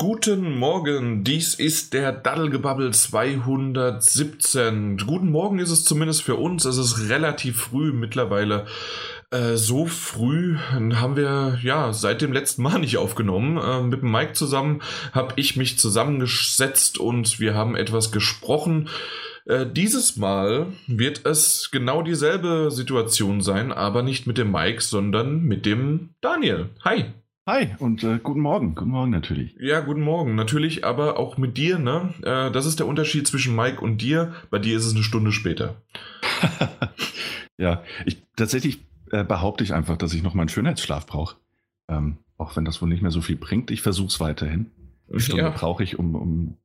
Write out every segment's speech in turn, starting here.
Guten Morgen, dies ist der Daddelgebabbel 217. Guten Morgen ist es zumindest für uns, es ist relativ früh mittlerweile. Äh, so früh haben wir ja seit dem letzten Mal nicht aufgenommen. Äh, mit dem Mike zusammen habe ich mich zusammengesetzt und wir haben etwas gesprochen. Äh, dieses Mal wird es genau dieselbe Situation sein, aber nicht mit dem Mike, sondern mit dem Daniel. Hi. Hi und äh, guten Morgen. Guten Morgen natürlich. Ja, guten Morgen. Natürlich, aber auch mit dir, ne? Äh, das ist der Unterschied zwischen Mike und dir. Bei dir ist es eine Stunde später. ja, ich tatsächlich äh, behaupte ich einfach, dass ich noch mal einen Schönheitsschlaf brauche. Ähm, auch wenn das wohl nicht mehr so viel bringt. Ich versuche es weiterhin. Eine Stunde ja. brauche ich, um, um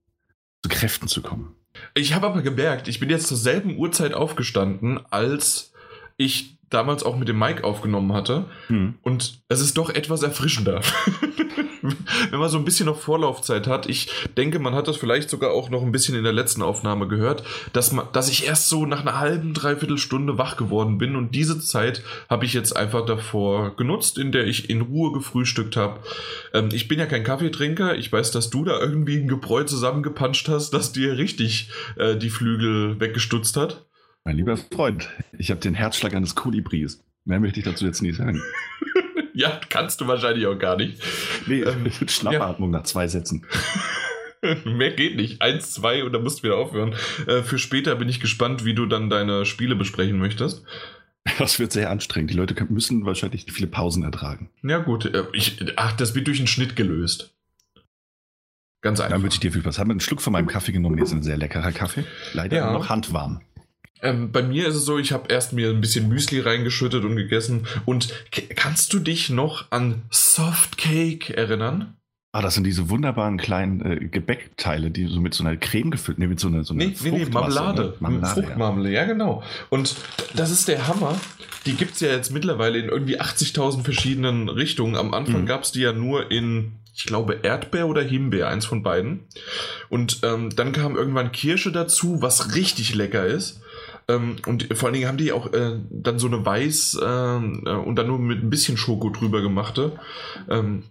zu Kräften zu kommen. Ich habe aber gemerkt, ich bin jetzt zur selben Uhrzeit aufgestanden, als ich damals auch mit dem Mike aufgenommen hatte. Hm. Und es ist doch etwas erfrischender. Wenn man so ein bisschen noch Vorlaufzeit hat. Ich denke, man hat das vielleicht sogar auch noch ein bisschen in der letzten Aufnahme gehört, dass, man, dass ich erst so nach einer halben, dreiviertel Stunde wach geworden bin. Und diese Zeit habe ich jetzt einfach davor genutzt, in der ich in Ruhe gefrühstückt habe. Ähm, ich bin ja kein Kaffeetrinker. Ich weiß, dass du da irgendwie ein Gebräu zusammengepanscht hast, das dir richtig äh, die Flügel weggestutzt hat. Mein lieber Freund, ich habe den Herzschlag eines Kolibris. Mehr möchte ich dazu jetzt nicht sagen. ja, kannst du wahrscheinlich auch gar nicht. Nee, ähm, Schnappatmung ja. nach zwei Sätzen. Mehr geht nicht. Eins, zwei und dann musst du wieder aufhören. Äh, für später bin ich gespannt, wie du dann deine Spiele besprechen möchtest. Das wird sehr anstrengend. Die Leute müssen wahrscheinlich viele Pausen ertragen. Ja, gut. Äh, ich, ach, das wird durch einen Schnitt gelöst. Ganz einfach. Dann wünsche ich dir viel Spaß. Haben wir einen Schluck von meinem Kaffee genommen. Jetzt ein sehr leckerer Kaffee. Leider ja. noch handwarm. Ähm, bei mir ist es so, ich habe erst mir ein bisschen Müsli reingeschüttet und gegessen. Und kannst du dich noch an Softcake erinnern? Ah, das sind diese wunderbaren kleinen äh, Gebäckteile, die so mit so einer Creme gefüllt, nee, mit so einer, so einer nee, nee, nee, Marmelade. Ne? Marmelade Fruchtmarmelade, ja. ja. genau. Und das ist der Hammer. Die gibt es ja jetzt mittlerweile in irgendwie 80.000 verschiedenen Richtungen. Am Anfang mhm. gab es die ja nur in, ich glaube, Erdbeer oder Himbeer, eins von beiden. Und ähm, dann kam irgendwann Kirsche dazu, was richtig lecker ist. Ähm, und vor allen Dingen haben die auch äh, dann so eine weiß äh, äh, und dann nur mit ein bisschen Schoko drüber gemachte ähm,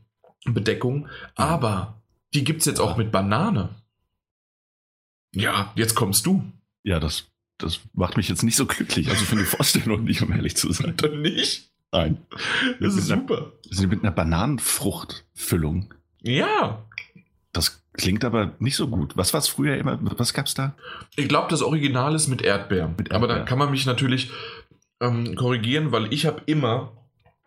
Bedeckung. Aber die gibt es jetzt auch mit Banane. Ja, jetzt kommst du. Ja, das, das macht mich jetzt nicht so glücklich. Also für die Vorstellung nicht, um ehrlich zu sein. Dann nicht? Nein. Das ist super. Einer, mit einer Bananenfruchtfüllung. Ja. Das Klingt aber nicht so gut. Was war es früher immer? Was gab es da? Ich glaube, das Original ist mit Erdbeeren. mit Erdbeeren. Aber da kann man mich natürlich ähm, korrigieren, weil ich habe immer,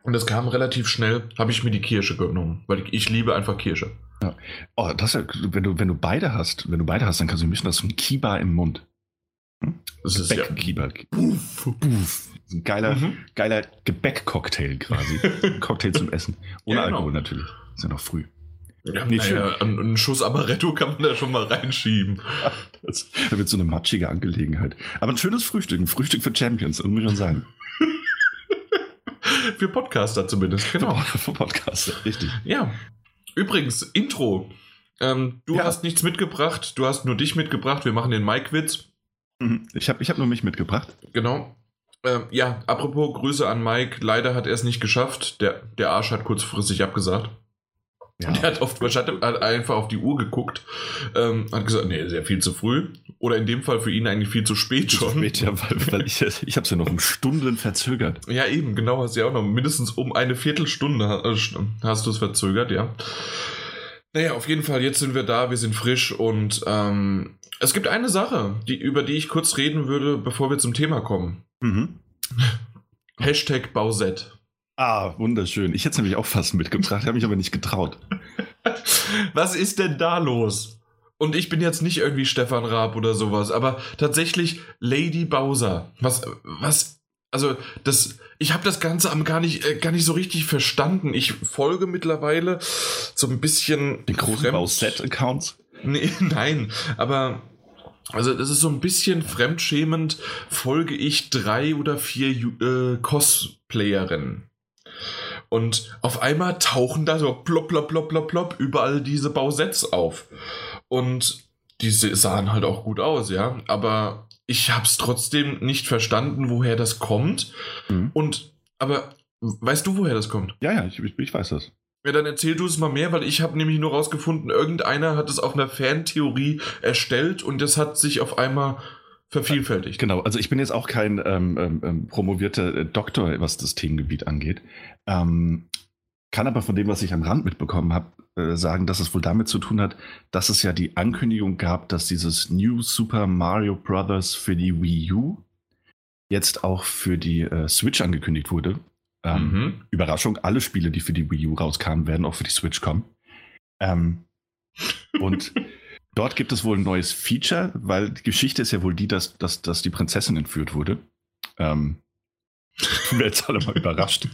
und das kam relativ schnell, habe ich mir die Kirsche genommen. Weil ich, ich liebe einfach Kirsche. Ja. Oh, das, wenn, du, wenn du beide hast, wenn du beide hast, dann kannst du mischen, das ist ein Kiba im Mund. Hm? Das ist Gebäck, ja. Kiba. Uff, uff. Ein geiler, mhm. geiler Gebäck-Cocktail quasi. Cocktail zum Essen. Ohne ja, genau. Alkohol natürlich. Ist ja noch früh. Ja, nicht naja, einen Schuss Amaretto kann man da schon mal reinschieben. Das wird so eine matschige Angelegenheit. Aber ein schönes Frühstück, ein Frühstück für Champions, das muss ich schon sagen. für Podcaster zumindest, genau. Für, für Podcaster, richtig. Ja. Übrigens, Intro. Ähm, du ja. hast nichts mitgebracht, du hast nur dich mitgebracht. Wir machen den Mike-Witz. Mhm. Ich habe ich hab nur mich mitgebracht. Genau. Ähm, ja, apropos Grüße an Mike. Leider hat er es nicht geschafft. Der, der Arsch hat kurzfristig abgesagt. Ja. Und er hat oft hat einfach auf die Uhr geguckt, ähm, hat gesagt, nee, sehr viel zu früh. Oder in dem Fall für ihn eigentlich viel zu spät schon. Zu spät, ja, weil, weil ich, ich habe es ja noch um Stunden verzögert. Ja, eben, genau, hast du ja auch noch mindestens um eine Viertelstunde äh, hast du es verzögert, ja. Naja, auf jeden Fall, jetzt sind wir da, wir sind frisch und ähm, es gibt eine Sache, die, über die ich kurz reden würde, bevor wir zum Thema kommen. Mhm. Hashtag Bausett. Ah, wunderschön. Ich hätte es nämlich auch fast mitgebracht, habe mich aber nicht getraut. Was ist denn da los? Und ich bin jetzt nicht irgendwie Stefan Raab oder sowas, aber tatsächlich Lady Bowser. Was, was, also das, ich habe das Ganze gar nicht, äh, gar nicht so richtig verstanden. Ich folge mittlerweile so ein bisschen den großen Bowset-Accounts. Nee, nein, aber also das ist so ein bisschen fremdschämend. Folge ich drei oder vier äh, Cosplayerinnen. Und auf einmal tauchen da so plopp, plopp, plopp, plopp, plopp überall diese Bausets auf. Und die sahen halt auch gut aus, ja. Aber ich habe es trotzdem nicht verstanden, woher das kommt. Mhm. Und, aber weißt du, woher das kommt? Ja, ja, ich, ich weiß das. Ja, dann erzähl du es mal mehr, weil ich habe nämlich nur rausgefunden, irgendeiner hat es auf einer Fantheorie erstellt und das hat sich auf einmal vervielfältigt. Genau, also ich bin jetzt auch kein ähm, ähm, ähm promovierter äh, Doktor, was das Themengebiet angeht. Ähm, kann aber von dem, was ich am Rand mitbekommen habe, äh, sagen, dass es wohl damit zu tun hat, dass es ja die Ankündigung gab, dass dieses New Super Mario Bros. für die Wii U jetzt auch für die äh, Switch angekündigt wurde. Ähm, mhm. Überraschung, alle Spiele, die für die Wii U rauskamen, werden auch für die Switch kommen. Ähm, und dort gibt es wohl ein neues Feature, weil die Geschichte ist ja wohl die, dass, dass, dass die Prinzessin entführt wurde. Ähm, wir jetzt alle mal überrascht.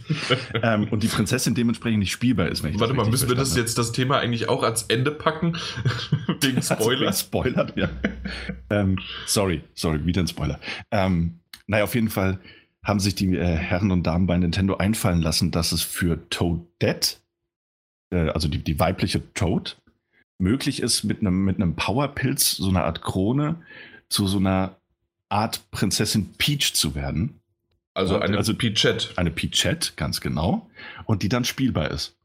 ähm, und die Prinzessin dementsprechend nicht spielbar ist. Warte mal, müssen wir das jetzt das Thema eigentlich auch ans Ende packen? Wegen Spoiler? Spoiler, ja. ähm, sorry, sorry, wieder ein Spoiler. Ähm, naja, auf jeden Fall haben sich die äh, Herren und Damen bei Nintendo einfallen lassen, dass es für Toadette, äh, also die, die weibliche Toad, möglich ist, mit einem mit Powerpilz, so einer Art Krone, zu so einer Art Prinzessin Peach zu werden. Also eine also Peachette. Eine Peachette, ganz genau. Und die dann spielbar ist.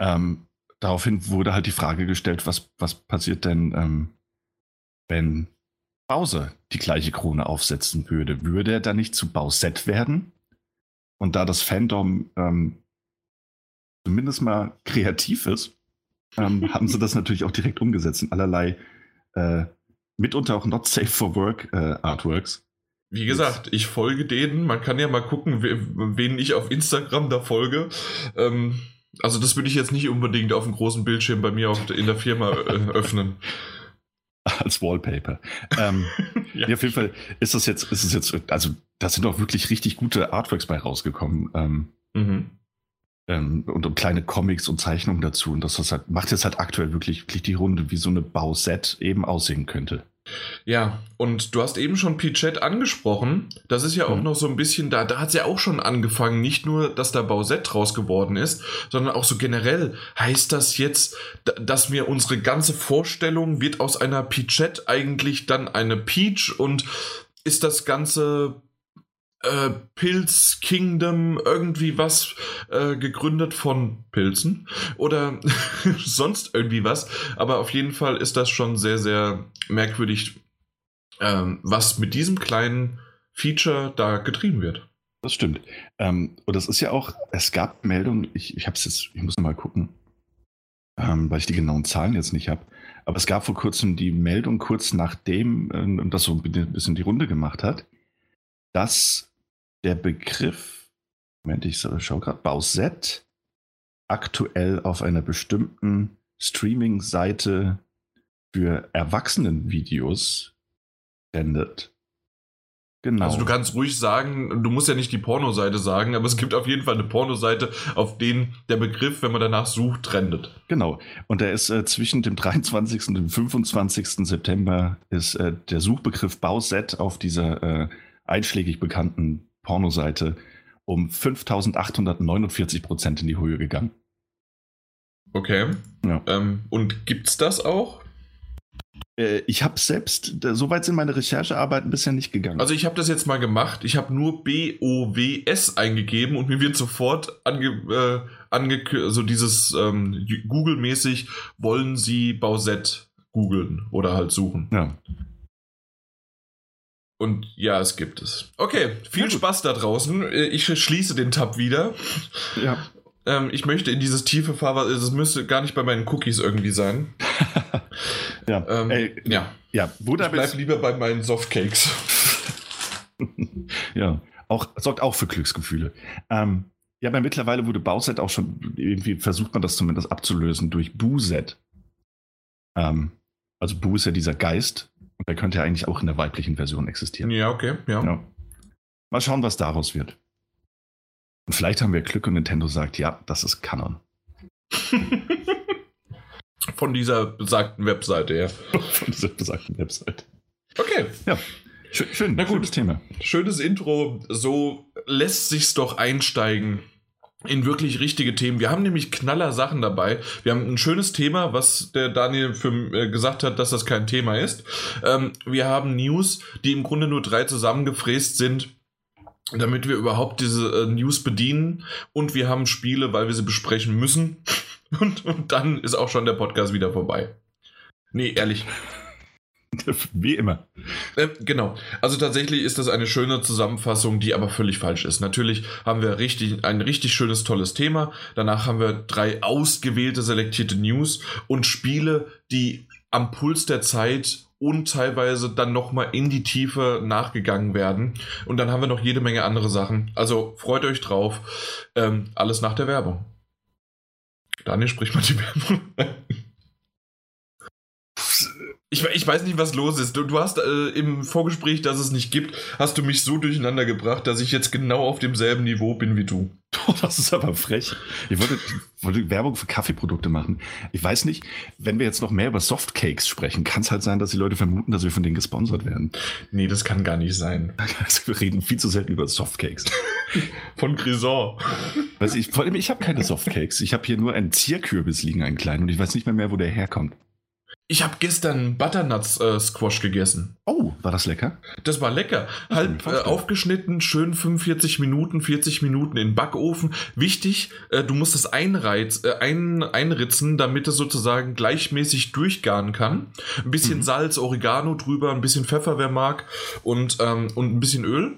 Ähm, daraufhin wurde halt die Frage gestellt, was, was passiert denn, ähm, wenn Bowser die gleiche Krone aufsetzen würde, würde er dann nicht zu Bowsette werden? Und da das Fandom ähm, zumindest mal kreativ ist, ähm, haben sie das natürlich auch direkt umgesetzt in allerlei äh, mitunter auch not safe for work äh, Artworks. Wie gesagt, ich folge denen. Man kann ja mal gucken, wen ich auf Instagram da folge. Ähm, also das würde ich jetzt nicht unbedingt auf dem großen Bildschirm bei mir in der Firma äh, öffnen. als Wallpaper. Ähm, ja. ja. auf jeden Fall ist das jetzt, ist es jetzt, also da sind auch wirklich richtig gute Artworks bei rausgekommen. Ähm, mhm. Ähm, und, und, kleine Comics und Zeichnungen dazu. Und das, halt, macht jetzt halt aktuell wirklich, wirklich die Runde, wie so eine Bauset eben aussehen könnte. Ja, und du hast eben schon Pichette angesprochen. Das ist ja auch mhm. noch so ein bisschen da. Da hat es ja auch schon angefangen. Nicht nur, dass da Bausett draus geworden ist, sondern auch so generell. Heißt das jetzt, dass mir unsere ganze Vorstellung wird aus einer Pichette eigentlich dann eine Peach und ist das Ganze äh, Pilz Kingdom irgendwie was äh, gegründet von Pilzen oder sonst irgendwie was. Aber auf jeden Fall ist das schon sehr, sehr merkwürdig, ähm, was mit diesem kleinen Feature da getrieben wird. Das stimmt. Ähm, und das ist ja auch, es gab Meldungen, ich, ich habe es jetzt, ich muss mal gucken, ähm, weil ich die genauen Zahlen jetzt nicht habe. Aber es gab vor kurzem die Meldung, kurz nachdem äh, das so ein bisschen die Runde gemacht hat, dass der Begriff, Moment, ich schaue gerade, Bauset, aktuell auf einer bestimmten Streaming-Seite für Erwachsenenvideos rendet. Genau. Also du kannst ruhig sagen, du musst ja nicht die Pornoseite sagen, aber es gibt auf jeden Fall eine Pornoseite, auf denen der Begriff, wenn man danach sucht, trendet. Genau. Und der ist äh, zwischen dem 23. und dem 25. September ist äh, der Suchbegriff Bauset auf dieser äh, einschlägig bekannten Pornoseite um 5849 Prozent in die Höhe gegangen. Okay. Ja. Ähm, und gibt's das auch? Äh, ich habe selbst, soweit sind meine Recherchearbeiten bisher nicht gegangen. Also ich habe das jetzt mal gemacht. Ich habe nur B-O-W-S eingegeben und mir wird sofort ange, äh, ange also dieses ähm, Google-mäßig wollen Sie Bausett googeln oder halt suchen. Ja. Und ja, es gibt es. Okay, viel ja, Spaß da draußen. Ich schließe den Tab wieder. Ja. Ähm, ich möchte in dieses tiefe Fahrwasser, das müsste gar nicht bei meinen Cookies irgendwie sein. ja. Ähm, Ey, ja. Ja, ich bleib lieber bei meinen Softcakes. ja, auch, sorgt auch für Glücksgefühle. Ähm, ja, aber mittlerweile wurde Bauset auch schon, irgendwie versucht man das zumindest abzulösen durch Buset. Ähm, also Bu ist ja dieser Geist, und der könnte ja eigentlich auch in der weiblichen Version existieren. Ja, okay, ja. ja. Mal schauen, was daraus wird. Und vielleicht haben wir Glück und Nintendo sagt, ja, das ist Canon. Von dieser besagten Webseite, ja. Von dieser besagten Webseite. Okay. Ja. Schön, schön. Na gut. Schönes Thema. Schönes Intro. So lässt sich's doch einsteigen in wirklich richtige Themen. Wir haben nämlich knaller Sachen dabei. Wir haben ein schönes Thema, was der Daniel für, äh, gesagt hat, dass das kein Thema ist. Ähm, wir haben News, die im Grunde nur drei zusammengefräst sind. damit wir überhaupt diese äh, News bedienen und wir haben Spiele, weil wir sie besprechen müssen. Und, und dann ist auch schon der Podcast wieder vorbei. Nee, ehrlich. Wie immer. Äh, genau. Also tatsächlich ist das eine schöne Zusammenfassung, die aber völlig falsch ist. Natürlich haben wir richtig, ein richtig schönes, tolles Thema. Danach haben wir drei ausgewählte, selektierte News und Spiele, die am Puls der Zeit und teilweise dann nochmal in die Tiefe nachgegangen werden. Und dann haben wir noch jede Menge andere Sachen. Also freut euch drauf. Ähm, alles nach der Werbung. Daniel, sprich mal die Werbung. Ich, ich, weiß nicht, was los ist. Du, du hast äh, im Vorgespräch, dass es nicht gibt, hast du mich so durcheinander gebracht, dass ich jetzt genau auf demselben Niveau bin wie du. Oh, das ist aber frech. Ich wollte, wollte, Werbung für Kaffeeprodukte machen. Ich weiß nicht, wenn wir jetzt noch mehr über Softcakes sprechen, kann es halt sein, dass die Leute vermuten, dass wir von denen gesponsert werden. Nee, das kann gar nicht sein. Also wir reden viel zu selten über Softcakes. von Grison. Weiß ich, vor allem, ich habe keine Softcakes. Ich habe hier nur einen Zierkürbis liegen, einen kleinen, und ich weiß nicht mehr, mehr wo der herkommt. Ich habe gestern Butternut äh, Squash gegessen. Oh, war das lecker? Das war lecker. Halb äh, aufgeschnitten, schön 45 Minuten, 40 Minuten in den Backofen. Wichtig, äh, du musst es einreiz, äh, ein, einritzen, damit es sozusagen gleichmäßig durchgaren kann. Ein bisschen mhm. Salz, Oregano drüber, ein bisschen Pfeffer, wer mag, und, ähm, und ein bisschen Öl.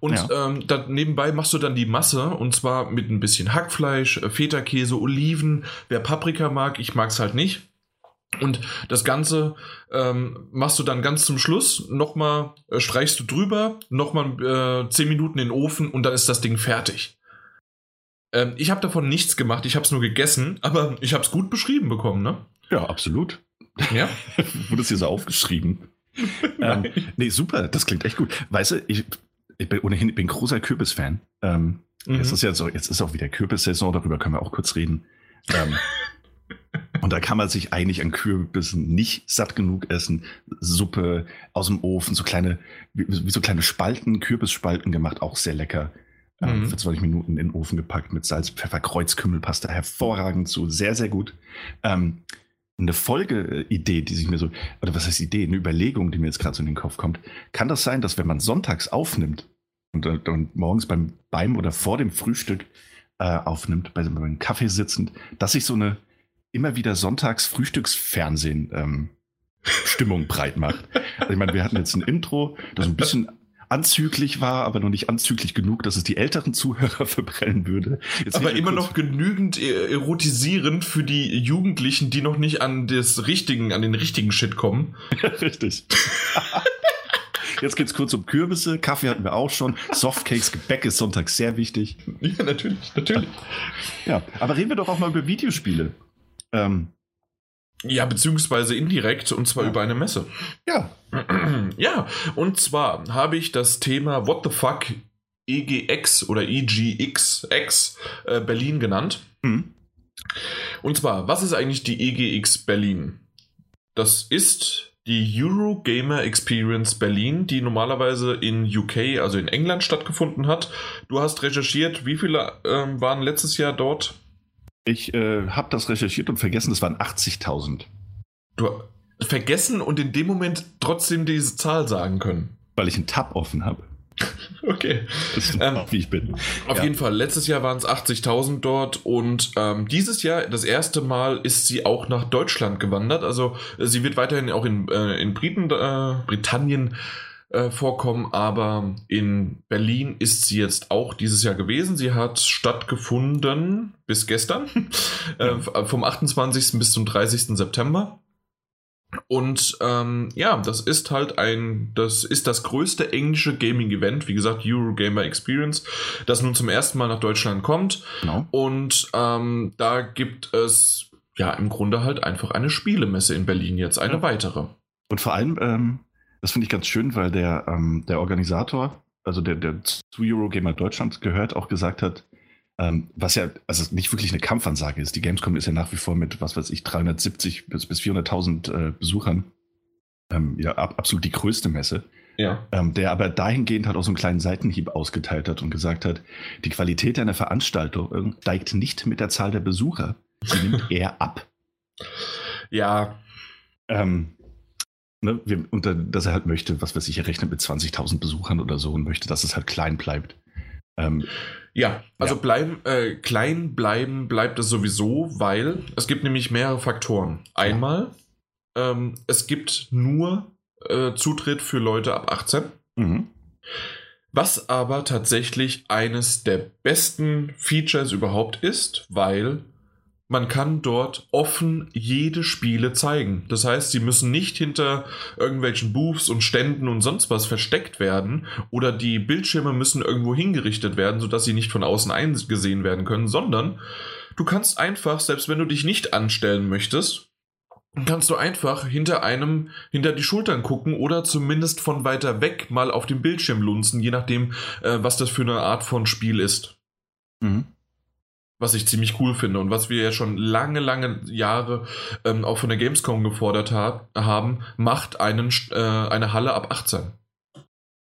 Und ja. ähm, nebenbei machst du dann die Masse und zwar mit ein bisschen Hackfleisch, äh, Feta-Käse, Oliven. Wer Paprika mag, ich mag es halt nicht. Und das Ganze ähm, machst du dann ganz zum Schluss, nochmal äh, streichst du drüber, nochmal äh, 10 Minuten in den Ofen und dann ist das Ding fertig. Ähm, ich habe davon nichts gemacht, ich habe es nur gegessen, aber ich habe es gut beschrieben bekommen, ne? Ja, absolut. Ja? Wurde es hier so aufgeschrieben? ähm, nee, super, das klingt echt gut. Weißt du, ich, ich bin ohnehin ich bin großer Kürbis-Fan. Ähm, mhm. Jetzt ist ja so, jetzt ist auch wieder Kürbissaison, darüber können wir auch kurz reden. Ähm, Und da kann man sich eigentlich an Kürbissen nicht satt genug essen. Suppe aus dem Ofen, so kleine, wie, so kleine Spalten, Kürbisspalten gemacht, auch sehr lecker. Ähm, mhm. für 20 Minuten in den Ofen gepackt mit Salz, Pfeffer, Kreuz, Kümmelpaste. Hervorragend zu, sehr, sehr gut. Ähm, eine Folgeidee, die sich mir so, oder was heißt Idee, eine Überlegung, die mir jetzt gerade so in den Kopf kommt. Kann das sein, dass wenn man sonntags aufnimmt und, äh, und morgens beim, beim oder vor dem Frühstück äh, aufnimmt, bei, beim Kaffee sitzend, dass sich so eine immer wieder sonntags Frühstücksfernsehen ähm, Stimmung breit macht. Also ich meine, wir hatten jetzt ein Intro, das ein bisschen anzüglich war, aber noch nicht anzüglich genug, dass es die älteren Zuhörer verbrennen würde. Jetzt aber immer noch genügend e- erotisierend für die Jugendlichen, die noch nicht an das richtigen, an den richtigen Shit kommen. Richtig. Jetzt geht es kurz um Kürbisse. Kaffee hatten wir auch schon. Softcakes, Gebäck ist sonntags sehr wichtig. Ja, natürlich, natürlich. Ja, aber reden wir doch auch mal über Videospiele. Ähm, ja, beziehungsweise indirekt und zwar ja. über eine Messe. Ja. Ja, und zwar habe ich das Thema What the fuck EGX oder EGXX äh, Berlin genannt. Mhm. Und zwar, was ist eigentlich die EGX Berlin? Das ist die Eurogamer Experience Berlin, die normalerweise in UK, also in England stattgefunden hat. Du hast recherchiert, wie viele ähm, waren letztes Jahr dort? Ich äh, habe das recherchiert und vergessen, es waren 80.000. Du vergessen und in dem Moment trotzdem diese Zahl sagen können. Weil ich einen Tab offen habe. Okay. Das ist ähm, wie ich bin. Auf ja. jeden Fall, letztes Jahr waren es 80.000 dort und ähm, dieses Jahr, das erste Mal, ist sie auch nach Deutschland gewandert. Also sie wird weiterhin auch in, äh, in Briten, äh, Britannien äh, vorkommen, aber in Berlin ist sie jetzt auch dieses Jahr gewesen. Sie hat stattgefunden bis gestern, äh, vom 28. bis zum 30. September. Und ähm, ja, das ist halt ein, das ist das größte englische Gaming-Event, wie gesagt, Eurogamer Experience, das nun zum ersten Mal nach Deutschland kommt. Genau. Und ähm, da gibt es ja im Grunde halt einfach eine Spielemesse in Berlin jetzt, eine ja. weitere. Und vor allem ähm, das finde ich ganz schön, weil der, ähm, der Organisator, also der, der zu Eurogamer Deutschland gehört, auch gesagt hat, ähm, was ja also nicht wirklich eine Kampfansage ist. Die Gamescom ist ja nach wie vor mit, was weiß ich, 370 bis, bis 400.000 äh, Besuchern ähm, ja ab, absolut die größte Messe. Ja. Ähm, der aber dahingehend hat auch so einen kleinen Seitenhieb ausgeteilt hat und gesagt hat, die Qualität einer Veranstaltung steigt nicht mit der Zahl der Besucher, sie nimmt eher ab. Ja. Ähm, Ne, wir, und dass er halt möchte, was weiß ich, er rechnet mit 20.000 Besuchern oder so und möchte, dass es halt klein bleibt. Ähm, ja, also ja. Bleiben, äh, klein bleiben bleibt es sowieso, weil es gibt nämlich mehrere Faktoren. Einmal, ja. ähm, es gibt nur äh, Zutritt für Leute ab 18. Mhm. Was aber tatsächlich eines der besten Features überhaupt ist, weil man kann dort offen jede Spiele zeigen. Das heißt, sie müssen nicht hinter irgendwelchen Booths und Ständen und sonst was versteckt werden oder die Bildschirme müssen irgendwo hingerichtet werden, sodass sie nicht von außen eingesehen werden können, sondern du kannst einfach, selbst wenn du dich nicht anstellen möchtest, kannst du einfach hinter einem, hinter die Schultern gucken oder zumindest von weiter weg mal auf dem Bildschirm lunzen, je nachdem, äh, was das für eine Art von Spiel ist. Mhm was ich ziemlich cool finde und was wir ja schon lange, lange Jahre ähm, auch von der Gamescom gefordert hat, haben, macht einen, äh, eine Halle ab 18.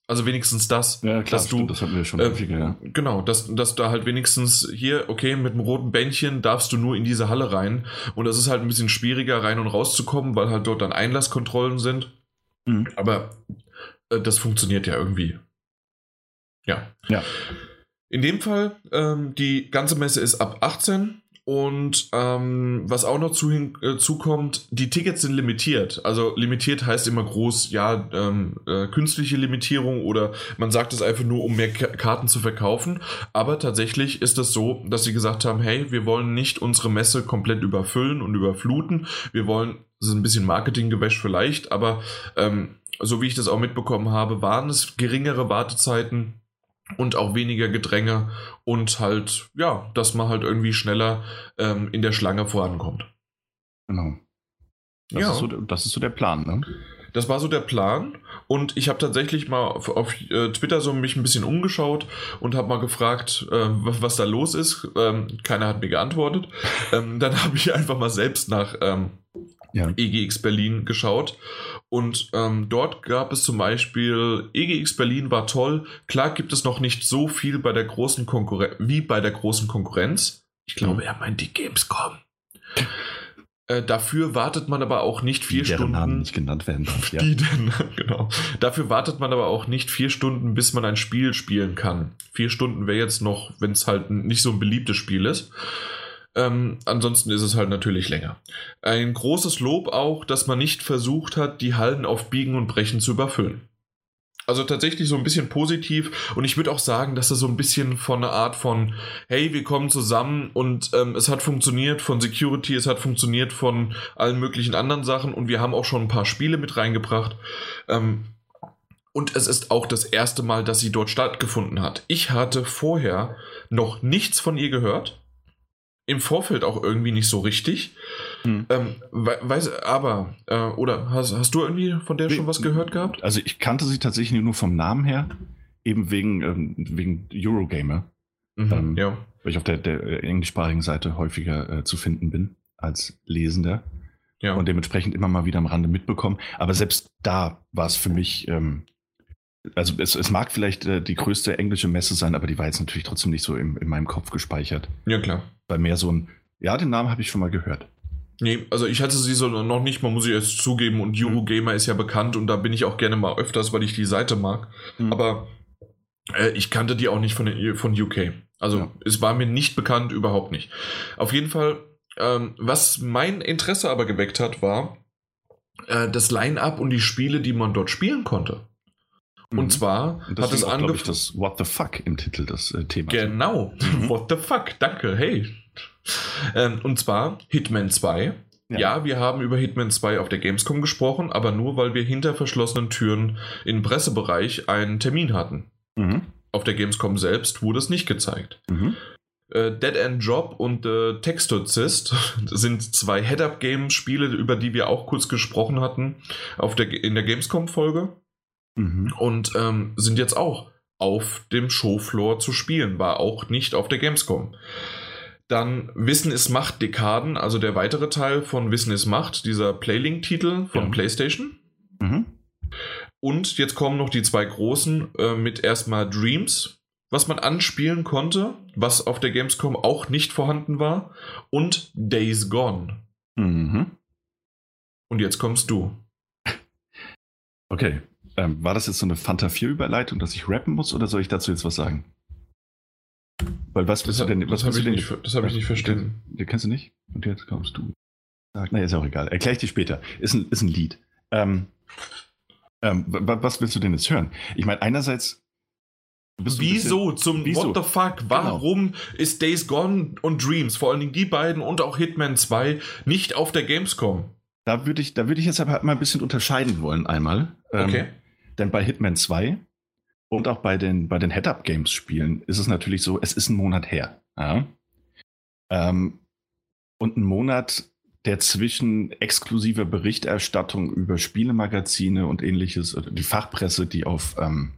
Also wenigstens das, ja, klar, dass du, das haben wir schon äh, häufiger, ja. Genau, dass, dass da halt wenigstens hier, okay, mit einem roten Bändchen darfst du nur in diese Halle rein. Und das ist halt ein bisschen schwieriger, rein und rauszukommen, weil halt dort dann Einlasskontrollen sind. Mhm. Aber äh, das funktioniert ja irgendwie. Ja. Ja. In dem Fall, ähm, die ganze Messe ist ab 18 und ähm, was auch noch zu, äh, zukommt, die Tickets sind limitiert. Also limitiert heißt immer groß, ja, ähm, äh, künstliche Limitierung oder man sagt es einfach nur, um mehr K Karten zu verkaufen. Aber tatsächlich ist es so, dass sie gesagt haben, hey, wir wollen nicht unsere Messe komplett überfüllen und überfluten. Wir wollen, das ist ein bisschen Marketinggewäsch vielleicht, aber ähm, so wie ich das auch mitbekommen habe, waren es geringere Wartezeiten und auch weniger Gedränge und halt, ja, dass man halt irgendwie schneller ähm, in der Schlange vorankommt. Genau. Das, ja. ist so, das ist so der Plan, ne? Das war so der Plan und ich habe tatsächlich mal auf, auf äh, Twitter so mich ein bisschen umgeschaut und habe mal gefragt, äh, was, was, da los ist. Ähm, keiner hat mir geantwortet. ähm, dann habe ich einfach mal selbst nach ähm, ja. EGX Berlin geschaut. Und ähm, dort gab es zum Beispiel, EGX Berlin war toll. Klar gibt es noch nicht so viel bei der großen Konkurrenz wie bei der großen Konkurrenz. Ich glaube, er meint die Gamescom. Äh, dafür wartet man aber auch nicht vier die Stunden. Namen nicht genannt werden darf, ja. Die denn, genau. Dafür wartet man aber auch nicht vier Stunden, bis man ein Spiel spielen kann. Vier Stunden wäre jetzt noch, wenn es halt nicht so ein beliebtes Spiel ist. Ähm, ansonsten ist es halt natürlich länger. Ein großes Lob auch, dass man nicht versucht hat, die Hallen auf Biegen und Brechen zu überfüllen. Also tatsächlich so ein bisschen positiv und ich würde auch sagen, dass das so ein bisschen von einer Art von, hey, wir kommen zusammen und ähm, es hat funktioniert von Security, es hat funktioniert von allen möglichen anderen Sachen und wir haben auch schon ein paar Spiele mit reingebracht. Ähm, und es ist auch das erste Mal, dass sie dort stattgefunden hat. Ich hatte vorher noch nichts von ihr gehört im Vorfeld auch irgendwie nicht so richtig. Hm. Ähm, weiß, aber, äh, oder hast, hast du irgendwie von der schon was gehört gehabt? Also ich kannte sie tatsächlich nur vom Namen her, eben wegen, ähm, wegen Eurogamer. Mhm, ähm, ja. Weil ich auf der, der englischsprachigen Seite häufiger äh, zu finden bin als Lesender. Ja. Und dementsprechend immer mal wieder am Rande mitbekommen. Aber selbst da war es für mich ähm, also es, es mag vielleicht äh, die größte englische Messe sein, aber die war jetzt natürlich trotzdem nicht so im, in meinem Kopf gespeichert. Ja, klar. Weil mehr so ein, ja, den Namen habe ich schon mal gehört. Nee, also ich hatte sie so noch nicht, man muss ich jetzt zugeben, und Eurogamer ist ja bekannt und da bin ich auch gerne mal öfters, weil ich die Seite mag. Mhm. Aber äh, ich kannte die auch nicht von, von UK. Also ja. es war mir nicht bekannt, überhaupt nicht. Auf jeden Fall, ähm, was mein Interesse aber geweckt hat, war äh, das Line-up und die Spiele, die man dort spielen konnte. Und mhm. zwar und hat es angefangen. das What the fuck im Titel das äh, Thema. Genau. Mhm. What the fuck. Danke. Hey. Ähm, und zwar Hitman 2. Ja. ja. wir haben über Hitman 2 auf der Gamescom gesprochen, aber nur weil wir hinter verschlossenen Türen im Pressebereich einen Termin hatten. Mhm. Auf der Gamescom selbst wurde es nicht gezeigt. Mhm. Äh, Dead End Job und äh, Textozist sind zwei Head-Up-Game-Spiele, über die wir auch kurz gesprochen hatten auf der, in der Gamescom-Folge. Mhm. Und ähm, sind jetzt auch auf dem Showfloor zu spielen, war auch nicht auf der Gamescom. Dann Wissen ist Macht Dekaden, also der weitere Teil von Wissen ist Macht, dieser Playlink-Titel von ja. PlayStation. Mhm. Und jetzt kommen noch die zwei großen äh, mit erstmal Dreams, was man anspielen konnte, was auf der Gamescom auch nicht vorhanden war, und Days Gone. Mhm. Und jetzt kommst du. Okay. Ähm, war das jetzt so eine Fanta 4-Überleitung, dass ich rappen muss oder soll ich dazu jetzt was sagen? Weil was willst du denn? Was das habe ich, du denn? nicht, das hab ich nicht verstanden. Den kennst du nicht? Und jetzt kommst du. Sag, na, ist auch egal. Erkläre ich dir später. Ist ein, ist ein Lied. Ähm, ähm, wa- was willst du denn jetzt hören? Ich meine, einerseits. Wieso? Zum Wieso? What the fuck? Warum ist Days Gone und Dreams, vor allen Dingen die beiden und auch Hitman 2, nicht auf der Gamescom? Bisschen, da würde ich, da würde ich jetzt aber mal ein bisschen unterscheiden wollen, einmal. Ähm, Okay. Denn bei Hitman 2 und auch bei den, bei den Head-Up-Games-Spielen ist es natürlich so, es ist ein Monat her. Ja? Ähm, und ein Monat, der zwischen exklusiver Berichterstattung über Spielemagazine und ähnliches, die Fachpresse, die auf, ähm,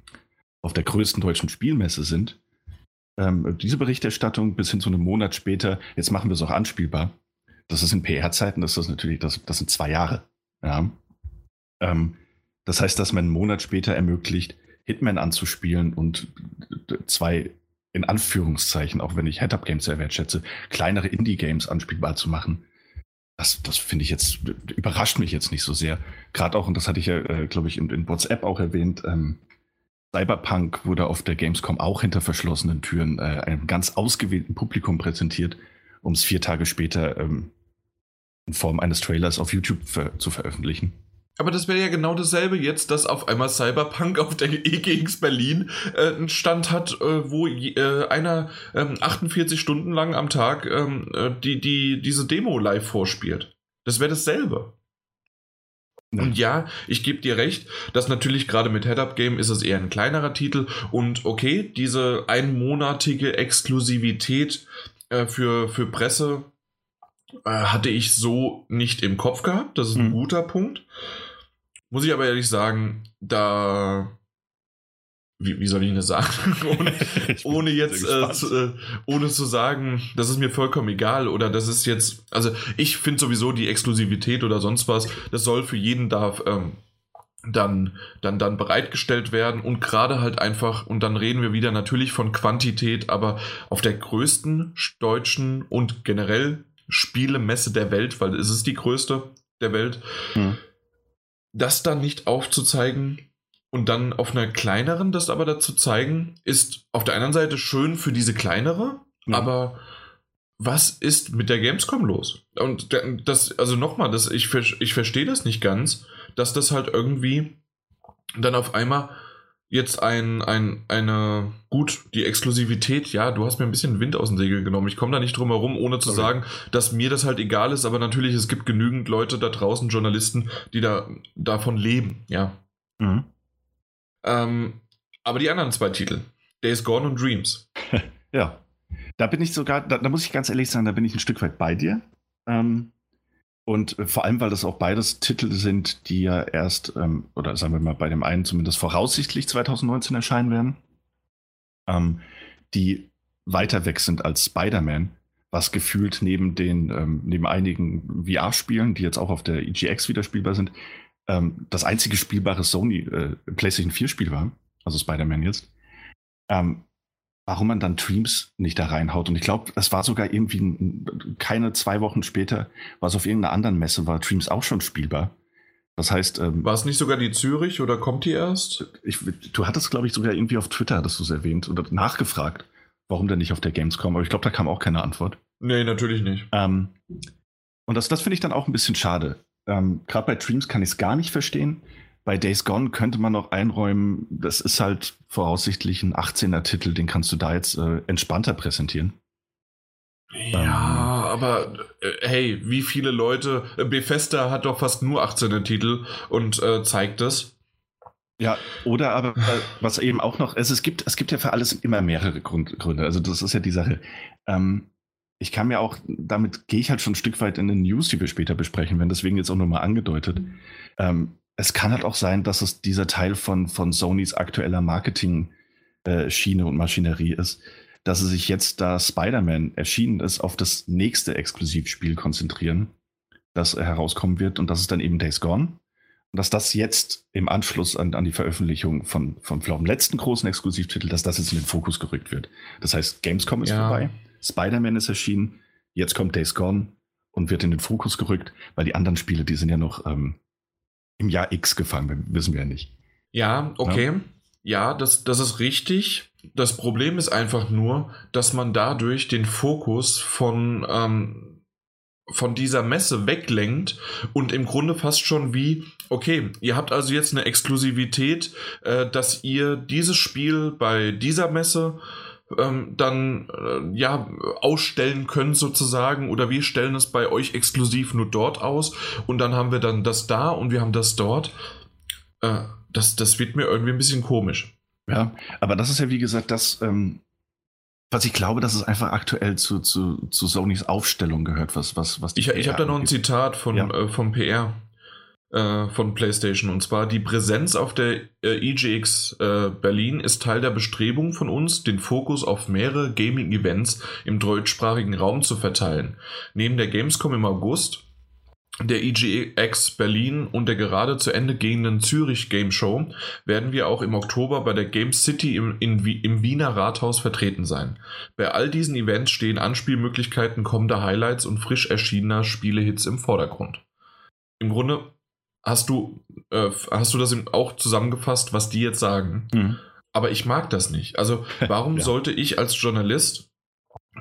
auf der größten deutschen Spielmesse sind, ähm, diese Berichterstattung bis hin zu einem Monat später, jetzt machen wir es auch anspielbar. Das ist in PR-Zeiten, das ist natürlich, das, das sind zwei Jahre. Ja? Ähm, das heißt, dass man einen Monat später ermöglicht, Hitman anzuspielen und zwei, in Anführungszeichen, auch wenn ich Head-Up-Games sehr wertschätze, kleinere Indie-Games anspielbar zu machen. Das, das finde ich jetzt, überrascht mich jetzt nicht so sehr. Gerade auch, und das hatte ich ja, äh, glaube ich, in, in WhatsApp auch erwähnt, ähm, Cyberpunk wurde auf der Gamescom auch hinter verschlossenen Türen äh, einem ganz ausgewählten Publikum präsentiert, um es vier Tage später ähm, in Form eines Trailers auf YouTube ver zu veröffentlichen. Aber das wäre ja genau dasselbe jetzt, dass auf einmal Cyberpunk auf der EGX Berlin äh, einen Stand hat, äh, wo je- äh, einer ähm, 48 Stunden lang am Tag ähm, äh, die, die, diese Demo live vorspielt. Das wäre dasselbe. Und ja, ich gebe dir recht, dass natürlich gerade mit Head-Up-Game ist es eher ein kleinerer Titel und okay, diese einmonatige Exklusivität äh, für, für Presse äh, hatte ich so nicht im Kopf gehabt. Das ist ein Mhm. guter Punkt. Muss ich aber ehrlich sagen, da. Wie, wie soll ich das sagen? ohne, ohne jetzt äh, zu, äh, ohne zu sagen, das ist mir vollkommen egal oder das ist jetzt, also ich finde sowieso die Exklusivität oder sonst was, das soll für jeden da ähm, dann, dann, dann bereitgestellt werden und gerade halt einfach, und dann reden wir wieder natürlich von Quantität, aber auf der größten deutschen und generell Spielemesse der Welt, weil es ist die größte der Welt, Hm. Das dann nicht aufzuzeigen und dann auf einer kleineren das aber dazu zeigen, ist auf der anderen Seite schön für diese kleinere, Ja. aber was ist mit der Gamescom los? Und das, also nochmal, das, ich, ich verstehe das nicht ganz, dass das halt irgendwie dann auf einmal jetzt ein, ein, eine, gut, die Exklusivität, ja, du hast mir ein bisschen Wind aus den Segeln genommen. Ich komme da nicht drum herum, ohne zu Sorry. sagen, dass mir das halt egal ist, aber natürlich, es gibt genügend Leute da draußen, Journalisten, die da davon leben, ja. Mhm. Ähm, aber die anderen zwei Titel, Days Gone und Dreams. Ja, da bin ich sogar, da, da muss ich ganz ehrlich sagen, da bin ich ein Stück weit bei dir. Ähm, und vor allem, weil das auch beides Titel sind, die ja erst, ähm, oder sagen wir mal bei dem einen zumindest voraussichtlich 2019 erscheinen werden, ähm, die weiter weg sind als Spider-Man, was gefühlt neben den, ähm, neben einigen VR-Spielen, die jetzt auch auf der EGX wieder spielbar sind, ähm, das einzige spielbare Sony äh, PlayStation 4-Spiel war, also Spider-Man jetzt. Ähm, warum man dann Dreams nicht da reinhaut. Und ich glaube, es war sogar irgendwie ein, keine zwei Wochen später, was auf irgendeiner anderen Messe war, Dreams auch schon spielbar. Das heißt, ähm, War es nicht sogar die Zürich oder kommt die erst? ich, du hattest, glaube ich, sogar irgendwie auf Twitter, hattest du es erwähnt oder nachgefragt, warum denn nicht auf der Gamescom, aber ich glaube, da kam auch keine Antwort. Nee, natürlich nicht. Ähm, und das, das finde ich dann auch ein bisschen schade. Ähm, Gerade bei Dreams kann ich es gar nicht verstehen. Bei Days Gone könnte man noch einräumen, das ist halt voraussichtlich ein 18er-Titel, den kannst du da jetzt äh, entspannter präsentieren. Ja, aber äh, hey, wie viele Leute, äh, Bethesda hat doch fast nur 18er Titel und äh, zeigt es. Ja, oder aber äh, was eben auch noch, also es gibt, es gibt ja für alles immer mehrere Grund, Gründe. Also das ist ja die Sache. Ähm, ich kann mir auch, damit gehe ich halt schon ein Stück weit in den News, die wir später besprechen werden, deswegen jetzt auch nochmal angedeutet. Ähm, es kann halt auch sein, dass es dieser Teil von, von Sonys aktueller Marketing-Schiene und Maschinerie ist, dass sie sich jetzt, da Spider-Man erschienen ist, auf das nächste Exklusivspiel konzentrieren, das äh, herauskommen wird und das ist dann eben Days Gone. Und dass das jetzt im Anschluss an, an die Veröffentlichung von, von vom letzten großen Exklusivtitel, dass das jetzt in den Fokus gerückt wird. Das heißt, Gamescom ist Ja. vorbei, Spider-Man ist erschienen, jetzt kommt Days Gone und wird in den Fokus gerückt, weil die anderen Spiele, die sind ja noch, ähm, im Jahr X gefangen, wissen wir ja nicht. Ja, okay. Ja, ja das, das ist richtig. Das Problem ist einfach nur, dass man dadurch den Fokus von, ähm, von dieser Messe weglenkt und im Grunde fast schon wie, okay, ihr habt also jetzt eine Exklusivität, äh, dass ihr dieses Spiel bei dieser Messe ähm, dann äh, ja ausstellen könnt sozusagen oder wir stellen es bei euch exklusiv nur dort aus und dann haben wir dann das da und wir haben das dort. Äh, das, das wird mir irgendwie ein bisschen komisch. Ja, aber das ist ja wie gesagt das, ähm, was ich glaube, dass es einfach aktuell zu, zu, zu Sonys Aufstellung gehört, was, was, was Ich, ich habe da noch ein Zitat von, ja. äh, vom PR von PlayStation und zwar die Präsenz auf der äh, EGX äh, Berlin ist Teil der Bestrebung von uns, den Fokus auf mehrere Gaming-Events im deutschsprachigen Raum zu verteilen. Neben der Gamescom im August der EGX Berlin und der gerade zu Ende gehenden Zürich Game Show werden wir auch im Oktober bei der Game City im, in, im Wiener Rathaus vertreten sein. Bei all diesen Events stehen Anspielmöglichkeiten kommender Highlights und frisch erschienener Spielehits im Vordergrund. Im Grunde hast du, äh, hast du das auch zusammengefasst, was die jetzt sagen. Mhm. Aber ich mag das nicht. Also warum ja. sollte ich als Journalist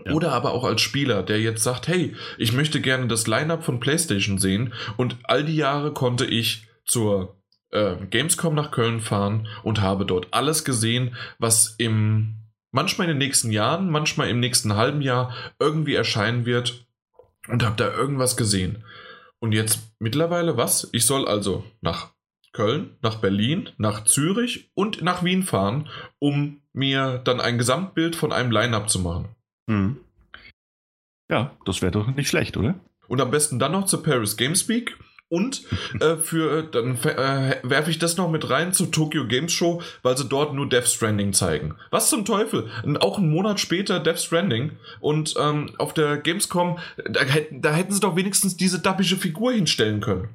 ja. Oder aber auch als Spieler, der jetzt sagt, hey, ich möchte gerne das Line-up von PlayStation sehen und all die Jahre konnte ich zur äh, Gamescom nach Köln fahren und habe dort alles gesehen, was im manchmal in den nächsten Jahren, manchmal im nächsten halben Jahr irgendwie erscheinen wird und habe da irgendwas gesehen. Und jetzt mittlerweile was? Ich soll also nach Köln, nach Berlin, nach Zürich und nach Wien fahren, um mir dann ein Gesamtbild von einem Line-up zu machen. Mhm. Ja, das wäre doch nicht schlecht, oder? Und am besten dann noch zur Paris Games Week. Und äh, für dann äh, werfe ich das noch mit rein zur Tokyo Games Show, weil sie dort nur Death Stranding zeigen. Was zum Teufel? Auch einen Monat später Death Stranding. Und ähm, auf der Gamescom, da, da, hätten sie doch wenigstens diese dappische Figur hinstellen können.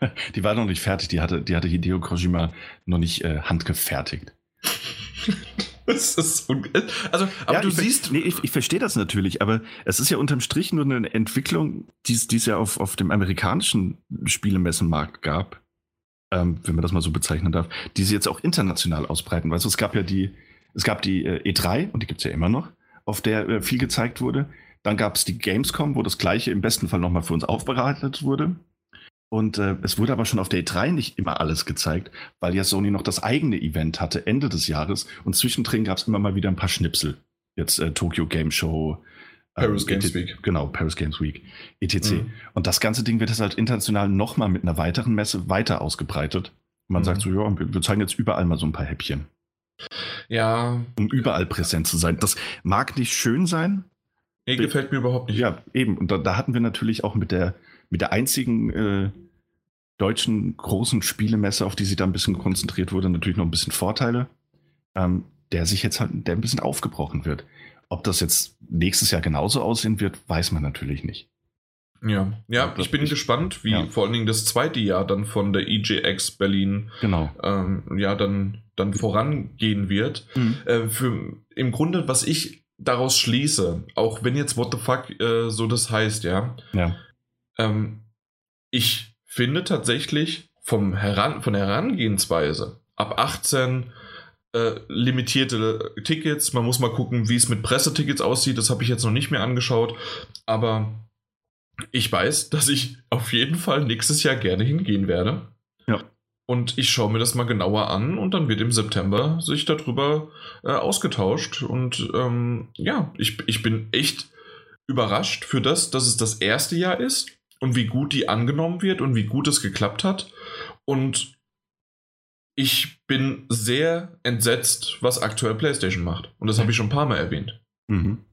Die war noch nicht fertig, die hatte, die hatte Hideo Kojima noch nicht äh, handgefertigt. Das ist also, aber ja, du ich, siehst. Nee, ich, ich verstehe das natürlich, aber es ist ja unterm Strich nur eine Entwicklung, die es ja auf, auf dem amerikanischen Spielemessenmarkt gab, ähm, wenn man das mal so bezeichnen darf, die sie jetzt auch international ausbreiten. Weißt du, es gab ja die, es gab die äh, E3, und die gibt es ja immer noch, auf der äh, viel gezeigt wurde. Dann gab es die Gamescom, wo das Gleiche im besten Fall nochmal für uns aufbereitet wurde. Und äh, es wurde aber schon auf der E3 nicht immer alles gezeigt, weil ja Sony noch das eigene Event hatte Ende des Jahres und zwischendrin gab es immer mal wieder ein paar Schnipsel. Jetzt äh, Tokyo Game Show. Ähm, Paris Games Week. Genau, Paris Games Week, etc. Mhm. Und das ganze Ding wird jetzt halt international nochmal mit einer weiteren Messe weiter ausgebreitet. Man mhm. sagt so, ja, wir zeigen jetzt überall mal so ein paar Häppchen. Ja. Um überall präsent zu sein. Das mag nicht schön sein. Nee, gefällt mir überhaupt nicht. Ja, eben. Und da, da hatten wir natürlich auch mit der mit der einzigen äh, deutschen großen Spielemesse, auf die sie da ein bisschen konzentriert wurde, natürlich noch ein bisschen Vorteile, ähm, der sich jetzt halt, der ein bisschen aufgebrochen wird. Ob das jetzt nächstes Jahr genauso aussehen wird, weiß man natürlich nicht. Ja, ja, ich bin ich, gespannt, wie ja. vor allen Dingen das zweite Jahr dann von der EJX Berlin genau. ähm, ja dann, dann vorangehen wird. Mhm. Äh, für, Im Grunde, was ich daraus schließe, auch wenn jetzt What the fuck äh, so das heißt, ja, ja. Ähm, ich finde tatsächlich vom Heran von der Herangehensweise ab 18 äh, limitierte Tickets. Man muss mal gucken, wie es mit Pressetickets aussieht. Das habe ich jetzt noch nicht mehr angeschaut. Aber ich weiß, dass ich auf jeden Fall nächstes Jahr gerne hingehen werde. Ja. Und ich schaue mir das mal genauer an und dann wird im September sich darüber äh, ausgetauscht. Und ähm, ja, ich, ich bin echt überrascht für das, dass es das erste Jahr ist und wie gut die angenommen wird und wie gut es geklappt hat. Und ich bin sehr entsetzt, was aktuell PlayStation macht. Und das habe ich schon ein paar Mal erwähnt. Mhm.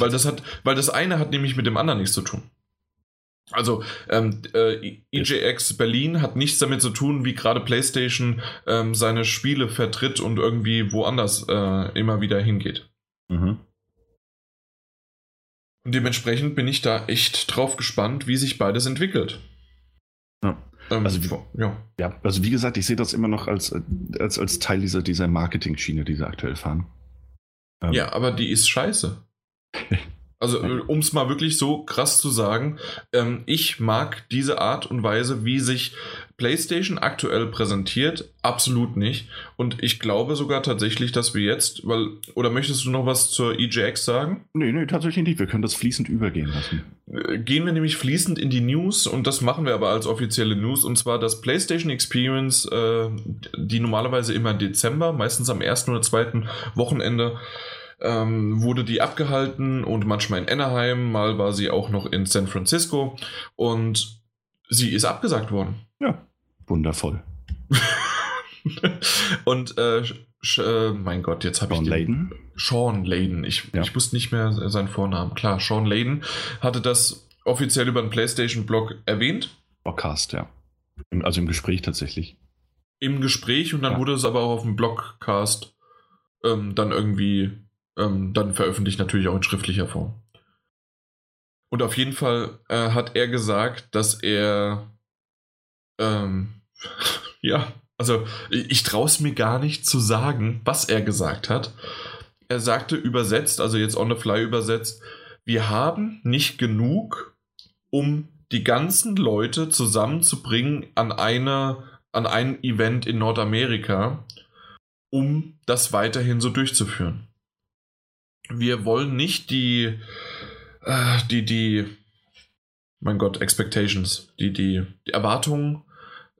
weil, das hat, weil das eine hat nämlich mit dem anderen nichts zu tun. Also ähm, äh, EJX Berlin hat nichts damit zu tun, wie gerade PlayStation ähm, seine Spiele vertritt und irgendwie woanders äh, immer wieder hingeht. Mhm. Und dementsprechend bin ich da echt drauf gespannt, wie sich beides entwickelt. Ja. Ähm, also, wie, ja. ja. also wie gesagt, ich sehe das immer noch als, als, als Teil dieser, dieser Marketing-Schiene, die sie aktuell fahren. Ähm. Ja, aber die ist scheiße. Also, um es mal wirklich so krass zu sagen, ähm, ich mag diese Art und Weise, wie sich PlayStation aktuell präsentiert, absolut nicht. Und ich glaube sogar tatsächlich, dass wir jetzt, weil, oder möchtest du noch was zur EJX sagen? Nee, nee, tatsächlich nicht. Wir können das fließend übergehen lassen. Äh, gehen wir nämlich fließend in die News und das machen wir aber als offizielle News und zwar das PlayStation Experience, äh, die normalerweise immer im Dezember, meistens am ersten oder zweiten Wochenende ähm, wurde die abgehalten und manchmal in Anaheim, mal war sie auch noch in San Francisco und sie ist abgesagt worden. Ja, wundervoll. und äh, äh, mein Gott, jetzt habe ich den, Layden? Sean Layden. Ich, ja. ich wusste nicht mehr seinen Vornamen. Klar, Sean Layden hatte das offiziell über den PlayStation-Blog erwähnt. Podcast, ja. Also im Gespräch tatsächlich. Im Gespräch und dann ja. wurde es aber auch auf dem Blogcast ähm, dann irgendwie ähm, dann veröffentlicht, natürlich auch in schriftlicher Form. Und auf jeden Fall äh, hat er gesagt, dass er ähm, ja, also ich traue es mir gar nicht zu sagen, was er gesagt hat. Er sagte übersetzt, also jetzt on the fly übersetzt, wir haben nicht genug, um die ganzen Leute zusammenzubringen an eine, an ein Event in Nordamerika, um das weiterhin so durchzuführen wir wollen nicht die, äh, die, die, mein Gott, Expectations, die, die, die Erwartungen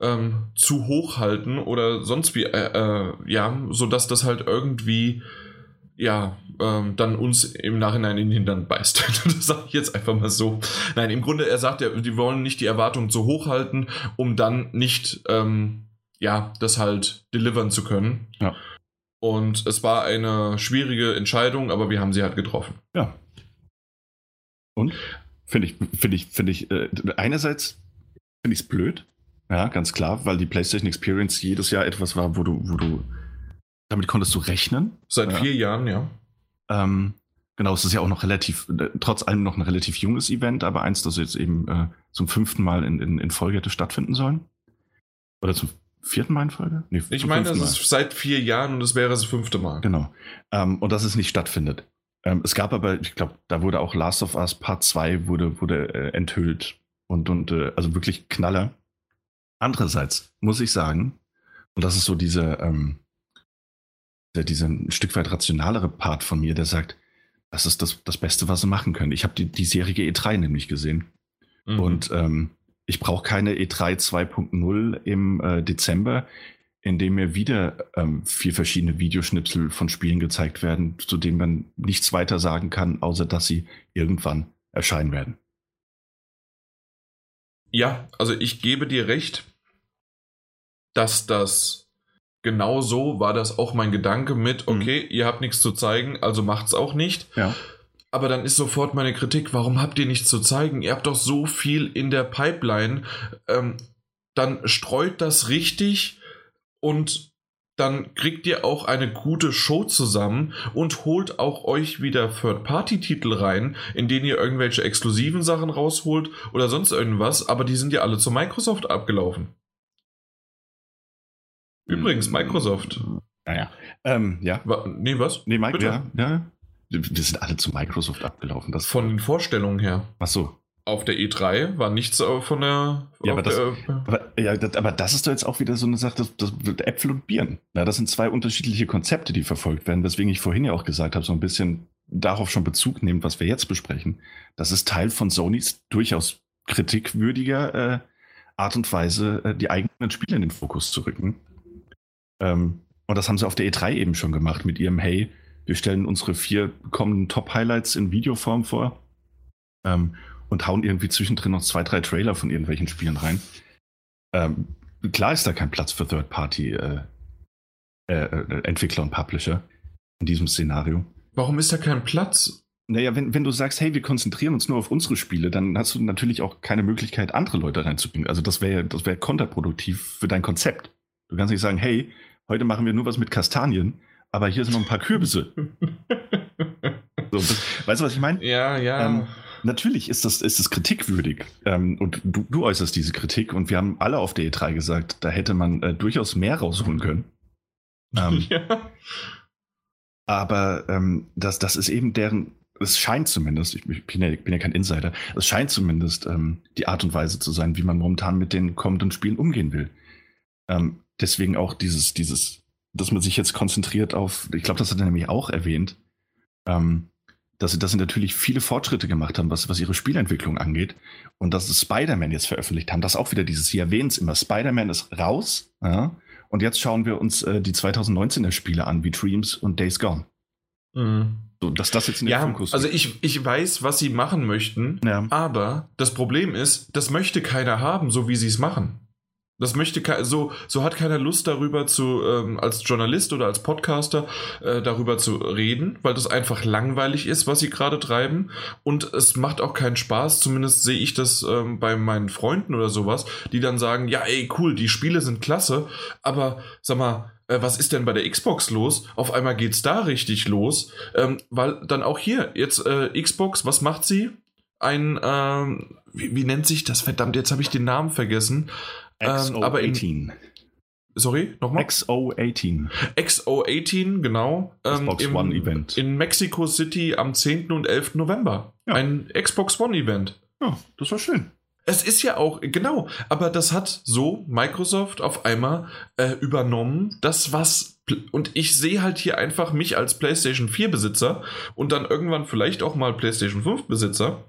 ähm, zu hoch halten oder sonst wie, äh, äh, ja, sodass das halt irgendwie, ja, ähm, dann uns im Nachhinein in den Hintern beißt. das sage ich jetzt einfach mal so. Nein, im Grunde, er sagt ja, die wollen nicht die Erwartungen zu hoch halten, um dann nicht, ähm, ja, das halt delivern zu können. Ja. Und es war eine schwierige Entscheidung, aber wir haben sie halt getroffen. Ja. Und? Finde ich, finde ich, finde ich, äh, einerseits finde ich es blöd, ja, ganz klar, weil die PlayStation Experience jedes Jahr etwas war, wo du, wo du, damit konntest du rechnen. Seit ja. vier Jahren, ja. Ähm, genau, es ist ja auch noch relativ, äh, trotz allem noch ein relativ junges Event, aber eins, das jetzt eben äh, zum fünften Mal in, in, in Folge hätte stattfinden sollen. Oder zum vierten Mal in Folge? Nee, ich meine, das ist seit vier Jahren und es wäre das fünfte Mal. Genau. Ähm, und dass es nicht stattfindet. Ähm, es gab aber, ich glaube, da wurde auch Last of Us Part 2 wurde, wurde äh, enthüllt. Und, und äh, also wirklich Knaller. Andererseits muss ich sagen, und das ist so dieser, ähm, der, dieser ein Stück weit rationalere Part von mir, der sagt, das ist das, das Beste, was sie machen können. Ich habe die, die Serie E3 nämlich gesehen. Mhm. Und ähm, ich brauche keine E3 2.0 im äh, Dezember, in dem mir wieder ähm, vier verschiedene Videoschnipsel von Spielen gezeigt werden, zu denen man nichts weiter sagen kann, außer dass sie irgendwann erscheinen werden. Ja, also ich gebe dir recht, dass das genau so war das auch mein Gedanke mit, mhm. okay, mhm. ihr habt nichts zu zeigen, also macht's auch nicht. Ja. Aber dann ist sofort meine Kritik, warum habt ihr nichts zu zeigen? Ihr habt doch so viel in der Pipeline. Ähm, dann streut das richtig und dann kriegt ihr auch eine gute Show zusammen und holt auch euch wieder Third-Party-Titel rein, in denen ihr irgendwelche exklusiven Sachen rausholt oder sonst irgendwas, aber die sind ja alle zu Microsoft abgelaufen. Übrigens, Microsoft. Naja. Ähm, ja. nee, was? Nee, Mike, ja, ja. Wir sind alle zu Microsoft abgelaufen. Das von den Vorstellungen her. Ach so. Auf der E3 war nichts von der. Ja, aber das, der, aber, ja das, aber das ist doch jetzt auch wieder so eine Sache, das, das Äpfel und Birnen. Ja, das sind zwei unterschiedliche Konzepte, die verfolgt werden, weswegen ich vorhin ja auch gesagt habe, so ein bisschen darauf schon Bezug nehmen, was wir jetzt besprechen. Das ist Teil von Sonys durchaus kritikwürdiger äh, Art und Weise, äh, die eigenen Spiele in den Fokus zu rücken. Ähm, und das haben sie auf der E3 eben schon gemacht mit ihrem Hey, wir stellen unsere vier kommenden Top-Highlights in Videoform vor ähm, und hauen irgendwie zwischendrin noch zwei, drei Trailer von irgendwelchen Spielen rein. Ähm, klar ist da kein Platz für Third-Party-Entwickler äh, äh, und Publisher in diesem Szenario. Warum ist da kein Platz? Naja, wenn, wenn du sagst, hey, wir konzentrieren uns nur auf unsere Spiele, dann hast du natürlich auch keine Möglichkeit, andere Leute reinzubringen. Also das wäre das wär kontraproduktiv für dein Konzept. Du kannst nicht sagen, hey, heute machen wir nur was mit Kastanien aber hier sind noch ein paar Kürbisse. so, weißt du, was ich meine? Ja, ja. Ähm, natürlich ist das, ist das kritikwürdig. Ähm, und du, du, äußerst diese Kritik und wir haben alle auf der E3 gesagt, da hätte man äh, durchaus mehr rausholen können. Ähm, ja. Aber ähm, das, das ist eben deren es scheint zumindest, ich bin ja, bin ja kein Insider, es scheint zumindest ähm, die Art und Weise zu sein, wie man momentan mit den kommenden Spielen umgehen will. Ähm, deswegen auch dieses, dieses, dass man sich jetzt konzentriert auf, ich glaube, das hat er nämlich auch erwähnt, ähm, dass sie, dass sie natürlich viele Fortschritte gemacht haben, was, was ihre Spielentwicklung angeht. Und dass sie Spider-Man jetzt veröffentlicht haben. Das auch wieder dieses, sie erwähnen es immer, Spider-Man ist raus. Ja? Und jetzt schauen wir uns äh, die 2019er Spiele an, wie Dreams und Days Gone. Mhm. So, dass das jetzt in ja, Fokus Also ich, ich weiß, was sie machen möchten, ja. aber das Problem ist, das möchte keiner haben, so wie sie es machen. Das möchte so so hat keiner Lust darüber zu ähm, als Journalist oder als Podcaster äh, darüber zu reden, weil das einfach langweilig ist, was sie gerade treiben und es macht auch keinen Spaß. Zumindest sehe ich das ähm, bei meinen Freunden oder sowas, die dann sagen, ja, ey, cool, die Spiele sind klasse, aber sag mal, äh, was ist denn bei der Xbox los? Auf einmal geht's da richtig los, ähm, weil dann auch hier jetzt äh, Xbox, was macht sie? Ein ähm, wie, wie nennt sich das? Verdammt, jetzt habe ich den Namen vergessen. XO18. Ähm, aber in, sorry, nochmal? XO18. XO18, genau. Ähm, Xbox im, One Event. In Mexico City am 10. und 11. November. Ja. Ein Xbox One Event. Ja, das war schön. Es ist ja auch, genau, aber das hat so Microsoft auf einmal äh, übernommen, das was, und ich sehe halt hier einfach mich als PlayStation 4 Besitzer und dann irgendwann vielleicht auch mal PlayStation 5 Besitzer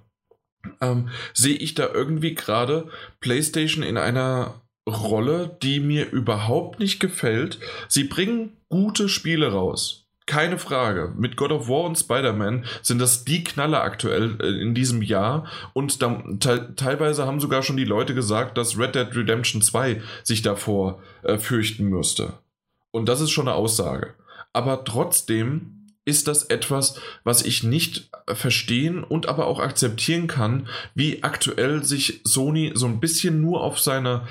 ähm, sehe ich da irgendwie gerade PlayStation in einer Rolle, die mir überhaupt nicht gefällt. Sie bringen gute Spiele raus. Keine Frage. Mit God of War und Spider-Man sind das die Knaller aktuell äh, in diesem Jahr. Und da, te teilweise haben sogar schon die Leute gesagt, dass Red Dead Redemption 2 sich davor äh, fürchten müsste. Und das ist schon eine Aussage. Aber trotzdem ist das etwas, was ich nicht verstehen und aber auch akzeptieren kann, wie aktuell sich Sony so ein bisschen nur auf seine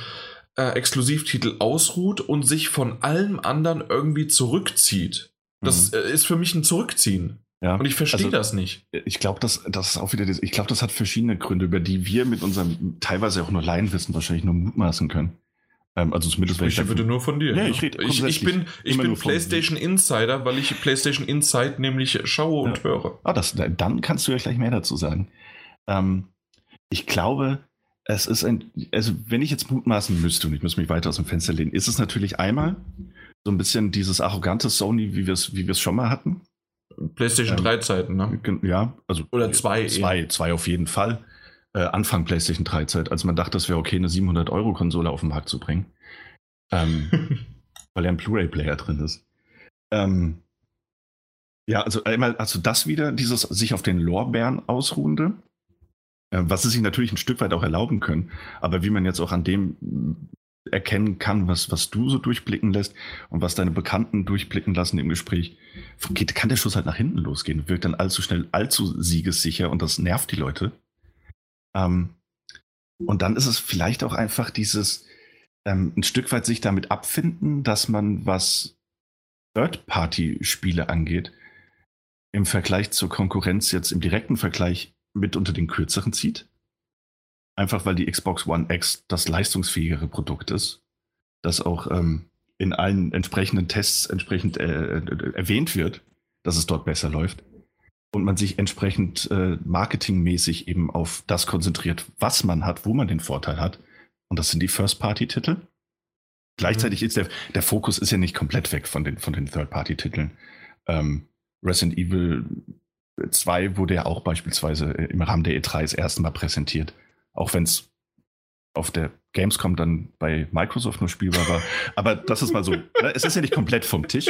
äh, Exklusivtitel ausruht und sich von allem anderen irgendwie zurückzieht. Das mhm. Äh, ist für mich ein Zurückziehen. Ja. Und ich verstehe also, das nicht. Ich glaube, das, das ist auch wieder, ich glaube, das hat verschiedene Gründe, über die wir mit unserem teilweise auch nur Laienwissen wahrscheinlich nur mutmaßen können. Ähm, also zumindest ich bitte nur von dir. Ja, ich, rede ich, ich bin, ich bin PlayStation Insider, weil ich PlayStation Insight nämlich schaue ja. und höre. Ah, das, dann kannst du ja gleich mehr dazu sagen. Ähm, ich glaube, es ist ein, also wenn ich jetzt mutmaßen müsste und ich muss mich weiter aus dem Fenster lehnen, ist es natürlich einmal so ein bisschen dieses arrogante Sony, wie wir es wie schon mal hatten. PlayStation ähm, 3 Zeiten, ne? Ja, also. Oder zwei. Zwei, zwei auf jeden Fall äh, Anfang PlayStation 3 Zeit, als man dachte, es wäre okay, eine 700 Euro Konsole auf den Markt zu bringen. Ähm, weil ja ein Blu-ray-Player drin ist. Ähm, ja, also einmal, also das wieder, dieses sich auf den Lorbeeren ausruhende, äh, was sie sich natürlich ein Stück weit auch erlauben können, aber wie man jetzt auch an dem erkennen kann, was, was du so durchblicken lässt und was deine Bekannten durchblicken lassen im Gespräch, geht, kann der Schuss halt nach hinten losgehen, wirkt dann allzu schnell allzu siegessicher und das nervt die Leute. Ähm, und dann ist es vielleicht auch einfach dieses ähm, ein Stück weit sich damit abfinden, dass man, was Third-Party-Spiele angeht, im Vergleich zur Konkurrenz jetzt im direkten Vergleich mit unter den kürzeren zieht. Einfach weil die Xbox One X das leistungsfähigere Produkt ist, das auch ähm, in allen entsprechenden Tests entsprechend äh, äh erwähnt wird, dass es dort besser läuft und man sich entsprechend äh, marketingmäßig eben auf das konzentriert, was man hat, wo man den Vorteil hat. Und das sind die First-Party-Titel. Gleichzeitig mhm. ist der, der Fokus ist ja nicht komplett weg von den, von den Third-Party-Titeln. Ähm, Resident Evil 2 wurde ja auch beispielsweise im Rahmen der E3 das erste Mal präsentiert. Auch wenn es auf der Gamescom dann bei Microsoft nur spielbar war. Aber das ist mal so. Ne, es ist ja nicht komplett vom Tisch.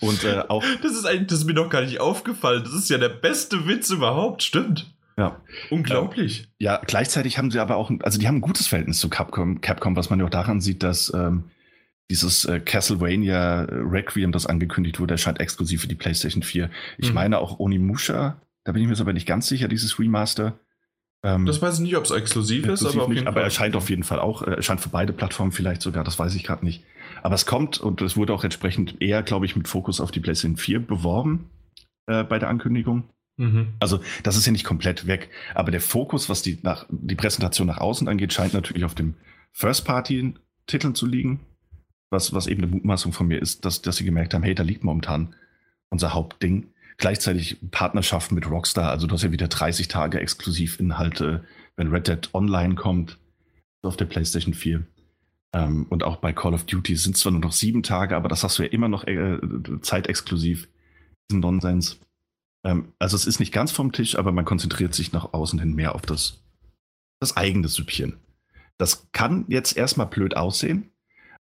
Und äh, auch. Das ist eigentlich, das ist mir noch gar nicht aufgefallen. Das ist ja der beste Witz überhaupt, stimmt. Ja. Unglaublich. Ähm, ja, gleichzeitig haben sie aber auch, also die haben ein gutes Verhältnis zu Capcom, Capcom was man ja auch daran sieht, dass ähm, dieses äh, Castlevania Requiem, das angekündigt wurde, erscheint exklusiv für die PlayStation 4. Ich mhm. meine auch Onimusha, da bin ich mir aber nicht ganz sicher, dieses Remaster. Ähm, das weiß ich nicht, ob es exklusiv, exklusiv, ist, aber, nicht, aber er scheint auf jeden Fall auch, er scheint für beide Plattformen vielleicht sogar, das weiß ich gerade nicht. Aber es kommt und es wurde auch entsprechend eher, glaube ich, mit Fokus auf die PlayStation 4 beworben äh, bei der Ankündigung. Mhm. Also das ist ja nicht komplett weg, aber der Fokus, was die, nach, die Präsentation nach außen angeht, scheint natürlich auf dem First-Party-Titeln zu liegen. Was, was eben eine Mutmaßung von mir ist, dass, dass sie gemerkt haben, hey, da liegt momentan unser Hauptding. Gleichzeitig Partnerschaften mit Rockstar. Also du hast ja wieder 30 Tage Exklusivinhalte, wenn Red Dead Online kommt auf der PlayStation 4. Ähm, und auch bei Call of Duty sind zwar nur noch sieben Tage, aber das hast du ja immer noch äh, zeitexklusiv. Diesen Nonsens. Ähm, also es ist nicht ganz vom Tisch, aber man konzentriert sich nach außen hin mehr auf das, das eigene Süppchen. Das kann jetzt erstmal blöd aussehen,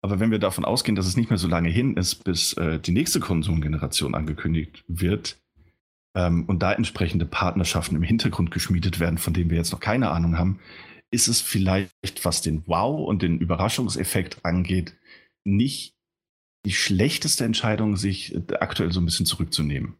aber wenn wir davon ausgehen, dass es nicht mehr so lange hin ist, bis äh, die nächste Konsumgeneration angekündigt wird ähm, und da entsprechende Partnerschaften im Hintergrund geschmiedet werden, von denen wir jetzt noch keine Ahnung haben, ist es vielleicht, was den Wow und den Überraschungseffekt angeht, nicht die schlechteste Entscheidung, sich äh, aktuell so ein bisschen zurückzunehmen.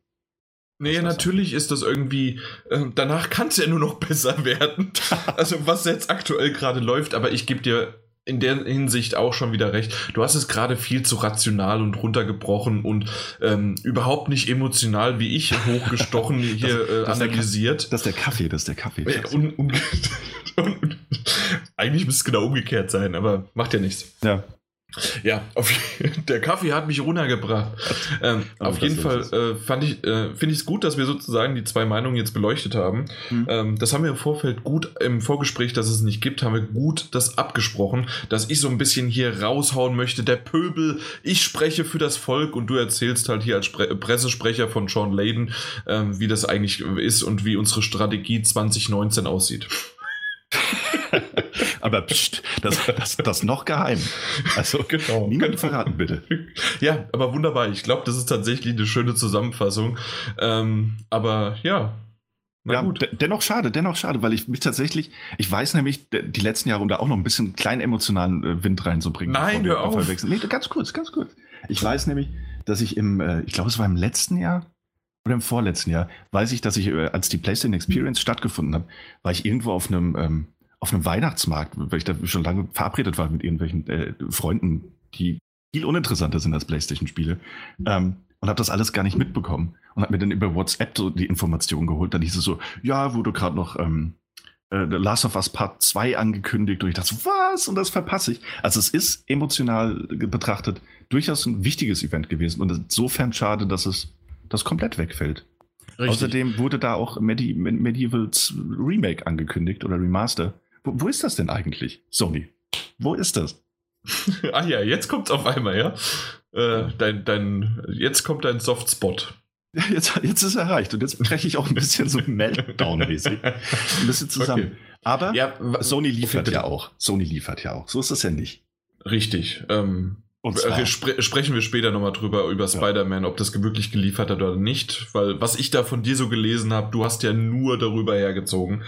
Nee, natürlich ist das irgendwie, äh, danach kann es ja nur noch besser werden. also was jetzt aktuell gerade läuft, aber ich gebe dir in der Hinsicht auch schon wieder recht. Du hast es gerade viel zu rational und runtergebrochen und ähm, überhaupt nicht emotional, wie ich, hochgestochen hier äh, das analysiert. Das ist der Kaffee, das ist der Kaffee. Und, und, und, eigentlich müsste es genau umgekehrt sein, aber macht ja nichts. Ja. Ja, auf, der Kaffee hat mich runtergebracht. Ähm, auf jeden Fall äh, fand ich, äh, finde ich es gut, dass wir sozusagen die zwei Meinungen jetzt beleuchtet haben. Mhm. Ähm, das haben wir im Vorfeld gut im Vorgespräch, dass es nicht gibt, haben wir gut das abgesprochen, dass ich so ein bisschen hier raushauen möchte. Der Pöbel, ich spreche für das Volk und du erzählst halt hier als Spre Pressesprecher von Sean Layden, ähm, wie das eigentlich ist und wie unsere Strategie 2019 aussieht. Aber pst, das, das, das noch geheim. Also genau, niemand genau. verraten, bitte. Ja, aber wunderbar. Ich glaube, das ist tatsächlich eine schöne Zusammenfassung. Ähm, aber ja, na ja, gut. dennoch schade, dennoch schade, weil ich mich tatsächlich, ich weiß nämlich, die letzten Jahre, um da auch noch ein bisschen kleinen emotionalen äh, Wind reinzubringen. Nein, hör auf. Nee, ganz kurz, ganz kurz. Ich weiß nämlich, dass ich im, äh, ich glaube, es war im letzten Jahr oder im vorletzten Jahr, weiß ich, dass ich, äh, als die PlayStation Experience stattgefunden hat, war ich irgendwo auf einem, ähm, auf einem Weihnachtsmarkt, weil ich da schon lange verabredet war mit irgendwelchen äh, Freunden, die viel uninteressanter sind als PlayStation-Spiele. Ähm, und habe das alles gar nicht mitbekommen und habe mir dann über WhatsApp so die Informationen geholt. Dann hieß es so, ja, wurde gerade noch ähm, äh, The Last of Us Part 2 angekündigt und ich dachte so, was? Und das verpasse ich. Also es ist emotional betrachtet durchaus ein wichtiges Event gewesen und insofern schade, dass es das komplett wegfällt. Richtig. Außerdem wurde da auch Medi Medievals Remake angekündigt oder Remaster. Wo, wo ist das denn eigentlich, Sony? Wo ist das? ah ja, jetzt kommt's auf einmal, ja. Äh, dein, dein, jetzt kommt dein Softspot. Jetzt, jetzt ist er erreicht und jetzt breche ich auch ein bisschen so Meltdown-mäßig. Ein bisschen zusammen. Okay. Aber ja, Sony liefert okay, ja auch. Sony liefert ja auch. So ist das ja nicht. Richtig. Ähm, wir spre sprechen wir später nochmal drüber, über Spider-Man, ob das wirklich geliefert hat oder nicht. Weil was ich da von dir so gelesen habe, du hast ja nur darüber hergezogen.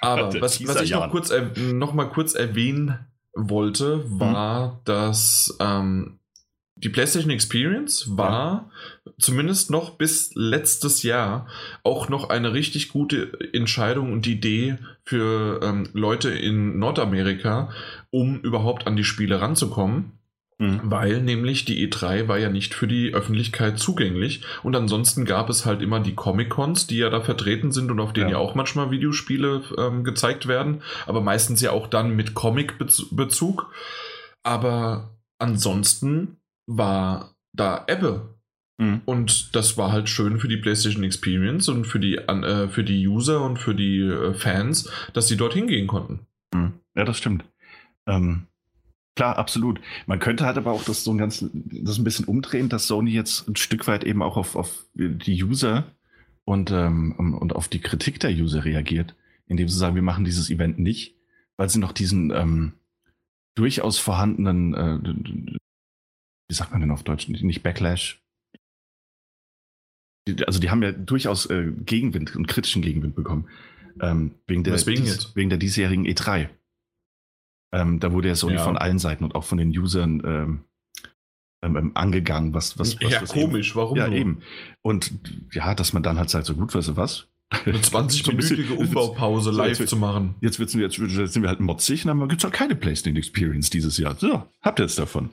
Aber was, was ich noch, kurz, noch mal kurz erwähnen wollte, war, hm. dass ähm, die PlayStation Experience war ja. zumindest noch bis letztes Jahr auch noch eine richtig gute Entscheidung und Idee für ähm, Leute in Nordamerika, um überhaupt an die Spiele ranzukommen. Mhm. Weil nämlich die E3 war ja nicht für die Öffentlichkeit zugänglich und ansonsten gab es halt immer die Comic-Cons, die ja da vertreten sind und auf denen ja, ja auch manchmal Videospiele ähm, gezeigt werden, aber meistens ja auch dann mit Comic-Bezug. Aber ansonsten war da Ebbe. Mhm. Und das war halt schön für die PlayStation Experience und für die, äh, für die User und für die äh, Fans, dass sie dort hingehen konnten. Mhm. Ja, das stimmt. Ähm, Klar, absolut. Man könnte halt aber auch das so ein ganz, das ein bisschen umdrehen, dass Sony jetzt ein Stück weit eben auch auf, auf die User und, ähm, und auf die Kritik der User reagiert, indem sie sagen, wir machen dieses Event nicht, weil sie noch diesen ähm, durchaus vorhandenen, äh, wie sagt man denn auf Deutsch, nicht Backlash. Also die haben ja durchaus äh, Gegenwind und kritischen Gegenwind bekommen. Ähm, wegen, der, dies, wegen der diesjährigen E3. Ähm, da wurde ja Sony ja. von allen Seiten und auch von den Usern ähm, ähm, ähm angegangen, was, was, was Ja, was komisch, eben, warum? Ja, so? eben. Und ja, dass man dann halt sagt, so gut, weißt du was? Eine 20-minütige Umbaupause live jetzt, zu machen. Jetzt, jetzt, jetzt, jetzt sind wir halt motzig und dann gibt es halt keine PlayStation Experience dieses Jahr. So, habt ihr jetzt davon.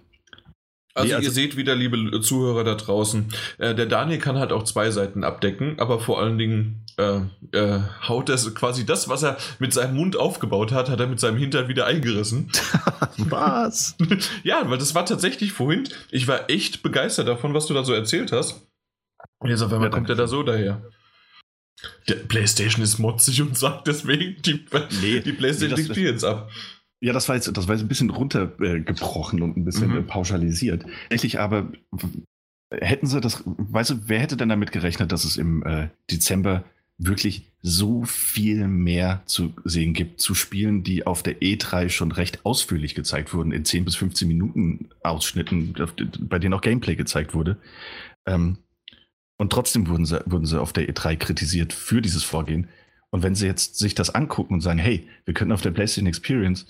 Also, nee, also, ihr seht wieder, liebe Zuhörer da draußen, äh, der Daniel kann halt auch zwei Seiten abdecken, aber vor allen Dingen äh, äh, haut er quasi das, was er mit seinem Mund aufgebaut hat, hat er mit seinem Hintern wieder eingerissen. was? ja, weil das war tatsächlich vorhin, ich war echt begeistert davon, was du da so erzählt hast. Jetzt auf einmal ja, kommt er da so daher. Der PlayStation ist motzig und sagt deswegen die, nee, die PlayStation nee, spielt ab. Ja, das war jetzt, das war jetzt ein bisschen runtergebrochen und ein bisschen mhm. pauschalisiert. Tatsächlich aber hätten sie das, weißt du, wer hätte denn damit gerechnet, dass es im äh, Dezember wirklich so viel mehr zu sehen gibt, zu Spielen, die auf der E3 schon recht ausführlich gezeigt wurden, in 10 bis 15 Minuten Ausschnitten, bei denen auch Gameplay gezeigt wurde. Ähm, und trotzdem wurden sie, wurden sie auf der E3 kritisiert für dieses Vorgehen. Und wenn sie jetzt sich das angucken und sagen, hey, wir könnten auf der PlayStation Experience,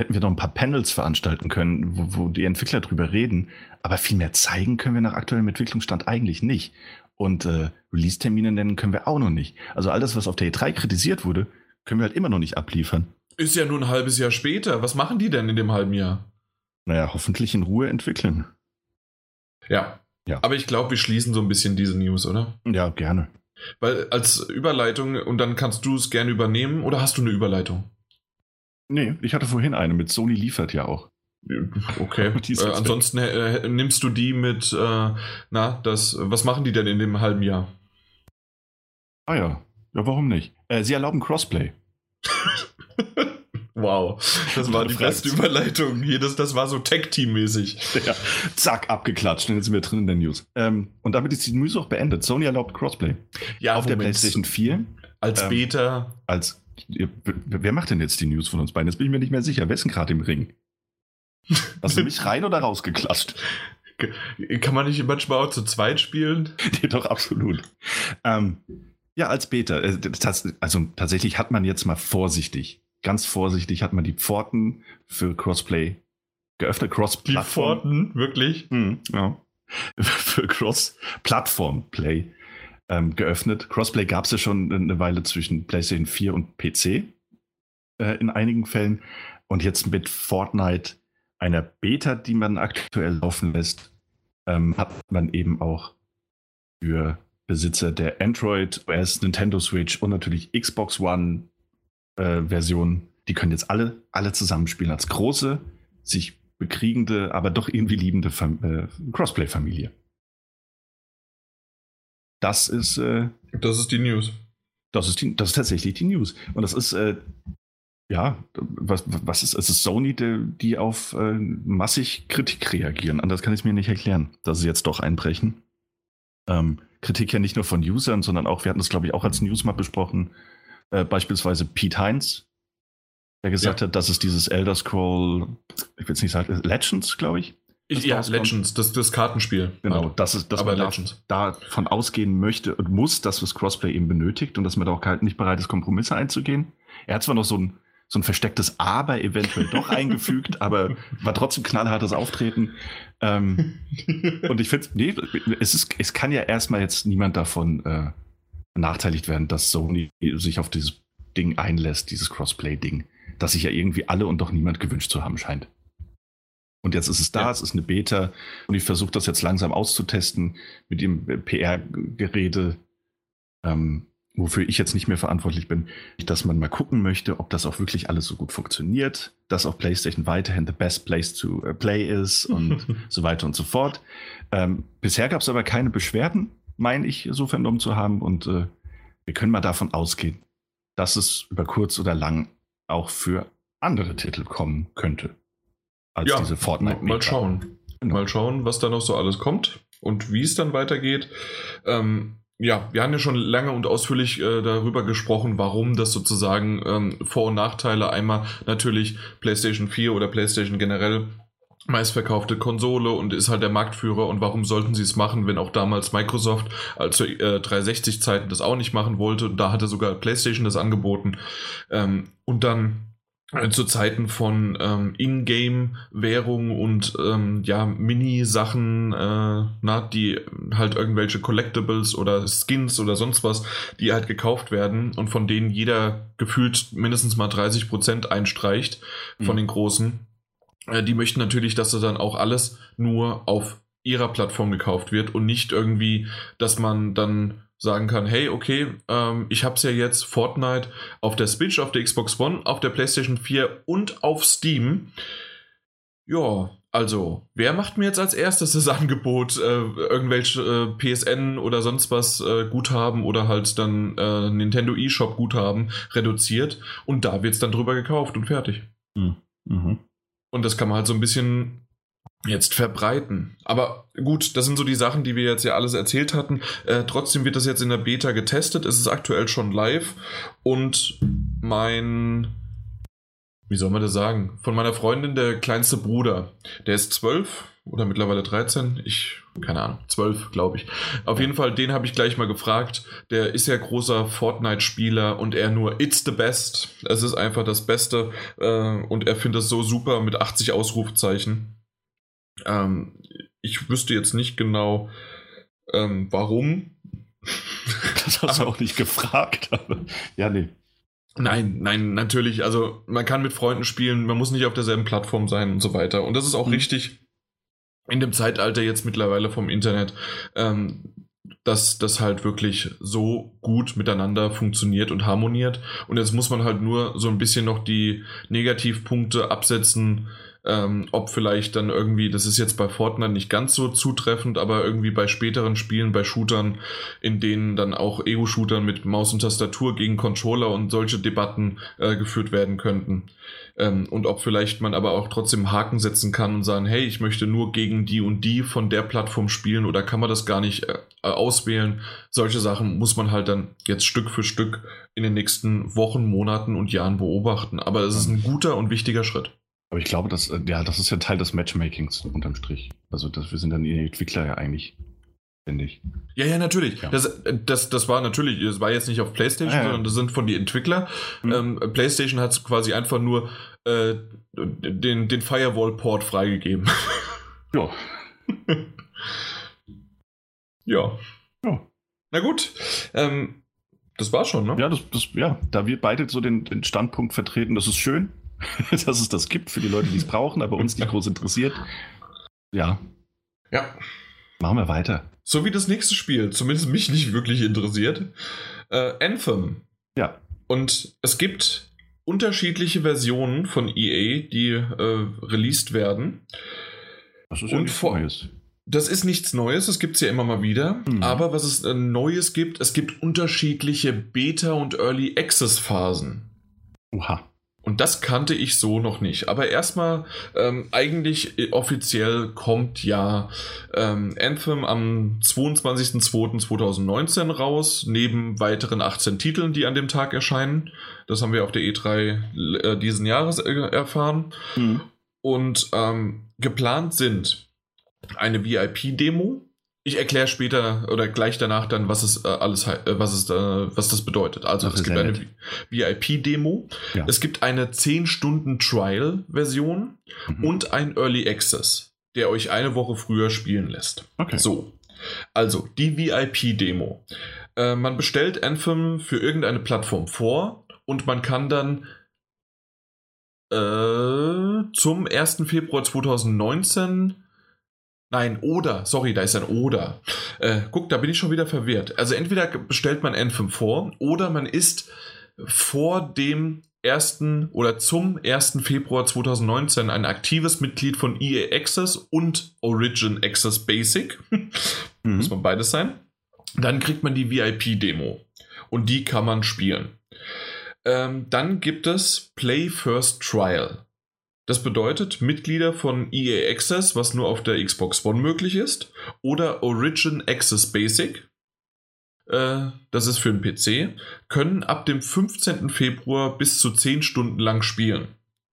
hätten wir noch ein paar Panels veranstalten können, wo, wo die Entwickler drüber reden, aber viel mehr zeigen können wir nach aktuellem Entwicklungsstand eigentlich nicht. Und äh, Release-Termine nennen können wir auch noch nicht. Also all das, was auf der E3 kritisiert wurde, können wir halt immer noch nicht abliefern. Ist ja nur ein halbes Jahr später. Was machen die denn in dem halben Jahr? Naja, hoffentlich in Ruhe entwickeln. Ja. ja. Aber ich glaube, wir schließen so ein bisschen diese News, oder? Ja, gerne. Weil als Überleitung, und dann kannst du es gerne übernehmen, oder hast du eine Überleitung? Nee, ich hatte vorhin eine mit Sony liefert ja auch. Okay. äh, ansonsten äh, nimmst du die mit, äh, na, das, was machen die denn in dem halben Jahr? Ah ja, ja, warum nicht? Äh, sie erlauben Crossplay. wow, das war die beste Überleitung. Hier, das, das war so Tech-Team-mäßig. Ja, zack, abgeklatscht. Dann sind wir drin in der News. Ähm, und damit ist die News auch beendet. Sony erlaubt Crossplay. Ja, auf der PlayStation 4. Als ähm, Beta. Als, wer macht denn jetzt die News von uns beiden? Jetzt bin ich mir nicht mehr sicher. Wer ist denn gerade im Ring? Hast du mich rein oder rausgeklatscht? Kann man nicht manchmal auch zu zweit spielen? nee, doch, absolut. Ähm, ja, als Beta. Äh, also tatsächlich hat man jetzt mal vorsichtig, ganz vorsichtig hat man die Pforten für Crossplay geöffnet. Cross-Plattform. Die Pforten, wirklich? Mhm, ja. für Cross-Plattform-Play ähm, geöffnet. Crossplay gab es ja schon eine Weile zwischen PlayStation 4 und PC äh, in einigen Fällen. Und jetzt mit Fortnite einer Beta, die man aktuell laufen lässt, ähm, hat man eben auch für Besitzer der Android OS, Nintendo Switch und natürlich Xbox One äh, Version, die können jetzt alle, alle zusammenspielen als große, sich bekriegende, aber doch irgendwie liebende äh, Crossplay-Familie. Das ist. Äh, das ist die News. Das ist, die, das ist tatsächlich die News. Und das ist äh, ja, was, was ist, es ist Sony, die, die auf äh, massig Kritik reagieren. Anders kann ich es mir nicht erklären, dass sie jetzt doch einbrechen. Ähm, Kritik ja nicht nur von Usern, sondern auch, wir hatten das glaube ich auch als News mal besprochen, äh, beispielsweise Pete Heinz, der gesagt ja. hat, dass es dieses Elder Scroll, ich will es nicht sagen, Legends, glaube ich. Ich ja, Legends, das, das Kartenspiel. Genau, das ist, dass Aber man Legends. Da, davon ausgehen möchte und muss, dass das Crossplay eben benötigt und dass man da auch halt nicht bereit ist, Kompromisse einzugehen. Er hat zwar noch so ein so ein verstecktes Aber eventuell doch eingefügt, aber war trotzdem knallhartes Auftreten. Ähm, und ich finde, nee, es, ist, es kann ja erstmal jetzt niemand davon äh, benachteiligt werden, dass Sony sich auf dieses Ding einlässt, dieses Crossplay-Ding, das sich ja irgendwie alle und doch niemand gewünscht zu haben scheint. Und jetzt ist es da, ja. es ist eine Beta und ich versuche das jetzt langsam auszutesten mit dem PR-Gerede. Ähm, wofür ich jetzt nicht mehr verantwortlich bin, dass man mal gucken möchte, ob das auch wirklich alles so gut funktioniert, dass auch PlayStation weiterhin the best place to uh, play ist und so weiter und so fort. Ähm, bisher gab es aber keine Beschwerden, meine ich, so vernommen zu haben und äh, wir können mal davon ausgehen, dass es über kurz oder lang auch für andere Titel kommen könnte als ja, diese Fortnite. Mal schauen. Genau. Mal schauen, was da noch so alles kommt und wie es dann weitergeht. Ähm, ja, wir haben ja schon lange und ausführlich äh, darüber gesprochen, warum das sozusagen ähm, Vor- und Nachteile einmal natürlich PlayStation 4 oder PlayStation generell meistverkaufte Konsole und ist halt der Marktführer und warum sollten sie es machen, wenn auch damals Microsoft also äh, 360 Zeiten das auch nicht machen wollte und da hatte sogar PlayStation das angeboten ähm, und dann zu Zeiten von ähm, Ingame-Währung und ähm, ja, Mini-Sachen, äh, na, die halt irgendwelche Collectibles oder Skins oder sonst was, die halt gekauft werden und von denen jeder gefühlt mindestens mal 30% einstreicht von mhm. den großen. Äh, die möchten natürlich, dass das dann auch alles nur auf ihrer Plattform gekauft wird und nicht irgendwie, dass man dann sagen kann, hey, okay, ähm, ich habe es ja jetzt Fortnite auf der Switch, auf der Xbox One, auf der PlayStation 4 und auf Steam. Ja, Also, wer macht mir jetzt als erstes das Angebot, äh, irgendwelche äh, PSN oder sonst was äh, Guthaben oder halt dann äh, Nintendo eShop Guthaben reduziert und da wird es dann drüber gekauft und fertig. Mhm. Mhm. Und das kann man halt so ein bisschen jetzt verbreiten. Aber gut, das sind so die Sachen, die wir jetzt ja alles erzählt hatten. Äh, trotzdem wird das jetzt in der Beta getestet. Es ist aktuell schon live und mein wie soll man das sagen? Von meiner Freundin, der kleinste Bruder. Der ist zwölf oder mittlerweile 13. Ich, keine Ahnung, zwölf, glaube ich. Auf jeden Fall, den habe ich gleich mal gefragt. Der ist ja großer Fortnite-Spieler und er nur It's the best. Es ist einfach das Beste äh, und er findet es so super mit 80 Ausrufezeichen. Ähm, ich wüsste jetzt nicht genau, ähm, warum. Das hast du auch nicht gefragt. Ja, nee. Nein, nein, natürlich. Also man kann mit Freunden spielen, man muss nicht auf derselben Plattform sein und so weiter. Und das ist auch mhm. richtig in dem Zeitalter jetzt mittlerweile vom Internet, ähm, dass das halt wirklich so gut miteinander funktioniert und harmoniert. Und jetzt muss man halt nur so ein bisschen noch die Negativpunkte absetzen, ähm, ob vielleicht dann irgendwie, das ist jetzt bei Fortnite nicht ganz so zutreffend, aber irgendwie bei späteren Spielen, bei Shootern, in denen dann auch Ego-Shootern mit Maus und Tastatur gegen Controller und solche Debatten äh, geführt werden könnten. Ähm, und ob vielleicht man aber auch trotzdem Haken setzen kann und sagen, hey, ich möchte nur gegen die und die von der Plattform spielen oder kann man das gar nicht äh, auswählen. Solche Sachen muss man halt dann jetzt Stück für Stück in den nächsten Wochen, Monaten und Jahren beobachten. Aber es ist ein guter und wichtiger Schritt. Aber ich glaube, dass, äh, ja, das ist ja Teil des Matchmakings unterm Strich. Also das, wir sind dann die Entwickler ja eigentlich, finde ich. Ja, ja, natürlich. Ja. Das, äh, das, das war natürlich, das war jetzt nicht auf PlayStation, ah, ja. sondern das sind von die Entwickler. Mhm. Ähm, PlayStation hat quasi einfach nur äh, den, den Firewall-Port freigegeben. Ja. ja. Ja. Na gut. Ähm, das war schon, ne? Ja, das, das, ja, da wir beide so den, den Standpunkt vertreten, das ist schön. dass es das gibt für die Leute, die es brauchen, aber uns nicht groß interessiert. Ja. Ja. Machen wir weiter. So wie das nächste Spiel, zumindest mich nicht wirklich interessiert. Äh, Anthem. Ja. Und es gibt unterschiedliche Versionen von EA, die äh, released werden. Das ist ja nichts Neues. Das ist nichts Neues, das gibt es ja immer mal wieder. Mhm. Aber was es äh, Neues gibt, es gibt unterschiedliche Beta- und Early Access-Phasen. Oha. Und das kannte ich so noch nicht. Aber erstmal, ähm, eigentlich äh, offiziell kommt ja ähm, Anthem am 22.02.2019 raus, neben weiteren 18 Titeln, die an dem Tag erscheinen. Das haben wir auf der E3 äh, diesen Jahres äh, erfahren. Mhm. Und ähm, geplant sind eine VIP-Demo, ich erkläre später oder gleich danach dann, was es äh, alles, äh, was es, äh, was das bedeutet. Also Ach, es gibt eine VIP-Demo, ja. es gibt eine 10 Stunden Trial-Version mhm. und ein Early Access, der euch eine Woche früher spielen lässt. Okay. So, also die VIP-Demo. Äh, man bestellt Anthem für irgendeine Plattform vor und man kann dann äh, zum 1. Februar 2019 Nein, oder, sorry, da ist ein oder. Äh, guck, da bin ich schon wieder verwirrt. Also entweder bestellt man N5 vor oder man ist vor dem 1. oder zum 1. Februar 2019 ein aktives Mitglied von EA Access und Origin Access Basic. mhm. Muss man beides sein. Dann kriegt man die VIP-Demo und die kann man spielen. Ähm, dann gibt es Play First Trial. Das bedeutet, Mitglieder von EA Access, was nur auf der Xbox One möglich ist, oder Origin Access Basic, äh, das ist für den PC, können ab dem 15. Februar bis zu 10 Stunden lang spielen.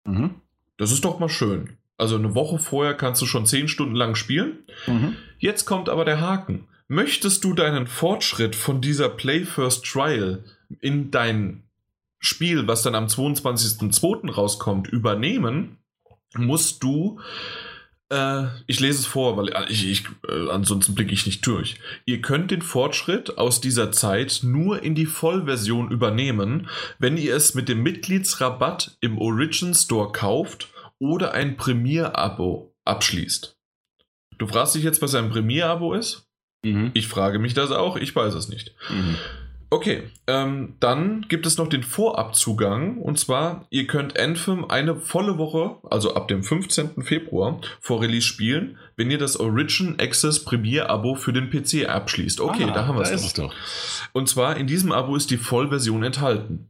Mhm. Das ist doch mal schön. Also eine Woche vorher kannst du schon 10 Stunden lang spielen. Mhm. Jetzt kommt aber der Haken. Möchtest du deinen Fortschritt von dieser Play First Trial in dein Spiel, was dann am 22.02. rauskommt, übernehmen, musst du, äh, ich lese es vor, weil ich, ich äh, ansonsten blicke ich nicht durch. Ihr könnt den Fortschritt aus dieser Zeit nur in die Vollversion übernehmen, wenn ihr es mit dem Mitgliedsrabatt im Origin Store kauft oder ein Premier-Abo abschließt. Du fragst dich jetzt, was ein Premier-Abo ist? Mhm. Ich frage mich das auch, ich weiß es nicht. Mhm. Okay, ähm, dann gibt es noch den Vorabzugang. Und zwar, ihr könnt Anthem eine volle Woche, also ab dem 15. Februar, vor Release spielen, wenn ihr das Origin Access Premier Abo für den PC abschließt. Okay, ah, da haben wir es doch. Und zwar, in diesem Abo ist die Vollversion enthalten.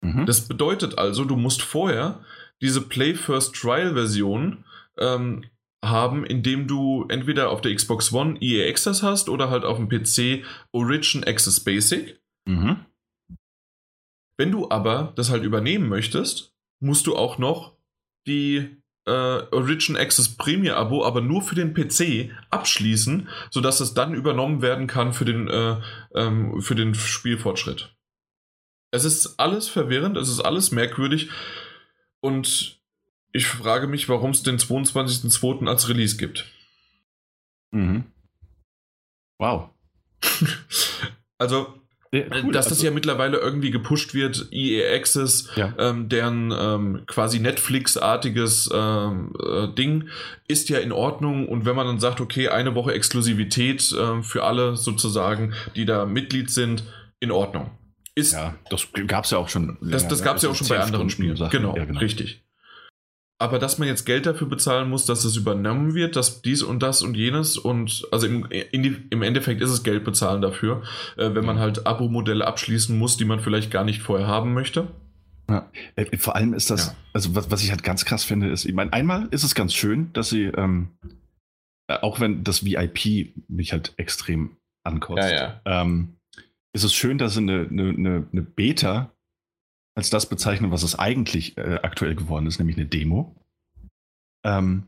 Mhm. Das bedeutet also, du musst vorher diese Play First Trial Version ähm, haben, indem du entweder auf der Xbox One EA Access hast oder halt auf dem PC Origin Access Basic. Mhm. Wenn du aber das halt übernehmen möchtest, musst du auch noch die äh, Origin Access Premier Abo, aber nur für den PC abschließen, sodass es dann übernommen werden kann für den, äh, ähm, für den Spielfortschritt. Es ist alles verwirrend, es ist alles merkwürdig und ich frage mich, warum es den 22.02. als Release gibt. Mhm. Wow. also, ja, cool. dass das also, ja mittlerweile irgendwie gepusht wird, EA Access, ja. ähm, deren ähm, quasi Netflix-artiges ähm, äh, Ding, ist ja in Ordnung. Und wenn man dann sagt, okay, eine Woche Exklusivität äh, für alle sozusagen, die da Mitglied sind, in Ordnung. Ist, ja, das gab es ja auch schon. Das, das gab es ja auch schon bei anderen Spielen. Genau, ja, genau, richtig. Aber dass man jetzt Geld dafür bezahlen muss, dass es übernommen wird, dass dies und das und jenes und also im, die, im Endeffekt ist es Geld bezahlen dafür, äh, wenn man halt Abo-Modelle abschließen muss, die man vielleicht gar nicht vorher haben möchte. Ja. Äh, vor allem ist das, ja. also was, was ich halt ganz krass finde, ist, ich meine, einmal ist es ganz schön, dass sie, ähm, äh, auch wenn das VIP mich halt extrem ankostet, ja, ähm, ist es schön, dass sie eine, eine, eine Beta als das bezeichnen, was es eigentlich äh, aktuell geworden ist, nämlich eine Demo. Ähm,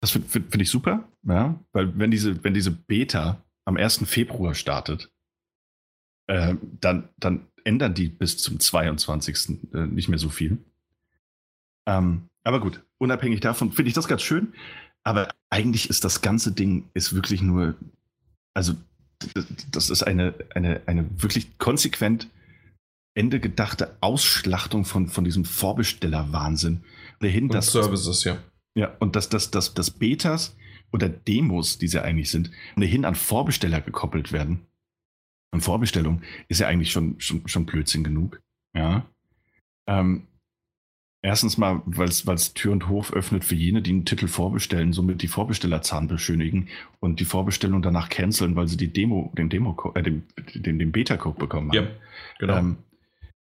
das finde find, find ich super, ja, weil wenn diese, wenn diese Beta am 1. Februar startet, äh, dann, dann ändern die bis zum 22. Äh, nicht mehr so viel. Ähm, aber gut, unabhängig davon finde ich das ganz schön. Aber eigentlich ist das ganze Ding ist wirklich nur, also das ist eine, eine, eine wirklich konsequent Ende gedachte Ausschlachtung von, von diesem Vorbestellerwahnsinn. Dahin, und dass, Services, ja. Ja, und dass, dass, dass, dass Betas oder Demos, die sie eigentlich sind, ohnehin an Vorbesteller gekoppelt werden. Und Vorbestellung ist ja eigentlich schon, schon, schon Blödsinn genug. Ja. Ähm, erstens mal, weil es Tür und Hof öffnet für jene, die einen Titel vorbestellen, somit die Vorbestellerzahn beschönigen und die Vorbestellung danach canceln, weil sie die Demo, den Demo, äh, den, den, den Beta-Code bekommen haben. Ja, genau. Ähm,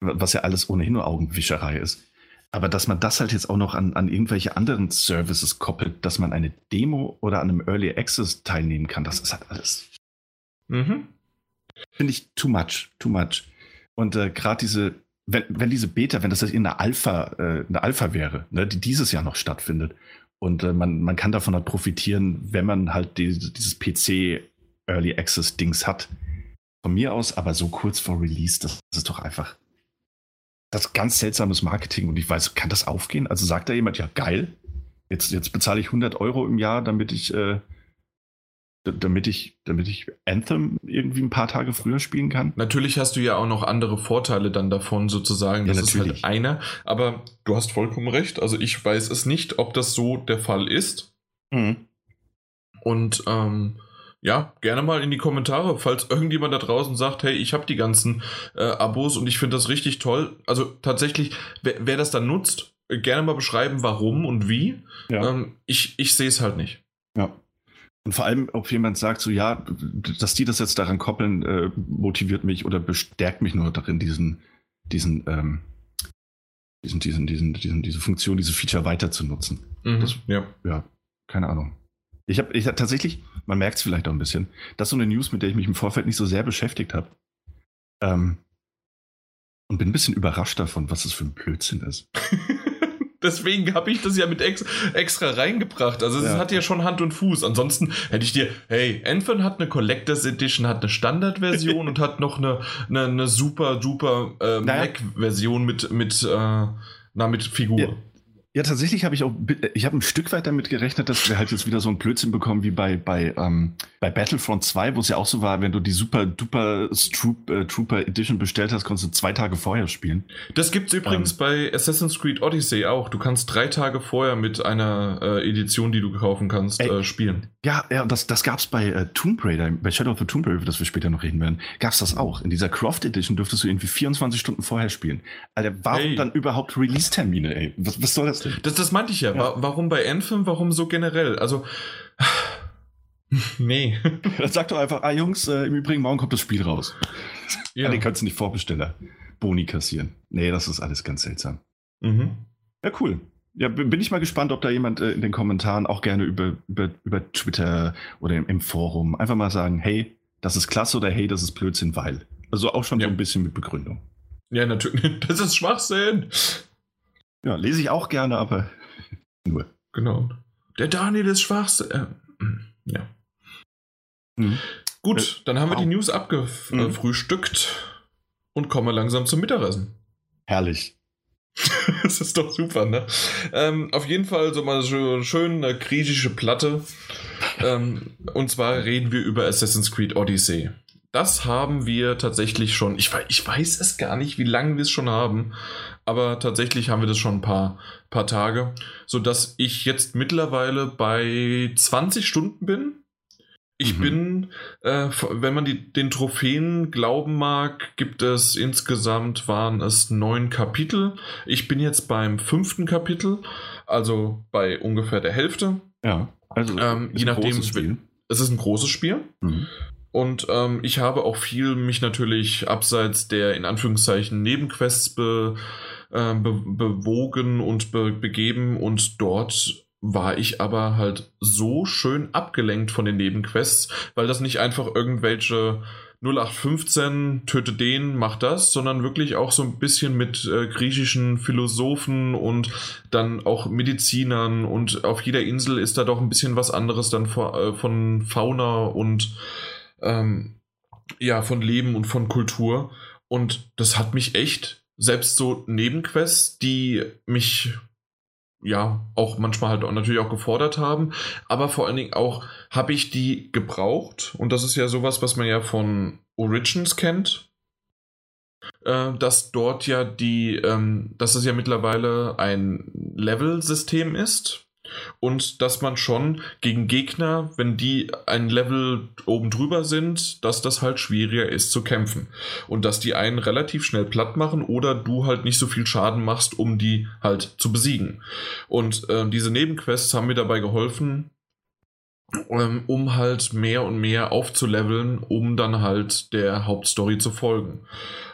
was ja alles ohnehin nur Augenwischerei ist. Aber dass man das halt jetzt auch noch an, an irgendwelche anderen Services koppelt, dass man eine Demo oder an einem Early Access teilnehmen kann, das ist halt alles. Mhm. Finde ich too much, too much. Und äh, gerade diese, wenn, wenn diese Beta, wenn das in einer Alpha, äh, eine Alpha wäre, ne, die dieses Jahr noch stattfindet, und äh, man, man kann davon halt profitieren, wenn man halt die, dieses PC Early Access Dings hat. Von mir aus, aber so kurz vor Release, das, das ist doch einfach das ist ganz seltsames Marketing und ich weiß, kann das aufgehen? Also sagt da jemand, ja geil, jetzt, jetzt bezahle ich 100 Euro im Jahr, damit ich, äh, damit ich, damit ich Anthem irgendwie ein paar Tage früher spielen kann. Natürlich hast du ja auch noch andere Vorteile dann davon sozusagen. Das ja, ist halt einer, aber du hast vollkommen recht. Also ich weiß es nicht, ob das so der Fall ist. Mhm. Und ähm, ja, gerne mal in die Kommentare, falls irgendjemand da draußen sagt, hey, ich habe die ganzen äh, Abos und ich finde das richtig toll. Also tatsächlich, wer, wer, das dann nutzt, gerne mal beschreiben, warum und wie. Ja. Ähm, ich ich sehe es halt nicht. Ja. Und vor allem, ob jemand sagt, so ja, dass die das jetzt daran koppeln, äh, motiviert mich oder bestärkt mich nur darin, diesen, diesen, ähm, diesen, diesen, diesen, diesen, diese Funktion, diese Feature weiter zu nutzen. Mhm, das, ja. ja, keine Ahnung. Ich habe ich hab tatsächlich, man merkt es vielleicht auch ein bisschen, das ist so eine News, mit der ich mich im Vorfeld nicht so sehr beschäftigt habe. Ähm, und bin ein bisschen überrascht davon, was das für ein Blödsinn ist. Deswegen habe ich das ja mit ex extra reingebracht. Also es ja. hat ja schon Hand und Fuß. Ansonsten hätte ich dir, hey, Anthem hat eine Collectors Edition, hat eine Standardversion und hat noch eine, eine, eine super, super äh, naja. Mac-Version mit, mit, äh, na, mit Figur. Ja. Ja, tatsächlich habe ich auch, ich habe ein Stück weit damit gerechnet, dass wir halt jetzt wieder so ein Blödsinn bekommen wie bei, bei, ähm, bei Battlefront 2, wo es ja auch so war, wenn du die super duper Stroop, äh, Trooper Edition bestellt hast, konntest du zwei Tage vorher spielen. Das gibt's übrigens ähm, bei Assassin's Creed Odyssey auch. Du kannst drei Tage vorher mit einer äh, Edition, die du kaufen kannst, ey, äh, spielen. Ja, ja, das, das gab's bei äh, Tomb Raider, bei Shadow of the Tomb Raider, über das wir später noch reden werden, gab's das auch. In dieser Croft Edition dürftest du irgendwie 24 Stunden vorher spielen. Alter, warum hey. dann überhaupt Release-Termine, ey? Was, was soll das denn? Das, das meinte ich ja. ja. Warum bei Anthem, warum so generell? Also, nee. Dann sag doch einfach, ah Jungs, äh, im Übrigen, morgen kommt das Spiel raus. Ja. ah, den kannst du nicht Vorbesteller Boni kassieren. Nee, das ist alles ganz seltsam. Mhm. Ja, cool. Ja, bin ich mal gespannt, ob da jemand äh, in den Kommentaren auch gerne über, über, über Twitter oder im, im, Forum einfach mal sagen, hey, das ist klasse oder hey, das ist Blödsinn, weil. Also auch schon ja. so ein bisschen mit Begründung. Ja, natürlich. Das ist Schwachsinn. Ja, lese ich auch gerne, aber nur. Genau. Der Daniel ist Schwachsinn. Äh, ja. Mhm. Gut, äh, dann haben wir die News abgefrühstückt mhm. und kommen langsam zum Mittagessen. Herrlich. das ist doch super, ne? Ähm, auf jeden Fall so mal so schön eine griechische Platte. ähm, und zwar reden wir über Assassin's Creed Odyssey. Das haben wir tatsächlich schon. Ich, ich weiß es gar nicht, wie lange wir es schon haben, aber tatsächlich haben wir das schon ein paar, paar Tage, sodass ich jetzt mittlerweile bei 20 Stunden bin. Ich mhm. bin, äh, wenn man die, den Trophäen glauben mag, gibt es insgesamt waren es neun Kapitel. Ich bin jetzt beim fünften Kapitel, also bei ungefähr der Hälfte. Ja, also ähm, je nachdem. Es ist ein großes Spiel. Mhm. Und ähm, ich habe auch viel mich natürlich abseits der in Anführungszeichen Nebenquests be, äh, be, bewogen und be, begeben. Und dort war ich aber halt so schön abgelenkt von den Nebenquests, weil das nicht einfach irgendwelche 0815 töte den, mach das, sondern wirklich auch so ein bisschen mit äh, griechischen Philosophen und dann auch Medizinern. Und auf jeder Insel ist da doch ein bisschen was anderes dann vor, äh, von Fauna und ähm, ja, von Leben und von Kultur. Und das hat mich echt, selbst so Nebenquests, die mich ja auch manchmal halt auch natürlich auch gefordert haben, aber vor allen Dingen auch habe ich die gebraucht? Und das ist ja sowas, was man ja von Origins kennt, äh, dass dort ja die, ähm, dass es ja mittlerweile ein Level-System ist und dass man schon gegen Gegner, wenn die ein Level oben drüber sind, dass das halt schwieriger ist zu kämpfen und dass die einen relativ schnell platt machen oder du halt nicht so viel Schaden machst, um die halt zu besiegen. Und äh, diese Nebenquests haben mir dabei geholfen, ähm, um halt mehr und mehr aufzuleveln, um dann halt der Hauptstory zu folgen.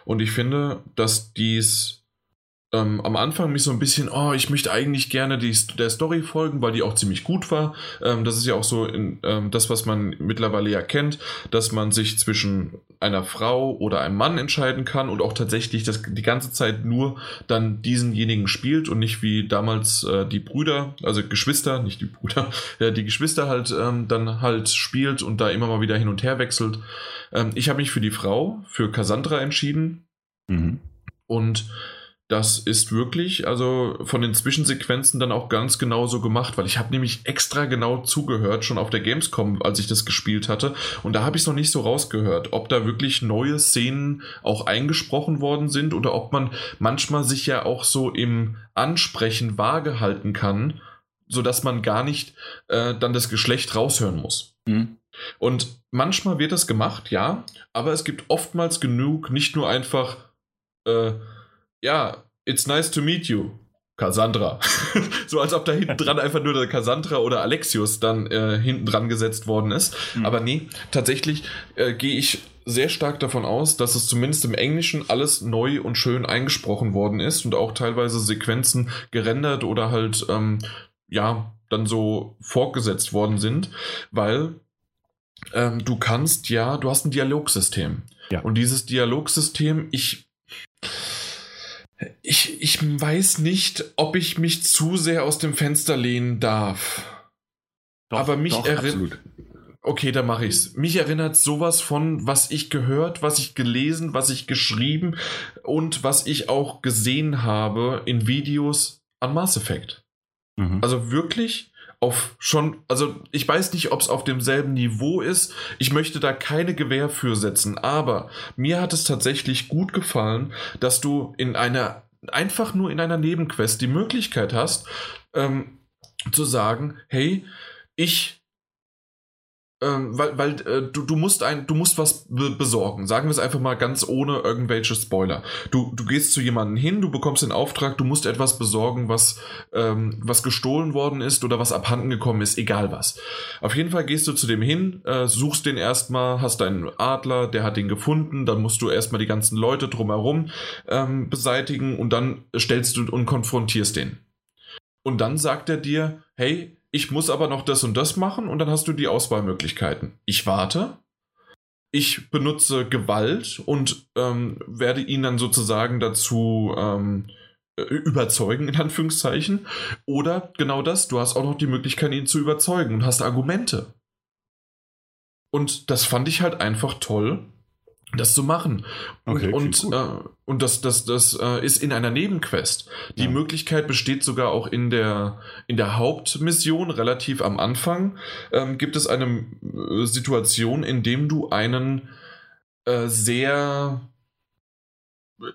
Und ich finde, dass dies ähm, am Anfang mich so ein bisschen, oh, ich möchte eigentlich gerne die, der Story folgen, weil die auch ziemlich gut war. Ähm, das ist ja auch so in, ähm, das, was man mittlerweile ja kennt, dass man sich zwischen einer Frau oder einem Mann entscheiden kann und auch tatsächlich das die ganze Zeit nur dann diesenjenigen spielt und nicht wie damals äh, die Brüder, also Geschwister, nicht die Brüder, ja, die Geschwister halt ähm, dann halt spielt und da immer mal wieder hin und her wechselt. Ähm, ich habe mich für die Frau, für Cassandra entschieden. Mhm. Und das ist wirklich, also von den Zwischensequenzen dann auch ganz genau so gemacht, weil ich habe nämlich extra genau zugehört, schon auf der Gamescom, als ich das gespielt hatte. Und da habe ich es noch nicht so rausgehört, ob da wirklich neue Szenen auch eingesprochen worden sind oder ob man manchmal sich ja auch so im Ansprechen vage halten kann, sodass man gar nicht äh, dann das Geschlecht raushören muss. Mhm. Und manchmal wird das gemacht, ja, aber es gibt oftmals genug, nicht nur einfach. Äh, ja, it's nice to meet you. Cassandra. so als ob da hinten dran einfach nur der Cassandra oder Alexius dann äh, hinten dran gesetzt worden ist. Mhm. Aber nee, tatsächlich äh, gehe ich sehr stark davon aus, dass es zumindest im Englischen alles neu und schön eingesprochen worden ist und auch teilweise Sequenzen gerendert oder halt, ähm, ja, dann so fortgesetzt worden sind, weil ähm, du kannst ja, du hast ein Dialogsystem. Ja. Und dieses Dialogsystem, ich ich, ich weiß nicht, ob ich mich zu sehr aus dem Fenster lehnen darf. Doch, Aber mich erinnert. Okay, da mache ich's. Mich erinnert sowas von, was ich gehört, was ich gelesen, was ich geschrieben und was ich auch gesehen habe in Videos an Mass Effect. Mhm. Also wirklich auf schon, also ich weiß nicht, ob es auf demselben Niveau ist. Ich möchte da keine Gewähr für setzen, aber mir hat es tatsächlich gut gefallen, dass du in einer, einfach nur in einer Nebenquest die Möglichkeit hast, ähm, zu sagen, hey, ich ähm, weil, weil äh, du, du musst ein, du musst was be besorgen. Sagen wir es einfach mal ganz ohne irgendwelche Spoiler. Du, du gehst zu jemandem hin, du bekommst den Auftrag, du musst etwas besorgen, was, ähm, was gestohlen worden ist oder was abhanden gekommen ist, egal was. Auf jeden Fall gehst du zu dem hin, äh, suchst den erstmal, hast deinen Adler, der hat den gefunden, dann musst du erstmal die ganzen Leute drumherum ähm, beseitigen und dann stellst du und konfrontierst den. Und dann sagt er dir, hey, ich muss aber noch das und das machen und dann hast du die Auswahlmöglichkeiten. Ich warte, ich benutze Gewalt und ähm, werde ihn dann sozusagen dazu ähm, äh, überzeugen, in Anführungszeichen. Oder genau das, du hast auch noch die Möglichkeit, ihn zu überzeugen und hast Argumente. Und das fand ich halt einfach toll, das zu machen. Okay, und und, äh, und das, das, das äh, ist in einer Nebenquest. Die ja. Möglichkeit besteht sogar auch in der, in der Hauptmission, relativ am Anfang, ähm, gibt es eine äh, Situation, in dem du einen äh, sehr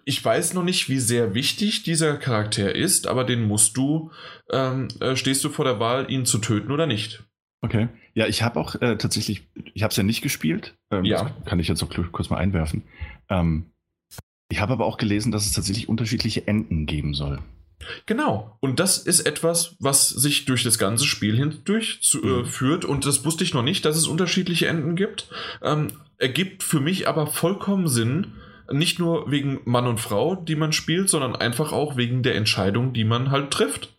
ich weiß noch nicht, wie sehr wichtig dieser Charakter ist, aber den musst du, ähm, äh, stehst du vor der Wahl, ihn zu töten oder nicht. Okay. Ja, ich habe auch äh, tatsächlich, ich habe es ja nicht gespielt. Ähm, ja. kann ich jetzt noch kurz mal einwerfen. Ähm, ich habe aber auch gelesen, dass es tatsächlich unterschiedliche Enden geben soll. Genau. Und das ist etwas, was sich durch das ganze Spiel hindurch zu, äh, mhm. führt. Und das wusste ich noch nicht, dass es unterschiedliche Enden gibt. Ähm, ergibt für mich aber vollkommen Sinn. Nicht nur wegen Mann und Frau, die man spielt, sondern einfach auch wegen der Entscheidung, die man halt trifft.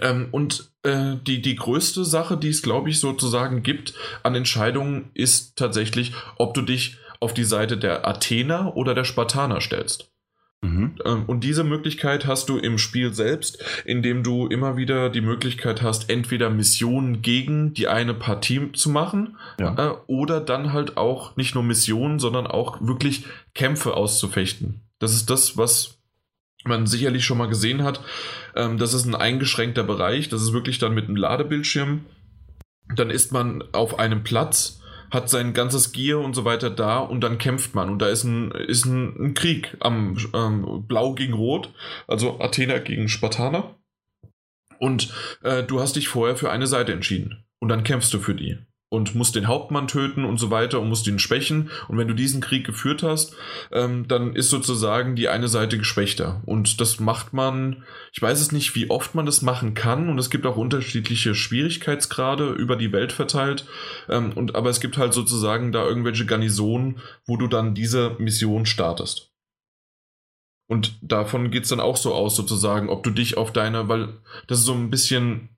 Ähm, und äh, die, die größte Sache, die es, glaube ich, sozusagen gibt an Entscheidungen, ist tatsächlich, ob du dich auf die Seite der Athener oder der Spartaner stellst. Mhm. Ähm, und diese Möglichkeit hast du im Spiel selbst, indem du immer wieder die Möglichkeit hast, entweder Missionen gegen die eine Partie zu machen ja. äh, oder dann halt auch nicht nur Missionen, sondern auch wirklich Kämpfe auszufechten. Das ist das, was man sicherlich schon mal gesehen hat. Ähm, das ist ein eingeschränkter Bereich. Das ist wirklich dann mit einem Ladebildschirm. Dann ist man auf einem Platz, hat sein ganzes Gear und so weiter da und dann kämpft man. Und da ist ein, ist ein, ein Krieg am ähm, Blau gegen Rot, also Athener gegen Spartaner. Und äh, du hast dich vorher für eine Seite entschieden. Und dann kämpfst du für die und musst den Hauptmann töten und so weiter und musst ihn schwächen. Und wenn du diesen Krieg geführt hast, ähm, dann ist sozusagen die eine Seite geschwächter. Und das macht man, ich weiß es nicht, wie oft man das machen kann. Und es gibt auch unterschiedliche Schwierigkeitsgrade über die Welt verteilt. Ähm, und, aber es gibt halt sozusagen da irgendwelche Garnisonen, wo du dann diese Mission startest. Und davon geht es dann auch so aus, sozusagen, ob du dich auf deine, weil das ist so ein bisschen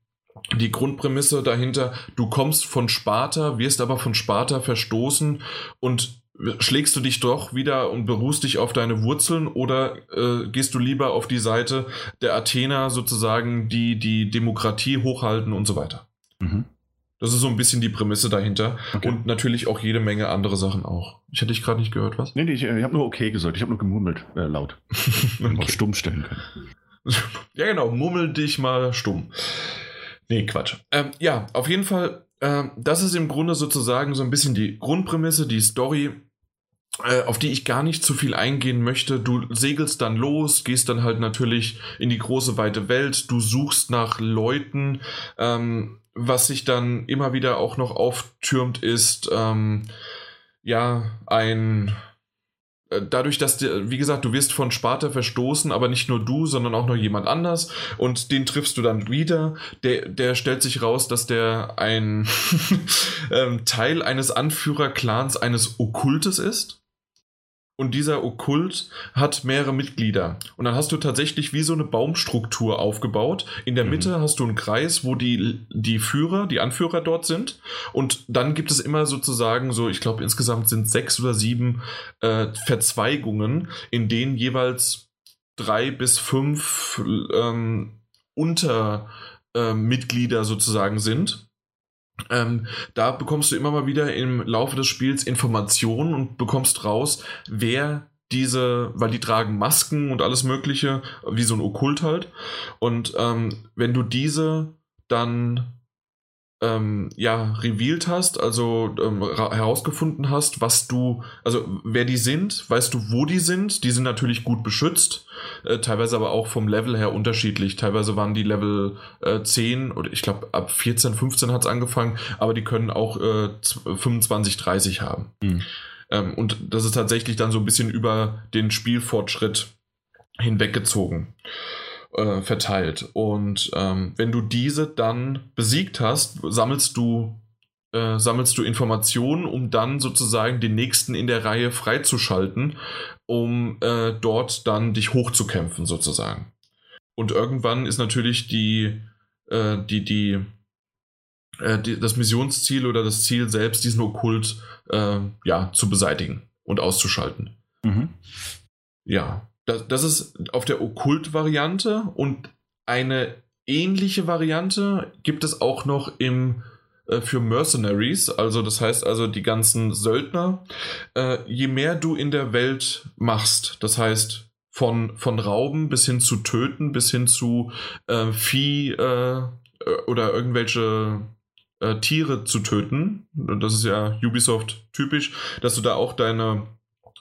die Grundprämisse dahinter, du kommst von Sparta, wirst aber von Sparta verstoßen und schlägst du dich doch wieder und beruhst dich auf deine Wurzeln oder äh, gehst du lieber auf die Seite der Athener sozusagen, die die Demokratie hochhalten und so weiter. Mhm. Das ist so ein bisschen die Prämisse dahinter. Okay. Und natürlich auch jede Menge andere Sachen auch. Ich hatte dich gerade nicht gehört, was? Nee, nee, ich, ich habe nur okay gesagt. Ich habe nur gemurmelt, äh, laut. okay. Auch stumm stellen können. ja, genau. Mummel dich mal stumm. Nee, Quatsch. Ähm, ja, auf jeden Fall, äh, das ist im Grunde sozusagen so ein bisschen die Grundprämisse, die Story, äh, auf die ich gar nicht zu viel eingehen möchte. Du segelst dann los, gehst dann halt natürlich in die große weite Welt, du suchst nach Leuten, ähm, was sich dann immer wieder auch noch auftürmt, ist ähm, ja ein dadurch, dass, dir, wie gesagt, du wirst von Sparta verstoßen, aber nicht nur du, sondern auch noch jemand anders und den triffst du dann wieder. Der, der stellt sich raus, dass der ein ähm, Teil eines Anführerclans eines Okkultes ist. Und dieser Okkult hat mehrere Mitglieder. Und dann hast du tatsächlich wie so eine Baumstruktur aufgebaut. In der mhm. Mitte hast du einen Kreis, wo die, die Führer, die Anführer dort sind. Und dann gibt es immer sozusagen so, ich glaube insgesamt sind sechs oder sieben äh, Verzweigungen, in denen jeweils drei bis fünf ähm, Untermitglieder äh, sozusagen sind. Ähm, da bekommst du immer mal wieder im Laufe des Spiels Informationen und bekommst raus, wer diese, weil die tragen Masken und alles Mögliche, wie so ein Okkult halt. Und ähm, wenn du diese dann ähm, ja, revealed hast, also ähm, herausgefunden hast, was du, also wer die sind, weißt du, wo die sind. Die sind natürlich gut beschützt, äh, teilweise aber auch vom Level her unterschiedlich. Teilweise waren die Level äh, 10 oder ich glaube ab 14, 15 hat es angefangen, aber die können auch äh, 25, 30 haben. Mhm. Ähm, und das ist tatsächlich dann so ein bisschen über den Spielfortschritt hinweggezogen äh, verteilt. Und ähm, wenn du diese dann besiegt hast, sammelst du äh, sammelst du Informationen, um dann sozusagen den nächsten in der Reihe freizuschalten, um äh, dort dann dich hochzukämpfen sozusagen. Und irgendwann ist natürlich die, äh, die, die, äh, die, das Missionsziel oder das Ziel selbst, diesen Okkult äh, ja, zu beseitigen und auszuschalten. Mhm. Ja, das, das ist auf der Okkult-Variante und eine ähnliche Variante gibt es auch noch im äh, für Mercenaries, also das heißt also die ganzen Söldner. Äh, je mehr du in der Welt machst, das heißt von, von Rauben bis hin zu Töten, bis hin zu äh, Vieh äh, oder irgendwelche äh, Tiere zu töten, das ist ja Ubisoft typisch, dass du da auch deine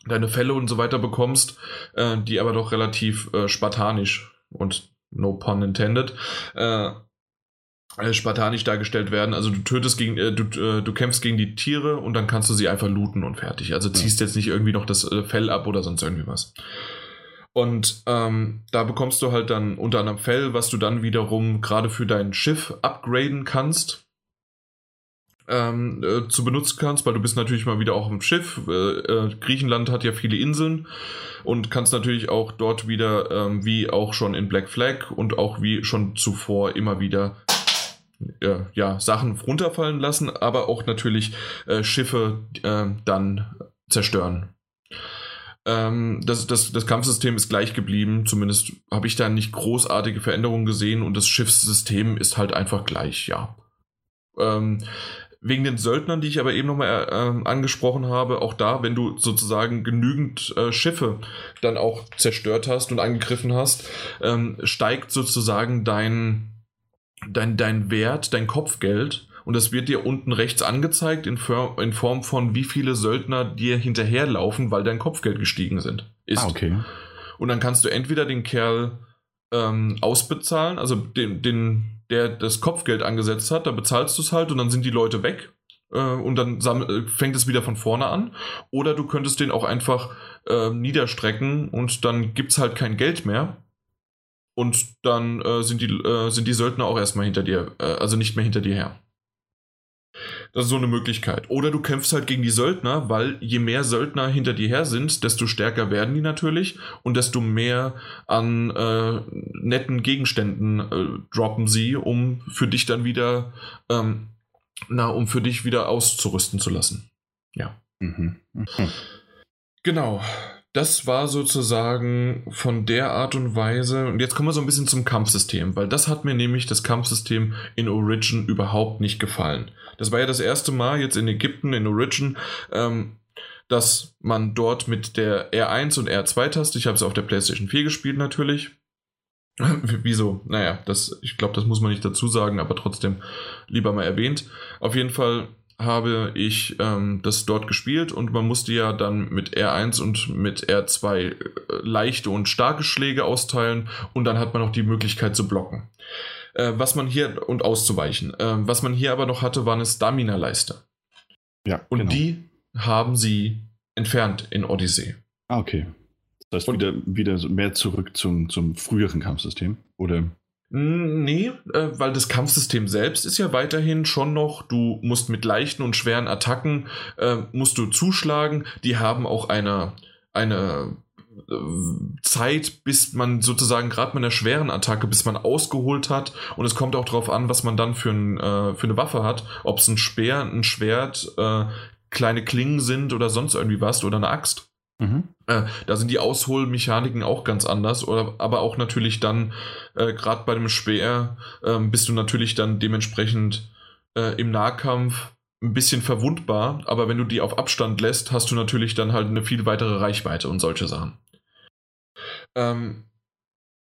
deine Fälle und so weiter bekommst, äh, die aber doch relativ äh, spartanisch und no pun intended, äh, äh spartanisch dargestellt werden. Also du tötest gegen, äh, du, äh, du kämpfst gegen die Tiere und dann kannst du sie einfach looten und fertig. Also ziehst ja. jetzt nicht irgendwie noch das Fell ab oder sonst irgendwie was. Und ähm, da bekommst du halt dann unter anderem Fell, was du dann wiederum gerade für dein Schiff upgraden kannst ähm, äh, zu benutzen kannst, weil du bist natürlich mal wieder auch im Schiff. Äh, äh, Griechenland hat ja viele Inseln und kannst natürlich auch dort wieder, ähm, wie auch schon in Black Flag und auch wie schon zuvor immer wieder äh, ja, Sachen runterfallen lassen, aber auch natürlich äh, Schiffe äh, dann zerstören. Ähm, das, das, das Kampfsystem ist gleich geblieben, zumindest habe ich da nicht großartige Veränderungen gesehen und das Schiffssystem ist halt einfach gleich, ja. Ähm, wegen den Söldnern, die ich aber eben nochmal äh, angesprochen habe, auch da, wenn du sozusagen genügend äh, Schiffe dann auch zerstört hast und angegriffen hast, ähm, steigt sozusagen dein, dein, dein Wert, dein Kopfgeld. Und das wird dir unten rechts angezeigt in, in Form von, wie viele Söldner dir hinterherlaufen, weil dein Kopfgeld gestiegen sind. Ist. Ah, okay. Und dann kannst du entweder den Kerl ähm, ausbezahlen, also den, den der das Kopfgeld angesetzt hat, da bezahlst du es halt und dann sind die Leute weg äh, und dann äh, fängt es wieder von vorne an. Oder du könntest den auch einfach äh, niederstrecken und dann gibt es halt kein Geld mehr. Und dann äh, sind, die, äh, sind die Söldner auch erstmal hinter dir, äh, also nicht mehr hinter dir her. Das ist so eine Möglichkeit. Oder du kämpfst halt gegen die Söldner, weil je mehr Söldner hinter dir her sind, desto stärker werden die natürlich und desto mehr an äh, netten Gegenständen äh, droppen sie, um für dich dann wieder, ähm, na, um für dich wieder auszurüsten zu lassen. Ja. Mhm. Mhm. Genau das war sozusagen von der Art und Weise. Und jetzt kommen wir so ein bisschen zum Kampfsystem, weil das hat mir nämlich das Kampfsystem in Origin überhaupt nicht gefallen. Das war ja das erste Mal jetzt in Ägypten, in Origin, ähm, dass man dort mit der R1 und R2-Taste, ich habe es auf der PlayStation 4 gespielt natürlich. Wieso? Naja, das, ich glaube, das muss man nicht dazu sagen, aber trotzdem lieber mal erwähnt. Auf jeden Fall habe ich ähm, das dort gespielt und man musste ja dann mit R1 und mit R2 äh, leichte und starke Schläge austeilen und dann hat man auch die Möglichkeit zu blocken. Äh, was man hier und auszuweichen. Äh, was man hier aber noch hatte, war eine Stamina-Leiste. Ja. Und genau. die haben sie entfernt in Odyssey. Ah, okay. Das heißt, und, wieder, wieder mehr zurück zum, zum früheren Kampfsystem? Oder? Nee, äh, weil das Kampfsystem selbst ist ja weiterhin schon noch, du musst mit leichten und schweren Attacken, äh, musst du zuschlagen. Die haben auch eine, eine Zeit, bis man sozusagen gerade mit einer schweren Attacke, bis man ausgeholt hat. Und es kommt auch darauf an, was man dann für, ein, äh, für eine Waffe hat. Ob es ein Speer, ein Schwert, äh, kleine Klingen sind oder sonst irgendwie was oder eine Axt. Mhm. Äh, da sind die Ausholmechaniken auch ganz anders, oder, aber auch natürlich dann, äh, gerade bei dem Speer, äh, bist du natürlich dann dementsprechend äh, im Nahkampf ein bisschen verwundbar, aber wenn du die auf Abstand lässt, hast du natürlich dann halt eine viel weitere Reichweite und solche Sachen. Ähm,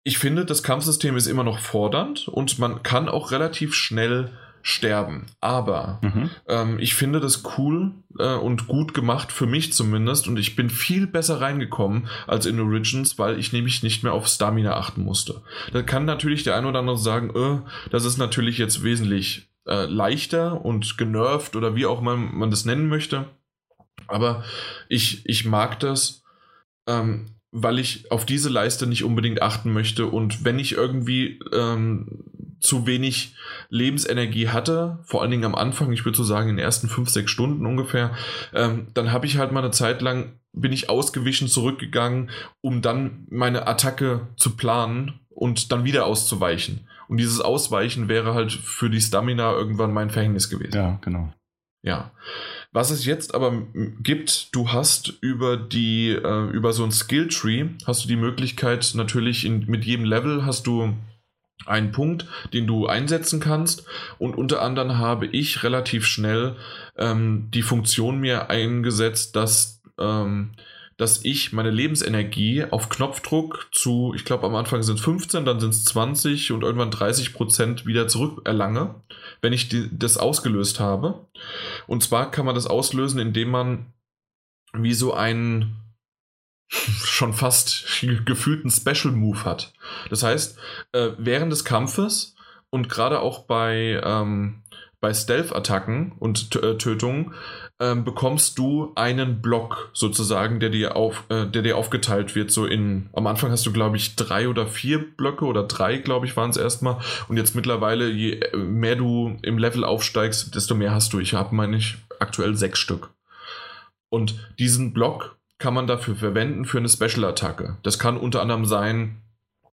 ich finde, das Kampfsystem ist immer noch fordernd und man kann auch relativ schnell sterben. Aber mhm. ähm, ich finde das cool äh, und gut gemacht für mich zumindest und ich bin viel besser reingekommen als in Origins, weil ich nämlich nicht mehr auf Stamina achten musste. Da kann natürlich der ein oder andere sagen, äh, das ist natürlich jetzt wesentlich äh, leichter und genervt oder wie auch man, man das nennen möchte. Aber ich, ich mag das. Ähm, weil ich auf diese Leiste nicht unbedingt achten möchte und wenn ich irgendwie ähm, zu wenig Lebensenergie hatte, vor allen Dingen am Anfang, ich würde so sagen in den ersten fünf, sechs Stunden ungefähr, ähm, dann habe ich halt mal eine Zeit lang, bin ich ausgewichen zurückgegangen, um dann meine Attacke zu planen und dann wieder auszuweichen. Und dieses Ausweichen wäre halt für die Stamina irgendwann mein Verhängnis gewesen. Ja, genau. Ja. Was es jetzt aber gibt, du hast über die, äh, über so ein Skilltree, hast du die Möglichkeit, natürlich in, mit jedem Level hast du einen Punkt, den du einsetzen kannst. Und unter anderem habe ich relativ schnell ähm, die Funktion mir eingesetzt, dass, ähm, dass ich meine Lebensenergie auf Knopfdruck zu, ich glaube am Anfang sind es 15, dann sind es 20 und irgendwann 30 Prozent wieder zurückerlange, wenn ich die, das ausgelöst habe. Und zwar kann man das auslösen, indem man wie so einen schon fast gefühlten Special Move hat. Das heißt, äh, während des Kampfes und gerade auch bei, ähm, bei Stealth-Attacken und äh, Tötungen ähm, bekommst du einen Block sozusagen, der dir, auf, äh, der dir aufgeteilt wird. So in, am Anfang hast du, glaube ich, drei oder vier Blöcke oder drei, glaube ich, waren es erstmal. Und jetzt mittlerweile, je mehr du im Level aufsteigst, desto mehr hast du. Ich habe, meine ich, aktuell sechs Stück. Und diesen Block kann man dafür verwenden für eine Special-Attacke. Das kann unter anderem sein,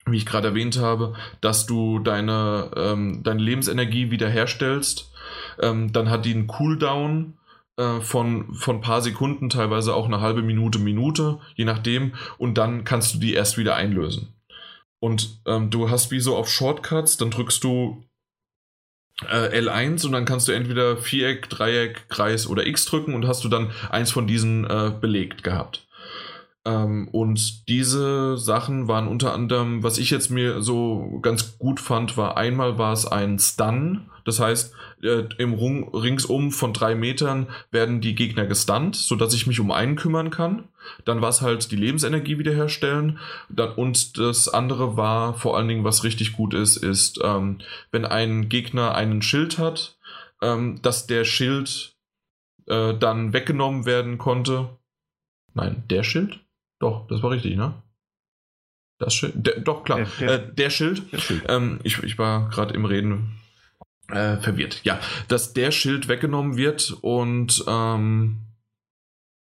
wie ich gerade erwähnt habe, dass du deine, ähm, deine Lebensenergie wiederherstellst. Ähm, dann hat die einen Cooldown äh, von, von paar Sekunden, teilweise auch eine halbe Minute, Minute, je nachdem. Und dann kannst du die erst wieder einlösen. Und ähm, du hast wie so auf Shortcuts, dann drückst du äh, L1 und dann kannst du entweder Viereck, Dreieck, Kreis oder X drücken und hast du dann eins von diesen äh, belegt gehabt. Ähm, und diese Sachen waren unter anderem, was ich jetzt mir so ganz gut fand, war einmal war es ein Stun. Das heißt, äh, im Rung, ringsum von drei Metern werden die Gegner gestunt, sodass ich mich um einen kümmern kann. Dann war es halt die Lebensenergie wiederherstellen. Dann, und das andere war vor allen Dingen, was richtig gut ist, ist, ähm, wenn ein Gegner einen Schild hat, ähm, dass der Schild äh, dann weggenommen werden konnte. Nein, der Schild? Doch, das war richtig, ne? Das Schild. Der, doch, klar. Der, der, äh, der Schild. Der Schild. Ähm, ich, ich war gerade im Reden äh, verwirrt. Ja, dass der Schild weggenommen wird und ähm,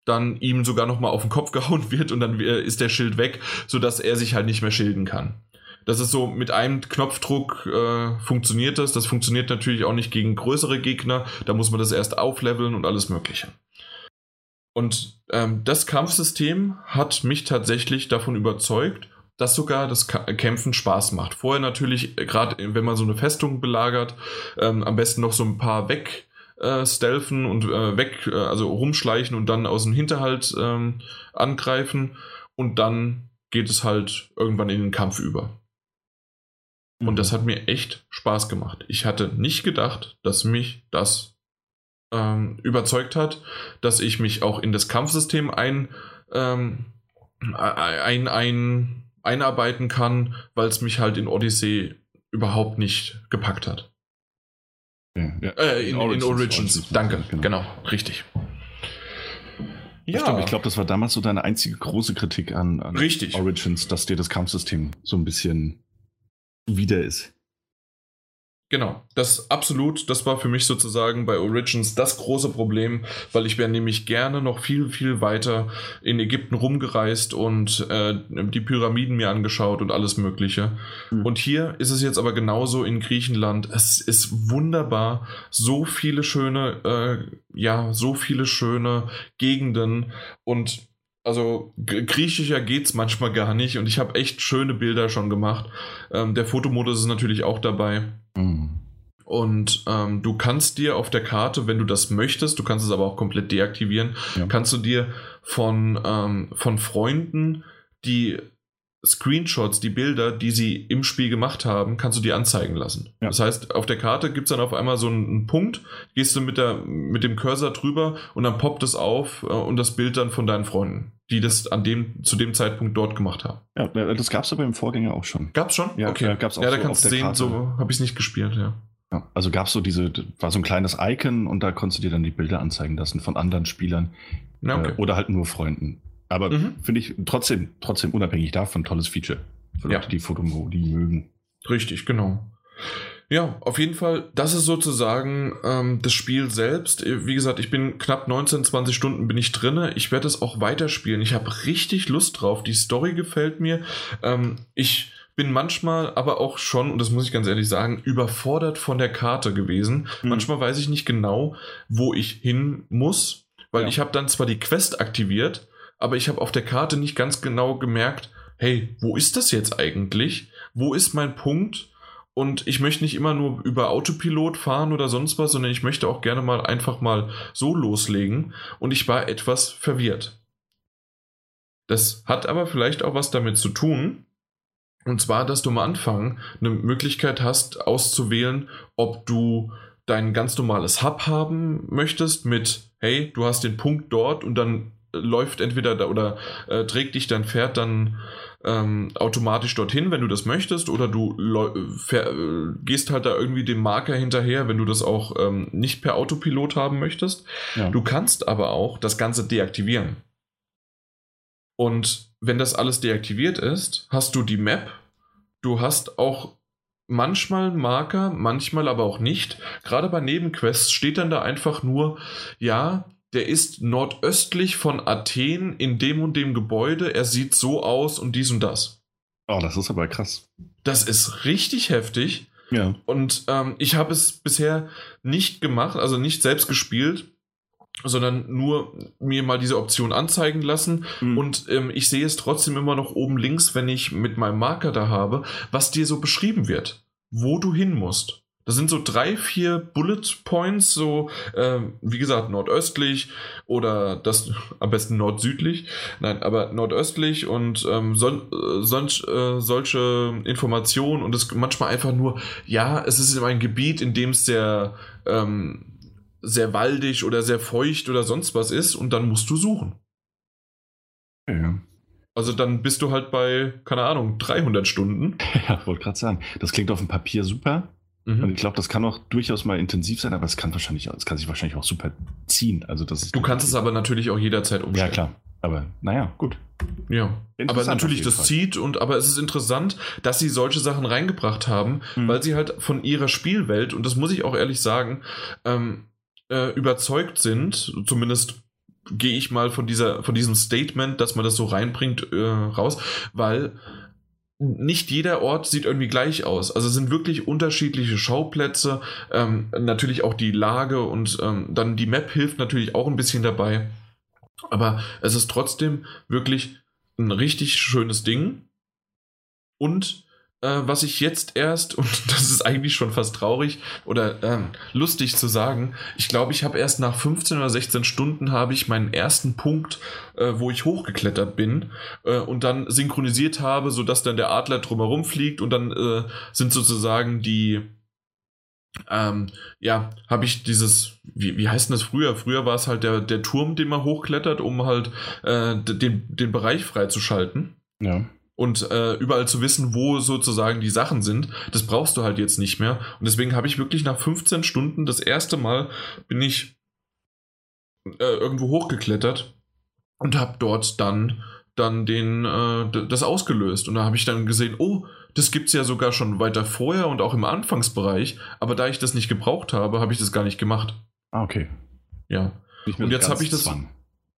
dann ihm sogar nochmal auf den Kopf gehauen wird und dann äh, ist der Schild weg, sodass er sich halt nicht mehr schilden kann. Das ist so, mit einem Knopfdruck äh, funktioniert das. Das funktioniert natürlich auch nicht gegen größere Gegner. Da muss man das erst aufleveln und alles Mögliche. Und ähm, das Kampfsystem hat mich tatsächlich davon überzeugt, dass sogar das Kämpfen Spaß macht. Vorher natürlich, äh, gerade wenn man so eine Festung belagert, ähm, am besten noch so ein paar weg äh, stealthen und äh, weg, äh, also rumschleichen und dann aus dem Hinterhalt ähm, angreifen und dann geht es halt irgendwann in den Kampf über. Und mhm. das hat mir echt Spaß gemacht. Ich hatte nicht gedacht, dass mich das ähm, überzeugt hat, dass ich mich auch in das Kampfsystem ein, ähm, ein, ein, einarbeiten kann, weil es mich halt in Odyssey überhaupt nicht gepackt hat. Ja, ja. Äh, in, in, Origins, in Origins. Origins. Danke, genau. genau, richtig. Ja. Stimmt, ich glaube, das war damals so deine einzige große Kritik an, an. Origins, dass dir das Kampfsystem so ein bisschen wieder ist. Genau, das absolut, das war für mich sozusagen bei Origins das große Problem, weil ich wäre nämlich gerne noch viel, viel weiter in Ägypten rumgereist und äh, die Pyramiden mir angeschaut und alles Mögliche. Mhm. Und hier ist es jetzt aber genauso in Griechenland. Es ist wunderbar, so viele schöne, äh, ja, so viele schöne Gegenden und also griechischer geht es manchmal gar nicht und ich habe echt schöne Bilder schon gemacht. Ähm, der Fotomodus ist natürlich auch dabei. Mhm. Und ähm, du kannst dir auf der Karte, wenn du das möchtest, du kannst es aber auch komplett deaktivieren, ja. kannst du dir von, ähm, von Freunden die Screenshots, die Bilder, die sie im Spiel gemacht haben, kannst du dir anzeigen lassen. Ja. Das heißt, auf der Karte gibt es dann auf einmal so einen, Punkt, gehst du mit, der, mit dem Cursor drüber und dann poppt es auf äh, und das Bild dann von deinen Freunden, die das an dem, zu dem Zeitpunkt dort gemacht haben. Ja, äh, das gab es aber im Vorgänger auch schon. Gab es schon? Ja, okay. gab's auch ja da so kannst du sehen, Karte. so habe ich es nicht gespielt, ja. Ja, also gab es so diese, war so ein kleines Icon und da konntest du dir dann die Bilder anzeigen lassen von anderen Spielern ja, okay. äh, oder halt nur Freunden. Aber mhm. finde ich trotzdem, trotzdem unabhängig davon tolles Feature. Für Leute, ja. die Fotomodi mögen. Richtig, genau. Ja, auf jeden Fall, das ist sozusagen ähm, das Spiel selbst. Wie gesagt, ich bin knapp 19, 20 Stunden bin ich drinne. Ich werde es auch weiterspielen. Ich habe richtig Lust drauf. Die Story gefällt mir. Ähm, ich bin manchmal aber auch schon, und das muss ich ganz ehrlich sagen, überfordert von der Karte gewesen. Mhm. Manchmal weiß ich nicht genau, wo ich hin muss, weil ja. ich habe dann zwar die Quest aktiviert, aber ich habe auf der Karte nicht ganz genau gemerkt, hey, wo ist das jetzt eigentlich? Wo ist mein Punkt? Und ich möchte nicht immer nur über Autopilot fahren oder sonst was, sondern ich möchte auch gerne mal einfach mal so loslegen. Und ich war etwas verwirrt. Das hat aber vielleicht auch was damit zu tun. Und zwar, dass du am Anfang eine Möglichkeit hast, auszuwählen, ob du dein ganz normales Hub haben möchtest mit, hey, du hast den Punkt dort und dann läuft entweder da, oder äh, trägt dich dein Pferd dann ähm, automatisch dorthin, wenn du das möchtest, oder du äh, gehst halt da irgendwie dem Marker hinterher, wenn du das auch ähm, nicht per Autopilot haben möchtest. Ja. Du kannst aber auch das Ganze deaktivieren. Und wenn das alles deaktiviert ist, hast du die Map, du hast auch manchmal Marker, manchmal aber auch nicht. Gerade bei Nebenquests steht dann da einfach nur, ja, der ist nordöstlich von Athen in dem und dem Gebäude. Er sieht so aus und dies und das. Oh, das ist aber krass. Das ist richtig heftig. Ja. Und ähm, ich habe es bisher nicht gemacht, also nicht selbst gespielt, sondern nur mir mal diese Option anzeigen lassen. Mhm. Und ähm, ich sehe es trotzdem immer noch oben links, wenn ich mit meinem Marker da habe, was dir so beschrieben wird, wo du hin musst. Das sind so drei, vier Bullet Points, so äh, wie gesagt, nordöstlich oder das am besten nordsüdlich. Nein, aber nordöstlich und ähm, sol, äh, solch, äh, solche Informationen und es manchmal einfach nur, ja, es ist ein Gebiet, in dem es sehr, ähm, sehr waldig oder sehr feucht oder sonst was ist und dann musst du suchen. Ja. Also dann bist du halt bei, keine Ahnung, 300 Stunden. Ja, wollte gerade sagen. Das klingt auf dem Papier super. Mhm. Und ich glaube, das kann auch durchaus mal intensiv sein, aber es kann wahrscheinlich, es kann sich wahrscheinlich auch super ziehen. Also das ist du kannst es aber natürlich auch jederzeit umstellen. Ja, klar. Aber naja, gut. Ja, aber natürlich, das Fall. zieht und aber es ist interessant, dass sie solche Sachen reingebracht haben, mhm. weil sie halt von ihrer Spielwelt, und das muss ich auch ehrlich sagen, ähm, äh, überzeugt sind, zumindest gehe ich mal von dieser, von diesem Statement, dass man das so reinbringt, äh, raus, weil nicht jeder Ort sieht irgendwie gleich aus. Also es sind wirklich unterschiedliche Schauplätze. Ähm, natürlich auch die Lage und ähm, dann die Map hilft natürlich auch ein bisschen dabei. Aber es ist trotzdem wirklich ein richtig schönes Ding. Und äh, was ich jetzt erst, und das ist eigentlich schon fast traurig oder äh, lustig zu sagen, ich glaube, ich habe erst nach 15 oder 16 Stunden habe ich meinen ersten Punkt, äh, wo ich hochgeklettert bin äh, und dann synchronisiert habe, sodass dann der Adler drumherum fliegt und dann äh, sind sozusagen die ähm, ja, habe ich dieses, wie, wie heißt denn das früher? Früher war es halt der, der Turm, den man hochklettert, um halt äh, den, den Bereich freizuschalten. Ja und äh, überall zu wissen, wo sozusagen die Sachen sind, das brauchst du halt jetzt nicht mehr. Und deswegen habe ich wirklich nach 15 Stunden das erste Mal bin ich äh, irgendwo hochgeklettert und habe dort dann dann den äh, das ausgelöst und da habe ich dann gesehen, oh, das gibt es ja sogar schon weiter vorher und auch im Anfangsbereich, aber da ich das nicht gebraucht habe, habe ich das gar nicht gemacht. Ah, okay. Ja. Und jetzt habe ich das Zwang.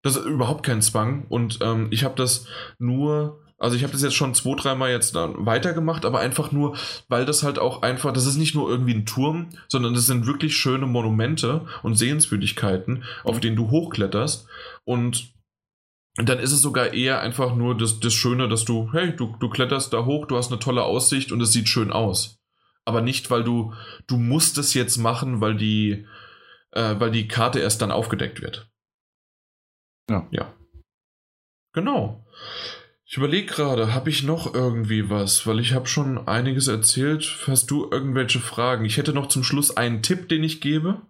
Das ist überhaupt kein Zwang und ähm, ich habe das nur also ich habe das jetzt schon zwei, dreimal jetzt dann weitergemacht, aber einfach nur, weil das halt auch einfach, das ist nicht nur irgendwie ein Turm, sondern das sind wirklich schöne Monumente und Sehenswürdigkeiten, auf denen du hochkletterst. Und dann ist es sogar eher einfach nur das, das Schöne, dass du, hey, du, du kletterst da hoch, du hast eine tolle Aussicht und es sieht schön aus. Aber nicht, weil du, du musst es jetzt machen, weil die, äh, weil die Karte erst dann aufgedeckt wird. Ja. Ja. Genau. Ich überlege gerade, habe ich noch irgendwie was? Weil ich habe schon einiges erzählt. Hast du irgendwelche Fragen? Ich hätte noch zum Schluss einen Tipp, den ich gebe,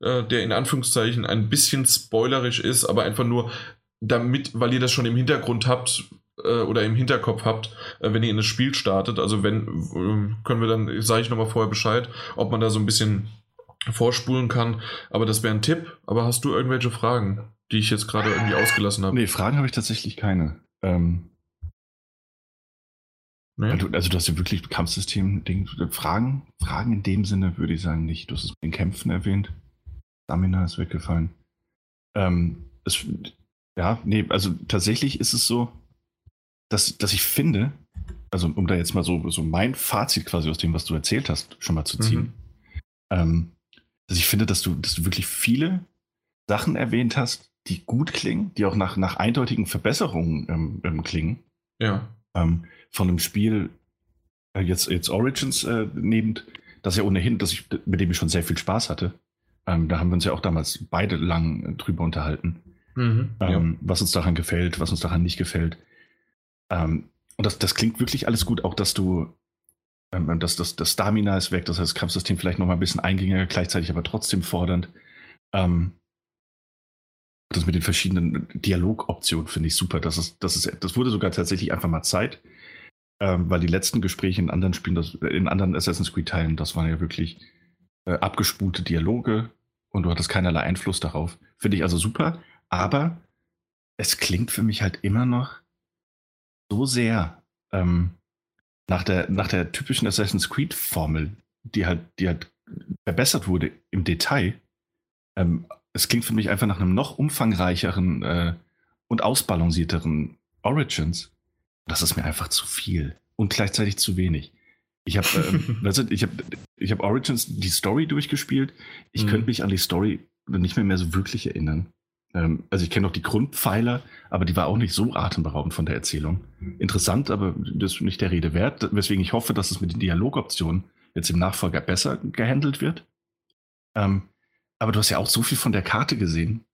äh, der in Anführungszeichen ein bisschen spoilerisch ist, aber einfach nur damit, weil ihr das schon im Hintergrund habt äh, oder im Hinterkopf habt, äh, wenn ihr in das Spiel startet. Also wenn, äh, können wir dann, sage ich nochmal vorher Bescheid, ob man da so ein bisschen vorspulen kann. Aber das wäre ein Tipp. Aber hast du irgendwelche Fragen, die ich jetzt gerade irgendwie ausgelassen habe? Nee, Fragen habe ich tatsächlich keine. Ähm, Nee? du, also du hast ja wirklich Kampfsystem, Ding, Fragen, Fragen in dem Sinne würde ich sagen nicht. Du hast es mit den Kämpfen erwähnt. Stamina ist weggefallen. Ähm, es, ja, nee, also tatsächlich ist es so, dass, dass ich finde, also um da jetzt mal so, so mein Fazit quasi aus dem, was du erzählt hast, schon mal zu ziehen, ähm, dass ich finde, dass du, dass du wirklich viele Sachen erwähnt hast, die gut klingen, die auch nach, nach eindeutigen Verbesserungen ähm, ähm, klingen. Ja. Ähm, von einem Spiel, äh, jetzt, jetzt Origins äh, nehmend, das ja ohnehin, dass ich, mit dem ich schon sehr viel Spaß hatte. Ähm, da haben wir uns ja auch damals beide lang drüber unterhalten, Mhm. ähm, was uns daran gefällt, was uns daran nicht gefällt. Ähm, und das, das klingt wirklich alles gut, auch dass du, ähm, dass das, das Stamina ist weg, das heißt, das Kampfsystem vielleicht noch mal ein bisschen eingängiger, gleichzeitig aber trotzdem fordernd. Ähm, das mit den verschiedenen Dialogoptionen finde ich super. Das, ist, das, ist, das wurde sogar tatsächlich einfach mal Zeit, ähm, weil die letzten Gespräche in anderen Spielen, das, in anderen Assassin's Creed-Teilen, das waren ja wirklich äh, abgespulte Dialoge und du hattest keinerlei Einfluss darauf. Finde ich also super, aber es klingt für mich halt immer noch so sehr ähm, nach, der, nach der typischen Assassin's Creed-Formel, die halt, die halt verbessert wurde im Detail. Ähm, es klingt für mich einfach nach einem noch umfangreicheren äh, und ausbalancierteren Origins. Das ist mir einfach zu viel und gleichzeitig zu wenig. Ich habe ähm, weißt du, ich hab, ich hab Origins die Story durchgespielt. Ich Mhm. könnte mich an die Story nicht mehr, mehr so wirklich erinnern. Ähm, also ich kenne noch die Grundpfeiler, aber die war auch nicht so atemberaubend von der Erzählung. Interessant, aber das ist nicht der Rede wert. Weswegen ich hoffe, dass es mit den Dialogoptionen jetzt im Nachfolger besser gehandelt wird. Ähm, aber du hast ja auch so viel von der Karte gesehen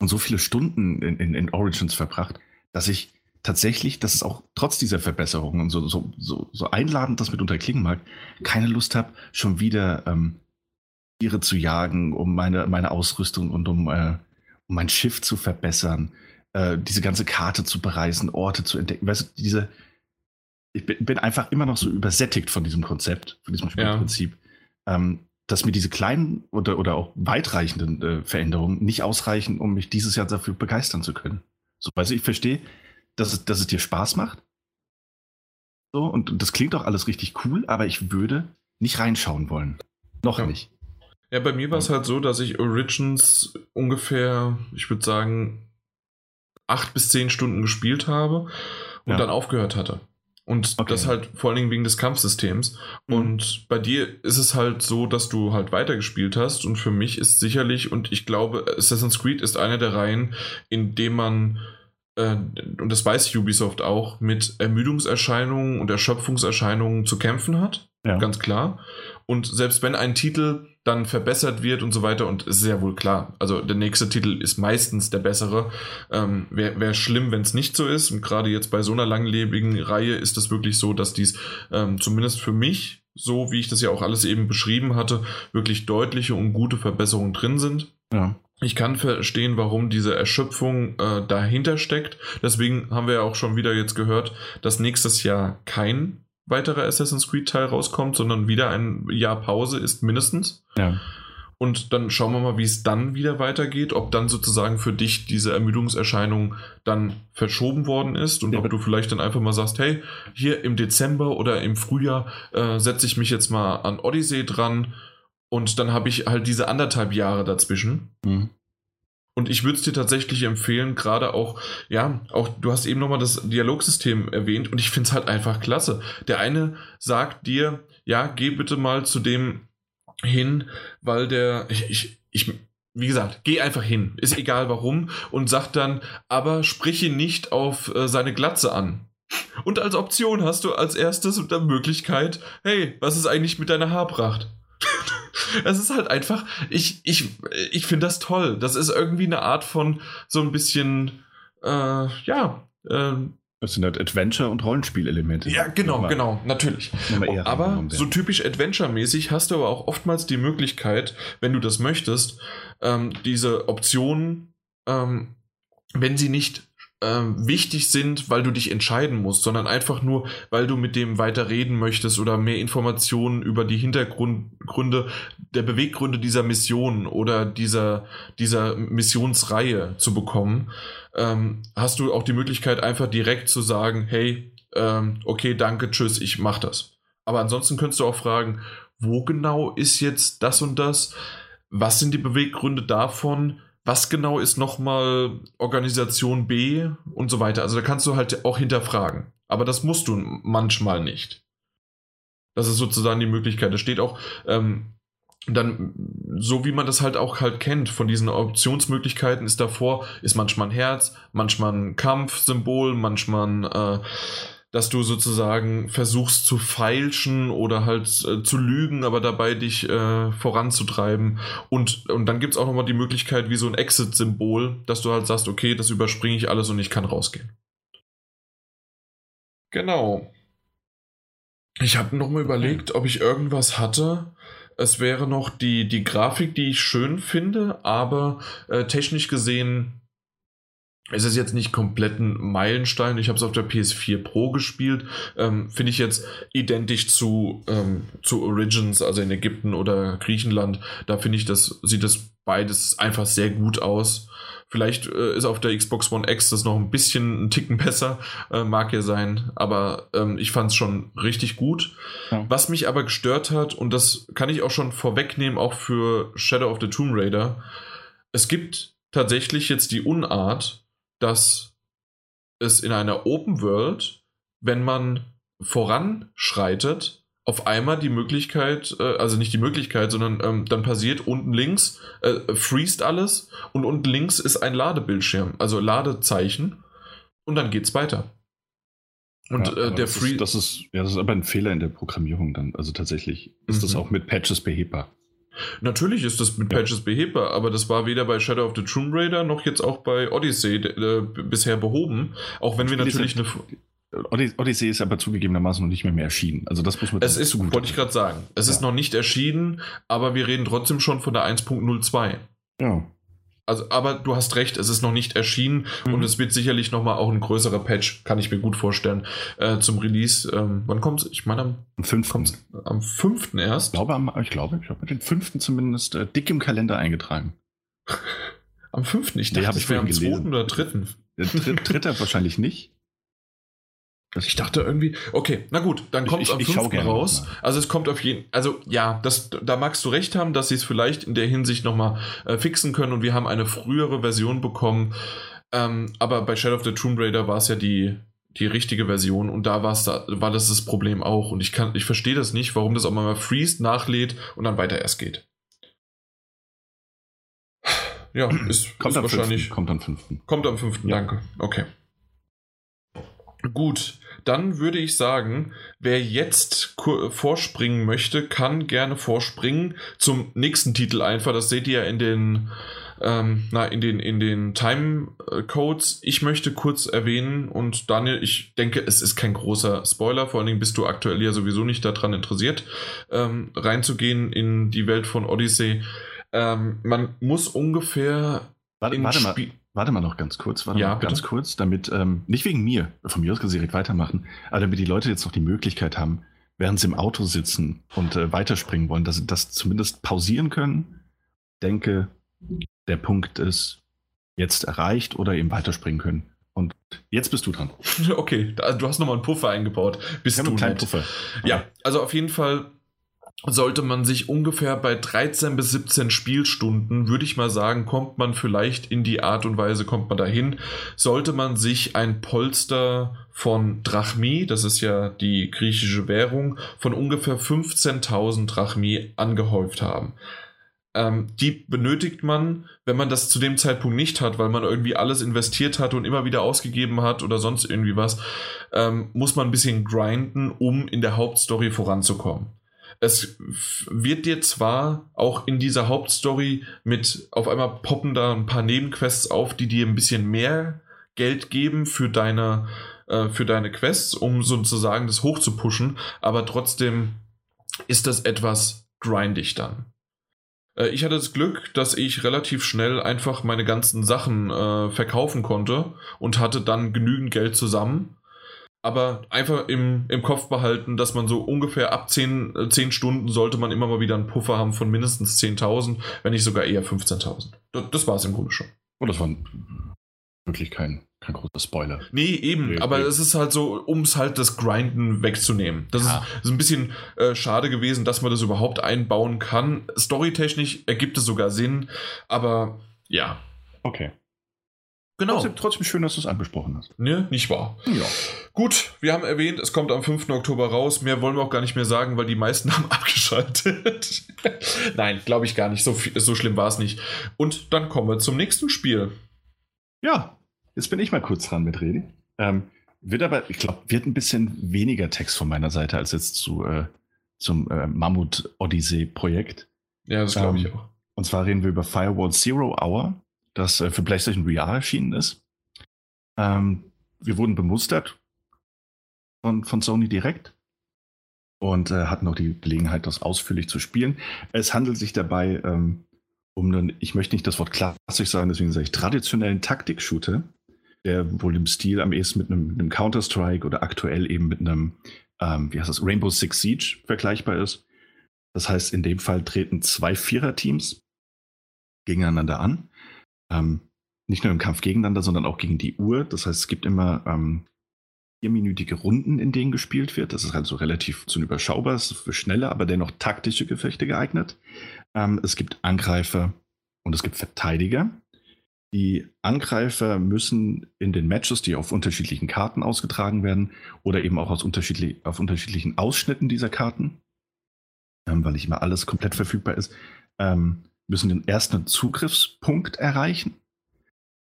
und so viele Stunden in, in, in Origins verbracht, dass ich tatsächlich, dass es auch trotz dieser Verbesserungen und so, so, so, so einladend das mitunter klingen mag, keine Lust habe, schon wieder ähm, Tiere zu jagen, um meine, meine Ausrüstung und um, äh, um mein Schiff zu verbessern, äh, diese ganze Karte zu bereisen, Orte zu entdecken. Weißt du, diese, ich bin, einfach immer noch so übersättigt von diesem Konzept, von diesem Spielprinzip, ähm, dass mir diese kleinen oder, oder auch weitreichenden äh, Veränderungen nicht ausreichen, um mich dieses Jahr dafür begeistern zu können. So, du, ich verstehe, dass es, dass es dir Spaß macht. So, und, und das klingt auch alles richtig cool, aber ich würde nicht reinschauen wollen. Noch Ja. nicht. Ja, bei mir war es halt so, dass ich Origins ungefähr, ich würde sagen, acht bis zehn Stunden gespielt habe und Ja. dann aufgehört hatte. Und Okay. das halt vor allen Dingen wegen des Kampfsystems. Mhm. Und bei dir ist es halt so, dass du halt weitergespielt hast. Und für mich ist sicherlich, und ich glaube, Assassin's Creed ist eine der Reihen, in dem man, und das weiß Ubisoft auch, mit Ermüdungserscheinungen und Erschöpfungserscheinungen zu kämpfen hat Ja. ganz klar. Und selbst wenn ein Titel dann verbessert wird und so weiter, und ist ja wohl klar, also der nächste Titel ist meistens der bessere, ähm, wäre wär schlimm, wenn es nicht so ist. Und gerade jetzt bei so einer langlebigen Reihe ist es wirklich so, dass dies ähm, zumindest für mich, so wie ich das ja auch alles eben beschrieben hatte, wirklich deutliche und gute Verbesserungen drin sind. Ja. Ich kann verstehen, warum diese Erschöpfung äh, dahinter steckt. Deswegen haben wir ja auch schon wieder jetzt gehört, dass nächstes Jahr kein weiterer Assassin's Creed Teil rauskommt, sondern wieder ein Jahr Pause ist mindestens. Ja. Und dann schauen wir mal, wie es dann wieder weitergeht, ob dann sozusagen für dich diese Ermüdungserscheinung dann verschoben worden ist und Ja, ob du vielleicht dann einfach mal sagst, hey, hier im Dezember oder im Frühjahr äh, setze ich mich jetzt mal an Odyssey dran und dann habe ich halt diese anderthalb Jahre dazwischen. Mhm. Und ich würde es dir tatsächlich empfehlen, gerade auch, ja, auch du hast eben nochmal das Dialogsystem erwähnt und ich finde es halt einfach klasse. Der eine sagt dir, ja, geh bitte mal zu dem hin, weil der, ich, ich, ich wie gesagt, geh einfach hin, ist egal warum und sagt dann, aber sprich ihn nicht auf äh, seine Glatze an. Und als Option hast du als erstes unter Möglichkeit, hey, was ist eigentlich mit deiner Haarpracht? Es ist halt einfach, ich, ich, ich finde das toll. Das ist irgendwie eine Art von so ein bisschen, äh, ja, äh, das sind halt Adventure- und Rollenspielelemente. Ja, genau, aber genau, natürlich. Aber so typisch Adventure-mäßig hast du aber auch oftmals die Möglichkeit, wenn du das möchtest, ähm, diese Optionen, ähm, wenn sie nicht ähm, wichtig sind, weil du dich entscheiden musst, sondern einfach nur, weil du mit dem weiter reden möchtest oder mehr Informationen über die Hintergründe der Beweggründe dieser Mission oder dieser, dieser Missionsreihe zu bekommen, ähm, hast du auch die Möglichkeit, einfach direkt zu sagen, hey, ähm, okay, danke, tschüss, ich mach das. Aber ansonsten könntest du auch fragen, wo genau ist jetzt das und das? Was sind die Beweggründe davon? Was genau ist nochmal Organisation B und so weiter. Also da kannst du halt auch hinterfragen. Aber das musst du manchmal nicht. Das ist sozusagen die Möglichkeit. Es steht auch ähm, dann, so wie man das halt auch halt kennt, von diesen Optionsmöglichkeiten ist davor, ist manchmal ein Herz, manchmal ein Kampfsymbol, manchmal ein äh, dass du sozusagen versuchst zu feilschen oder halt äh, zu lügen, aber dabei dich äh, voranzutreiben. Und, und dann gibt es auch nochmal die Möglichkeit, wie so ein Exit-Symbol, dass du halt sagst, okay, das überspringe ich alles und ich kann rausgehen. Genau. Ich habe nochmal überlegt, ob ich irgendwas hatte. Es wäre noch die, die Grafik, die ich schön finde, aber äh, technisch gesehen es ist jetzt nicht komplett ein Meilenstein. Ich habe es auf der PS4 Pro gespielt. Ähm, Finde ich jetzt identisch zu, ähm, zu Origins, also in Ägypten oder Griechenland. Da finde ich, das sieht das beides einfach sehr gut aus. Vielleicht äh, ist auf der Xbox One X das noch ein bisschen ein Ticken besser, äh, mag ja sein, aber ähm, ich fand es schon richtig gut. Ja. Was mich aber gestört hat, und das kann ich auch schon vorwegnehmen, auch für Shadow of the Tomb Raider, es gibt tatsächlich jetzt die Unart, dass es in einer Open World, wenn man voranschreitet, auf einmal die Möglichkeit, äh, also nicht die Möglichkeit, sondern ähm, dann passiert unten links, äh, freest alles und unten links ist ein Ladebildschirm, also Ladezeichen und dann geht's weiter. Und ja, äh, der das Free. Ist, das, ist, ja, das ist aber ein Fehler in der Programmierung dann. Also tatsächlich ist mhm. das auch mit Patches behebbar. Natürlich ist das mit Patches behebbar, aber das war weder bei Shadow of the Tomb Raider noch jetzt auch bei Odyssey äh, bisher behoben. Auch wenn wir natürlich eine. Odyssey ist aber zugegebenermaßen noch nicht mehr, mehr erschienen. Also das muss man. Es ist, wollte ich gerade sagen. Es ja. ist noch nicht erschienen, aber wir reden trotzdem schon von der 1.02. Ja. Also, aber du hast recht, es ist noch nicht erschienen mhm. und es wird sicherlich nochmal auch ein größerer Patch, kann ich mir gut vorstellen, äh, zum Release. Ähm, wann kommt es? Ich meine, am, am 5. am 5. erst. Ich glaube, am, ich glaube, ich habe den 5. zumindest äh, dick im Kalender eingetragen. am 5. Ich dachte, nee, ich wäre am 2. oder 3. Dritter wahrscheinlich nicht. Ich dachte irgendwie, okay, na gut, dann kommt es am 5. raus. Also es kommt auf jeden also ja, das, da magst du recht haben, dass sie es vielleicht in der Hinsicht nochmal äh, fixen können und wir haben eine frühere Version bekommen. Ähm, aber bei Shadow of the Tomb Raider war es ja die, die richtige Version und da, war's da war das das Problem auch. Und ich kann, ich verstehe das nicht, warum das auch mal freest, nachlädt und dann weiter erst geht. Ja, ist, kommt ist wahrscheinlich. 5. Kommt am 5. Kommt am 5. Ja. Danke. Okay. Gut, dann würde ich sagen, wer jetzt vorspringen möchte, kann gerne vorspringen zum nächsten Titel einfach. Das seht ihr ja in den, ähm, na, in den, in den Timecodes. Ich möchte kurz erwähnen und Daniel, ich denke, es ist kein großer Spoiler, vor allen Dingen bist du aktuell ja sowieso nicht daran interessiert, ähm, reinzugehen in die Welt von Odyssey. Ähm, man muss ungefähr. Warte, warte mal. Warte mal noch ganz kurz, warte ja, mal ganz kurz, damit, ähm, nicht wegen mir, von mir aus können Sie direkt weitermachen, aber damit die Leute jetzt noch die Möglichkeit haben, während sie im Auto sitzen und äh, weiterspringen wollen, dass sie das zumindest pausieren können. Denke, der Punkt ist jetzt erreicht oder eben weiterspringen können. Und jetzt bist du dran. Okay, du hast nochmal einen Puffer eingebaut. Bist du einen kleinen Puffer. Ja, also auf jeden Fall sollte man sich ungefähr bei 13 bis 17 Spielstunden, würde ich mal sagen, kommt man vielleicht in die Art und Weise, kommt man dahin, sollte man sich ein Polster von Drachmi, das ist ja die griechische Währung, von ungefähr 15.000 Drachmi angehäuft haben. ähm, die benötigt man, wenn man das zu dem Zeitpunkt nicht hat, weil man irgendwie alles investiert hat und immer wieder ausgegeben hat oder sonst irgendwie was, ähm, muss man ein bisschen grinden, um in der Hauptstory voranzukommen. Es wird dir zwar auch in dieser Hauptstory mit auf einmal poppen da ein paar Nebenquests auf, die dir ein bisschen mehr Geld geben für deine, äh, für deine Quests, um sozusagen das hochzupushen, aber trotzdem ist das etwas grindig dann. Äh, ich hatte das Glück, dass ich relativ schnell einfach meine ganzen Sachen äh, verkaufen konnte und hatte dann genügend Geld zusammen. Aber einfach im, im Kopf behalten, dass man so ungefähr ab 10, 10 äh, Stunden sollte man immer mal wieder einen Puffer haben von mindestens 10.000, wenn nicht sogar eher 15.000. Das, das war es im Grunde schon. Oh, das war wirklich kein kein großer Spoiler. Nee, eben, nee, aber nee. es ist halt so, um es halt das Grinden wegzunehmen. Das ja. ist, ist, ein bisschen äh, schade gewesen, dass man das überhaupt einbauen kann. Storytechnisch ergibt es sogar Sinn, aber ja. Okay. Genau. Trotzdem, trotzdem schön, dass du es angesprochen hast. Ne, nicht wahr? Ja. Gut, wir haben erwähnt, es kommt am 5. Oktober raus. Mehr wollen wir auch gar nicht mehr sagen, weil die meisten haben abgeschaltet. Nein, glaube ich gar nicht. So, so schlimm war es nicht. Und dann kommen wir zum nächsten Spiel. Ja, Jetzt bin ich mal kurz dran mit Reden. Ähm, wird aber, ich glaube, wird ein bisschen weniger Text von meiner Seite als jetzt zu, äh, zum äh, Mammut-Odyssee-Projekt. Ja, das glaube ich ähm, auch. Und zwar reden wir über Firewall Zero Hour, das äh, für PlayStation VR erschienen ist. Ähm, wir wurden bemustert von, von Sony direkt und äh, hatten auch die Gelegenheit, das ausführlich zu spielen. Es handelt sich dabei ähm, um einen, ich möchte nicht das Wort klassisch sagen, deswegen sage ich traditionellen Taktik-Shooter der wohl im Stil am ehesten mit einem, einem Counter-Strike oder aktuell eben mit einem, ähm, wie heißt das, Rainbow Six Siege vergleichbar ist. Das heißt, in dem Fall treten zwei Vierer-Teams gegeneinander an. Ähm, nicht nur im Kampf gegeneinander, sondern auch gegen die Uhr. Das heißt, es gibt immer ähm, vierminütige Runden, in denen gespielt wird. Das ist also relativ zu überschaubar, ist für schnelle, aber dennoch taktische Gefechte geeignet. Ähm, es gibt Angreifer und es gibt Verteidiger. Die Angreifer müssen in den Matches, die auf unterschiedlichen Karten ausgetragen werden oder eben auch aus unterschiedlich, auf unterschiedlichen Ausschnitten dieser Karten, ähm, weil nicht immer alles komplett verfügbar ist, ähm, müssen den ersten Zugriffspunkt erreichen.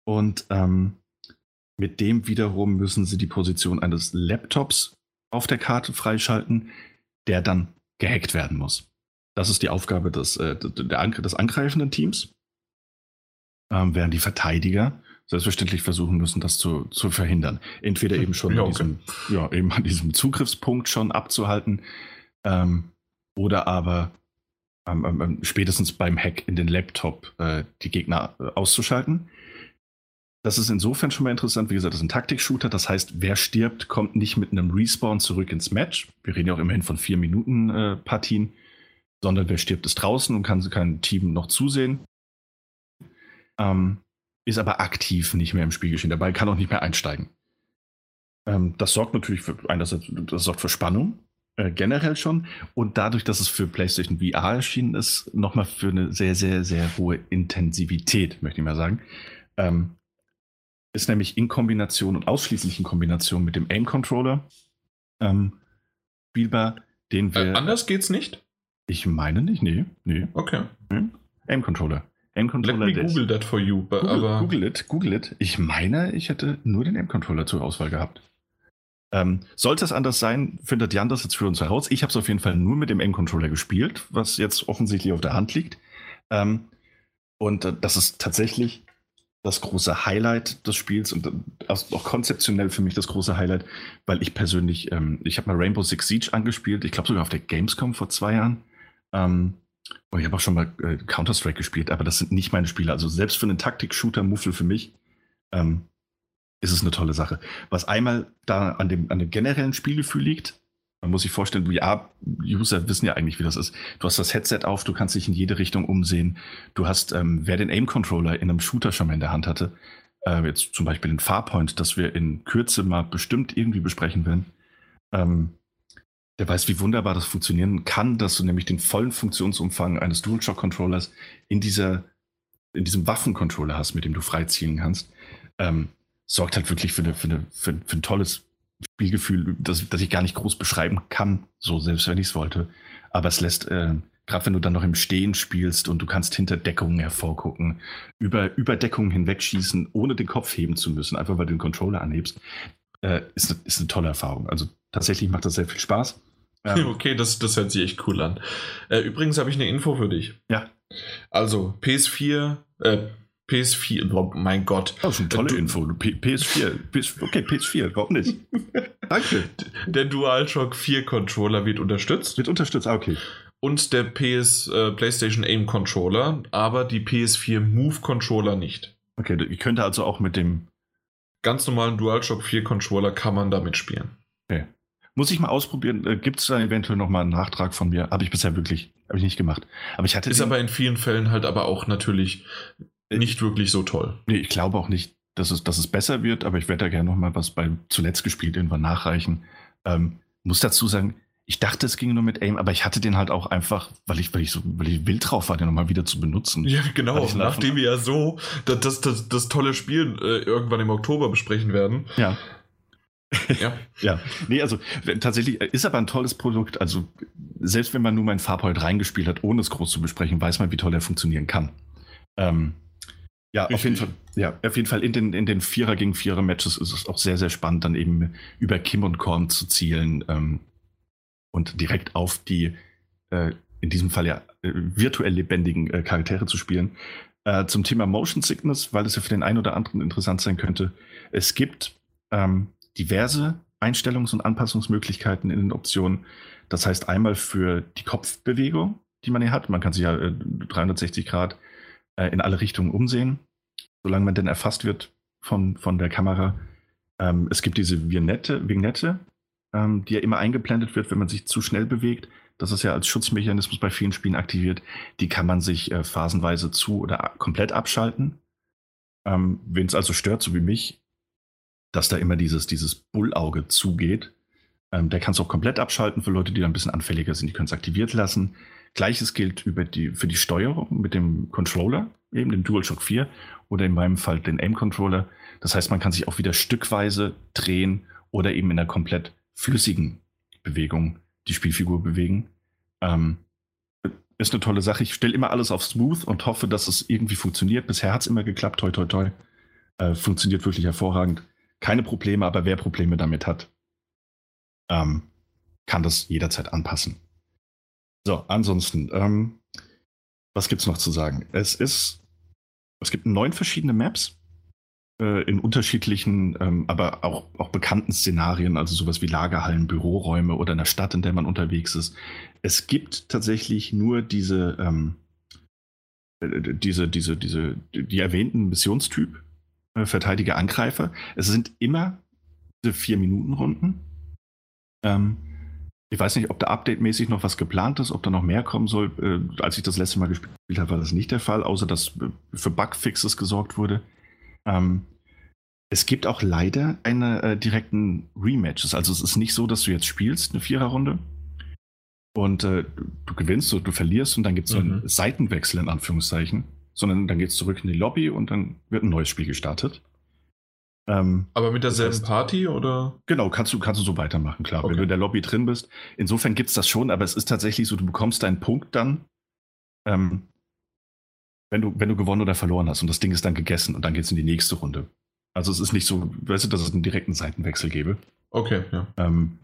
Und ähm, mit dem wiederum müssen sie die Position eines Laptops auf der Karte freischalten, der dann gehackt werden muss. Das ist die Aufgabe des, äh, des angreifenden Teams ähm, während die Verteidiger selbstverständlich versuchen müssen, das zu, zu verhindern. Entweder eben schon ja, okay. diesem, ja, eben an diesem Zugriffspunkt schon abzuhalten ähm, oder aber ähm, spätestens beim Hack in den Laptop äh, die Gegner äh, auszuschalten. Das ist insofern schon mal interessant. Wie gesagt, das ist ein Taktik-Shooter. Das heißt, wer stirbt, kommt nicht mit einem Respawn zurück ins Match. Wir reden ja auch immerhin von vier Minuten äh, Partien, sondern wer stirbt, ist draußen und kann kein Team noch zusehen ähm, ist aber aktiv nicht mehr im Spiel geschehen dabei, kann auch nicht mehr einsteigen. Ähm, das sorgt natürlich für einerseits, das sorgt für Spannung, äh, generell schon. Und dadurch, dass es für PlayStation VR erschienen ist, nochmal für eine sehr, sehr, sehr hohe Intensivität, möchte ich mal sagen. Ähm, ist nämlich in Kombination und ausschließlich in Kombination mit dem Aim-Controller ähm, spielbar, den wir. Äh, anders geht's nicht? Ich meine nicht, nee. nee. Okay. Aim-Controller. M-Controller. Let me Google that for you. Google, aber Google it, Google it. Ich meine, ich hätte nur den M-Controller zur Auswahl gehabt. Ähm, sollte es anders sein, findet Jan das jetzt für uns heraus. Ich habe es auf jeden Fall nur mit dem M-Controller gespielt, was jetzt offensichtlich auf der Hand liegt. Ähm, und äh, das ist tatsächlich das große Highlight des Spiels und äh, auch konzeptionell für mich das große Highlight, weil ich persönlich, ähm, ich habe mal Rainbow Six Siege angespielt, ich glaube sogar auf der Gamescom vor zwei Jahren. Ähm, Oh, ich habe auch schon mal äh, Counter-Strike gespielt, aber das sind nicht meine Spiele. Also selbst für einen Taktik-Shooter-Muffel für mich ähm, ist es eine tolle Sache. Was einmal da an dem, an dem generellen Spielgefühl liegt, man muss sich vorstellen, VR-User wissen ja eigentlich, wie das ist. Du hast das Headset auf, du kannst dich in jede Richtung umsehen. Du hast, ähm, wer den Aim-Controller in einem Shooter schon mal in der Hand hatte, äh, jetzt zum Beispiel den Farpoint, das wir in Kürze mal bestimmt irgendwie besprechen werden, ähm, der weiß, wie wunderbar das funktionieren kann, dass du nämlich den vollen Funktionsumfang eines DualShock-Controllers in dieser, in diesem Waffencontroller hast, mit dem du freiziehen kannst, ähm, sorgt halt wirklich für, eine, für, eine, für, für ein tolles Spielgefühl, das, das ich gar nicht groß beschreiben kann, so selbst wenn ich es wollte. Aber es lässt äh, gerade wenn du dann noch im Stehen spielst und du kannst hinter Deckungen hervorgucken, über, über Deckungen hinwegschießen, ohne den Kopf heben zu müssen, einfach weil du den Controller anhebst, äh, ist, ist eine tolle Erfahrung. Also tatsächlich macht das sehr viel Spaß. Ähm, okay, das, das hört sich echt cool an. Äh, übrigens habe ich eine Info für dich. Ja. Also, PS4, äh, PS4, oh mein Gott. Das ist eine tolle du, Info. P PS4, PS, okay, PS4, warum nicht? Danke. Der DualShock 4 Controller wird unterstützt. Wird unterstützt, ah, okay. Und der PS äh, PlayStation Aim Controller, aber die PS4 Move Controller nicht. Okay, ich könnte also auch mit dem ganz normalen DualShock 4 Controller kann man damit spielen. Okay. Muss ich mal ausprobieren. Äh, Gibt es da eventuell nochmal einen Nachtrag von mir? Habe ich bisher wirklich, habe ich nicht gemacht. Aber ich hatte Ist aber in vielen Fällen halt aber auch natürlich äh, nicht wirklich so toll. Nee, ich glaube auch nicht, dass es, dass es besser wird, aber ich werde da gerne nochmal was bei zuletzt gespielt irgendwann nachreichen. Ähm, muss dazu sagen, ich dachte, es ging nur mit Aim, aber ich hatte den halt auch einfach, weil ich, weil ich so, weil ich wild drauf war, den nochmal wieder zu benutzen. Ja, genau. Nachdem wir ja so das, das, das, das tolle Spiel äh, irgendwann im Oktober besprechen werden. Ja. ja. ja. Nee, also tatsächlich ist aber ein tolles Produkt. Also, selbst wenn man nur mein Farbhold reingespielt hat, ohne es groß zu besprechen, weiß man, wie toll er funktionieren kann. Ähm, ja, Richtig. auf jeden Fall. Ja, auf jeden Fall in den, in den Vierer gegen Vierer Matches ist es auch sehr, sehr spannend, dann eben über Kim und Korn zu zielen. Ähm, und direkt auf die, äh, in diesem Fall ja äh, virtuell lebendigen äh, Charaktere zu spielen. Äh, zum Thema Motion Sickness, weil es ja für den einen oder anderen interessant sein könnte. Es gibt ähm, diverse Einstellungs- und Anpassungsmöglichkeiten in den Optionen. Das heißt einmal für die Kopfbewegung, die man hier hat. Man kann sich ja 360 äh, Grad äh, in alle Richtungen umsehen, solange man denn erfasst wird von, von der Kamera. Ähm, es gibt diese Vignette, Vignette ähm, die ja immer eingeblendet wird, wenn man sich zu schnell bewegt. Das ist ja als Schutzmechanismus bei vielen Spielen aktiviert. Die kann man sich äh, phasenweise zu oder komplett abschalten. Ähm, Wen es also stört, so wie mich, dass da immer dieses, dieses Bullauge zugeht, ähm, der kann es auch komplett abschalten für Leute, die da ein bisschen anfälliger sind. Die können es aktiviert lassen. Gleiches gilt über die, für die Steuerung mit dem Controller, eben dem DualShock 4 oder in meinem Fall den Aim-Controller. Das heißt, man kann sich auch wieder stückweise drehen oder eben in einer komplett flüssigen Bewegung die Spielfigur bewegen. Ähm, ist eine tolle Sache. Ich stelle immer alles auf Smooth und hoffe, dass es irgendwie funktioniert. Bisher hat es immer geklappt. Toi, toi, toi. Äh, funktioniert wirklich hervorragend. Keine Probleme, aber wer Probleme damit hat, ähm, kann das jederzeit anpassen. So, ansonsten, ähm, was es noch zu sagen? Es ist, es gibt neun verschiedene Maps äh, in unterschiedlichen, ähm, aber auch, auch bekannten Szenarien, also sowas wie Lagerhallen, Büroräume oder einer Stadt, in der man unterwegs ist. Es gibt tatsächlich nur diese, ähm, äh, diese, diese, diese, die erwähnten Missionstyp, äh, Verteidiger, Angreifer. Es sind immer diese Vier-Minuten-Runden. Ähm, ich weiß nicht, ob da update-mäßig noch was geplant ist, ob da noch mehr kommen soll. Äh, als ich das letzte Mal gespielt habe, war das nicht der Fall, außer dass äh, für Bugfixes gesorgt wurde. Ähm, es gibt auch leider eine äh, direkten Rematches. Also es ist nicht so, dass du jetzt spielst, eine Viererrunde, und äh, du gewinnst oder du verlierst und dann gibt es so einen mhm. Seitenwechsel in Anführungszeichen, sondern dann geht es zurück in die Lobby und dann wird ein neues Spiel gestartet. Ähm, Aber mit derselben das heißt, Party oder? Genau, kannst du, kannst du so weitermachen, klar, okay. wenn du in der Lobby drin bist. Insofern gibt es das schon, aber es ist tatsächlich so, du bekommst deinen Punkt dann, ähm, wenn du, wenn du gewonnen oder verloren hast und das Ding ist dann gegessen und dann geht es in die nächste Runde. Also es ist nicht so, weißt du, dass es einen direkten Seitenwechsel gäbe. Okay, ja. Ähm,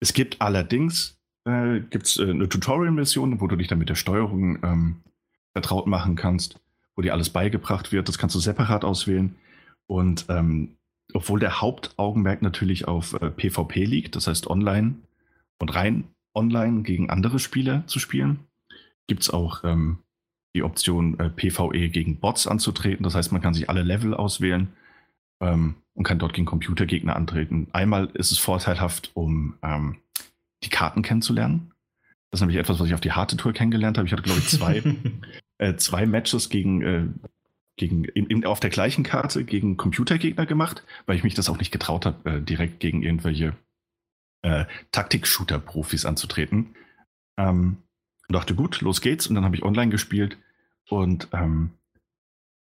es gibt allerdings äh, gibt's, äh, eine Tutorial-Mission, wo du dich dann mit der Steuerung ähm, vertraut machen kannst, wo dir alles beigebracht wird. Das kannst du separat auswählen. Und ähm, obwohl der Hauptaugenmerk natürlich auf äh, PvP liegt, das heißt online und rein online gegen andere Spieler zu spielen, gibt es auch ähm, die Option, äh, PvE gegen Bots anzutreten. Das heißt, man kann sich alle Level auswählen ähm, und kann dort gegen Computergegner antreten. Einmal ist es vorteilhaft, um ähm, die Karten kennenzulernen. Das ist nämlich etwas, was ich auf die harte Tour kennengelernt habe. Ich hatte, glaube ich, zwei, äh, zwei Matches gegen, äh, gegen in, in, auf der gleichen Karte gegen Computergegner gemacht, weil ich mich das auch nicht getraut habe, äh, direkt gegen irgendwelche äh, Taktik-Shooter-Profis anzutreten. Ähm, und dachte, gut, los geht's. Und dann habe ich online gespielt und ähm,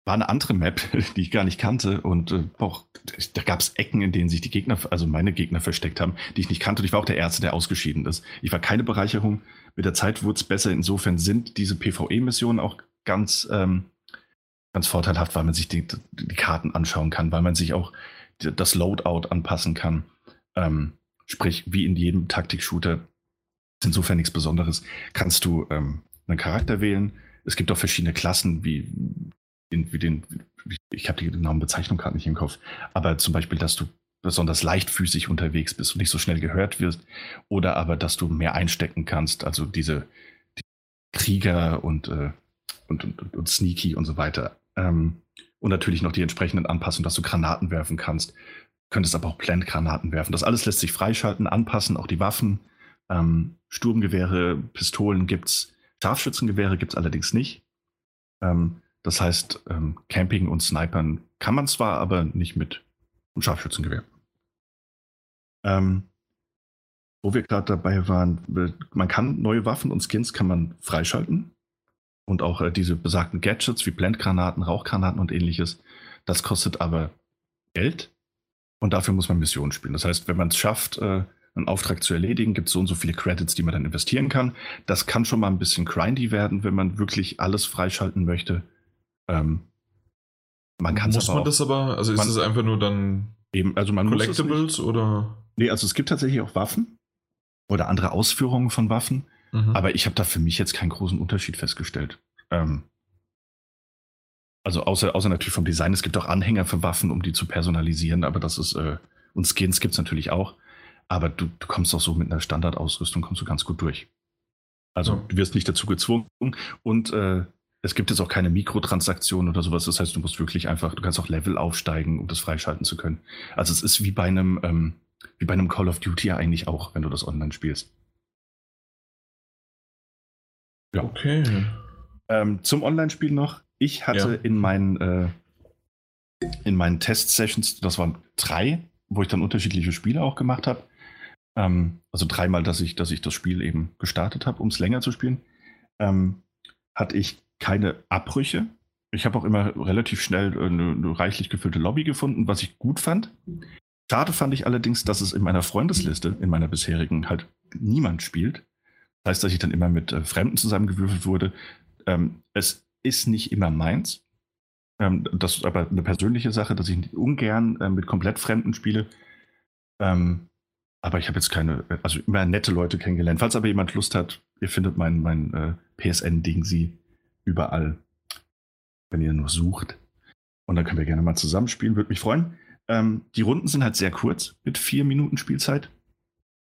war eine andere Map, die ich gar nicht kannte. Und äh, auch, da gab es Ecken, in denen sich die Gegner, also meine Gegner versteckt haben, die ich nicht kannte. Und ich war auch der Erste, der ausgeschieden ist. Ich war keine Bereicherung. Mit der Zeit wurde es besser. Insofern sind diese PvE-Missionen auch ganz, ähm, ganz vorteilhaft, weil man sich die, die, Karten anschauen kann, weil man sich auch das Loadout anpassen kann. Ähm, sprich, wie in jedem Taktik-Shooter, insofern nichts Besonderes, kannst du ähm, einen Charakter wählen. Es gibt auch verschiedene Klassen, wie den, wie den, ich habe die genauen Bezeichnungen gerade nicht im Kopf, aber zum Beispiel, dass du besonders leichtfüßig unterwegs bist und nicht so schnell gehört wirst, oder aber, dass du mehr einstecken kannst, also diese die Krieger und, äh, und, und, und, Sneaky und so weiter. Ähm, und natürlich noch die entsprechenden Anpassungen, dass du Granaten werfen kannst, könntest aber auch Plant-Granaten werfen. Das alles lässt sich freischalten, anpassen, auch die Waffen. Ähm, Sturmgewehre, Pistolen gibt es, Scharfschützengewehre gibt es allerdings nicht. Ähm, das heißt, ähm, Camping und Snipern kann man zwar, aber nicht mit einem Scharfschützengewehr. Ähm, wo wir gerade dabei waren, man kann neue Waffen und Skins kann man freischalten. Und auch äh, diese besagten Gadgets wie Blendgranaten, Rauchgranaten und ähnliches. Das kostet aber Geld. Und dafür muss man Missionen spielen. Das heißt, wenn man es schafft, äh, einen Auftrag zu erledigen, gibt es so und so viele Credits, die man dann investieren kann. Das kann schon mal ein bisschen grindy werden, wenn man wirklich alles freischalten möchte. Ähm, man kann Muss man das aber, also ist es einfach nur dann eben, also man Collectibles oder? Nee, also es gibt tatsächlich auch Waffen oder andere Ausführungen von Waffen, mhm. aber ich habe da für mich jetzt keinen großen Unterschied festgestellt. Ähm, also außer, außer natürlich vom Design, es gibt auch Anhänger für Waffen, um die zu personalisieren, aber das ist, äh, und Skins gibt es natürlich auch, aber du, du kommst auch so mit einer Standardausrüstung, kommst du ganz gut durch. Also ja. du wirst nicht dazu gezwungen und äh, es gibt jetzt auch keine Mikrotransaktionen oder sowas. Das heißt, du musst wirklich einfach, du kannst auch Level aufsteigen, um das freischalten zu können. Also es ist wie bei einem, ähm, wie bei einem Call of Duty ja eigentlich auch, wenn du das online spielst. Ja. Okay. Ähm, zum Online-Spiel noch. Ich hatte ja. in meinen, äh, in meinen Test-Sessions, das waren drei, wo ich dann unterschiedliche Spiele auch gemacht habe. Ähm, also dreimal, dass ich, dass ich das Spiel eben gestartet habe, um es länger zu spielen. Ähm, hatte ich keine Abbrüche. Ich habe auch immer relativ schnell eine, eine, reichlich gefüllte Lobby gefunden, was ich gut fand. Schade fand ich allerdings, dass es in meiner Freundesliste, in meiner bisherigen, halt niemand spielt. Das heißt, dass ich dann immer mit äh, Fremden zusammengewürfelt wurde. Ähm, es ist nicht immer meins. Ähm, das ist aber eine persönliche Sache, dass ich ungern äh, mit komplett Fremden spiele. Ähm, aber ich habe jetzt keine, also immer nette Leute kennengelernt. Falls aber jemand Lust hat, ihr findet mein, mein äh, PSN-Ding sie überall, wenn ihr nur sucht. Und dann können wir gerne mal zusammenspielen, würde mich freuen. Ähm, die Runden sind halt sehr kurz, mit vier Minuten Spielzeit.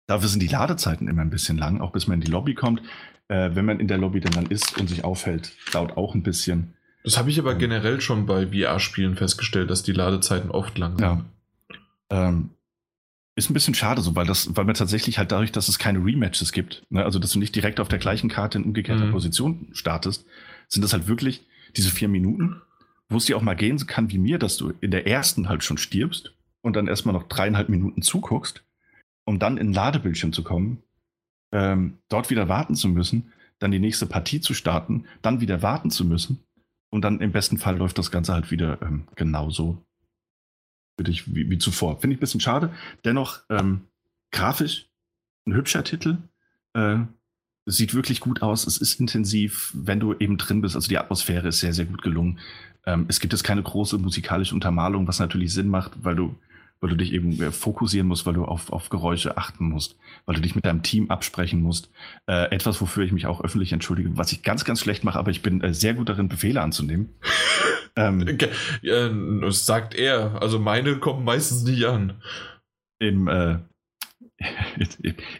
Dafür sind die Ladezeiten immer ein bisschen lang, auch bis man in die Lobby kommt. Äh, wenn man in der Lobby denn dann ist und sich aufhält, dauert auch ein bisschen. Das habe ich aber ähm, generell schon bei VR-Spielen festgestellt, dass die Ladezeiten oft lang sind. Ja. Ähm, ist ein bisschen schade so, weil das, weil man tatsächlich halt dadurch, dass es keine Rematches gibt, ne, also dass du nicht direkt auf der gleichen Karte in umgekehrter mhm. Position startest, sind das halt wirklich diese vier Minuten, wo es dir auch mal gehen kann wie mir, dass du in der ersten halt schon stirbst und dann erstmal noch dreieinhalb Minuten zuguckst, um dann in den Ladebildschirm zu kommen, ähm, dort wieder warten zu müssen, dann die nächste Partie zu starten, dann wieder warten zu müssen und dann im besten Fall läuft das Ganze halt wieder ähm, genauso für dich wie, wie zuvor. Finde ich ein bisschen schade. Dennoch ähm, grafisch ein hübscher Titel. Äh, sieht wirklich gut aus. Es ist intensiv, wenn du eben drin bist. Also die Atmosphäre ist sehr, sehr gut gelungen. Ähm, es gibt jetzt keine große musikalische Untermalung, was natürlich Sinn macht, weil du, weil du dich eben äh, fokussieren musst, weil du auf, auf Geräusche achten musst, weil du dich mit deinem Team absprechen musst. Äh, etwas, wofür ich mich auch öffentlich entschuldige, was ich ganz, ganz schlecht mache, aber ich bin äh, sehr gut darin, Befehle anzunehmen. ähm, das sagt er. Also meine kommen meistens nicht an. Im, äh,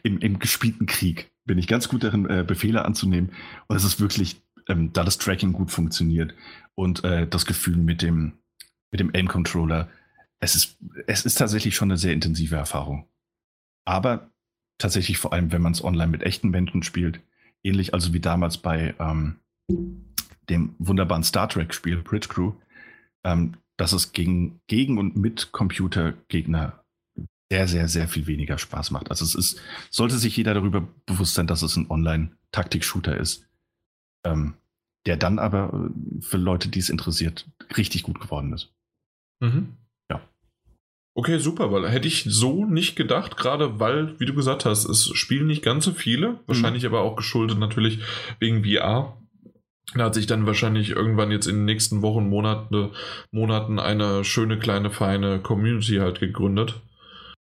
im, im gespielten Krieg bin ich ganz gut darin, äh, Befehle anzunehmen. Und es ist wirklich, ähm, da das Tracking gut funktioniert und das Gefühl mit dem, mit dem Aim-Controller, es ist, es ist tatsächlich schon eine sehr intensive Erfahrung. Aber tatsächlich vor allem, wenn man es online mit echten Menschen spielt, ähnlich also wie damals bei ähm, dem wunderbaren Star Trek-Spiel Bridge Crew, ähm, dass es gegen, gegen und mit Computergegner sehr, sehr, sehr viel weniger Spaß macht. Also es ist, sollte sich jeder darüber bewusst sein, dass es ein Online-Taktik-Shooter ist. Ähm, der dann aber äh, für Leute, die es interessiert, richtig gut geworden ist. Mhm. Okay, super, weil hätte ich so nicht gedacht, gerade weil, wie du gesagt hast, es spielen nicht ganz so viele, wahrscheinlich aber auch geschuldet natürlich wegen VR. Da hat sich dann wahrscheinlich irgendwann jetzt in den nächsten Wochen, Monate, Monaten eine schöne, kleine, feine Community halt gegründet.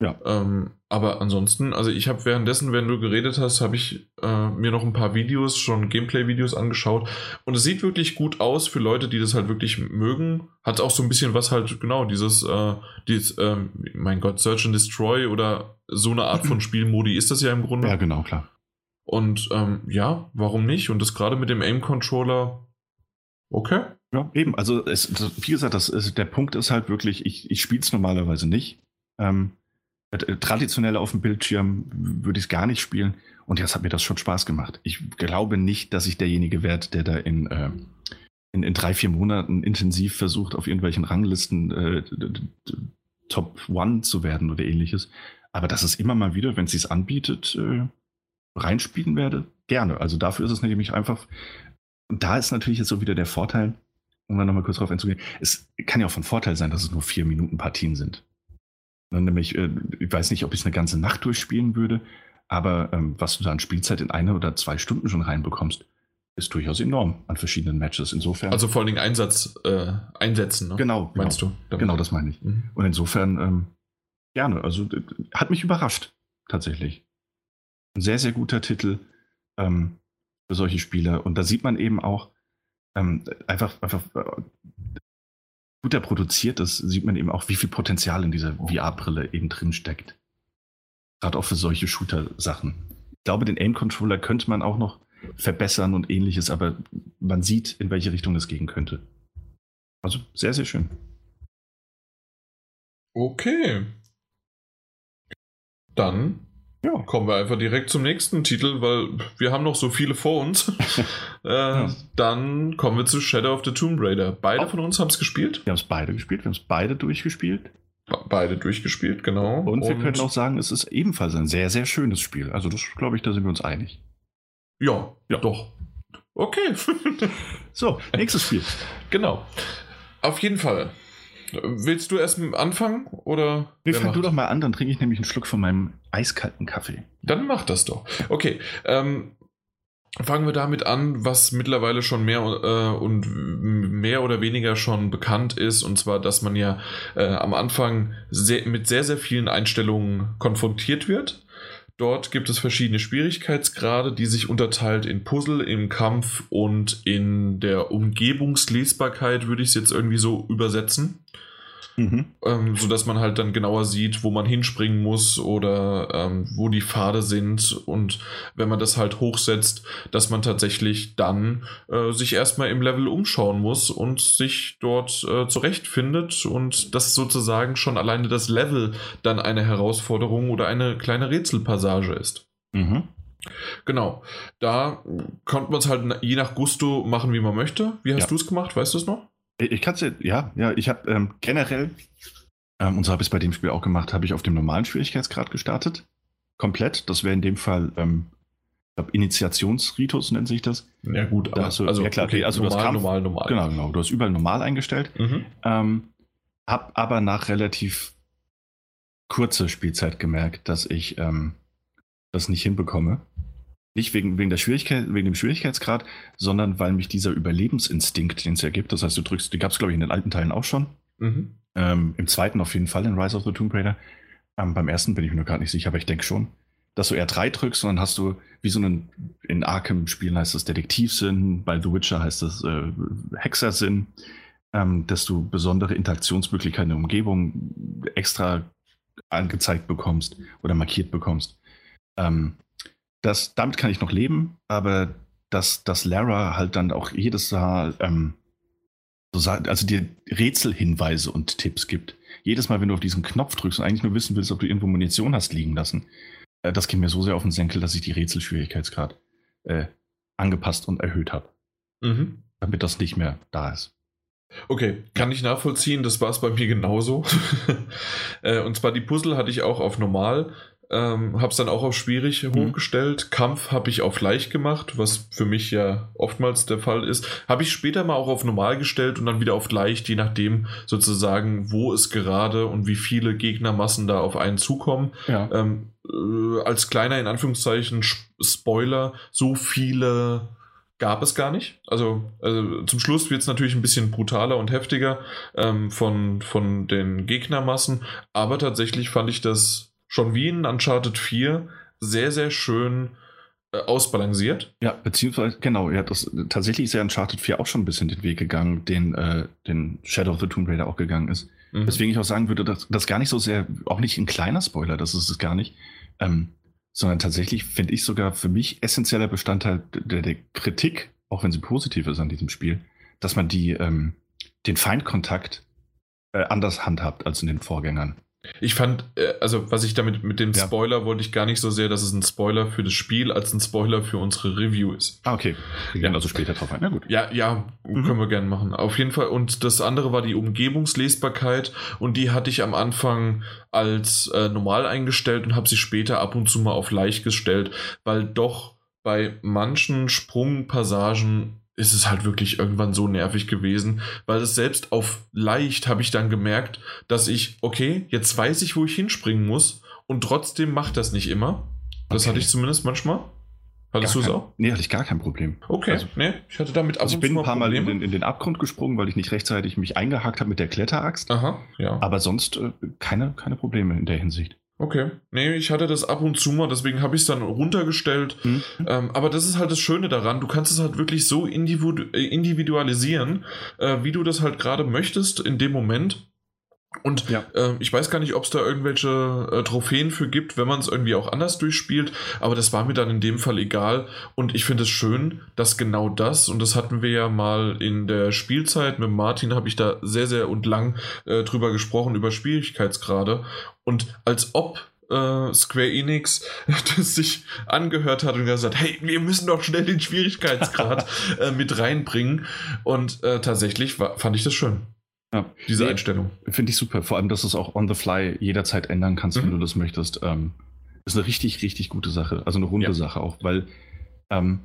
Ja. Ähm, aber ansonsten, also ich habe währenddessen, wenn du geredet hast, habe ich äh, mir noch ein paar Videos, schon Gameplay-Videos angeschaut. Und es sieht wirklich gut aus für Leute, die das halt wirklich mögen. Hat auch so ein bisschen was halt, genau, dieses, äh, dieses äh, mein Gott, Search and Destroy oder so eine Art von Spielmodi ist das ja im Grunde. Ja, genau, klar. Und ähm, ja, warum nicht? Und das gerade mit dem Aim-Controller, okay. Ja, eben. Also, es, wie gesagt, das ist, der Punkt ist halt wirklich, ich, ich spiele es normalerweise nicht. Ähm, äh, traditionell auf dem Bildschirm würde ich es gar nicht spielen. Und jetzt hat mir das schon Spaß gemacht. Ich glaube nicht, dass ich derjenige werde, der da in, äh, in, in, drei, vier Monaten intensiv versucht, auf irgendwelchen Ranglisten äh, Top One zu werden oder ähnliches. Aber das ist immer mal wieder, wenn es sich anbietet, äh, reinspielen werde, gerne. Also dafür ist es nämlich einfach. Und da ist natürlich jetzt so wieder der Vorteil, um da nochmal kurz drauf einzugehen. Es kann ja auch von Vorteil sein, dass es nur vier Minuten Partien sind. Und nämlich, äh, ich weiß nicht, ob ich es eine ganze Nacht durchspielen würde, aber ähm, was du da an Spielzeit in eine oder zwei Stunden schon reinbekommst, ist durchaus enorm an verschiedenen Matches. Insofern. Also vor allen Dingen Einsatz, äh, einsetzen, ne? Genau, meinst genau. du? Damit? Genau, das meine ich. Mhm. Und insofern ähm, gerne. Also hat mich überrascht, tatsächlich. Ein sehr, sehr guter Titel ähm, für solche Spieler. Und da sieht man eben auch ähm, einfach, einfach äh, guter produziert ist, sieht man eben auch, wie viel Potenzial in dieser VR-Brille eben drin steckt. Gerade auch für solche Shooter-Sachen. Ich glaube, den Aim-Controller könnte man auch noch verbessern und ähnliches, aber man sieht, in welche Richtung es gehen könnte. Also sehr, sehr schön. Okay. Dann Ja. kommen wir einfach direkt zum nächsten Titel, weil wir haben noch so viele vor uns. äh, Dann kommen wir zu Shadow of the Tomb Raider. Beide Oh. von uns haben es gespielt. Wir haben es beide gespielt, wir haben es beide durchgespielt. Be- Beide durchgespielt, genau. Und, wir können auch sagen, es ist ebenfalls ein sehr, sehr schönes Spiel. Also das glaube ich, da sind wir uns einig. Ja, Ja. doch. Okay. So, nächstes Spiel. genau. Auf jeden Fall. Willst du erst anfangen oder? Nee, fang du doch mal an, dann trinke ich nämlich einen Schluck von meinem eiskalten Kaffee. Dann mach das doch. Okay. Ähm, fangen wir damit an, was mittlerweile schon mehr äh, und mehr oder weniger schon bekannt ist, und zwar, dass man ja äh, am Anfang sehr, mit sehr, sehr vielen Einstellungen konfrontiert wird. Dort gibt es verschiedene Schwierigkeitsgrade, die sich unterteilt in Puzzle, im Kampf und in der Umgebungslesbarkeit, würde ich es jetzt irgendwie so übersetzen ähm, sodass man halt dann genauer sieht, wo man hinspringen muss oder ähm, wo die Pfade sind. Und wenn man das halt hochsetzt, dass man tatsächlich dann äh, sich erstmal im Level umschauen muss und sich dort äh, zurechtfindet und das sozusagen schon alleine das Level dann eine Herausforderung oder eine kleine Rätselpassage ist. Mhm. Genau, da konnte man es halt je nach Gusto machen, wie man möchte. Wie hast Ja. du es gemacht? Weißt du es noch? Ich kann es ja, ja, ja, ich habe ähm, generell, ähm, und so habe ich es bei dem Spiel auch gemacht, habe ich auf dem normalen Schwierigkeitsgrad gestartet. Komplett. Das wäre in dem Fall, ähm, ich glaube, Initiationsritus nennt sich das. Ja, gut, Da hast du- ja, klar, okay, also du hast normal, Kampf- normal, normal. Genau, genau. Du hast überall normal eingestellt. Mhm. Ähm, hab aber nach relativ kurzer Spielzeit gemerkt, dass ich ähm, das nicht hinbekomme. Nicht wegen, wegen, der Schwierigkeit, wegen dem Schwierigkeitsgrad, sondern weil mich dieser Überlebensinstinkt, den es ja gibt, das heißt, du drückst, die gab es, glaube ich, in den alten Teilen auch schon. Mhm. Ähm, Im zweiten auf jeden Fall, in Rise of the Tomb Raider. Ähm, beim ersten bin ich mir nur gar nicht sicher, aber ich denke schon, dass du R3 drückst und dann hast du, wie so einen, in Arkham-Spielen heißt das Detektivsinn, bei The Witcher heißt das äh, Hexersinn, ähm, dass du besondere Interaktionsmöglichkeiten in der Umgebung extra angezeigt bekommst oder markiert bekommst. Ähm, das, damit kann ich noch leben, aber dass, dass Lara halt dann auch jedes Mal ähm, so also dir Rätselhinweise und Tipps gibt. Jedes Mal, wenn du auf diesen Knopf drückst und eigentlich nur wissen willst, ob du irgendwo Munition hast liegen lassen, äh, das geht mir so sehr auf den Senkel, dass ich die Rätselschwierigkeitsgrad äh, angepasst und erhöht habe, Mhm. damit das nicht mehr da ist. Okay, kann ich nachvollziehen, das war es bei mir genauso. Äh, und zwar die Puzzle hatte ich auch auf normal. Ähm, habe es dann auch auf schwierig mhm. hochgestellt. Kampf habe ich auf leicht gemacht, was für mich ja oftmals der Fall ist. Habe ich später mal auch auf normal gestellt und dann wieder auf leicht, je nachdem sozusagen, wo es gerade und wie viele Gegnermassen da auf einen zukommen. Ja. Ähm, äh, als kleiner in Anführungszeichen Spoiler, so viele gab es gar nicht. Also, also zum Schluss wird es natürlich ein bisschen brutaler und heftiger ähm, von, von den Gegnermassen, aber tatsächlich fand ich das schon wie in Uncharted 4 sehr, sehr schön äh, ausbalanciert. Ja, beziehungsweise, genau, ja, das, tatsächlich ist ja Uncharted 4 auch schon ein bisschen den Weg gegangen, den, äh, den Shadow of the Tomb Raider auch gegangen ist. Mhm. Deswegen ich auch sagen würde, dass das gar nicht so sehr, auch nicht ein kleiner Spoiler, das ist es gar nicht, ähm, sondern tatsächlich finde ich sogar für mich essentieller Bestandteil der, der, Kritik, auch wenn sie positiv ist an diesem Spiel, dass man die, ähm, den Feindkontakt äh, anders handhabt als in den Vorgängern. Ich fand, äh, also was ich damit mit dem Spoiler ja. wollte ich gar nicht so sehr, dass es ein Spoiler für das Spiel als ein Spoiler für unsere Review ist. Ah, okay. Wir gehen also später drauf ein. Na gut. Ja, ja, mhm. können wir gerne machen. Auf jeden Fall. Und das andere war die Umgebungslesbarkeit und die hatte ich am Anfang als äh, normal eingestellt und habe sie später ab und zu mal auf leicht gestellt, weil doch bei manchen Sprungpassagen ist es halt wirklich irgendwann so nervig gewesen, weil es selbst auf leicht habe ich dann gemerkt, dass ich, okay, jetzt weiß ich, wo ich hinspringen muss und trotzdem macht das nicht immer. Das okay. hatte ich zumindest manchmal. Hattest du es auch? Nee, hatte ich gar kein Problem. Okay, also, nee, ich hatte damit also ich bin ein paar Mal in den, in den, Abgrund gesprungen, weil ich nicht rechtzeitig mich eingehakt habe mit der Kletteraxt. Aha, ja. Aber sonst äh, keine, keine Probleme in der Hinsicht. Okay. Nee, ich hatte das ab und zu mal, deswegen habe ich es dann runtergestellt. Mhm. Ähm, aber das ist halt das Schöne daran, du kannst es halt wirklich so individu individualisieren, äh, wie du das halt gerade möchtest in dem Moment. Und ja. äh, ich weiß gar nicht, ob es da irgendwelche äh, Trophäen für gibt, wenn man es irgendwie auch anders durchspielt, aber das war mir dann in dem Fall egal. Und ich finde es schön, dass genau das, und das hatten wir ja mal in der Spielzeit mit Martin, habe ich da sehr, sehr und lang äh, drüber gesprochen, über Schwierigkeitsgrade. Und als ob äh, Square Enix das sich angehört hat und gesagt, hey, wir müssen doch schnell den Schwierigkeitsgrad äh, mit reinbringen. Und äh, tatsächlich war, fand ich das schön. Ja. Diese nee, Einstellung. Finde ich super. Vor allem, dass du es auch on the fly jederzeit ändern kannst, mhm. wenn du das möchtest. Ähm, ist eine richtig, richtig gute Sache. Also eine runde ja. Sache auch, weil, ähm,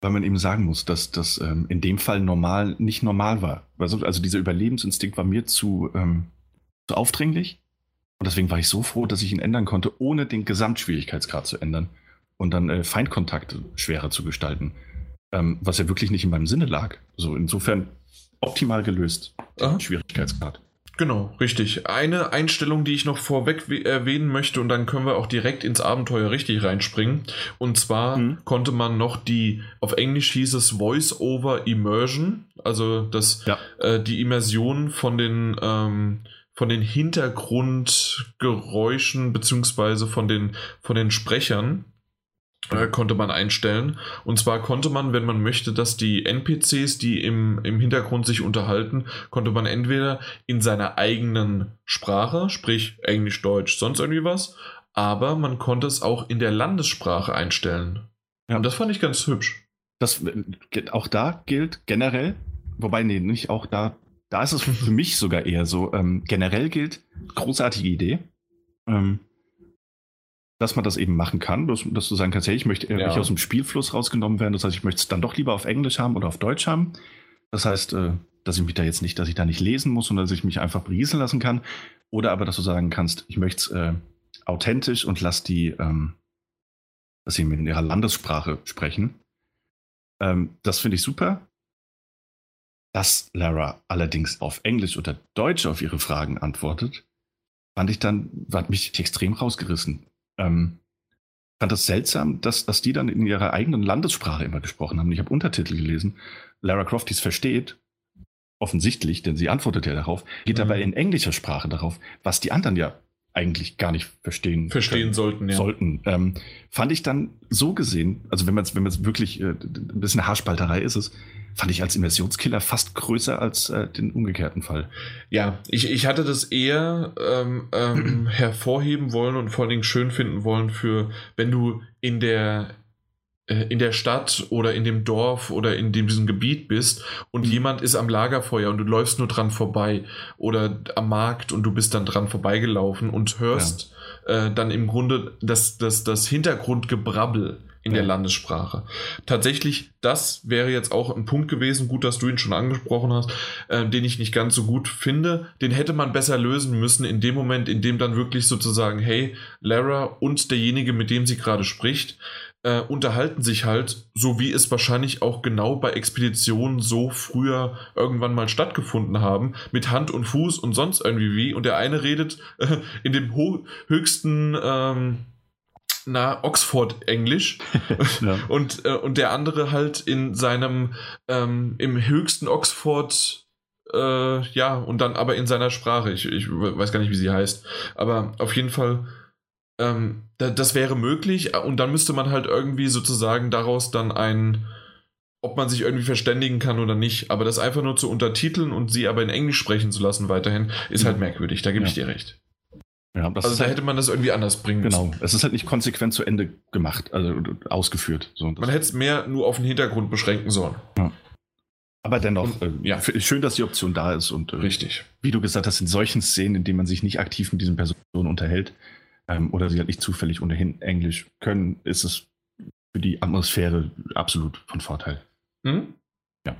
weil man eben sagen muss, dass das ähm, in dem Fall normal nicht normal war. Also, also dieser Überlebensinstinkt war mir zu, ähm, zu aufdringlich. Und deswegen war ich so froh, dass ich ihn ändern konnte, ohne den Gesamtschwierigkeitsgrad zu ändern und dann äh, Feindkontakte schwerer zu gestalten. Ähm, was ja wirklich nicht in meinem Sinne lag. So insofern optimal gelöst, Schwierigkeitsgrad. Genau, richtig. Eine Einstellung, die ich noch vorweg erwähnen möchte, und dann können wir auch direkt ins Abenteuer richtig reinspringen. Und zwar mhm. konnte man noch die, auf Englisch hieß es Voice-over Immersion, also das, ja. äh, die Immersion von den, ähm, von den Hintergrundgeräuschen beziehungsweise von den, von den Sprechern äh, konnte man einstellen. Und zwar konnte man, wenn man möchte, dass die NPCs, die im, im Hintergrund sich unterhalten, konnte man entweder in seiner eigenen Sprache, sprich Englisch, Deutsch, sonst irgendwie was, aber man konnte es auch in der Landessprache einstellen. Ja. Und das fand ich ganz hübsch. Das, auch da gilt generell, wobei, nee, nicht auch da, da ist es für mich sogar eher so, ähm, generell gilt, großartige Idee. Ähm, dass man das eben machen kann, dass, dass du sagen kannst, hey, ich möchte ja. nicht aus dem Spielfluss rausgenommen werden. Das heißt, ich möchte es dann doch lieber auf Englisch haben oder auf Deutsch haben. Das heißt, äh, dass ich mich da jetzt nicht, dass ich da nicht lesen muss, sondern dass ich mich einfach berieseln lassen kann. Oder aber, dass du sagen kannst, ich möchte es äh, authentisch und lass die, ähm, dass sie in ihrer Landessprache sprechen. Ähm, das finde ich super. Dass Lara allerdings auf Englisch oder Deutsch auf ihre Fragen antwortet, fand ich dann, hat mich extrem rausgerissen. Ähm, fand das seltsam, dass, dass die dann in ihrer eigenen Landessprache immer gesprochen haben. Ich habe Untertitel gelesen. Lara Croft dies versteht, offensichtlich, denn sie antwortet ja darauf, geht mhm. aber in englischer Sprache darauf, was die anderen ja eigentlich gar nicht verstehen, verstehen können, sollten. Ja. sollten. Ähm, fand ich dann so gesehen, also wenn man es wenn wirklich, äh, ein bisschen Haarspalterei ist es, fand ich als Immersionskiller fast größer als äh, den umgekehrten Fall. Ja, ich, ich hatte das eher ähm, ähm, hervorheben wollen und vor allen Dingen schön finden wollen für, wenn du in der in der Stadt oder in dem Dorf oder in diesem Gebiet bist und mhm. jemand ist am Lagerfeuer und du läufst nur dran vorbei oder am Markt und du bist dann dran vorbeigelaufen und hörst ja äh, dann im Grunde das, das, das Hintergrundgebrabbel in ja. der Landessprache. Tatsächlich, das wäre jetzt auch ein Punkt gewesen, gut, dass du ihn schon angesprochen hast, äh, den ich nicht ganz so gut finde. Den hätte man besser lösen müssen in dem Moment, in dem dann wirklich sozusagen, hey, Lara und derjenige, mit dem sie gerade spricht, äh, unterhalten sich halt, so wie es wahrscheinlich auch genau bei Expeditionen so früher irgendwann mal stattgefunden haben, mit Hand und Fuß und sonst irgendwie wie. Und der eine redet äh, in dem höchsten ähm, na, Oxford-Englisch ja. und, äh, und der andere halt in seinem, ähm, im höchsten Oxford, äh, ja, und dann aber in seiner Sprache. Ich, ich weiß gar nicht, wie sie heißt. Aber auf jeden Fall, ähm, da, das wäre möglich und dann müsste man halt irgendwie sozusagen daraus dann ein, ob man sich irgendwie verständigen kann oder nicht. Aber das einfach nur zu untertiteln und sie aber in Englisch sprechen zu lassen weiterhin, ist halt merkwürdig. Da gebe ja. ich dir recht. Ja, also da halt, hätte man das irgendwie anders bringen genau. müssen. Genau, es ist halt nicht konsequent zu Ende gemacht, also ausgeführt. So, man hätte es mehr nur auf den Hintergrund beschränken sollen. Ja. Aber dennoch, und, äh, ja. schön, dass die Option da ist. Und, äh, Richtig. Wie du gesagt hast, in solchen Szenen, in denen man sich nicht aktiv mit diesen Personen unterhält ähm, oder sie halt nicht zufällig ohnehin Englisch können, ist es für die Atmosphäre absolut von Vorteil. Mhm. Ja.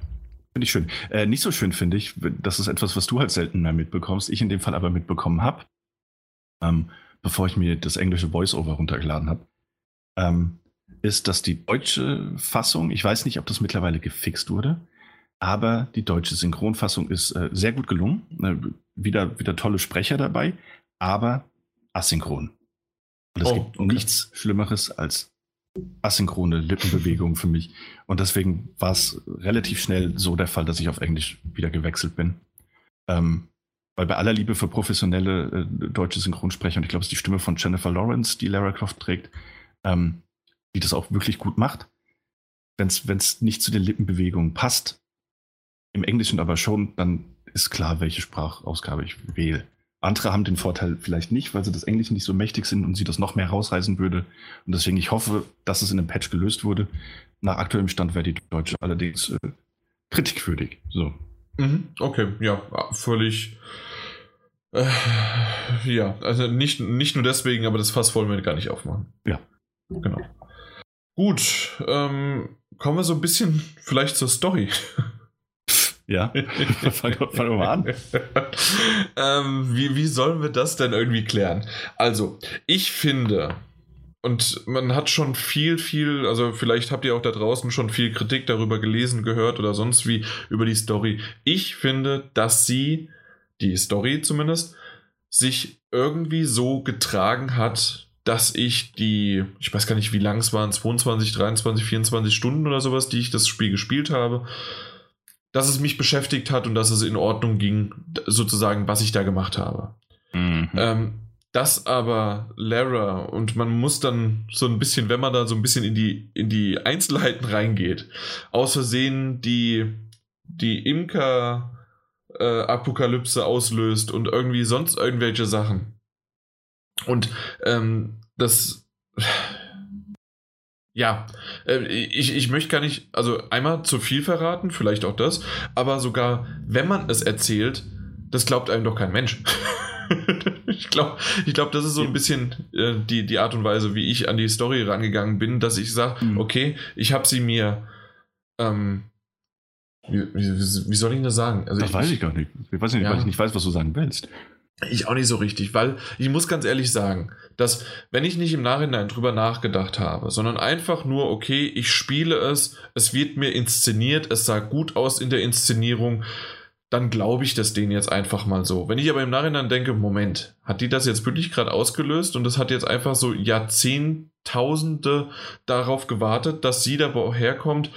Finde ich schön. Äh, nicht so schön finde ich, das ist etwas, was du halt selten mehr mitbekommst, ich in dem Fall aber mitbekommen habe ähm, bevor ich mir das englische Voice-Over runtergeladen habe, ähm, ist, dass die deutsche Fassung, ich weiß nicht, ob das mittlerweile gefixt wurde, aber die deutsche Synchronfassung ist äh, sehr gut gelungen. Äh, wieder, wieder tolle Sprecher dabei, aber asynchron. Und es oh, gibt okay. nichts Schlimmeres als asynchrone Lippenbewegungen für mich. Und deswegen war es relativ schnell so der Fall, dass ich auf Englisch wieder gewechselt bin. Ähm, weil bei aller Liebe für professionelle äh, deutsche Synchronsprecher, und ich glaube, es ist die Stimme von Jennifer Lawrence, die Lara Croft trägt, ähm, die das auch wirklich gut macht. Wenn es nicht zu den Lippenbewegungen passt, im Englischen aber schon, dann ist klar, welche Sprachausgabe ich wähle. Andere haben den Vorteil vielleicht nicht, weil sie das Englische nicht so mächtig sind und sie das noch mehr rausreißen würde. Und deswegen, ich hoffe, dass es in dem Patch gelöst wurde. Nach aktuellem Stand wäre die Deutsche allerdings äh, kritikwürdig. So. Mhm, okay, ja, völlig äh, ja, also nicht, nicht nur deswegen, aber das Fass wollen wir gar nicht aufmachen. Ja. Genau. Gut, ähm, kommen wir so ein bisschen vielleicht zur Story. Ja, fangen wir mal an. ähm, wie, wie sollen wir das denn irgendwie klären? Also, ich finde, und man hat schon viel, viel, also vielleicht habt ihr auch da draußen schon viel Kritik darüber gelesen, gehört oder sonst wie über die Story. Ich finde, dass sie die Story zumindest, sich irgendwie so getragen hat, dass ich die, ich weiß gar nicht, wie lang es waren, 22, 23, 24 Stunden oder sowas, die ich das Spiel gespielt habe, dass es mich beschäftigt hat und dass es in Ordnung ging, sozusagen, was ich da gemacht habe. Mhm. Ähm, dass aber Lara und man muss dann so ein bisschen, wenn man da so ein bisschen in die, in die Einzelheiten reingeht, aus Versehen die, die Imker äh, auslöst und irgendwie sonst irgendwelche Sachen. Und ähm, das. Ja, äh, ich, ich möchte gar nicht, also einmal zu viel verraten, vielleicht auch das, aber sogar wenn man es erzählt, das glaubt einem doch kein Mensch. ich glaube, ich glaub, das ist so ein bisschen äh, die, die Art und Weise, wie ich an die Story rangegangen bin, dass ich sage, mhm. okay, ich habe sie mir ähm, wie, wie, wie, soll ich das sagen? Also das ich, weiß ich gar nicht. Ich weiß nicht, ja. weil ich nicht weiß, was du sagen willst. Ich auch nicht so richtig, weil ich muss ganz ehrlich sagen, dass wenn ich nicht im Nachhinein drüber nachgedacht habe, sondern einfach nur, okay, ich spiele es, es wird mir inszeniert, es sah gut aus in der Inszenierung, dann glaube ich das denen jetzt einfach mal so. Wenn ich aber im Nachhinein denke, Moment, hat die das jetzt wirklich gerade ausgelöst und es hat jetzt einfach so Jahrzehntausende darauf gewartet, dass sie da herkommt,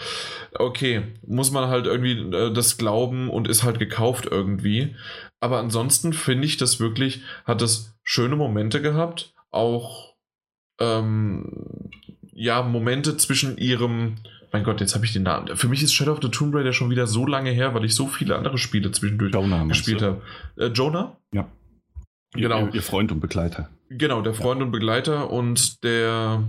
okay, muss man halt irgendwie äh, das glauben und ist halt gekauft irgendwie. Aber ansonsten finde ich das wirklich, hat das schöne Momente gehabt, auch ähm, ja, Momente zwischen ihrem, mein Gott, jetzt habe ich den Namen. Für mich ist Shadow of the Tomb Raider schon wieder so lange her, weil ich so viele andere Spiele zwischendurch Jonah, gespielt habe. Äh, Jonah? Ja. Genau. Ihr, ihr, Freund und Begleiter. Genau, der Freund ja. und Begleiter und der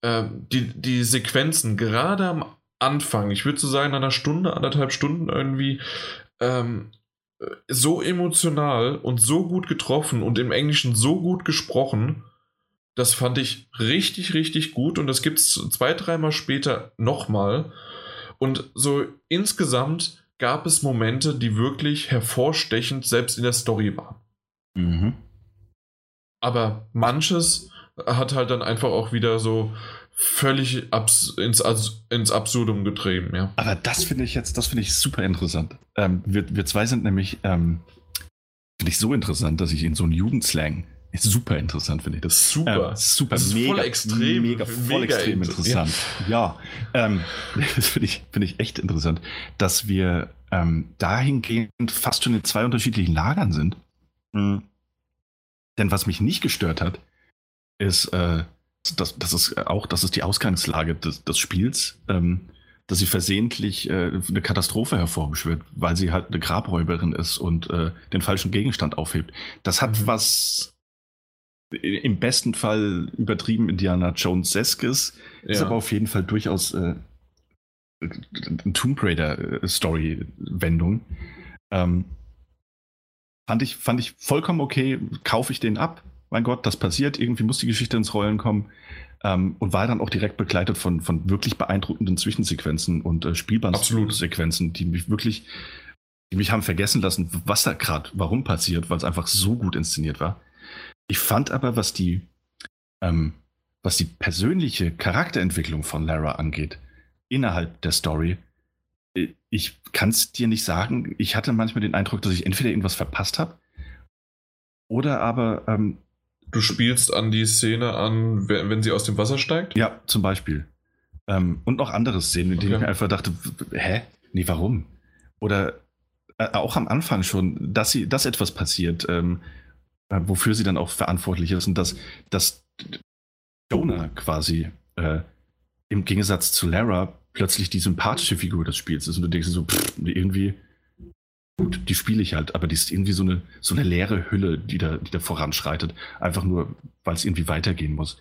äh, die, die Sequenzen, gerade am Anfang, ich würde so sagen, in einer Stunde, anderthalb Stunden irgendwie, ähm, so emotional und so gut getroffen und im Englischen so gut gesprochen, das fand ich richtig, richtig gut und das gibt es zwei, dreimal später nochmal. Und so insgesamt gab es Momente, die wirklich hervorstechend selbst in der Story waren. Mhm. Aber manches hat halt dann einfach auch wieder so völlig abs ins, ins Absurdum getrieben, ja. Aber das finde ich jetzt, das finde ich super interessant. Ähm, wir, wir zwei sind nämlich, ähm, finde ich so interessant, dass ich in so einen Jugendslang ist super interessant, finde ich. Das super. Ähm, super, das mega, voll extrem, mega, voll mega extrem interessant. Ja, ja ähm, das finde ich, find ich echt interessant, dass wir ähm, dahingehend fast schon in zwei unterschiedlichen Lagern sind. Mhm. Denn was mich nicht gestört hat, ist, äh, das, das ist auch, das ist die Ausgangslage des, des Spiels, ähm, dass sie versehentlich äh, eine Katastrophe hervorbeschwört, weil sie halt eine Grabräuberin ist und äh, den falschen Gegenstand aufhebt. Das hat mhm. was im besten Fall übertrieben Indiana Jones-eskes, ja. ist aber auf jeden Fall durchaus äh, eine Tomb Raider-Story-Wendung. Ähm, fand, ich, fand ich vollkommen okay, kaufe ich den ab mein Gott, das passiert, irgendwie muss die Geschichte ins Rollen kommen. Ähm, und war dann auch direkt begleitet von, von wirklich beeindruckenden Zwischensequenzen und äh, Spielbahnsequenzen, die mich wirklich, die mich haben vergessen lassen, was da gerade, warum passiert, weil es einfach so gut inszeniert war. Ich fand aber, was die, ähm, was die persönliche Charakterentwicklung von Lara angeht, innerhalb der Story, äh, ich kann es dir nicht sagen. Ich hatte manchmal den Eindruck, dass ich entweder irgendwas verpasst habe oder aber ähm, Du spielst an die Szene an, wenn sie aus dem Wasser steigt? Ja, zum Beispiel. Ähm, und noch andere Szenen, in denen okay. ich mir einfach dachte, hä? Nee, warum? Oder äh, auch am Anfang schon, dass sie, dass etwas passiert, ähm, äh, wofür sie dann auch verantwortlich ist und dass, dass Jonah quasi äh, im Gegensatz zu Lara plötzlich die sympathische Figur des Spiels ist und du denkst so, pff, irgendwie gut, die spiele ich halt, aber die ist irgendwie so eine, so eine leere Hülle, die da, die da voranschreitet. Einfach nur, weil es irgendwie weitergehen muss.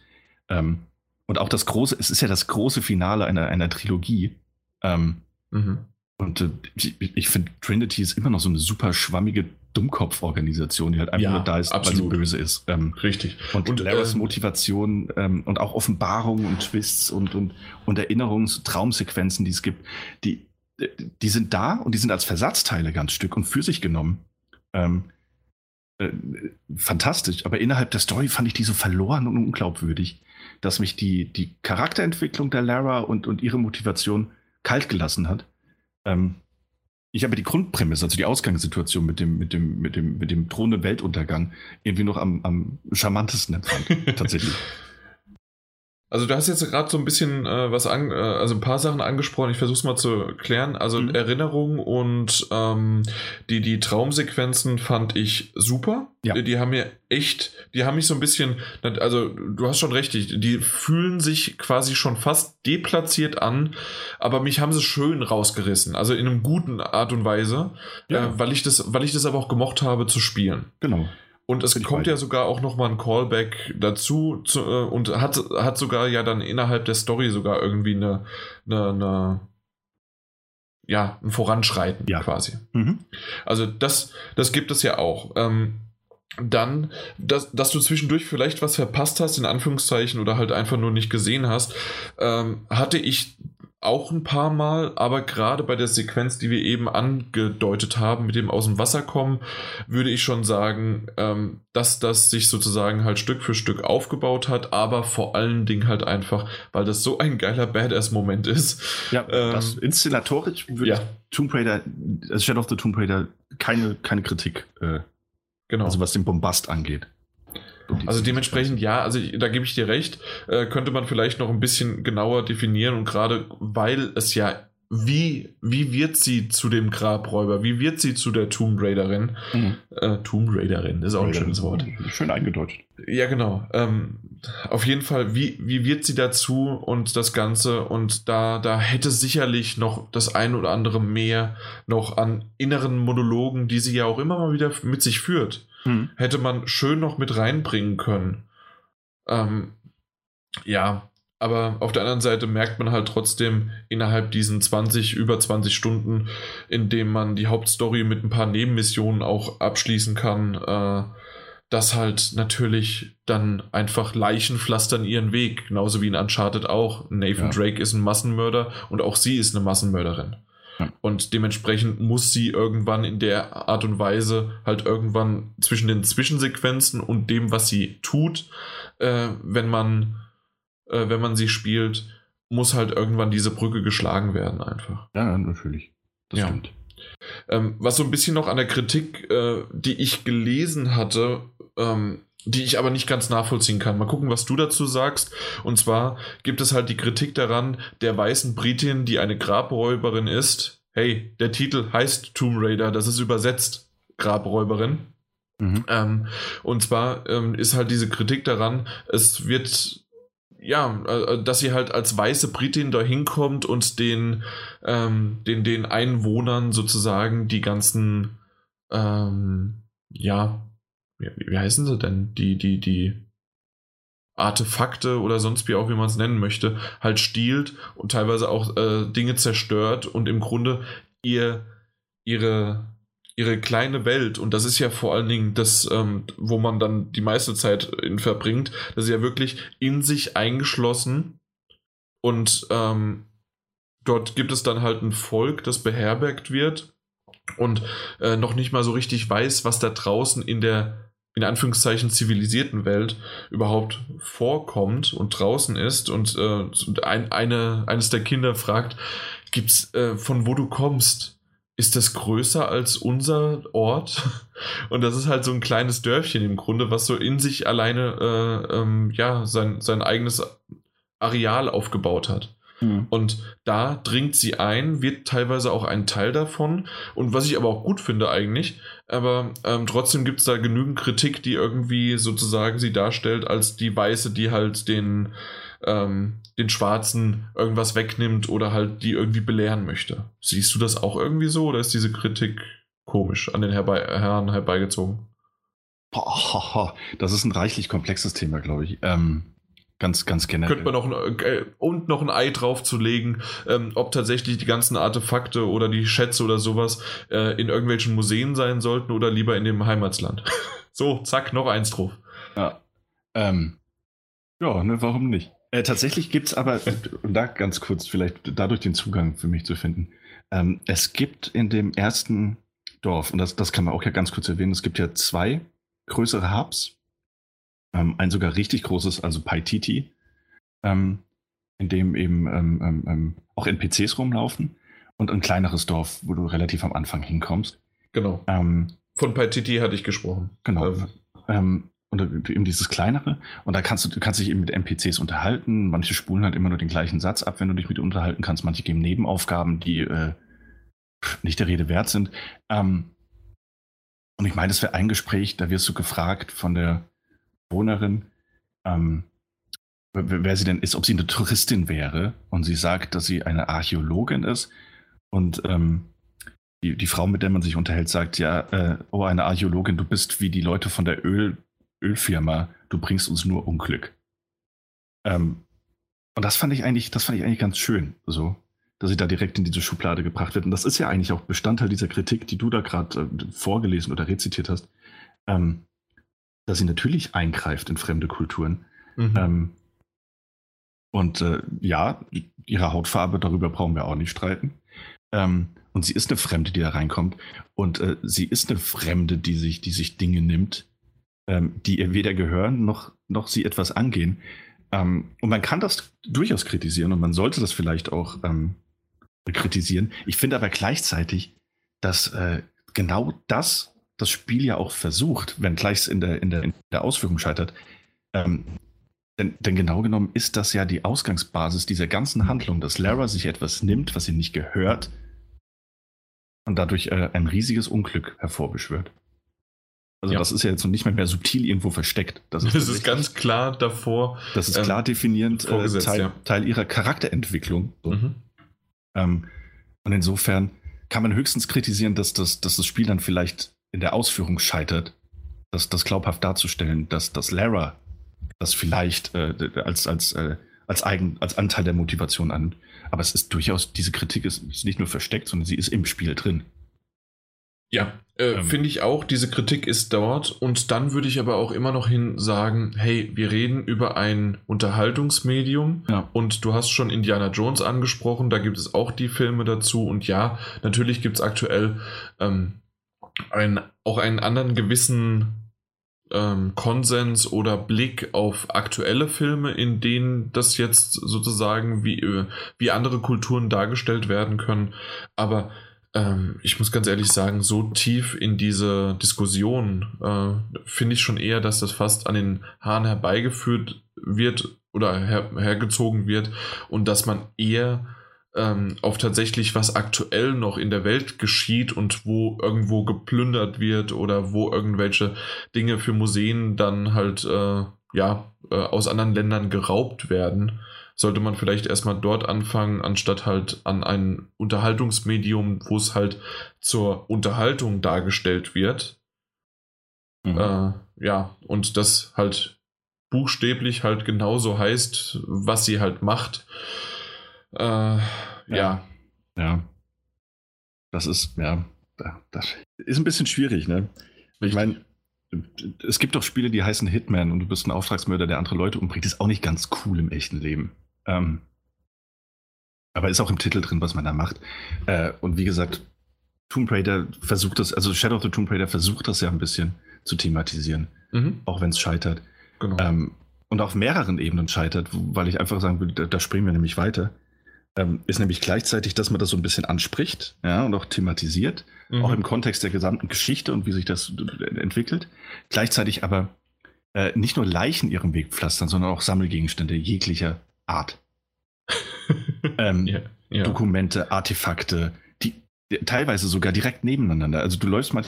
Ähm, und auch das große, es ist ja das große Finale einer, einer Trilogie. Ähm, mhm. Und äh, ich, ich finde, Trinity ist immer noch so eine super schwammige Dummkopf-Organisation, die halt einfach ja, nur da ist, absolut. weil sie böse ist. Ähm, Richtig. Und, und Laras äh, Motivation ähm, und auch Offenbarungen und Twists und, und, und Erinnerungs-, Traumsequenzen, die es gibt, die, die sind da und die sind als Versatzteile ganz Stück und für sich genommen. Ähm, äh, fantastisch, aber innerhalb der Story fand ich die so verloren und unglaubwürdig, dass mich die, die Charakterentwicklung der Lara und, und ihre Motivation kalt gelassen hat. Ähm, ich habe die Grundprämisse, also die Ausgangssituation mit dem, mit dem, mit dem, mit dem drohenden Weltuntergang irgendwie noch am, am charmantesten empfand, tatsächlich. Also du hast jetzt gerade so ein bisschen äh, was an, äh, also ein paar Sachen angesprochen. Ich versuche es mal zu klären. Also mhm. Erinnerungen und ähm, die die Traumsequenzen fand ich super. Ja. Die, die, haben mir echt, die haben mich so ein bisschen, also du hast schon recht, die, die fühlen sich quasi schon fast deplatziert an, aber mich haben sie schön rausgerissen. Also in einem guten Art und Weise, ja. äh, weil ich das, weil ich das aber auch gemocht habe zu spielen. Genau. Und es kommt ja sogar auch nochmal ein Callback dazu zu, äh, und hat, hat sogar ja dann innerhalb der Story sogar irgendwie eine, eine, eine ja, ein Voranschreiten ja. quasi. Mhm. Also das, das gibt es ja auch. Ähm, dann, dass, dass du zwischendurch vielleicht was verpasst hast, in Anführungszeichen, oder halt einfach nur nicht gesehen hast, ähm, hatte ich auch ein paar Mal, aber gerade bei der Sequenz, die wir eben angedeutet haben, mit dem aus dem Wasser kommen, würde ich schon sagen, ähm, dass das sich sozusagen halt Stück für Stück aufgebaut hat, aber vor allen Dingen halt einfach, weil das so ein geiler Badass-Moment ist. Ja, ähm, das inszenatorisch würde ja. Tomb Raider, also Shadow of the Tomb Raider, keine, keine Kritik. Äh, genau. Also was den Bombast angeht. Also dementsprechend ja, also da gebe ich dir recht, äh, könnte man vielleicht noch ein bisschen genauer definieren und gerade weil es ja wie, wie wird sie zu dem Grabräuber? Wie wird sie zu der Tomb Raiderin? Mhm. Äh, Tomb Raiderin ist auch ein schönes Wort. Schön eingedeutet. Ja, genau. Ähm, auf jeden Fall, wie, wie wird sie dazu und das Ganze? Und da, da hätte sicherlich noch das ein oder andere mehr noch an inneren Monologen, die sie ja auch immer mal wieder mit sich führt, mhm. hätte man schön noch mit reinbringen können. Ähm, ja, aber auf der anderen Seite merkt man halt trotzdem innerhalb diesen 20, über 20 Stunden, in dem man die Hauptstory mit ein paar Nebenmissionen auch abschließen kann, äh, dass halt natürlich dann einfach Leichen pflastern ihren Weg, genauso wie in Uncharted auch. Nathan ja. Drake ist ein Massenmörder und auch sie ist eine Massenmörderin. Ja. Und dementsprechend muss sie irgendwann in der Art und Weise halt irgendwann zwischen den Zwischensequenzen und dem, was sie tut, äh, wenn man äh, wenn man sie spielt, muss halt irgendwann diese Brücke geschlagen werden einfach. Ja, natürlich. Das ja. stimmt. Ähm, was so ein bisschen noch an der Kritik, äh, die ich gelesen hatte, ähm, die ich aber nicht ganz nachvollziehen kann. Mal gucken, was du dazu sagst. Und zwar gibt es halt die Kritik daran, der weißen Britin, die eine Grabräuberin ist. Hey, der Titel heißt Tomb Raider, das ist übersetzt Grabräuberin. Mhm. Ähm, und zwar ähm, ist halt diese Kritik daran, es wird ja, äh, dass sie halt als weiße Britin da hinkommt und den, ähm, den, den Einwohnern sozusagen die ganzen, ähm, ja, wie, heißen sie denn? Die, die, die Artefakte oder sonst wie auch, wie man es nennen möchte, halt stiehlt und teilweise auch äh, Dinge zerstört und im Grunde ihr, ihre, ihre kleine Welt, und das ist ja vor allen Dingen das, ähm, wo man dann die meiste Zeit in verbringt, das ist ja wirklich in sich eingeschlossen und ähm, dort gibt es dann halt ein Volk, das beherbergt wird und äh, noch nicht mal so richtig weiß, was da draußen in der in Anführungszeichen zivilisierten Welt überhaupt vorkommt und draußen ist und äh, ein, eine, eines der Kinder fragt, gibt's äh, von wo du kommst? ist das größer als unser Ort? Und das ist halt so ein kleines Dörfchen im Grunde, was so in sich alleine äh, ähm, ja, sein, sein eigenes Areal aufgebaut hat. Mhm. Und da dringt sie ein, wird teilweise auch ein Teil davon. Und was ich aber auch gut finde eigentlich, aber ähm, trotzdem gibt es da genügend Kritik, die irgendwie sozusagen sie darstellt als die Weiße, die halt den ähm, den Schwarzen irgendwas wegnimmt oder halt die irgendwie belehren möchte. Siehst du das auch irgendwie so oder ist diese Kritik komisch an den herbei Herren herbeigezogen? Boah, das ist ein reichlich komplexes Thema, glaube ich. Ähm, ganz, ganz generell. Könnte man noch ein, äh, und noch ein Ei draufzulegen, ähm, ob tatsächlich die ganzen Artefakte oder die Schätze oder sowas äh, in irgendwelchen Museen sein sollten oder lieber in dem Heimatsland. so, zack, noch eins drauf. Ja. Ähm, ja, ne, warum nicht? Äh, tatsächlich gibt es aber, um da ganz kurz vielleicht dadurch den Zugang für mich zu finden, ähm, es gibt in dem ersten Dorf, und das, das kann man auch ja ganz kurz erwähnen, es gibt ja zwei größere Hubs, ähm, ein sogar richtig großes, also Paititi, ähm, in dem eben ähm, ähm, ähm auch NPCs rumlaufen und ein kleineres Dorf, wo du relativ am Anfang hinkommst. Genau. Ähm, Von Paititi hatte ich gesprochen. Genau. Ähm, und eben dieses kleinere. Und da kannst du, du kannst dich eben mit NPCs unterhalten. Manche spulen halt immer nur den gleichen Satz ab, wenn du dich mit unterhalten kannst. Manche geben Nebenaufgaben, die äh, nicht der Rede wert sind. Ähm, und ich meine, es wäre ein Gespräch, da wirst du gefragt von der Wohnerin, ähm, wer sie denn ist, ob sie eine Touristin wäre. Und sie sagt, dass sie eine Archäologin ist. Und ähm, die, die Frau, mit der man sich unterhält, sagt, ja, äh, oh, eine Archäologin, du bist wie die Leute von der Öl, Ölfirma, du bringst uns nur Unglück. Ähm, und das fand ich eigentlich, das fand ich eigentlich ganz schön, so, dass sie da direkt in diese Schublade gebracht wird. Und das ist ja eigentlich auch Bestandteil dieser Kritik, die du da gerade äh, vorgelesen oder rezitiert hast, ähm, dass sie natürlich eingreift in fremde Kulturen. Mhm. Ähm, und äh, ja, ihre Hautfarbe, darüber brauchen wir auch nicht streiten. Ähm, und sie ist eine Fremde, die da reinkommt. Und äh, sie ist eine Fremde, die sich, die sich Dinge nimmt, ähm, die ihr weder gehören noch, noch sie etwas angehen. Ähm, und man kann das durchaus kritisieren und man sollte das vielleicht auch ähm, kritisieren. Ich finde aber gleichzeitig, dass äh, genau das das Spiel ja auch versucht, wenn gleich in der, in der, in der Ausführung scheitert. Ähm, denn, denn, genau genommen ist das ja die Ausgangsbasis dieser ganzen Handlung, dass Lara sich etwas nimmt, was ihr nicht gehört und dadurch äh, ein riesiges Unglück hervorbeschwört. Also ja. das ist ja jetzt noch nicht mehr, mehr subtil irgendwo versteckt. Das ist, das ist ganz klar davor. Das ist klar ähm, definierend äh, Teil, ja. Teil, ihrer Charakterentwicklung. So. Mhm. Ähm, und insofern kann man höchstens kritisieren, dass das, dass das Spiel dann vielleicht in der Ausführung scheitert, das, das glaubhaft darzustellen, dass, dass Lara das vielleicht äh, als, als, äh, als, eigen, als Anteil der Motivation an. Aber es ist durchaus, diese Kritik ist, ist nicht nur versteckt, sondern sie ist im Spiel drin. Ja, Äh, ähm. Finde ich auch, diese Kritik ist dort. Und dann würde ich aber auch immer noch hin sagen, hey, wir reden über ein Unterhaltungsmedium. Ja. Und du hast schon Indiana Jones angesprochen, da gibt es auch die Filme dazu. Und ja, natürlich gibt es aktuell ähm, ein, auch einen anderen gewissen ähm, Konsens oder Blick auf aktuelle Filme, in denen das jetzt sozusagen wie, äh, wie andere Kulturen dargestellt werden können. Aber ähm, ich muss ganz ehrlich sagen, so tief in diese Diskussion äh, finde ich schon eher, dass das fast an den Haaren herbeigeführt wird oder her hergezogen wird und dass man eher ähm, auf tatsächlich, was aktuell noch in der Welt geschieht und wo irgendwo geplündert wird oder wo irgendwelche Dinge für Museen dann halt äh, ja äh, aus anderen Ländern geraubt werden, sollte man vielleicht erstmal dort anfangen, anstatt halt an ein Unterhaltungsmedium, wo es halt zur Unterhaltung dargestellt wird. Mhm. Äh, ja, und das halt buchstäblich halt genauso heißt, was sie halt macht. Äh, ja. ja. Ja. Das ist, ja, das ist ein bisschen schwierig, ne? Ich meine, es gibt doch Spiele, die heißen Hitman und du bist ein Auftragsmörder, der andere Leute umbringt. Das ist auch nicht ganz cool im echten Leben. Ähm, aber ist auch im Titel drin, was man da macht. Äh, und wie gesagt, Tomb Raider versucht das, also Shadow of the Tomb Raider versucht das ja ein bisschen zu thematisieren, mhm. auch wenn es scheitert. Genau. Ähm, und auf mehreren Ebenen scheitert, weil ich einfach sagen will, da, da springen wir nämlich weiter ähm, ist nämlich gleichzeitig, dass man das so ein bisschen anspricht ja, und auch thematisiert, mhm. auch im Kontext der gesamten Geschichte und wie sich das entwickelt. Gleichzeitig aber äh, nicht nur Leichen ihren Weg pflastern, sondern auch Sammelgegenstände jeglicher Art. ähm, ja, ja. Dokumente, Artefakte, die teilweise sogar direkt nebeneinander. Also du läufst mal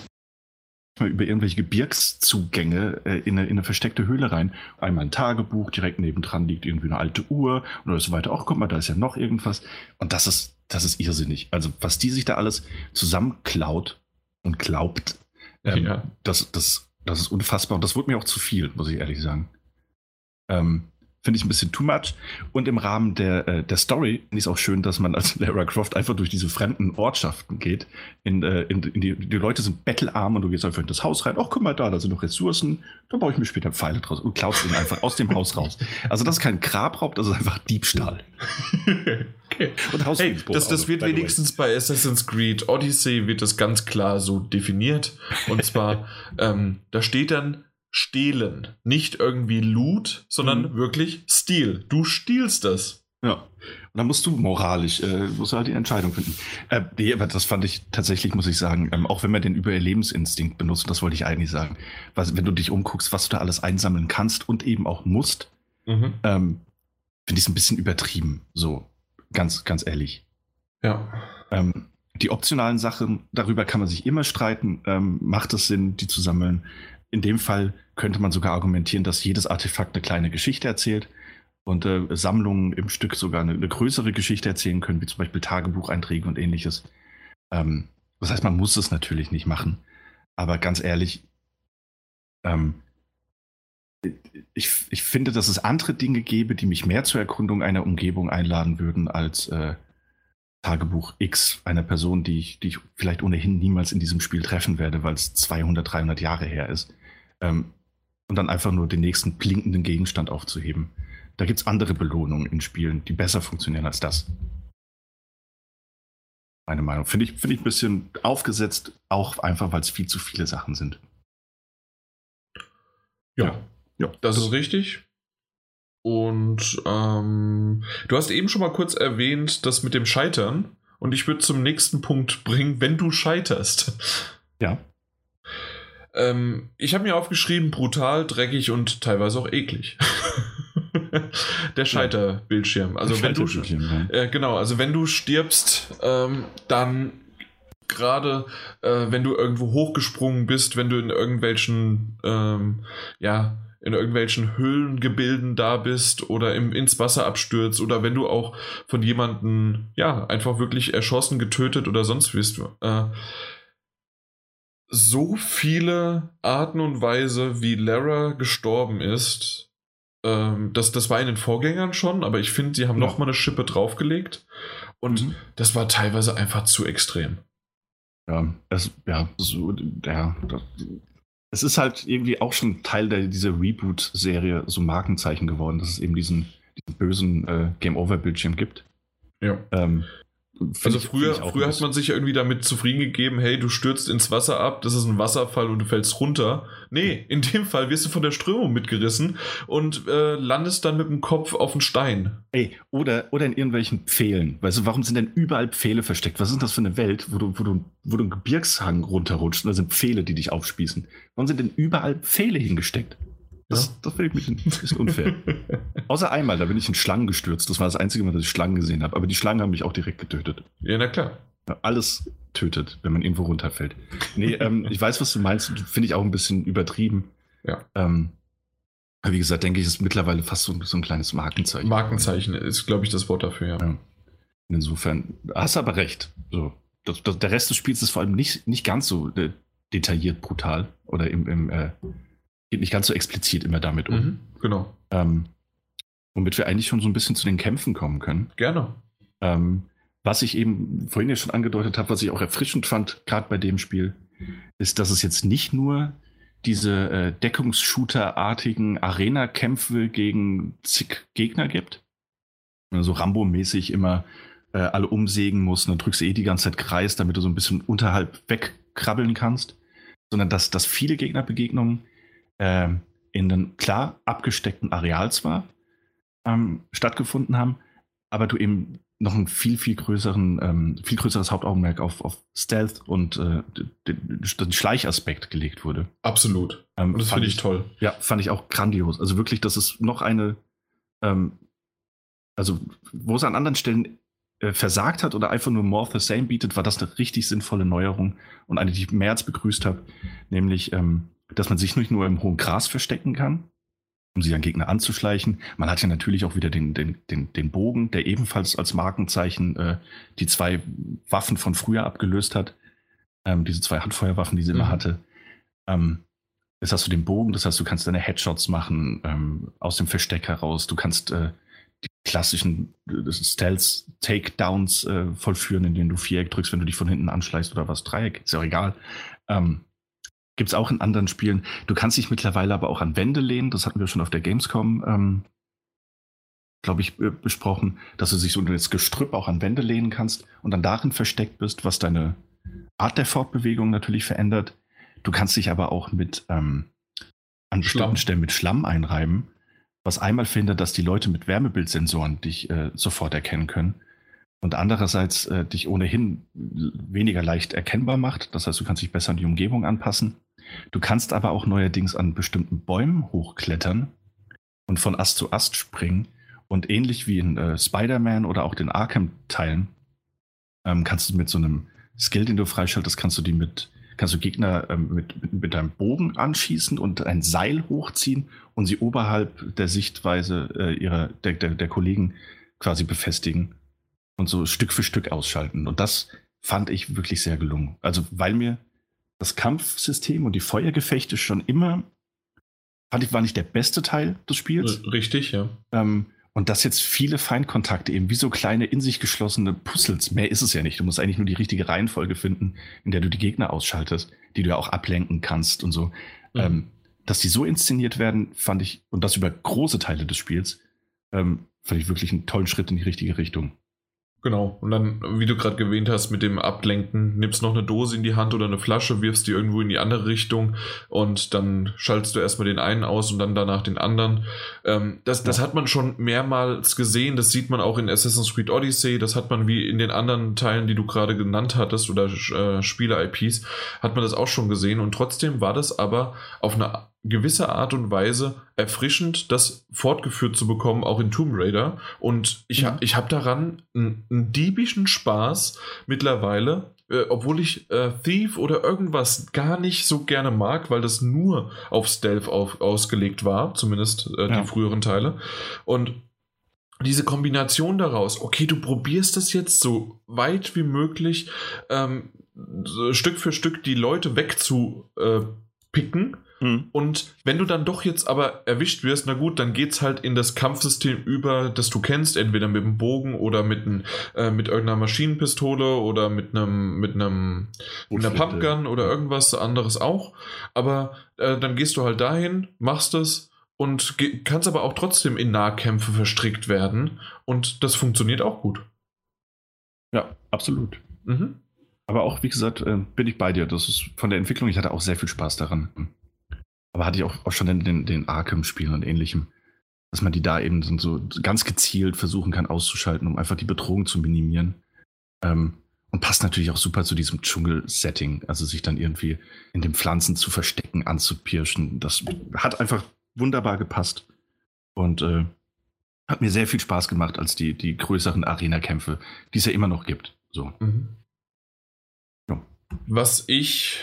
über irgendwelche Gebirgszugänge äh, in, eine, in, eine, versteckte Höhle rein. Einmal ein Tagebuch, direkt nebendran liegt irgendwie eine alte Uhr oder so weiter. Auch guck mal, da ist ja noch irgendwas. Und das ist, das ist irrsinnig. Also, was die sich da alles zusammenklaut und glaubt, ähm, ja. das, das, das ist unfassbar. Und das wurde mir auch zu viel, muss ich ehrlich sagen. Ähm, finde ich ein bisschen too much. Und im Rahmen der, äh, der Story finde ich es auch schön, dass man als Lara Croft einfach durch diese fremden Ortschaften geht. In, äh, in, in die, die Leute sind bettelarm und du gehst einfach in das Haus rein. Ach, guck mal da, da sind noch Ressourcen. Da baue ich mir später Pfeile draus und klaust ihn einfach aus dem Haus raus. Also das ist kein Grabraub, das ist einfach Diebstahl. okay. Und hey, das, das wird wenigstens bei Assassin's Creed Odyssey wird das ganz klar so definiert. Und zwar, ähm, da steht dann stehlen. Nicht irgendwie Loot, sondern mhm. wirklich Stil. Du stiehlst das. Ja. Und dann musst du moralisch, äh, musst du halt die Entscheidung finden. Äh, nee, aber das fand ich tatsächlich, muss ich sagen, ähm, auch wenn man den Überlebensinstinkt benutzt, das wollte ich eigentlich sagen. Was, wenn du dich umguckst, was du da alles einsammeln kannst und eben auch musst, mhm. ähm, finde ich es ein bisschen übertrieben. So, ganz, ganz ehrlich. Ja. Ähm, die optionalen Sachen, darüber kann man sich immer streiten. Ähm, macht es Sinn, die zu sammeln? In dem Fall könnte man sogar argumentieren, dass jedes Artefakt eine kleine Geschichte erzählt und äh, Sammlungen im Stück sogar eine, eine, größere Geschichte erzählen können, wie zum Beispiel Tagebucheinträge und ähnliches. Ähm, das heißt, man muss es natürlich nicht machen. Aber ganz ehrlich, ähm, ich, ich finde, dass es andere Dinge gäbe, die mich mehr zur Erkundung einer Umgebung einladen würden, als äh, Tagebuch X einer Person, die ich, die ich vielleicht ohnehin niemals in diesem Spiel treffen werde, weil es 200, 300 Jahre her ist ähm, und dann einfach nur den nächsten blinkenden Gegenstand aufzuheben. Da gibt es andere Belohnungen in Spielen, die besser funktionieren als das. Meine Meinung. Finde ich, find ich ein bisschen aufgesetzt, auch einfach, weil es viel zu viele Sachen sind. Ja, ja. das ist richtig. Und ähm, du hast eben schon mal kurz erwähnt, das mit dem Scheitern. Und ich würde zum nächsten Punkt bringen, wenn du scheiterst. Ja. Ähm, ich habe mir aufgeschrieben, brutal, dreckig und teilweise auch eklig. Der Scheiterbildschirm. Also wenn du äh, genau, also wenn du stirbst, ähm, dann gerade äh, wenn du irgendwo hochgesprungen bist, wenn du in irgendwelchen ähm, ja in irgendwelchen Höhlengebilden da bist oder im, ins Wasser abstürzt oder wenn du auch von jemandem ja einfach wirklich erschossen, getötet oder sonst wirst, äh, so viele Arten und Weise, wie Lara gestorben ist. Ähm, das, das war in den Vorgängern schon, aber ich finde, sie haben ja. noch mal eine Schippe draufgelegt. Und mhm. das war teilweise einfach zu extrem. Ja, es, ja, so, ja, das, es ist halt irgendwie auch schon Teil der, dieser Reboot-Serie so Markenzeichen geworden, dass es eben diesen, diesen bösen äh, Game-Over-Bildschirm gibt. Ja. Ähm, also früher, früher hat man sich ja irgendwie damit zufrieden gegeben, hey, du stürzt ins Wasser ab, das ist ein Wasserfall und du fällst runter. Nee, in dem Fall wirst du von der Strömung mitgerissen und äh, landest dann mit dem Kopf auf einen Stein. Ey, oder, oder in irgendwelchen Pfählen. Weißt du, warum sind denn überall Pfähle versteckt? Was ist das für eine Welt, wo du, wo du, wo du einen Gebirgshang runterrutscht und da sind Pfähle, die dich aufspießen? Warum sind denn überall Pfähle hingesteckt? Das, ja. das finde ich ein bisschen unfair. Außer einmal, da bin ich in Schlangen gestürzt. Das war das einzige Mal, dass ich Schlangen gesehen habe. Aber die Schlangen haben mich auch direkt getötet. Ja, na klar. Alles tötet, wenn man irgendwo runterfällt. Nee, ähm, ich weiß, was du meinst. Finde ich auch ein bisschen übertrieben. Ja. Ähm, wie gesagt, denke ich, ist mittlerweile fast so, so ein kleines Markenzeichen. Markenzeichen ist, glaube ich, das Wort dafür, ja. ja. Insofern, hast du aber recht. So, das, das, der Rest des Spiels ist vor allem nicht, nicht ganz so äh, detailliert brutal oder im, im äh, geht nicht ganz so explizit immer damit um. Mhm, genau. Ähm, womit wir eigentlich schon so ein bisschen zu den Kämpfen kommen können. Gerne. Ähm, was ich eben vorhin ja schon angedeutet habe, was ich auch erfrischend fand, gerade bei dem Spiel, ist, dass es jetzt nicht nur diese äh, Deckungsshooter-artigen Arena-Kämpfe gegen zig Gegner gibt. So Rambo-mäßig immer äh, alle umsägen musst und dann drückst du eh die ganze Zeit Kreis, damit du so ein bisschen unterhalb wegkrabbeln kannst. Sondern dass, dass viele Gegnerbegegnungen äh, in einem klar abgesteckten Areal zwar ähm, stattgefunden haben, aber du eben noch ein viel, viel größeren, ähm, viel größeres Hauptaugenmerk auf, auf Stealth und äh, den, den Schleichaspekt gelegt wurde. Absolut. Ähm, und das finde ich toll. Ja, fand ich auch grandios. Also wirklich, das ist noch eine, ähm, also wo es an anderen Stellen äh, versagt hat oder einfach nur more of the same bietet, war das eine richtig sinnvolle Neuerung und eine, die ich mehr als begrüßt habe, nämlich ähm, dass man sich nicht nur im hohen Gras verstecken kann, um sich an Gegner anzuschleichen. Man hat ja natürlich auch wieder den, den, den, den Bogen, der ebenfalls als Markenzeichen äh, die zwei Waffen von früher abgelöst hat. Ähm, diese zwei Handfeuerwaffen, die sie mhm. immer hatte. Ähm, jetzt hast du den Bogen, das heißt, du kannst deine Headshots machen ähm, aus dem Versteck heraus. Du kannst äh, die klassischen äh, Stealth-Takedowns äh, vollführen, indem du Viereck drückst, wenn du dich von hinten anschleichst oder was. Dreieck, ist ja auch egal. Ähm, Gibt es auch in anderen Spielen. Du kannst dich mittlerweile aber auch an Wände lehnen. Das hatten wir schon auf der Gamescom, ähm, glaube ich, äh, besprochen, dass du sich so das Gestrüpp auch an Wände lehnen kannst und dann darin versteckt bist, was deine Art der Fortbewegung natürlich verändert. Du kannst dich aber auch mit ähm, an bestimmten Stellen mit Schlamm einreiben, was einmal verhindert, dass die Leute mit Wärmebildsensoren dich äh, sofort erkennen können und andererseits äh, dich ohnehin weniger leicht erkennbar macht. Das heißt, du kannst dich besser an die Umgebung anpassen. Du kannst aber auch neuerdings an bestimmten Bäumen hochklettern und von Ast zu Ast springen. Und ähnlich wie in äh, Spider-Man oder auch den Arkham-Teilen ähm, kannst du mit so einem Skill, den du freischaltest, kannst du die mit, kannst du Gegner ähm, mit, mit, mit deinem Bogen anschießen und ein Seil hochziehen und sie oberhalb der Sichtweise äh, ihrer, der, der, der Kollegen quasi befestigen und so Stück für Stück ausschalten. Und das fand ich wirklich sehr gelungen. Also, weil mir das Kampfsystem und die Feuergefechte schon immer, fand ich, war nicht der beste Teil des Spiels. Richtig, ja. Ähm, und das jetzt viele Feindkontakte eben wie so kleine in sich geschlossene Puzzles. Mehr ist es ja nicht. Du musst eigentlich nur die richtige Reihenfolge finden, in der du die Gegner ausschaltest, die du ja auch ablenken kannst und so. Mhm. Ähm, dass die so inszeniert werden, fand ich, und das über große Teile des Spiels, ähm, fand ich wirklich einen tollen Schritt in die richtige Richtung. Genau. Und dann, wie du gerade gewähnt hast, mit dem Ablenken, nimmst noch eine Dose in die Hand oder eine Flasche, wirfst die irgendwo in die andere Richtung und dann schaltest du erstmal den einen aus und dann danach den anderen. Ähm, das, das hat man schon mehrmals gesehen. Das sieht man auch in Assassin's Creed Odyssey. Das hat man wie in den anderen Teilen, die du gerade genannt hattest oder äh, Spieler-IPs, hat man das auch schon gesehen. Und trotzdem war das aber auf eine gewisse Art und Weise erfrischend, das fortgeführt zu bekommen, auch in Tomb Raider. Und ich, mhm. ich habe daran einen, einen, diebischen Spaß mittlerweile, äh, obwohl ich äh, Thief oder irgendwas gar nicht so gerne mag, weil das nur auf Stealth auf, ausgelegt war, zumindest äh, ja. die früheren Teile. Und diese Kombination daraus, okay, du probierst das jetzt so weit wie möglich, ähm, so Stück für Stück die Leute wegzu äh. Mhm. Und wenn du dann doch jetzt aber erwischt wirst, na gut, dann geht's halt in das Kampfsystem über, das du kennst, entweder mit dem Bogen oder mit, ein, äh, mit irgendeiner Maschinenpistole oder mit einem mit einem mit einer Pumpgun oder irgendwas anderes auch. Aber äh, dann gehst du halt dahin, machst es und kannst aber auch trotzdem in Nahkämpfe verstrickt werden und das funktioniert auch gut. Ja, absolut. Mhm. Aber auch, wie gesagt, äh, bin ich bei dir. Das ist von der Entwicklung, ich hatte auch sehr viel Spaß daran. Aber hatte ich auch, auch schon in den, den Arkham-Spielen und ähnlichem, dass man die da eben so ganz gezielt versuchen kann auszuschalten, um einfach die Bedrohung zu minimieren. Ähm, und passt natürlich auch super zu diesem Dschungel-Setting. Also sich dann irgendwie in den Pflanzen zu verstecken, anzupirschen. Das hat einfach wunderbar gepasst. Und äh, hat mir sehr viel Spaß gemacht als die, die größeren Arena-Kämpfe, die es ja immer noch gibt. So. Mhm. Ja. Was ich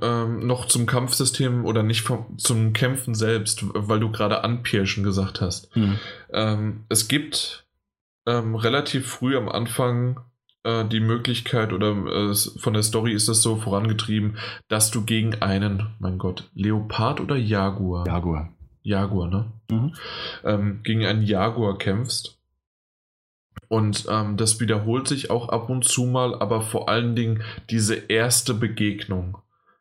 ähm, noch zum Kampfsystem oder nicht vom, zum Kämpfen selbst, weil du gerade anpirschen gesagt hast. Mhm. Ähm, es gibt ähm, relativ früh am Anfang äh, die Möglichkeit oder äh, von der Story ist das so vorangetrieben, dass du gegen einen, mein Gott, Leopard oder Jaguar? Jaguar. Jaguar, ne? Mhm. Ähm, gegen einen Jaguar kämpfst. Und ähm, das wiederholt sich auch ab und zu mal, aber vor allen Dingen diese erste Begegnung.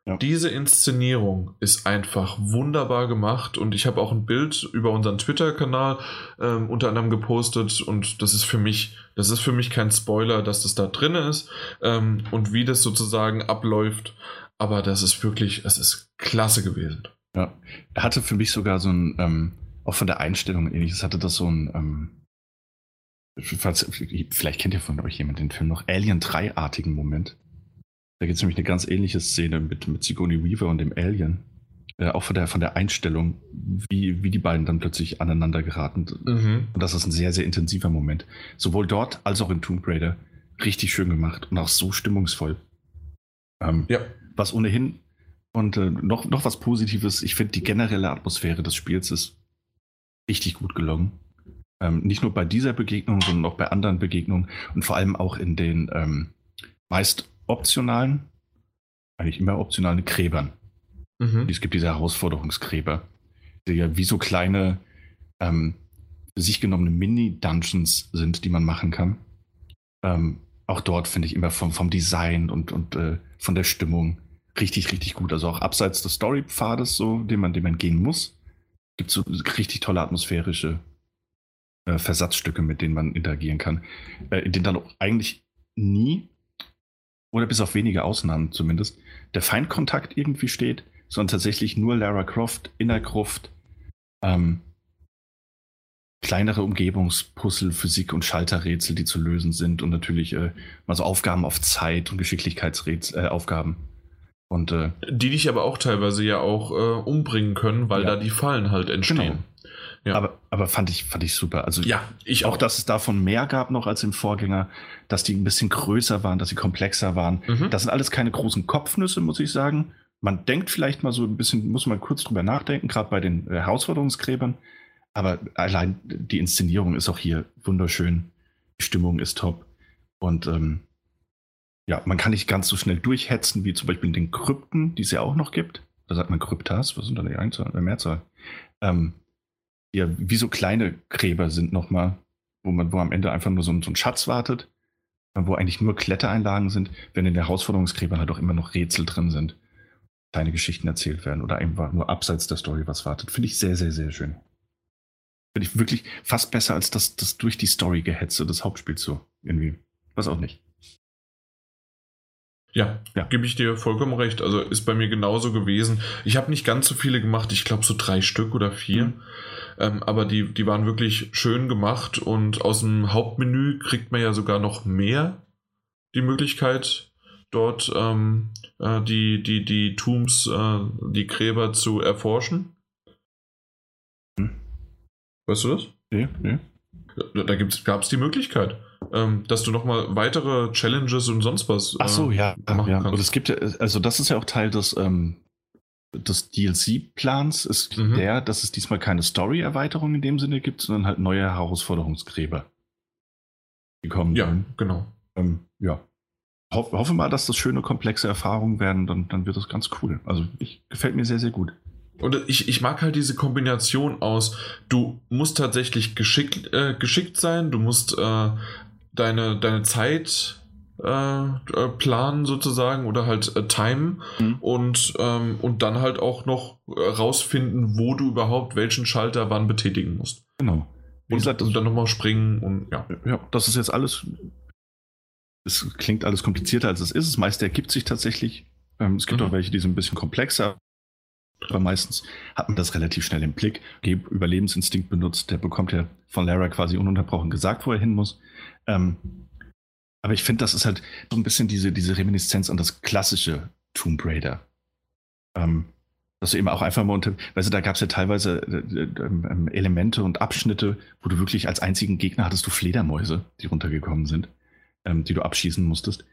Ja. Diese Inszenierung ist einfach wunderbar gemacht und ich habe auch ein Bild über unseren Twitter-Kanal ähm, unter anderem gepostet und das ist für mich, das ist für mich kein Spoiler, dass das da drin ist ähm, und wie das sozusagen abläuft. Aber das ist wirklich, es ist klasse gewesen. Ja, er hatte für mich sogar so ein, ähm, auch von der Einstellung ähnliches, hatte das so ein, ähm, vielleicht kennt ihr von euch jemand den Film noch, Alien 3-artigen Moment. Da gibt es nämlich eine ganz ähnliche Szene mit, mit Sigourney Weaver und dem Alien. Äh, auch von der, von der Einstellung, wie, wie die beiden dann plötzlich aneinander geraten. Mhm. Und das ist ein sehr, sehr intensiver Moment. Sowohl dort als auch in Tomb Raider. Richtig schön gemacht und auch so stimmungsvoll. Ähm, ja. Was ohnehin und äh, noch, noch was Positives, ich finde die generelle Atmosphäre des Spiels ist richtig gut gelungen. Ähm, nicht nur bei dieser Begegnung, sondern auch bei anderen Begegnungen und vor allem auch in den ähm, meist optionalen, eigentlich immer optionalen Gräbern. Mhm. Es gibt diese Herausforderungsgräber, die ja wie so kleine, ähm, für sich genommene Mini-Dungeons sind, die man machen kann. Ähm, auch dort finde ich immer vom, vom Design und, und äh, von der Stimmung richtig, richtig gut. Also auch abseits des Story-Pfades, so, den man, den man gehen muss, gibt es so richtig tolle atmosphärische äh, Versatzstücke, mit denen man interagieren kann, äh, in denen dann auch eigentlich nie oder bis auf wenige Ausnahmen zumindest, der Feindkontakt irgendwie steht, sondern tatsächlich nur Lara Croft in der Gruft, ähm, kleinere Umgebungspuzzle, Physik und Schalterrätsel, die zu lösen sind und natürlich äh, mal so Aufgaben auf Zeit und Geschicklichkeitsaufgaben. Äh, und, äh, die dich aber auch teilweise ja auch äh, umbringen können, weil ja. da die Fallen halt entstehen. Genau. Ja. Aber, aber fand, ich, fand ich super. Also ja, ich auch, auch, dass es davon mehr gab noch als im Vorgänger, dass die ein bisschen größer waren, dass sie komplexer waren. Mhm. Das sind alles keine großen Kopfnüsse, muss ich sagen. Man denkt vielleicht mal so ein bisschen, muss man kurz drüber nachdenken, gerade bei den äh, Herausforderungsgräbern. Aber allein die Inszenierung ist auch hier wunderschön. Die Stimmung ist top. Und ähm, ja, man kann nicht ganz so schnell durchhetzen, wie zum Beispiel in den Krypten, die es ja auch noch gibt. Da sagt man Kryptas, was sind da die Einzahl, die Mehrzahl? Ähm, ja, wie so kleine Gräber sind nochmal, wo man, wo am Ende einfach nur so, ein, so ein Schatz wartet, wo eigentlich nur Klettereinlagen sind, wenn in den Herausforderungsgräbern halt auch immer noch Rätsel drin sind, kleine Geschichten erzählt werden oder einfach nur abseits der Story was wartet. Finde ich sehr, sehr, sehr schön. Finde ich wirklich fast besser als das, das durch die Story gehetze des Hauptspiels so. Irgendwie. Was auch nicht. Ja, ja. gebe ich dir vollkommen recht. Also ist bei mir genauso gewesen. Ich habe nicht ganz so viele gemacht, ich glaube so drei Stück oder vier. Mhm. Ähm, aber die, die waren wirklich schön gemacht und aus dem Hauptmenü kriegt man ja sogar noch mehr die Möglichkeit, dort ähm, äh, die, die, die Tombs, äh, die Gräber zu erforschen. Hm. Weißt du das? Nee, nee. Da, da gab es die Möglichkeit, ähm, dass du nochmal weitere Challenges und sonst was. Äh, Ach so, ja. Machen ja. Kannst. Und es gibt ja, also das ist ja auch Teil des, ähm, des DLC-Plans ist mhm. der, dass es diesmal keine Story-Erweiterung in dem Sinne gibt, sondern halt neue Herausforderungsgräber. Die kommen. Ja, dann. genau. Ähm, ja. Ho hoffe mal, dass das schöne, komplexe Erfahrungen werden, dann, dann wird das ganz cool. Also ich, gefällt mir sehr, sehr gut. Und ich, ich mag halt diese Kombination aus, du musst tatsächlich geschickt, äh, geschickt sein, du musst äh, deine, deine Zeit äh, äh planen sozusagen oder halt äh, timen mhm. und, ähm, und dann halt auch noch äh, rausfinden, wo du überhaupt welchen Schalter wann betätigen musst. Genau. Wie gesagt, und dann nochmal springen und ja. Ja, das ist jetzt alles. Es klingt alles komplizierter als es ist. Das meiste ergibt sich tatsächlich. Ähm, es gibt mhm. auch welche, die sind ein bisschen komplexer. Aber meistens hat man das relativ schnell im Blick. Überlebensinstinkt benutzt, der bekommt ja von Lara quasi ununterbrochen gesagt, wo er hin muss. Ähm, aber ich finde, das ist halt so ein bisschen diese, diese Reminiszenz an das klassische Tomb Raider. Ähm, dass du eben auch einfach mal unter, weißt du, da gab es ja teilweise äh, äh, ähm, Elemente und Abschnitte, wo du wirklich als einzigen Gegner hattest du Fledermäuse, die runtergekommen sind, ähm, die du abschießen musstest.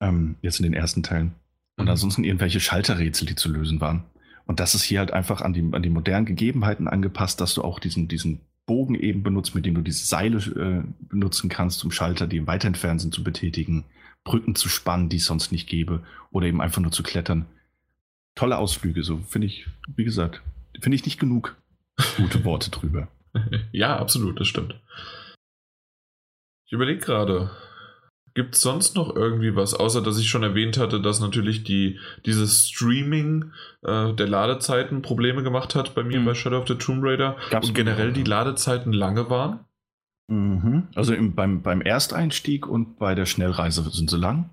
Ähm, jetzt in den ersten Teilen. Und mhm. ansonsten irgendwelche Schalterrätsel, die zu lösen waren. Und das ist hier halt einfach an die, an die modernen Gegebenheiten angepasst, dass du auch diesen, diesen Bogen eben benutzt, mit dem du diese Seile äh, benutzen kannst, um Schalter, die im weiter entfernt sind, zu betätigen, Brücken zu spannen, die es sonst nicht gäbe, oder eben einfach nur zu klettern tolle Ausflüge, so finde ich, wie gesagt, finde ich nicht genug gute Worte drüber. ja, absolut, das stimmt. Ich überlege gerade, gibt es sonst noch irgendwie was, außer dass ich schon erwähnt hatte, dass natürlich die, dieses Streaming äh, der Ladezeiten Probleme gemacht hat bei mir mhm. bei Shadow of the Tomb Raider Gab's und generell die Ladezeiten lange waren? Mhm. Also im, beim, beim Ersteinstieg und bei der Schnellreise sind sie lang.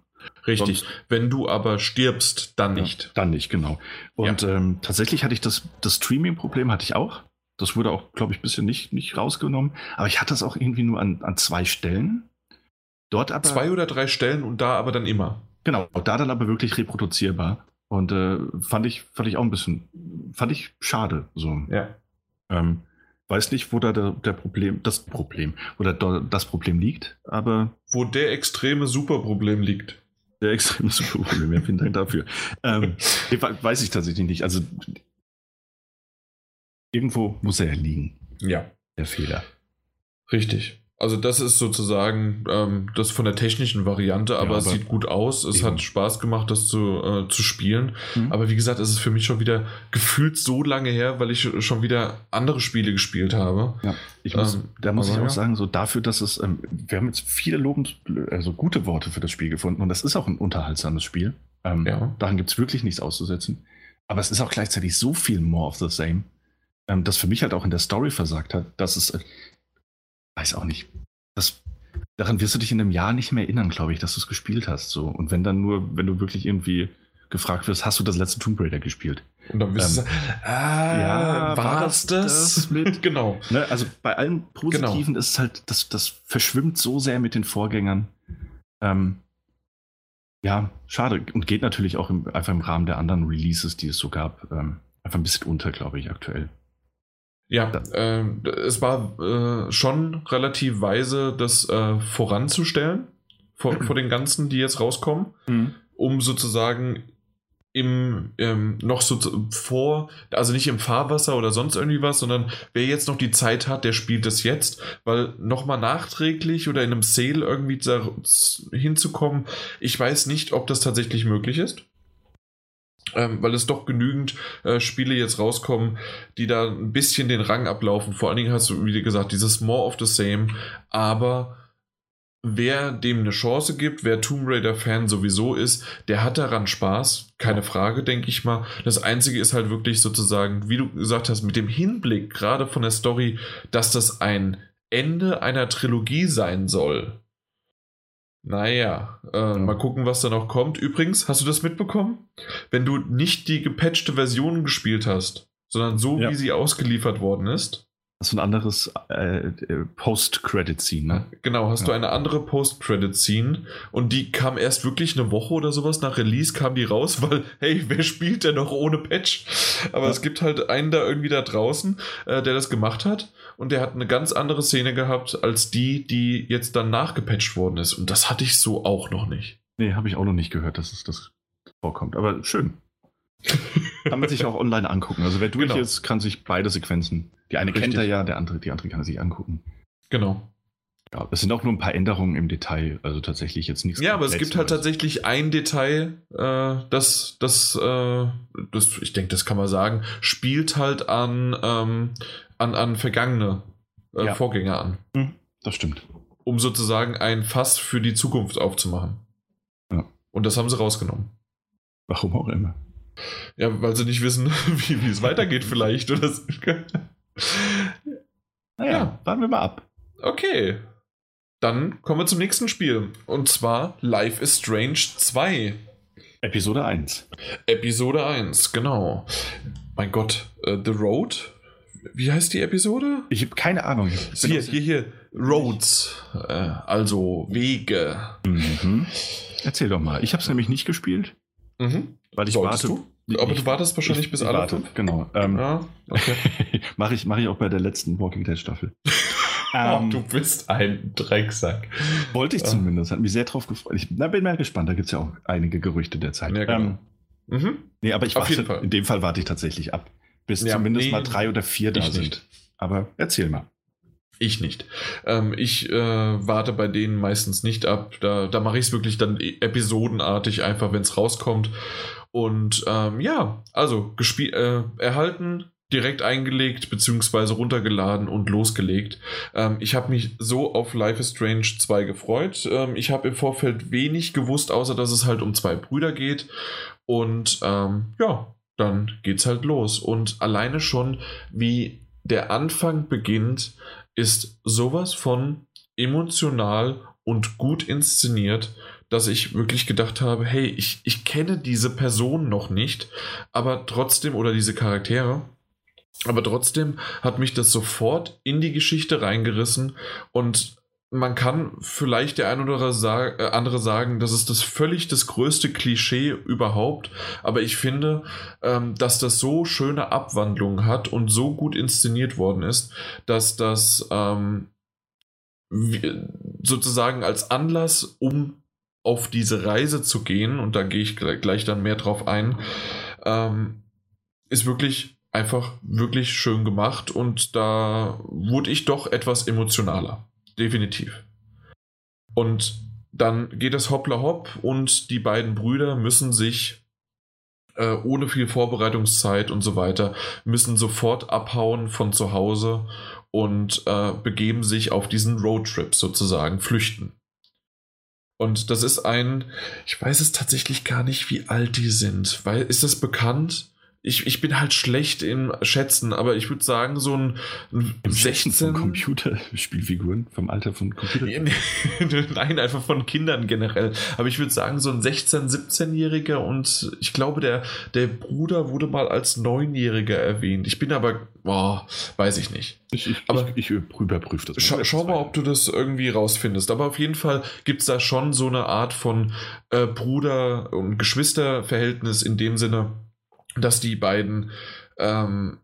Richtig. Sonst, Wenn du aber stirbst, dann nicht. Ja, dann nicht, genau. Und ja. ähm, tatsächlich hatte ich das, das Streaming-Problem hatte ich auch. Das wurde auch, glaube ich, ein bisschen nicht, nicht rausgenommen. Aber ich hatte das auch irgendwie nur an, an zwei Stellen. Dort aber. Zwei oder drei Stellen und da aber dann immer. Genau, da dann aber wirklich reproduzierbar. Und äh, fand, ich, fand ich auch ein bisschen, fand ich schade. So. Ja. Ähm, weiß nicht, wo da der, der, Problem, das Problem, wo da das Problem liegt, aber. Wo der extreme Superproblem liegt. Der extreme Superproblem, ja, vielen Dank dafür. ähm, weiß ich tatsächlich nicht. Also irgendwo muss er ja liegen. Ja. Der Fehler. Richtig. Also das ist sozusagen ähm, das von der technischen Variante, aber, ja, aber es sieht gut aus. Es eben. hat Spaß gemacht, das zu, äh, zu spielen. Mhm. Aber wie gesagt, es ist für mich schon wieder gefühlt so lange her, weil ich schon wieder andere Spiele gespielt habe. Ja, ich muss, ähm, da muss ich auch ja. sagen, so dafür, dass es, ähm, wir haben jetzt viele lobend, also gute Worte für das Spiel gefunden und das ist auch ein unterhaltsames Spiel. Ähm, ja. Daran gibt es wirklich nichts auszusetzen. Aber es ist auch gleichzeitig so viel more of the same, ähm, das für mich halt auch in der Story versagt hat, dass es, äh, weiß auch nicht. Das, daran wirst du dich in einem Jahr nicht mehr erinnern, glaube ich, dass du es gespielt hast. So. Und wenn dann nur, wenn du wirklich irgendwie gefragt wirst, hast du das letzte Tomb Raider gespielt? Und dann wirst ähm, du sagen, ah, ja, war das das? das mit? genau. Ne, also bei allen Positiven genau. ist es halt, das, das verschwimmt so sehr mit den Vorgängern. Ähm, ja, schade. Und geht natürlich auch im, einfach im Rahmen der anderen Releases, die es so gab, ähm, einfach ein bisschen unter, glaube ich, aktuell. Ja, äh, es war äh, schon relativ weise, das äh, voranzustellen vor, vor, den ganzen, die jetzt rauskommen, mhm. um sozusagen im ähm, noch so vor, also nicht im Fahrwasser oder sonst irgendwie was, sondern wer jetzt noch die Zeit hat, der spielt das jetzt, weil nochmal nachträglich oder in einem Sale irgendwie hinzukommen, ich weiß nicht, ob das tatsächlich möglich ist ähm, weil es doch genügend äh, Spiele jetzt rauskommen, die da ein bisschen den Rang ablaufen. Vor allen Dingen hast du, wie gesagt, dieses More of the Same, aber wer dem eine Chance gibt, wer Tomb Raider-Fan sowieso ist, der hat daran Spaß, keine Frage, denke ich mal. Das Einzige ist halt wirklich sozusagen, wie du gesagt hast, mit dem Hinblick gerade von der Story, dass das ein Ende einer Trilogie sein soll naja, äh, ja. mal gucken, was da noch kommt. Übrigens, hast du das mitbekommen? Wenn du nicht die gepatchte Version gespielt hast, sondern so, ja. wie sie ausgeliefert worden ist, Hast du ein anderes äh, äh, Post-Credit-Scene, ne? Genau, hast ja. du eine andere Post-Credit-Scene und die kam erst wirklich eine Woche oder sowas nach Release, kam die raus, weil, hey, wer spielt denn noch ohne Patch? Aber ja. es gibt halt einen da irgendwie da draußen, äh, der das gemacht hat und der hat eine ganz andere Szene gehabt als die, die jetzt dann nachgepatcht worden ist. Und das hatte ich so auch noch nicht. Nee, habe ich auch noch nicht gehört, dass es das vorkommt. Aber schön. Kann man sich auch online angucken. Also wer durch genau. ist, kann sich beide Sequenzen. Die eine Richtig. kennt er ja, der andere, die andere kann er sich angucken. Genau. Ja, es sind auch nur ein paar Änderungen im Detail, also tatsächlich jetzt nichts. Ja, aber es gibt halt tatsächlich ein Detail, äh, das, das, äh, das, ich denke, das kann man sagen, spielt halt an, ähm, an, an vergangene äh, ja. Vorgänger an. Mhm, das stimmt. Um sozusagen ein Fass für die Zukunft aufzumachen. Ja. Und das haben sie rausgenommen. Warum auch immer. Ja, weil sie nicht wissen, wie, wie es weitergeht, vielleicht. Oder so. naja, ja. warten wir mal ab. Okay. Dann kommen wir zum nächsten Spiel. Und zwar Life is Strange 2. Episode 1. Episode 1, genau. Mein Gott, uh, The Road? Wie heißt die Episode? Ich habe keine Ahnung. Hier, hier, hier. Roads. Äh, also Wege. Mhm. Erzähl doch mal. Ich habe es nämlich nicht gespielt. Mhm. Weil ich Solltest warte. Du? Aber du wartest wahrscheinlich ich, bis ich alle warte? Genau. Ähm, ja, okay. Mache ich, mach ich auch bei der letzten Walking Dead Staffel. Ähm, oh, du bist ein Drecksack. Wollte ich zumindest. Hat mich sehr drauf gefreut. Ich na, bin mal gespannt. Da gibt es ja auch einige Gerüchte derzeit. Ja, genau. Ähm, mhm. Nee, aber ich Auf warte, in dem Fall warte ich tatsächlich ab. Bis ja, zumindest nee, mal drei oder vier da sind. Nicht. Aber erzähl mal. Ich nicht. Ähm, ich äh, warte bei denen meistens nicht ab. Da, da mache ich es wirklich dann e-, episodenartig, einfach wenn es rauskommt. Und ähm, ja, also äh, erhalten, direkt eingelegt bzw. runtergeladen und losgelegt. Ähm, ich habe mich so auf Life is Strange 2 gefreut. Ähm, ich habe im Vorfeld wenig gewusst, außer dass es halt um zwei Brüder geht. Und ähm, ja, dann geht's halt los. Und alleine schon, wie der Anfang beginnt, ist sowas von emotional und gut inszeniert, dass ich wirklich gedacht habe, hey, ich, ich kenne diese Person noch nicht, aber trotzdem, oder diese Charaktere, aber trotzdem hat mich das sofort in die Geschichte reingerissen und man kann vielleicht der ein oder äh, andere sagen, das ist das völlig das größte Klischee überhaupt, aber ich finde, ähm, dass das so schöne Abwandlungen hat und so gut inszeniert worden ist, dass das ähm, sozusagen als Anlass, um auf diese Reise zu gehen, und da gehe ich gleich dann mehr drauf ein, ähm, ist wirklich einfach wirklich schön gemacht und da wurde ich doch etwas emotionaler. Definitiv. Und dann geht es hoppla hopp und die beiden Brüder müssen sich äh, ohne viel Vorbereitungszeit und so weiter, müssen sofort abhauen von zu Hause und äh, begeben sich auf diesen Roadtrip sozusagen, flüchten. Und das ist ein, ich weiß es tatsächlich gar nicht, wie alt die sind, weil ist das bekannt? Ich, ich bin halt schlecht im Schätzen, aber ich würde sagen, so ein, ein Im 16 von Computerspielfiguren, vom Alter von Computern. Nein, einfach von Kindern generell. Aber ich würde sagen, so ein 16-, 17-Jähriger und ich glaube, der, der Bruder wurde mal als Neunjähriger erwähnt. Ich bin aber, boah, weiß ich nicht. Ich, ich, aber ich, ich überprüfe das. Schau, schau mal, ob du das irgendwie rausfindest. Aber auf jeden Fall gibt es da schon so eine Art von äh, Bruder- und Geschwisterverhältnis in dem Sinne, dass die beiden ähm,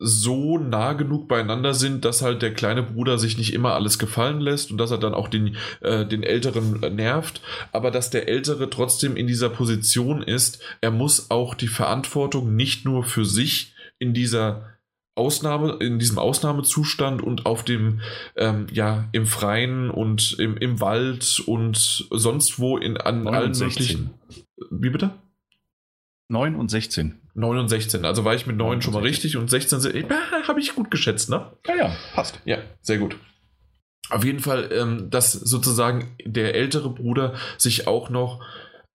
so nah genug beieinander sind, dass halt der kleine Bruder sich nicht immer alles gefallen lässt und dass er dann auch den, äh, den Älteren nervt, aber dass der Ältere trotzdem in dieser Position ist, er muss auch die Verantwortung nicht nur für sich in dieser Ausnahme, in diesem Ausnahmezustand und auf dem, ähm, ja, im Freien und im, im Wald und sonst wo in an allen möglichen. Wie bitte? 9 und 16. 9 und 16. Also war ich mit 9 schon mal richtig und 16 äh, habe ich gut geschätzt, ne? Ja, ja, passt. Ja, sehr gut. Auf jeden Fall, ähm, dass sozusagen der ältere Bruder sich auch noch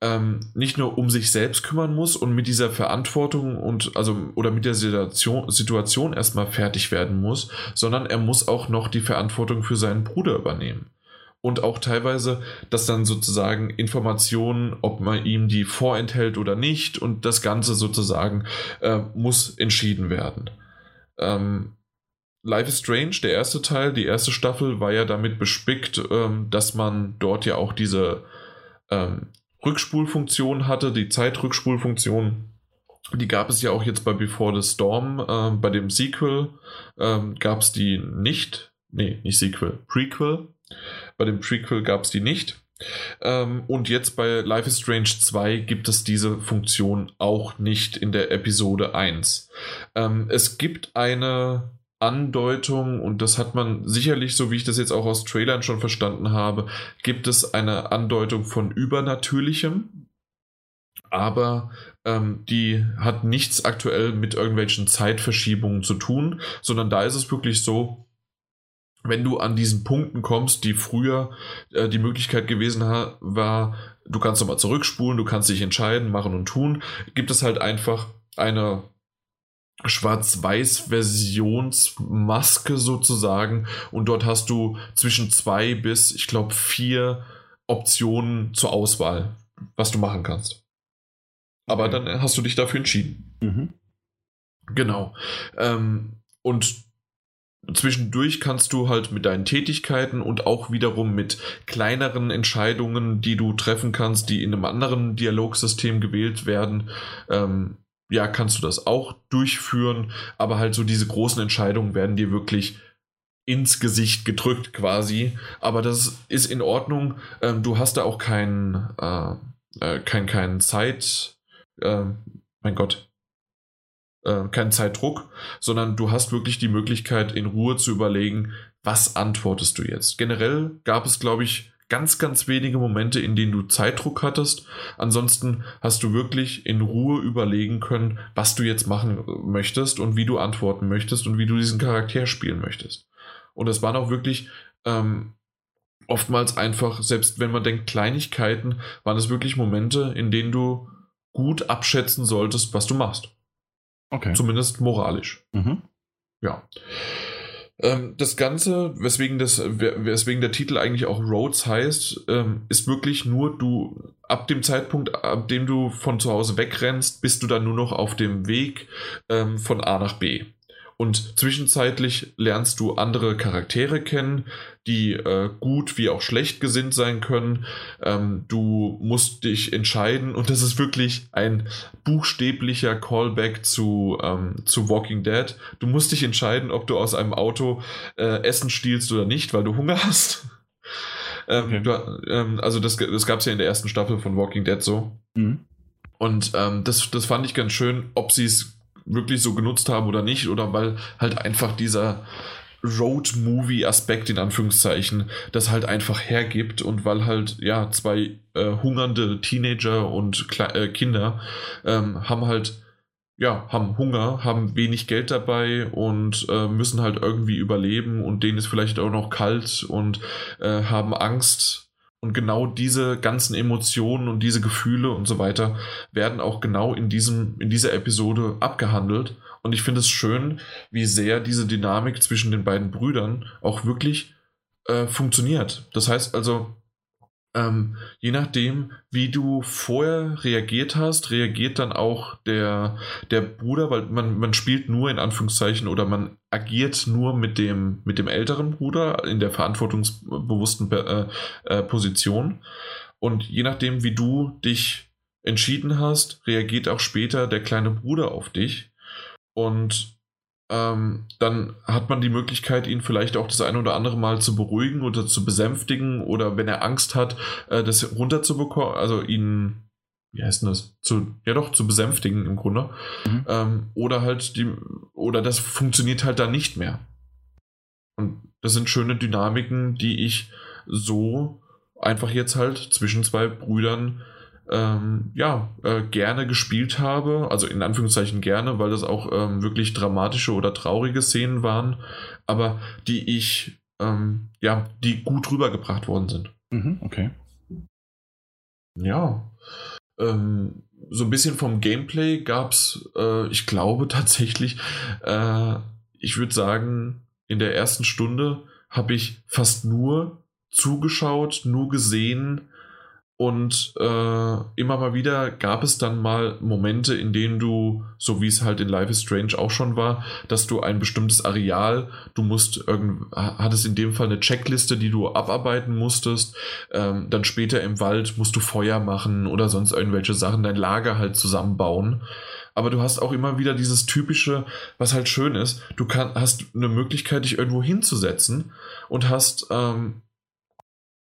ähm, nicht nur um sich selbst kümmern muss und mit dieser Verantwortung und also oder mit der Situation, Situation erstmal fertig werden muss, sondern er muss auch noch die Verantwortung für seinen Bruder übernehmen und auch teilweise, dass dann sozusagen Informationen, ob man ihm die vorenthält oder nicht und das Ganze sozusagen äh, muss entschieden werden. Ähm, Life is Strange, der erste Teil, die erste Staffel war ja damit bespickt, ähm, dass man dort ja auch diese ähm, Rückspulfunktion hatte, die Zeitrückspulfunktion. Die gab es ja auch jetzt bei Before the Storm, äh, bei dem Sequel ähm, gab es die nicht. Nee, nicht Sequel, Prequel. Bei dem Prequel gab es die nicht. Ähm, und jetzt bei Life is Strange 2 gibt es diese Funktion auch nicht in der Episode 1. Ähm, es gibt eine Andeutung, und das hat man sicherlich, so wie ich das jetzt auch aus Trailern schon verstanden habe, gibt es eine Andeutung von Übernatürlichem, aber ähm, die hat nichts aktuell mit irgendwelchen Zeitverschiebungen zu tun, sondern da ist es wirklich so, wenn du an diesen Punkten kommst, die früher äh, die Möglichkeit gewesen war, du kannst nochmal zurückspulen, du kannst dich entscheiden, machen und tun, gibt es halt einfach eine Schwarz-Weiß-Versionsmaske sozusagen und dort hast du zwischen zwei bis, ich glaube, vier Optionen zur Auswahl, was du machen kannst. Aber dann hast du dich dafür entschieden. Mhm. Genau. Ähm, und zwischendurch kannst du halt mit deinen Tätigkeiten und auch wiederum mit kleineren Entscheidungen, die du treffen kannst, die in einem anderen Dialogsystem gewählt werden, ähm, ja, kannst du das auch durchführen, aber halt so diese großen Entscheidungen werden dir wirklich ins Gesicht gedrückt quasi. Aber das ist in Ordnung. Ähm, du hast da auch keinen äh, äh, kein, kein Zeit, äh, mein Gott, äh, keinen Zeitdruck, sondern du hast wirklich die Möglichkeit, in Ruhe zu überlegen, was antwortest du jetzt. Generell gab es, glaube ich, ganz, ganz wenige Momente, in denen du Zeitdruck hattest. Ansonsten hast du wirklich in Ruhe überlegen können, was du jetzt machen möchtest und wie du antworten möchtest und wie du diesen Charakter spielen möchtest. Und es waren auch wirklich ähm, oftmals einfach, selbst wenn man denkt Kleinigkeiten, waren es wirklich Momente, in denen du gut abschätzen solltest, was du machst. Okay. Zumindest moralisch. Mhm. Ja. Ähm, das Ganze, weswegen, das, weswegen der Titel eigentlich auch Roads heißt, ähm, ist wirklich nur du, ab dem Zeitpunkt, ab dem du von zu Hause wegrennst, bist du dann nur noch auf dem Weg ähm, von A nach B. Und zwischenzeitlich lernst du andere Charaktere kennen, die äh, gut wie auch schlecht gesinnt sein können. Ähm, du musst dich entscheiden und das ist wirklich ein buchstäblicher Callback zu, ähm, zu Walking Dead. Du musst dich entscheiden, ob du aus einem Auto äh, Essen stiehlst oder nicht, weil du Hunger hast. ähm, okay. du, ähm, also das, das gab es ja in der ersten Staffel von Walking Dead so. Mhm. Und ähm, das, das fand ich ganz schön, ob sie es wirklich so genutzt haben oder nicht, oder weil halt einfach dieser Road-Movie-Aspekt in Anführungszeichen das halt einfach hergibt und weil halt ja zwei äh, hungernde Teenager und Kle äh, Kinder ähm, haben halt ja haben Hunger, haben wenig Geld dabei und äh, müssen halt irgendwie überleben und denen ist vielleicht auch noch kalt und äh, haben Angst und genau diese ganzen Emotionen und diese Gefühle und so weiter werden auch genau in, diesem, in dieser Episode abgehandelt. Und ich finde es schön, wie sehr diese Dynamik zwischen den beiden Brüdern auch wirklich äh, funktioniert. Das heißt also, ähm, je nachdem, wie du vorher reagiert hast, reagiert dann auch der, der Bruder, weil man, man spielt nur in Anführungszeichen oder man agiert nur mit dem, mit dem älteren Bruder in der verantwortungsbewussten äh, äh, Position. Und je nachdem, wie du dich entschieden hast, reagiert auch später der kleine Bruder auf dich. Und ähm, dann hat man die Möglichkeit, ihn vielleicht auch das ein oder andere Mal zu beruhigen oder zu besänftigen oder wenn er Angst hat, äh, das runterzubekommen, also ihn, wie heißt denn das, zu, ja doch, zu besänftigen im Grunde. Mhm. Ähm, oder halt die, oder das funktioniert halt dann nicht mehr. Und das sind schöne Dynamiken, die ich so einfach jetzt halt zwischen zwei Brüdern ähm, ja, äh, gerne gespielt habe. Also in Anführungszeichen gerne, weil das auch ähm, wirklich dramatische oder traurige Szenen waren, aber die ich, ähm, ja, die gut rübergebracht worden sind. Mhm, okay. Ja. Ähm, so ein bisschen vom Gameplay gab es, äh, ich glaube tatsächlich, äh, ich würde sagen, in der ersten Stunde habe ich fast nur zugeschaut, nur gesehen, und äh, immer mal wieder gab es dann mal Momente, in denen du, so wie es halt in Life is Strange auch schon war, dass du ein bestimmtes Areal, du musst irgend, hattest in dem Fall eine Checkliste, die du abarbeiten musstest. Ähm, dann später im Wald musst du Feuer machen oder sonst irgendwelche Sachen, dein Lager halt zusammenbauen. Aber du hast auch immer wieder dieses typische, was halt schön ist, du kann, hast eine Möglichkeit, dich irgendwo hinzusetzen und hast ähm,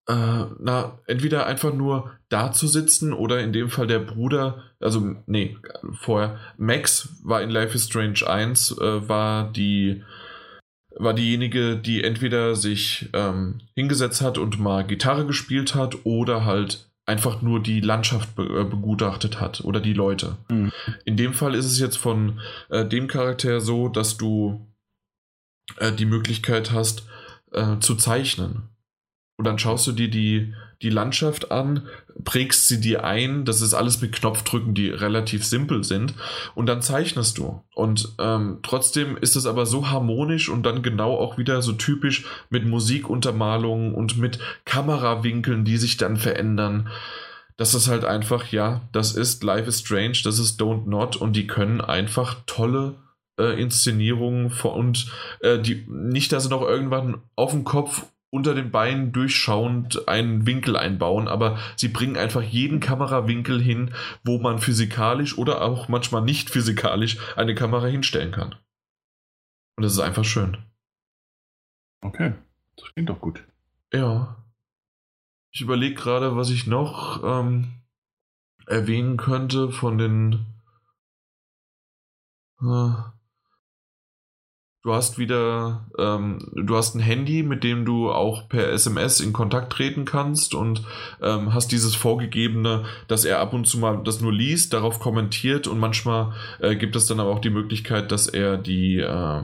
äh, na, entweder einfach nur da zu sitzen oder in dem Fall der Bruder, also nee, vorher, Max war in Life is Strange 1, äh, war die, war diejenige, die entweder sich ähm, hingesetzt hat und mal Gitarre gespielt hat oder halt einfach nur die Landschaft be äh, begutachtet hat oder die Leute. Mhm. In dem Fall ist es jetzt von äh, dem Charakter so, dass du äh, die Möglichkeit hast zu zeichnen. Und dann schaust du dir die, die Landschaft an, prägst sie dir ein. Das ist alles mit Knopfdrücken, die relativ simpel sind. Und dann zeichnest du. Und ähm, trotzdem ist es aber so harmonisch und dann genau auch wieder so typisch mit Musikuntermalungen und mit Kamerawinkeln, die sich dann verändern. Das ist halt einfach, ja, das ist Life is Strange, das ist Don't Not und die können einfach tolle äh, Inszenierungen und äh, die nicht, dass sie noch irgendwann auf dem Kopf unter den Beinen durchschauend einen Winkel einbauen, aber sie bringen einfach jeden Kamerawinkel hin, wo man physikalisch oder auch manchmal nicht physikalisch eine Kamera hinstellen kann. Und das ist einfach schön. Okay, das klingt doch gut. Ja. Ich überlege gerade, was ich noch ähm, erwähnen könnte von den. Äh, Du hast wieder, ähm, du hast ein Handy, mit dem du auch per SMS in Kontakt treten kannst und ähm, hast dieses vorgegebene, dass er ab und zu mal das nur liest, darauf kommentiert und manchmal äh, gibt es dann aber auch die Möglichkeit, dass er die, äh,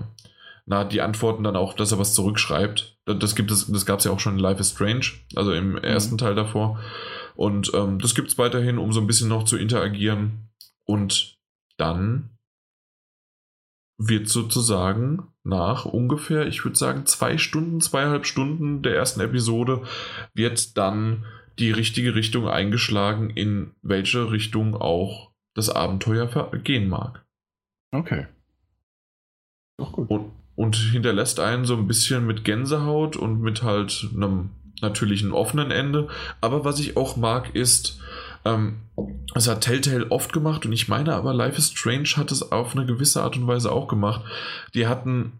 na, die Antworten dann auch, dass er was zurückschreibt. Das gibt es, das gab es ja auch schon in Life is Strange, also im mhm. ersten Teil davor. Und ähm, das gibt es weiterhin, um so ein bisschen noch zu interagieren. Und dann wird sozusagen nach ungefähr, ich würde sagen, zwei Stunden, zweieinhalb Stunden der ersten Episode, wird dann die richtige Richtung eingeschlagen, in welche Richtung auch das Abenteuer gehen mag. Okay. Doch gut. Und, und hinterlässt einen so ein bisschen mit Gänsehaut und mit halt einem natürlichen offenen Ende. Aber was ich auch mag, ist, ähm, das hat Telltale oft gemacht und ich meine aber, Life is Strange hat es auf eine gewisse Art und Weise auch gemacht. Die hatten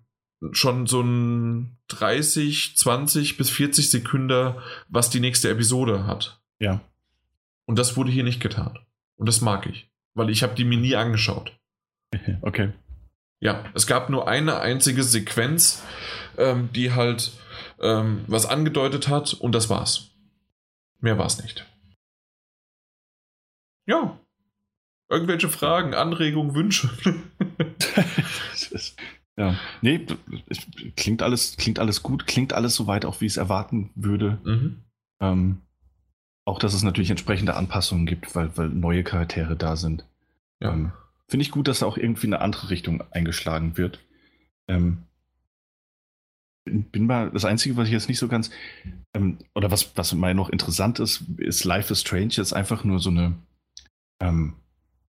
schon so ein 30, 20 bis 40 Sekunden, was die nächste Episode hat. Ja. Und das wurde hier nicht getan. Und das mag ich, weil ich habe die mir nie angeschaut. Okay. Ja, es gab nur eine einzige Sequenz, ähm, die halt ähm, was angedeutet hat und das war's. Mehr war's nicht. Ja. Irgendwelche Fragen, Anregungen, Wünsche? ja, nee, klingt alles, klingt alles gut, klingt alles soweit auch, wie ich es erwarten würde. Mhm. Ähm, auch, dass es natürlich entsprechende Anpassungen gibt, weil, weil neue Charaktere da sind. Ja. Ähm, Finde ich gut, dass da auch irgendwie eine andere Richtung eingeschlagen wird. Ähm, bin mal, das Einzige, was ich jetzt nicht so ganz, ähm, oder was, was mal noch interessant ist, ist Life is Strange jetzt einfach nur so eine, ähm,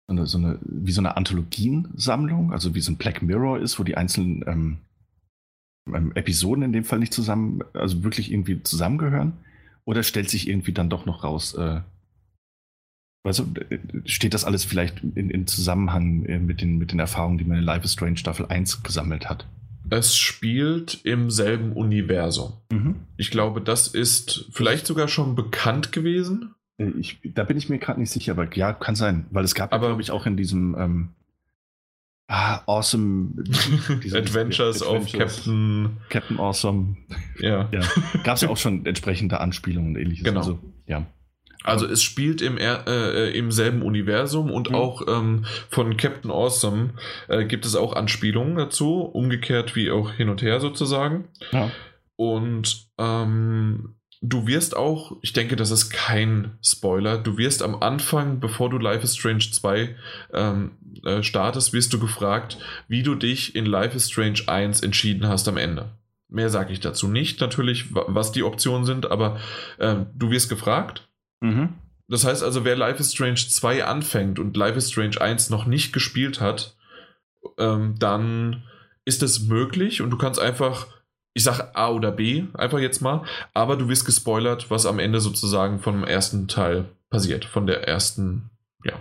so eine, so eine, wie so eine Anthologiensammlung, also wie so ein Black Mirror ist, wo die einzelnen ähm, ähm, Episoden in dem Fall nicht zusammen, also wirklich irgendwie zusammengehören? Oder stellt sich irgendwie dann doch noch raus, äh, also steht das alles vielleicht in, in Zusammenhang äh, mit den, mit den Erfahrungen, die man in Life is Strange Staffel 1 gesammelt hat? Es spielt im selben Universum. Mhm. Ich glaube, das ist vielleicht sogar schon bekannt gewesen. Äh, ich, da bin ich mir gerade nicht sicher, aber ja, kann sein, weil es gab, glaube ich, auch in diesem ähm, ah, Awesome Adventures, of Captain Captain Awesome. Ja. ja. Gab es ja auch schon entsprechende Anspielungen und ähnliches. Genau. Also, ja. Also es spielt im, äh, im selben Universum und mhm. auch ähm, von Captain Awesome äh, gibt es auch Anspielungen dazu, umgekehrt wie auch hin und her sozusagen. Ja. Und ähm, du wirst auch, ich denke, das ist kein Spoiler, du wirst am Anfang, bevor du Life is Strange 2 ähm, äh, startest, wirst du gefragt, wie du dich in Life is Strange 1 entschieden hast am Ende. Mehr sage ich dazu nicht, natürlich, was die Optionen sind, aber äh, du wirst gefragt. Mhm. Das heißt also, wer Life is Strange 2 anfängt und Life is Strange 1 noch nicht gespielt hat, ähm, dann ist es möglich und du kannst einfach ich sage A oder B, einfach jetzt mal, aber du wirst gespoilert, was am Ende sozusagen vom ersten Teil passiert, von der ersten, ja.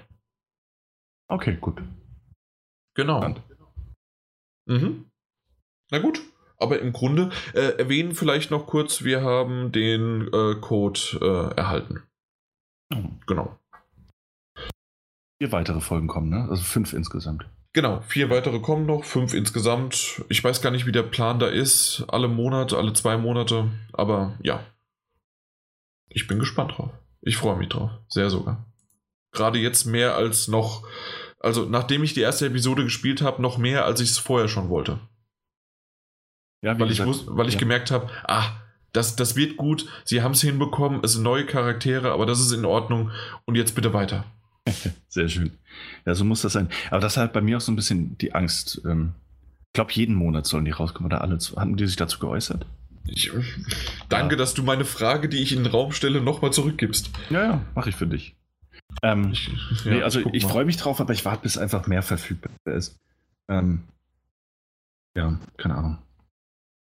Okay, gut. Genau. Mhm. Na gut, aber im Grunde äh, erwähnen vielleicht noch kurz, wir haben den äh, Code äh, erhalten. Oh. Genau. Vier weitere Folgen kommen, ne? Also fünf insgesamt. Genau, vier weitere kommen noch, fünf insgesamt. Ich weiß gar nicht, wie der Plan da ist. Alle Monate, alle zwei Monate. Aber ja. Ich bin gespannt drauf. Ich freue mich drauf. Sehr sogar. Gerade jetzt mehr als noch. Also, nachdem ich die erste Episode gespielt habe, noch mehr, als ich es vorher schon wollte. Ja, weil, gesagt, ich wus weil ich gemerkt habe, ah, das, das wird gut. Sie haben es hinbekommen. Es sind neue Charaktere, aber das ist in Ordnung. Und jetzt bitte weiter. Sehr schön. Ja, so muss das sein. Aber das hat bei mir auch so ein bisschen die Angst. Ähm, ich glaube, jeden Monat sollen die rauskommen oder alle. Haben die sich dazu geäußert? Ich, danke, ja. dass du meine Frage, die ich in den Raum stelle, nochmal zurückgibst. Ja, ja, mache ich für dich. Ähm, ich, ja, nee, also ich, ich freue mich drauf, aber ich warte, bis einfach mehr verfügbar ist. Ähm, ja, keine Ahnung.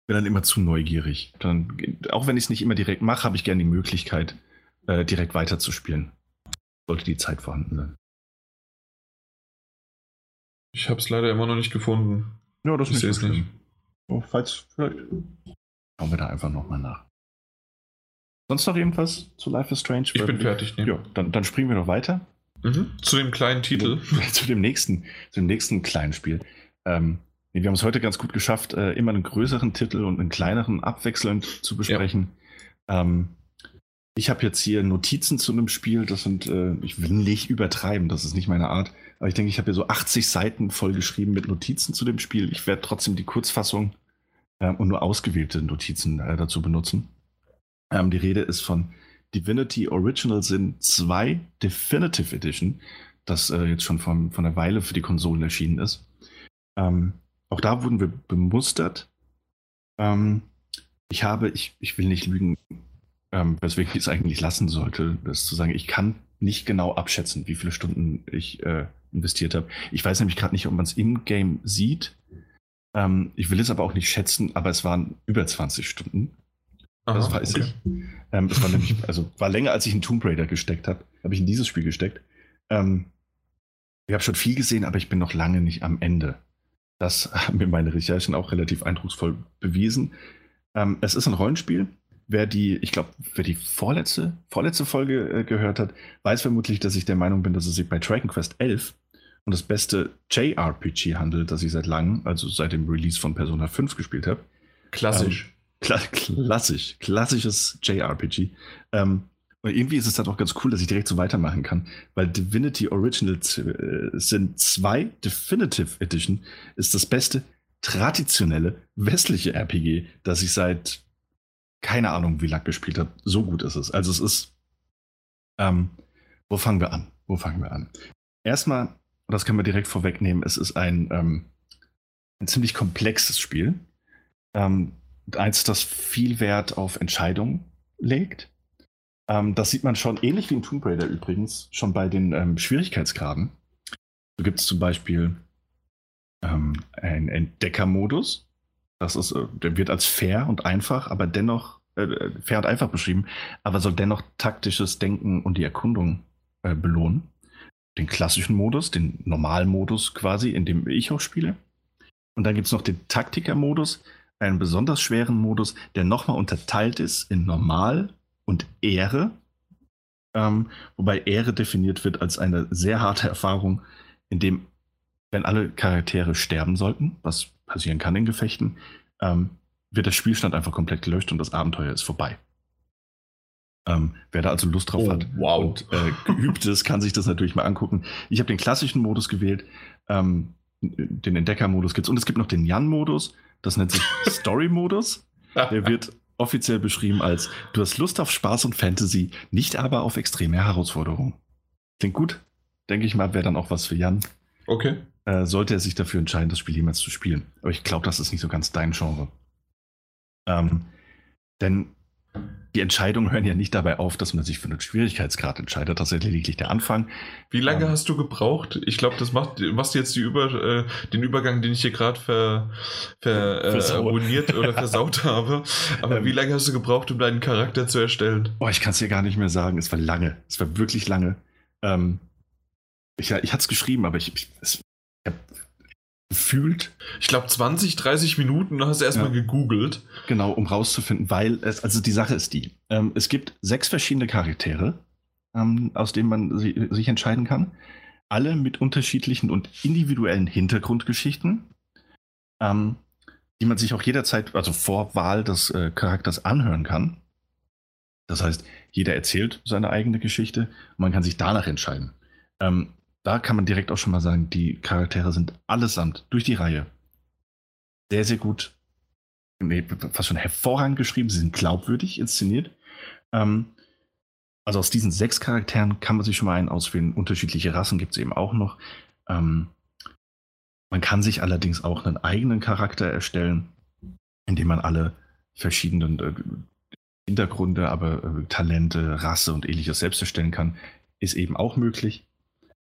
Bin dann immer zu neugierig. Dann, auch wenn ich es nicht immer direkt mache, habe ich gerne die Möglichkeit, äh, direkt weiterzuspielen. Sollte die Zeit vorhanden sein. Ich habe es leider immer noch nicht gefunden. Ja, das ich ist nicht. Oh, falls, vielleicht schauen wir da einfach nochmal nach. Sonst noch irgendwas zu Life is Strange? Ich bin fertig. Ne? Ja, dann, dann springen wir noch weiter. Mhm. Zu dem kleinen Titel. Zu dem nächsten, zu dem nächsten kleinen Spiel. Ähm, wir haben es heute ganz gut geschafft, äh, immer einen größeren Titel und einen kleineren abwechselnd zu besprechen. Ja. Ähm, ich habe jetzt hier Notizen zu einem Spiel, das sind, äh, ich will nicht übertreiben, das ist nicht meine Art, aber ich denke, ich habe hier so 80 Seiten voll geschrieben mit Notizen zu dem Spiel. Ich werde trotzdem die Kurzfassung äh, und nur ausgewählte Notizen äh, dazu benutzen. Ähm, die Rede ist von Divinity Original Sin 2 Definitive Edition, das äh, jetzt schon von, von einer Weile für die Konsolen erschienen ist. Ähm, auch da wurden wir bemustert. Ähm, ich habe, ich, ich will nicht lügen, ähm, weswegen ich es eigentlich lassen sollte, das zu sagen, ich kann nicht genau abschätzen, wie viele Stunden ich äh, investiert habe. Ich weiß nämlich gerade nicht, ob man es in-game sieht. Ähm, ich will es aber auch nicht schätzen, aber es waren über 20 Stunden. Aha, das weiß okay. ich. Ähm, es war nämlich, also war länger, als ich in Tomb Raider gesteckt habe, habe ich in dieses Spiel gesteckt. Ähm, ich habe schon viel gesehen, aber ich bin noch lange nicht am Ende. Das haben mir meine Recherchen auch relativ eindrucksvoll bewiesen. Ähm, es ist ein Rollenspiel wer die, ich glaube, wer die vorletzte, vorletzte Folge äh, gehört hat, weiß vermutlich, dass ich der Meinung bin, dass es sich bei Dragon Quest 11 um das beste JRPG handelt, das ich seit langem, also seit dem Release von Persona 5 gespielt habe. Klassisch. Ähm, kla klassisch, klassisches JRPG. Ähm, und irgendwie ist es dann auch ganz cool, dass ich direkt so weitermachen kann, weil Divinity Originals äh, sind zwei Definitive Edition ist das beste traditionelle westliche RPG, das ich seit keine Ahnung, wie Lack gespielt hat. So gut ist es. Also es ist. Ähm, wo fangen wir an? Wo fangen wir an? Erstmal, das können wir direkt vorwegnehmen, es ist ein, ähm, ein ziemlich komplexes Spiel. Ähm, eins, das viel Wert auf Entscheidungen legt. Ähm, das sieht man schon, ähnlich wie in Tomb Raider übrigens, schon bei den ähm, Schwierigkeitsgraden. So gibt es zum Beispiel ähm, einen Entdeckermodus. Das ist, äh, der wird als fair und einfach, aber dennoch äh, fair und einfach beschrieben, aber soll dennoch taktisches Denken und die Erkundung äh, belohnen. Den klassischen Modus, den Normalmodus quasi, in dem ich auch spiele. Und dann gibt es noch den Taktiker-Modus, einen besonders schweren Modus, der nochmal unterteilt ist in Normal und Ehre. Ähm, wobei Ehre definiert wird als eine sehr harte Erfahrung, in dem, wenn alle Charaktere sterben sollten, was passieren kann in Gefechten, ähm, wird der Spielstand einfach komplett gelöscht und das Abenteuer ist vorbei. Ähm, wer da also Lust drauf oh, hat wow. und äh, geübt ist, kann sich das natürlich mal angucken. Ich habe den klassischen Modus gewählt, ähm, den Entdecker-Modus gibt es und es gibt noch den Jan-Modus, das nennt sich Story-Modus. Der wird offiziell beschrieben als du hast Lust auf Spaß und Fantasy, nicht aber auf extreme Herausforderungen. Klingt gut, denke ich mal, wäre dann auch was für Jan. Okay äh, sollte er sich dafür entscheiden, das Spiel jemals zu spielen. Aber ich glaube, das ist nicht so ganz dein Genre. Ähm, denn die Entscheidungen hören ja nicht dabei auf, dass man sich für einen Schwierigkeitsgrad entscheidet. Das ist lediglich der Anfang. Wie lange ähm, hast du gebraucht? Ich glaube, das macht, machst du jetzt Über, äh, den Übergang, den ich hier gerade ver, ver, äh, ruiniert oder versaut habe. Aber ähm, wie lange hast du gebraucht, um deinen Charakter zu erstellen? Oh, ich kann es dir gar nicht mehr sagen. Es war lange. Es war wirklich lange. Ähm, ich, ich hatte es geschrieben, aber ich, ich, ich gefühlt. Ich glaube 20, 30 Minuten hast du erstmal ja. gegoogelt. Genau, um rauszufinden, weil es, also die Sache ist die. Ähm, es gibt sechs verschiedene Charaktere, ähm, aus denen man si sich entscheiden kann. alle mit unterschiedlichen und individuellen Hintergrundgeschichten, ähm, die man sich auch jederzeit, also vor Wahl des äh, Charakters anhören kann. Das heißt, jeder erzählt seine eigene Geschichte und man kann sich danach entscheiden. Ähm, da kann man direkt auch schon mal sagen, die Charaktere sind allesamt durch die Reihe sehr, sehr gut, nee, fast schon hervorragend geschrieben. Sie sind glaubwürdig inszeniert. Ähm, also aus diesen sechs Charakteren kann man sich schon mal einen auswählen. Unterschiedliche Rassen gibt es eben auch noch. Ähm, man kann sich allerdings auch einen eigenen Charakter erstellen, indem man alle verschiedenen äh, Hintergründe, aber äh, Talente, Rasse und ähnliches selbst erstellen kann. Ist eben auch möglich.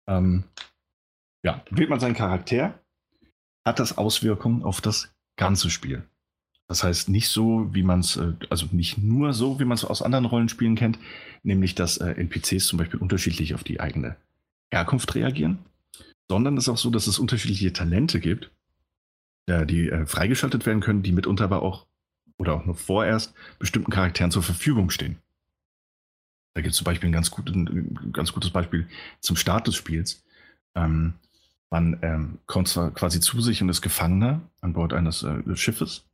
Ähm, ja, wählt man seinen Charakter, hat das Auswirkungen auf das ganze Spiel. Das heißt, nicht so, wie man es, äh, also nicht nur so, wie man es aus anderen Rollenspielen kennt, nämlich dass äh, NPCs zum Beispiel unterschiedlich auf die eigene Herkunft reagieren, sondern es ist auch so, dass es unterschiedliche Talente gibt, die äh, freigeschaltet werden können, die mitunter aber auch oder auch nur vorerst bestimmten Charakteren zur Verfügung stehen. Da gibt es zum Beispiel ein ganz, gut, ein ganz, gutes Beispiel zum Start des Spiels. Ähm, man ähm, kommt quasi zu sich und ist Gefangener an Bord eines äh, Schiffes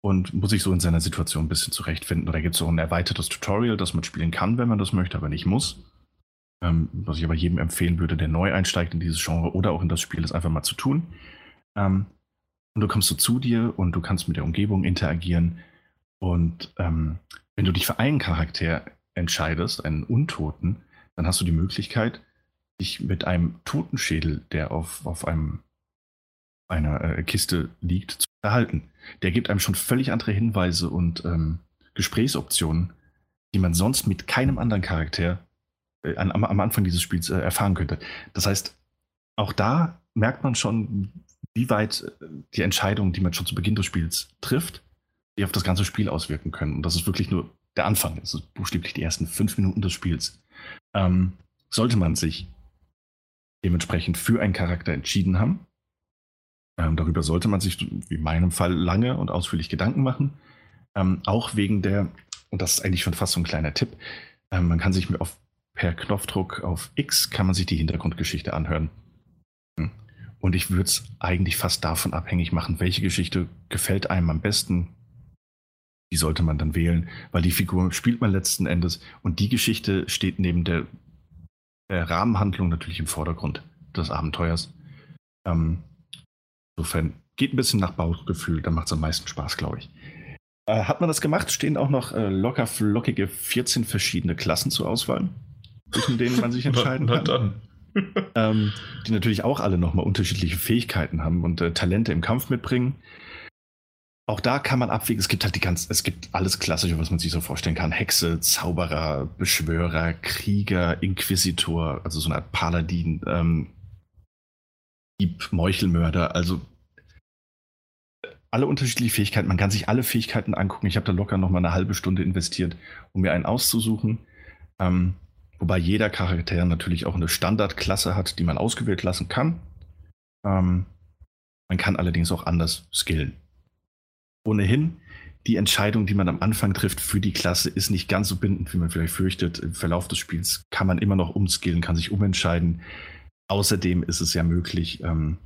und muss sich so in seiner Situation ein bisschen zurechtfinden. Da gibt es so ein erweitertes Tutorial, das man spielen kann, wenn man das möchte, aber nicht muss. Ähm, was ich aber jedem empfehlen würde, der neu einsteigt in dieses Genre oder auch in das Spiel, ist einfach mal zu tun. Ähm, und du kommst so zu dir und du kannst mit der Umgebung interagieren. Und ähm, wenn du dich für einen Charakter entscheidest, einen Untoten, dann hast du die Möglichkeit, dich mit einem Totenschädel, der auf, auf einem, einer äh, Kiste liegt, zu erhalten. Der gibt einem schon völlig andere Hinweise und ähm, Gesprächsoptionen, die man sonst mit keinem anderen Charakter äh, am, am, Anfang dieses Spiels äh, erfahren könnte. Das heißt, auch da merkt man schon, wie weit äh, die Entscheidungen, die man schon zu Beginn des Spiels trifft, die auf das ganze Spiel auswirken können. Und das ist wirklich nur der Anfang. Ist buchstäblich die ersten fünf Minuten des Spiels. Ähm, sollte man sich dementsprechend für einen Charakter entschieden haben. Ähm, darüber sollte man sich, wie in meinem Fall, lange und ausführlich Gedanken machen. Ähm, auch wegen der, und das ist eigentlich schon fast so ein kleiner Tipp, ähm, man kann sich auf, per Knopfdruck auf X kann man sich die Hintergrundgeschichte anhören. Und ich würde es eigentlich fast davon abhängig machen, welche Geschichte gefällt einem am besten. Die sollte man dann wählen, weil die Figur spielt man letzten Endes und die Geschichte steht neben der äh, Rahmenhandlung natürlich im Vordergrund des Abenteuers. Ähm, insofern geht ein bisschen nach Bauchgefühl, dann macht es am meisten Spaß, glaube ich. Äh, hat man das gemacht, stehen auch noch äh, locker flockige 14 verschiedene Klassen zur Auswahl, zwischen denen man sich entscheiden na, na kann. ähm, die natürlich auch alle nochmal unterschiedliche Fähigkeiten haben und äh, Talente im Kampf mitbringen auch da kann man abwägen. Es gibt halt die ganz, es gibt alles Klassische, was man sich so vorstellen kann. Hexe, Zauberer, Beschwörer, Krieger, Inquisitor, also so eine Art Paladin, ähm, Dieb, Meuchelmörder, also alle unterschiedliche Fähigkeiten. Man kann sich alle Fähigkeiten angucken. Ich habe da locker noch mal eine halbe Stunde investiert, um mir einen auszusuchen. Ähm, wobei jeder Charakter natürlich auch eine Standardklasse hat, die man ausgewählt lassen kann. Ähm, man kann allerdings auch anders skillen ohnehin die Entscheidung, die man am Anfang trifft für die Klasse, ist nicht ganz so bindend, wie man vielleicht fürchtet. Im Verlauf des Spiels kann man immer noch umskillen, kann sich umentscheiden. Außerdem ist es ja möglich, ähm,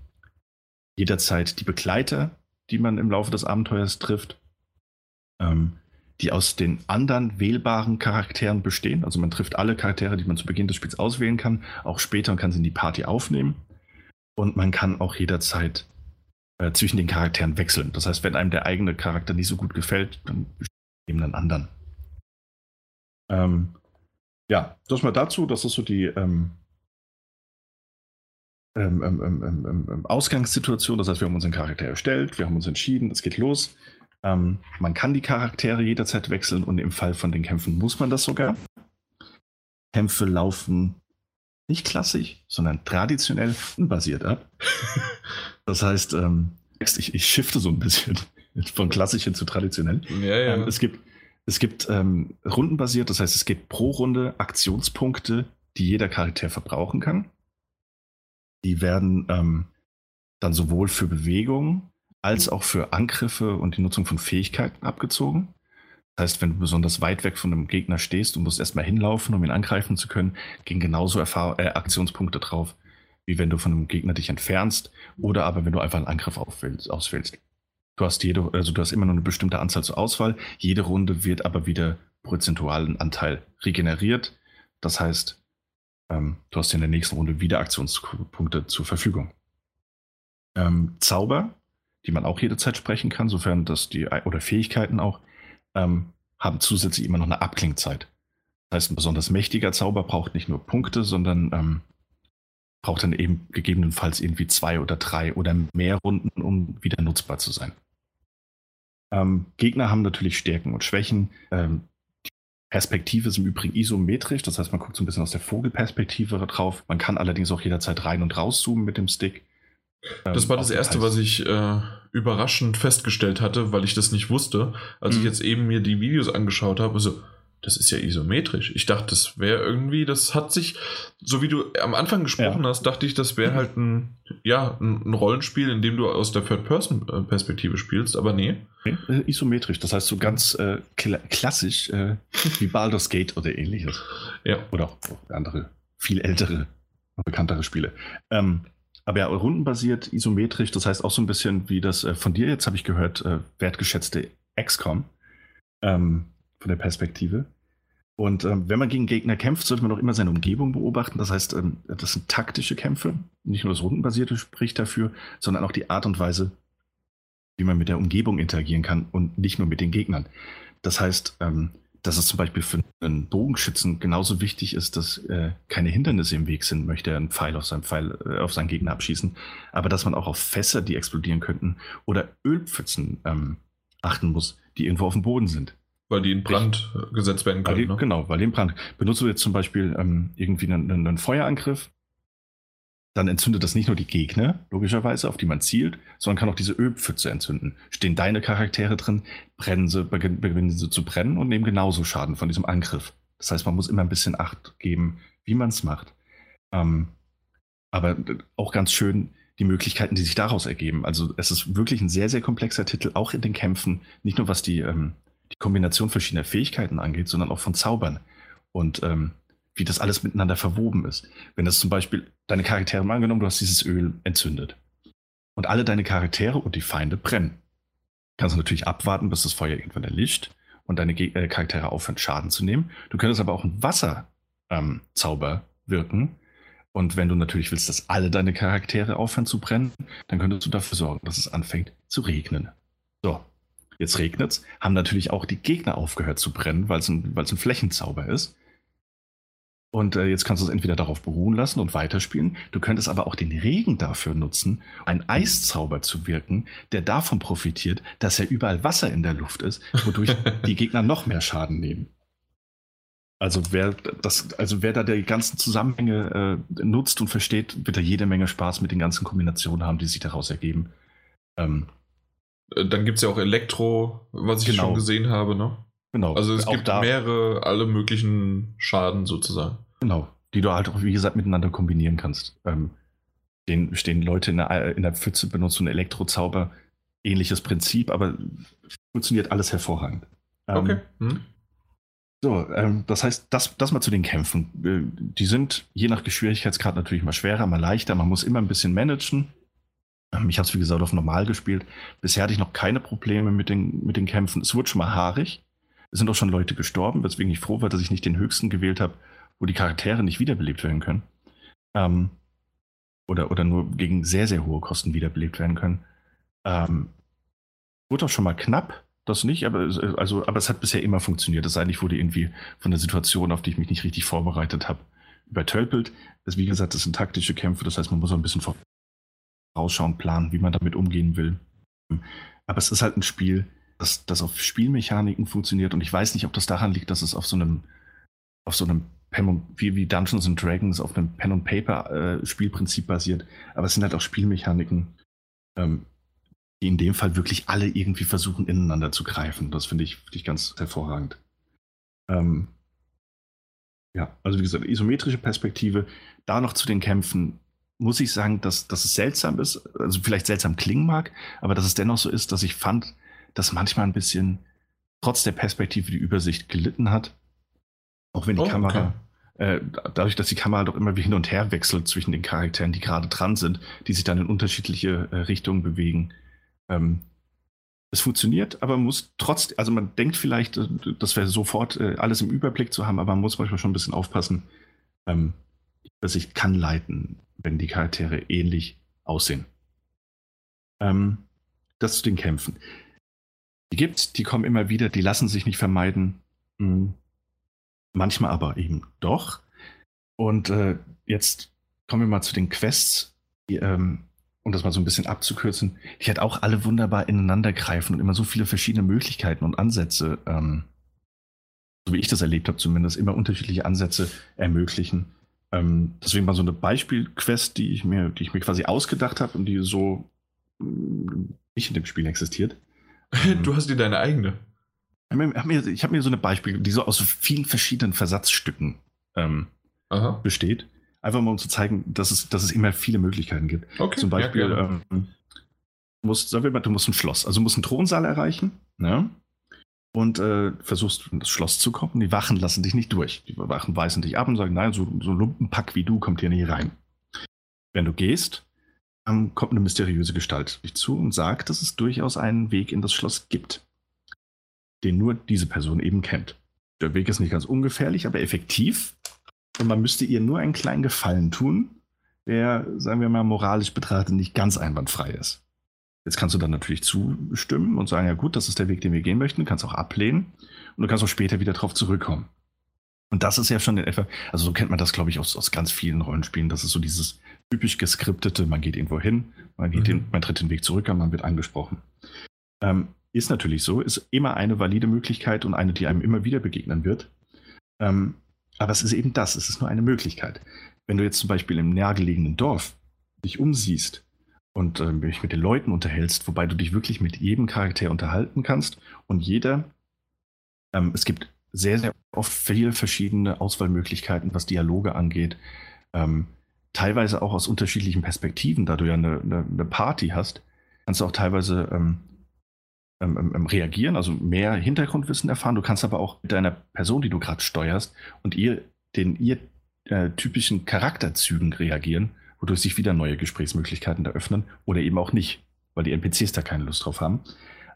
jederzeit die Begleiter, die man im Laufe des Abenteuers trifft, ähm, die aus den anderen wählbaren Charakteren bestehen. Also man trifft alle Charaktere, die man zu Beginn des Spiels auswählen kann, auch später und kann sie in die Party aufnehmen. Und man kann auch jederzeit äh, zwischen den Charakteren wechseln. Das heißt, wenn einem der eigene Charakter nicht so gut gefällt, dann eben einen anderen. Ähm, ja, das mal dazu. Das ist so die ähm ähm ähm, ähm, ähm, Ausgangssituation. Das heißt, wir haben unseren Charakter erstellt, wir haben uns entschieden, es geht los. man kann die Charaktere jederzeit wechseln und im Fall von den Kämpfen muss man das sogar. Kämpfe laufen nicht klassisch, sondern traditionell unbasiert ab. das heißt, ähm, ich, ich shifte so ein bisschen von klassisch hin zu traditionell. Ja, ja. Ähm, es gibt, es gibt ähm, rundenbasiert, das heißt, es gibt pro Runde Aktionspunkte, die jeder Charakter verbrauchen kann. Die werden ähm, dann sowohl für Bewegung als auch für Angriffe und die Nutzung von Fähigkeiten abgezogen. Das heißt, wenn du besonders weit weg von einem Gegner stehst und musst erstmal hinlaufen, um ihn angreifen zu können, gehen genauso Erfahr äh, Aktionspunkte drauf, wie wenn du von einem Gegner dich entfernst oder aber wenn du einfach einen Angriff auswählst. Du hast jede, also du hast immer nur eine bestimmte Anzahl zur Auswahl. Jede Runde wird aber wieder prozentualen Anteil regeneriert. Das heißt, ähm, du hast in der nächsten Runde wieder Aktionspunkte zur Verfügung. Ähm, Zauber, die man auch jederzeit sprechen kann, sofern das die, oder Fähigkeiten auch, ähm, haben zusätzlich immer noch eine Abklingzeit. Das heißt, ein besonders mächtiger Zauber braucht nicht nur Punkte, sondern ähm, braucht dann eben gegebenenfalls irgendwie zwei oder drei oder mehr Runden, um wieder nutzbar zu sein. Ähm, Gegner haben natürlich Stärken und Schwächen. Ähm, die Perspektive ist im Übrigen isometrisch, das heißt, man guckt so ein bisschen aus der Vogelperspektive drauf. Man kann allerdings auch jederzeit rein und rauszoomen mit dem Stick. Ähm, das war das Erste, was ich äh, überraschend festgestellt hatte, weil ich das nicht wusste, als mhm. ich jetzt eben mir die Videos angeschaut habe. Also, das ist ja isometrisch. Ich dachte, das wäre irgendwie, das hat sich, so wie du am Anfang gesprochen ja. hast, dachte ich, das wäre halt ein, ja, ein Rollenspiel, in dem du aus der Third-Person-Perspektive spielst, aber nee. Okay. Äh, isometrisch, das heißt so ganz äh, kla klassisch äh, wie Baldur's Gate oder ähnliches. Ja. Oder auch andere, viel ältere, bekanntere Spiele. Ähm, aber ja, rundenbasiert, isometrisch, das heißt auch so ein bisschen wie das äh, von dir jetzt, habe ich gehört, äh, wertgeschätzte XCOM. Ähm, von der Perspektive. Und ähm, wenn man gegen Gegner kämpft, sollte man auch immer seine Umgebung beobachten. Das heißt, ähm, das sind taktische Kämpfe. Nicht nur das Rundenbasierte spricht dafür, sondern auch die Art und Weise, wie man mit der Umgebung interagieren kann und nicht nur mit den Gegnern. Das heißt, ähm, dass es zum Beispiel für einen Bogenschützen genauso wichtig ist, dass äh, keine Hindernisse im Weg sind, möchte er einen Pfeil auf seinen Pfeil äh, auf seinen Gegner abschießen, aber dass man auch auf Fässer, die explodieren könnten, oder Ölpfützen ähm, achten muss, die irgendwo auf dem Boden sind. Weil die in Brand ich, gesetzt werden können. Die, ne? Genau, weil die in Brand. Benutzt du jetzt zum Beispiel ähm, irgendwie einen, einen, Feuerangriff, dann entzündet das nicht nur die Gegner, logischerweise, auf die man zielt, sondern kann auch diese Ölpfütze entzünden. Stehen deine Charaktere drin, brennen sie, beginnen sie zu brennen und nehmen genauso Schaden von diesem Angriff. Das heißt, man muss immer ein bisschen Acht geben, wie man es macht. Ähm, aber auch ganz schön die Möglichkeiten, die sich daraus ergeben. Also es ist wirklich ein sehr, sehr komplexer Titel, auch in den Kämpfen, nicht nur was die ähm, die Kombination verschiedener Fähigkeiten angeht, sondern auch von Zaubern und ähm, wie das alles miteinander verwoben ist. Wenn das zum Beispiel deine Charaktere mal angenommen, du hast dieses Öl entzündet und alle deine Charaktere und die Feinde brennen. Kannst du natürlich abwarten, bis das Feuer irgendwann erlischt und deine Ge äh, Charaktere aufhören, Schaden zu nehmen. Du könntest aber auch einen Wasserzauber ähm, wirken. Und wenn du natürlich willst, dass alle deine Charaktere aufhören zu brennen, dann könntest du dafür sorgen, dass es anfängt zu regnen. So, jetzt regnet es, haben natürlich auch die Gegner aufgehört zu brennen, weil es ein, ein Flächenzauber ist. Und äh, jetzt kannst du es entweder darauf beruhen lassen und weiterspielen. Du könntest aber auch den Regen dafür nutzen, einen Eiszauber zu wirken, der davon profitiert, dass ja überall Wasser in der Luft ist, wodurch die Gegner noch mehr Schaden nehmen. Also wer, das, also wer da die ganzen Zusammenhänge äh, nutzt und versteht, wird da jede Menge Spaß mit den ganzen Kombinationen haben, die sich daraus ergeben. Ähm, äh, dann gibt es ja auch Elektro, was ich genau. schon gesehen habe, ne? Genau. Also es auch gibt mehrere, alle möglichen Schaden sozusagen. Genau, die du halt auch, wie gesagt, miteinander kombinieren kannst. Ähm, stehen, stehen Leute in der, in der Pfütze, benutzen Elektrozauber, ähnliches Prinzip, aber funktioniert alles hervorragend. Ähm, okay. Hm. So, ähm, das heißt, das, das mal zu den Kämpfen. Äh, die sind je nach Schwierigkeitsgrad natürlich mal schwerer, mal leichter. Man muss immer ein bisschen managen. Ähm, ich habe es, wie gesagt, auf normal gespielt. Bisher hatte ich noch keine Probleme mit den, mit den Kämpfen. Es wurde schon mal haarig. Es sind auch schon Leute gestorben, weswegen ich froh war, dass ich nicht den höchsten gewählt habe, wo die Charaktere nicht wiederbelebt werden können. Ähm, oder, oder nur gegen sehr, sehr hohe Kosten wiederbelebt werden können. Ähm, wurde auch schon mal knapp, das nicht, aber, also, aber es hat bisher immer funktioniert. Es eigentlich wurde irgendwie von der Situation, auf die ich mich nicht richtig vorbereitet habe, übertölpelt. Das, wie gesagt, das sind taktische Kämpfe, das heißt, man muss auch ein bisschen rausschauen, planen, wie man damit umgehen will. Aber es ist halt ein Spiel, das, das auf Spielmechaniken funktioniert und ich weiß nicht, ob das daran liegt, dass es auf so einem, auf so einem Pen wie, wie Dungeons and Dragons auf einem Pen and Paper äh, Spielprinzip basiert, aber es sind halt auch Spielmechaniken, ähm, die in dem Fall wirklich alle irgendwie versuchen, ineinander zu greifen. Das finde ich, find ich ganz hervorragend. Ähm, ja, also wie gesagt, isometrische Perspektive, da noch zu den Kämpfen, muss ich sagen, dass, dass es seltsam ist, also vielleicht seltsam klingen mag, aber dass es dennoch so ist, dass ich fand, dass manchmal ein bisschen trotz der Perspektive die Übersicht gelitten hat. Auch wenn die oh, Kamera okay. äh, dadurch, dass die Kamera doch immer wie hin und her wechselt zwischen den Charakteren, die gerade dran sind, die sich dann in unterschiedliche äh, Richtungen bewegen. Ähm, es funktioniert, aber man muss trotzdem, also man denkt vielleicht, äh, das wäre sofort äh, alles im Überblick zu haben, aber man muss manchmal schon ein bisschen aufpassen, ähm, dass ich kann leiten, wenn die Charaktere ähnlich aussehen. Ähm, das zu den Kämpfen. Die gibt's, die kommen immer wieder, die lassen sich nicht vermeiden. Mhm. Manchmal aber eben doch. Und äh, jetzt kommen wir mal zu den Quests, die, ähm, um das mal so ein bisschen abzukürzen, die halt auch alle wunderbar ineinander greifen und immer so viele verschiedene Möglichkeiten und Ansätze, ähm, so wie ich das erlebt habe, zumindest immer unterschiedliche Ansätze ermöglichen. Ähm, deswegen mal so eine Beispielquest, die ich mir, die ich mir quasi ausgedacht habe und die so mm, nicht in dem Spiel existiert. Du hast dir deine eigene. Ich habe mir so eine Beispiel, die so aus vielen verschiedenen Versatzstücken ähm, besteht. Einfach mal um zu zeigen, dass es, dass es immer viele Möglichkeiten gibt. Okay, Zum Beispiel, ja, ähm, du, musst, sagen wir mal, du musst ein Schloss, also du musst einen Thronsaal erreichen ne? Und äh, versuchst das Schloss zu kommen. Die Wachen lassen dich nicht durch. Die Wachen weisen dich ab und sagen, nein, so, so ein Lumpenpack wie du kommt hier nicht rein. Wenn du gehst, ähm, kommt eine mysteriöse Gestalt dich zu und sagt, dass es durchaus einen Weg in das Schloss gibt den nur diese Person eben kennt. Der Weg ist nicht ganz ungefährlich, aber effektiv. Und man müsste ihr nur einen kleinen Gefallen tun, der, sagen wir mal, moralisch betrachtet nicht ganz einwandfrei ist. Jetzt kannst du dann natürlich zustimmen und sagen, ja gut, das ist der Weg, den wir gehen möchten. Du kannst auch ablehnen und du kannst auch später wieder darauf zurückkommen. Und das ist ja schon in etwa, also so kennt man das, glaube ich, aus, aus ganz vielen Rollenspielen. Das ist so dieses typisch geskriptete, man geht irgendwo hin, man, geht mhm. den, man tritt den Weg zurück und man wird angesprochen. Ähm, ist natürlich so, ist immer eine valide Möglichkeit und eine, die einem immer wieder begegnen wird. Ähm, aber es ist eben das, es ist nur eine Möglichkeit. Wenn du jetzt zum Beispiel im nahegelegenen Dorf dich umsiehst und äh, dich mit den Leuten unterhältst, wobei du dich wirklich mit jedem Charakter unterhalten kannst und jeder, ähm, es gibt sehr, sehr oft viele verschiedene Auswahlmöglichkeiten, was Dialoge angeht. Ähm, teilweise auch aus unterschiedlichen Perspektiven, da du ja eine, eine, eine Party hast, kannst du auch teilweise ähm, ähm, ähm, ähm, reagieren, also mehr Hintergrundwissen erfahren. Du kannst aber auch mit deiner Person, die du gerade steuerst, und ihr den ihr äh, typischen Charakterzügen reagieren, wodurch sich wieder neue Gesprächsmöglichkeiten eröffnen oder eben auch nicht, weil die NPCs da keine Lust drauf haben.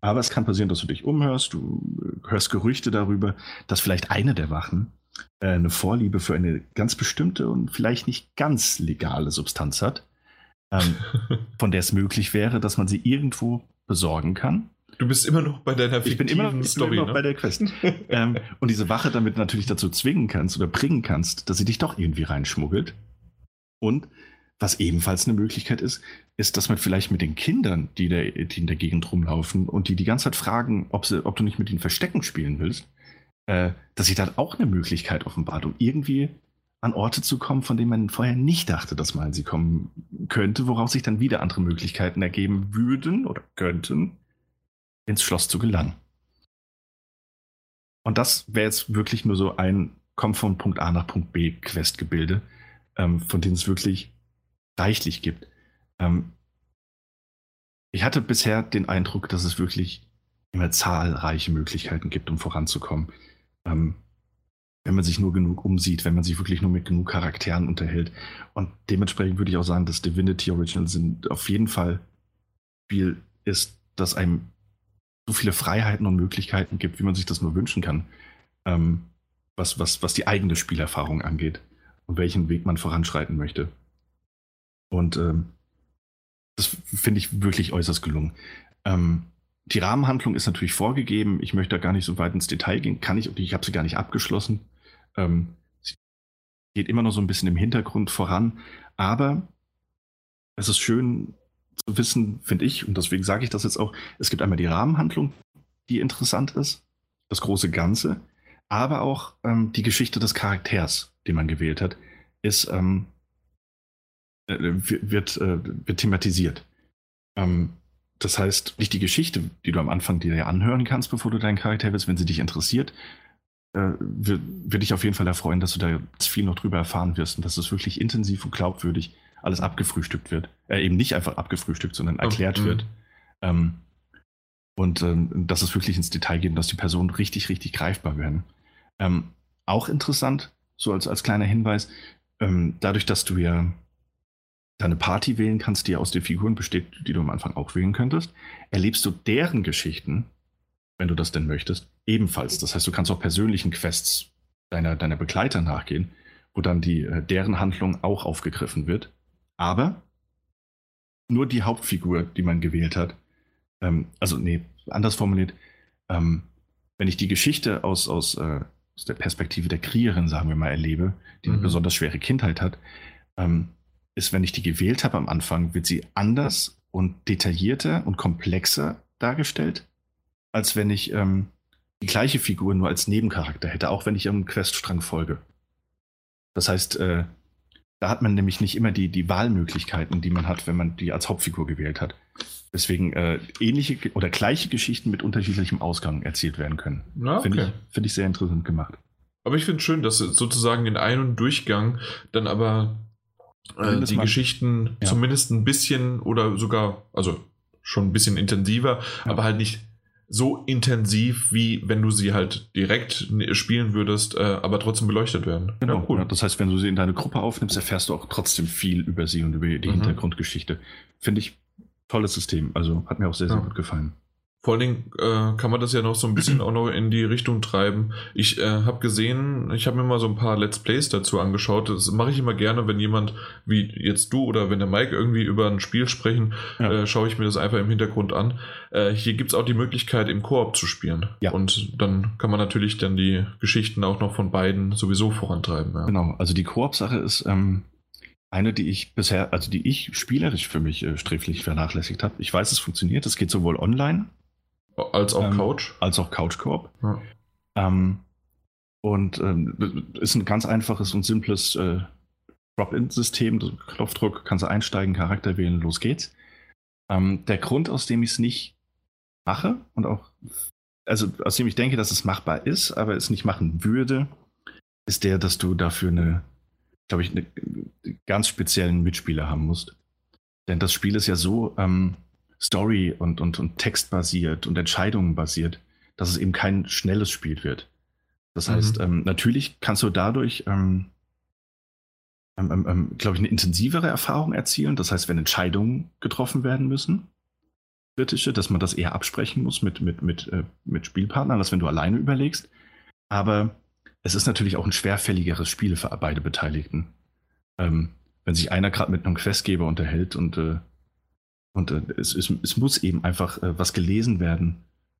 Aber es kann passieren, dass du dich umhörst, du äh, hörst Gerüchte darüber, dass vielleicht eine der Wachen äh, eine Vorliebe für eine ganz bestimmte und vielleicht nicht ganz legale Substanz hat, ähm, von der es möglich wäre, dass man sie irgendwo besorgen kann Du bist immer noch bei deiner ich bin immer, ich Story, bin immer noch ne? bei der Quest. ähm, und diese Wache damit natürlich dazu zwingen kannst oder bringen kannst, dass sie dich doch irgendwie reinschmuggelt. Und was ebenfalls eine Möglichkeit ist, ist, dass man vielleicht mit den Kindern, die, der, die in der Gegend rumlaufen und die die ganze Zeit fragen, ob, sie, ob du nicht mit ihnen Verstecken spielen willst, äh, dass sich dann auch eine Möglichkeit offenbart, um irgendwie an Orte zu kommen, von denen man vorher nicht dachte, dass man sie kommen könnte, woraus sich dann wieder andere Möglichkeiten ergeben würden oder könnten, ins Schloss zu gelangen. Und das wäre jetzt wirklich nur so ein Komm von Punkt A nach Punkt B Questgebilde, ähm, von denen es wirklich reichlich gibt. Ähm, ich hatte bisher den Eindruck, dass es wirklich immer zahlreiche Möglichkeiten gibt, um voranzukommen. Ähm, wenn man sich nur genug umsieht, wenn man sich wirklich nur mit genug Charakteren unterhält. Und dementsprechend würde ich auch sagen, dass Divinity Original sind auf jeden Fall Spiel ist, das einem so viele Freiheiten und Möglichkeiten gibt, wie man sich das nur wünschen kann, ähm, was, was, was die eigene Spielerfahrung angeht und welchen Weg man voranschreiten möchte. Und ähm, das finde ich wirklich äußerst gelungen. Ähm, die Rahmenhandlung ist natürlich vorgegeben. Ich möchte da gar nicht so weit ins Detail gehen. Kann ich, ich habe sie gar nicht abgeschlossen. Ähm, sie geht immer noch so ein bisschen im Hintergrund voran. Aber es ist schön, zu wissen, finde ich, und deswegen sage ich das jetzt auch, es gibt einmal die Rahmenhandlung, die interessant ist, das große Ganze, aber auch ähm, die Geschichte des Charakters, den man gewählt hat, ist, ähm, äh, wird, äh, wird thematisiert. Ähm, das heißt, nicht die Geschichte, die du am Anfang dir anhören kannst, bevor du deinen Charakter willst, wenn sie dich interessiert, äh, würde würd dich auf jeden Fall erfreuen, dass du da viel noch drüber erfahren wirst und dass es wirklich intensiv und glaubwürdig alles abgefrühstückt wird. Äh, eben nicht einfach abgefrühstückt, sondern erklärt oh, wird. Ähm, und ähm, dass es wirklich ins Detail geht und dass die Personen richtig, richtig greifbar werden. Ähm, auch interessant, so als, als kleiner Hinweis, ähm, dadurch, dass du ja deine Party wählen kannst, die aus den Figuren besteht, die du am Anfang auch wählen könntest, erlebst du deren Geschichten, wenn du das denn möchtest, ebenfalls. Das heißt, du kannst auch persönlichen Quests deiner, deiner Begleiter nachgehen, wo dann die, äh, deren Handlung auch aufgegriffen wird. Aber nur die Hauptfigur, die man gewählt hat, ähm, also nee, anders formuliert, ähm, wenn ich die Geschichte aus, aus, äh, aus der Perspektive der Kriegerin, sagen wir mal, erlebe, die eine Mhm. besonders schwere Kindheit hat, ähm, ist, wenn ich die gewählt habe am Anfang, wird sie anders und detaillierter und komplexer dargestellt, als wenn ich ähm, die gleiche Figur nur als Nebencharakter hätte, auch wenn ich ihrem Queststrang folge. Das heißt, äh, da hat man nämlich nicht immer die, die Wahlmöglichkeiten, die man hat, wenn man die als Hauptfigur gewählt hat. Deswegen äh, ähnliche oder gleiche Geschichten mit unterschiedlichem Ausgang erzählt werden können. Ja, Finde okay. ich, find ich sehr interessant gemacht. Aber ich finde schön, dass sozusagen in einem Durchgang dann aber äh, die Geschichten Ja. zumindest ein bisschen oder sogar, also schon ein bisschen intensiver, Ja. aber halt nicht so intensiv, wie wenn du sie halt direkt spielen würdest, äh, aber trotzdem beleuchtet werden. Genau, Ja, cool. Ja, das heißt, wenn du sie in deine Gruppe aufnimmst, erfährst du auch trotzdem viel über sie und über die Mhm. Hintergrundgeschichte. Finde ich tolles System. Also hat mir auch sehr, sehr Ja. gut gefallen. Vor allen Dingen äh, kann man das ja noch so ein bisschen auch noch in die Richtung treiben. Ich äh, habe gesehen, ich habe mir mal so ein paar Let's Plays dazu angeschaut. Das mache ich immer gerne, wenn jemand wie jetzt du oder wenn der Mike irgendwie über ein Spiel sprechen, Ja. äh, schaue ich mir das einfach im Hintergrund an. Äh, hier gibt es auch die Möglichkeit, im Koop zu spielen. Ja. Und dann kann man natürlich dann die Geschichten auch noch von beiden sowieso vorantreiben. Ja. Genau, also die Koop-Sache ist ähm, eine, die ich bisher, also die ich spielerisch für mich äh, sträflich vernachlässigt habe. Ich weiß, es funktioniert. Es geht sowohl online Als auch Ähm, Couch. als auch Couch-Koop. Ja. Ähm, und ähm, ist ein ganz einfaches und simples äh, Drop-in-System. Knopfdruck, kannst du einsteigen, Charakter wählen, los geht's. Ähm, der Grund, aus dem ich es nicht mache und auch, also aus dem ich denke, dass es machbar ist, aber es nicht machen würde, ist der, dass du dafür eine, glaube ich, eine, ganz speziellen Mitspieler haben musst. Denn das Spiel ist ja so ähm, Story- und, und, und textbasiert und Entscheidungen basiert, dass es eben kein schnelles Spiel wird. Das Mhm. heißt, ähm, natürlich kannst du dadurch, ähm, ähm, ähm, ähm, glaube ich, eine intensivere Erfahrung erzielen. Das heißt, wenn Entscheidungen getroffen werden müssen, kritische, dass man das eher absprechen muss mit, mit, mit, äh, mit Spielpartnern, als wenn du alleine überlegst. Aber es ist natürlich auch ein schwerfälligeres Spiel für beide Beteiligten. Ähm, wenn sich einer gerade mit einem Questgeber unterhält und, äh, und äh, es, es, es muss eben einfach äh, was gelesen werden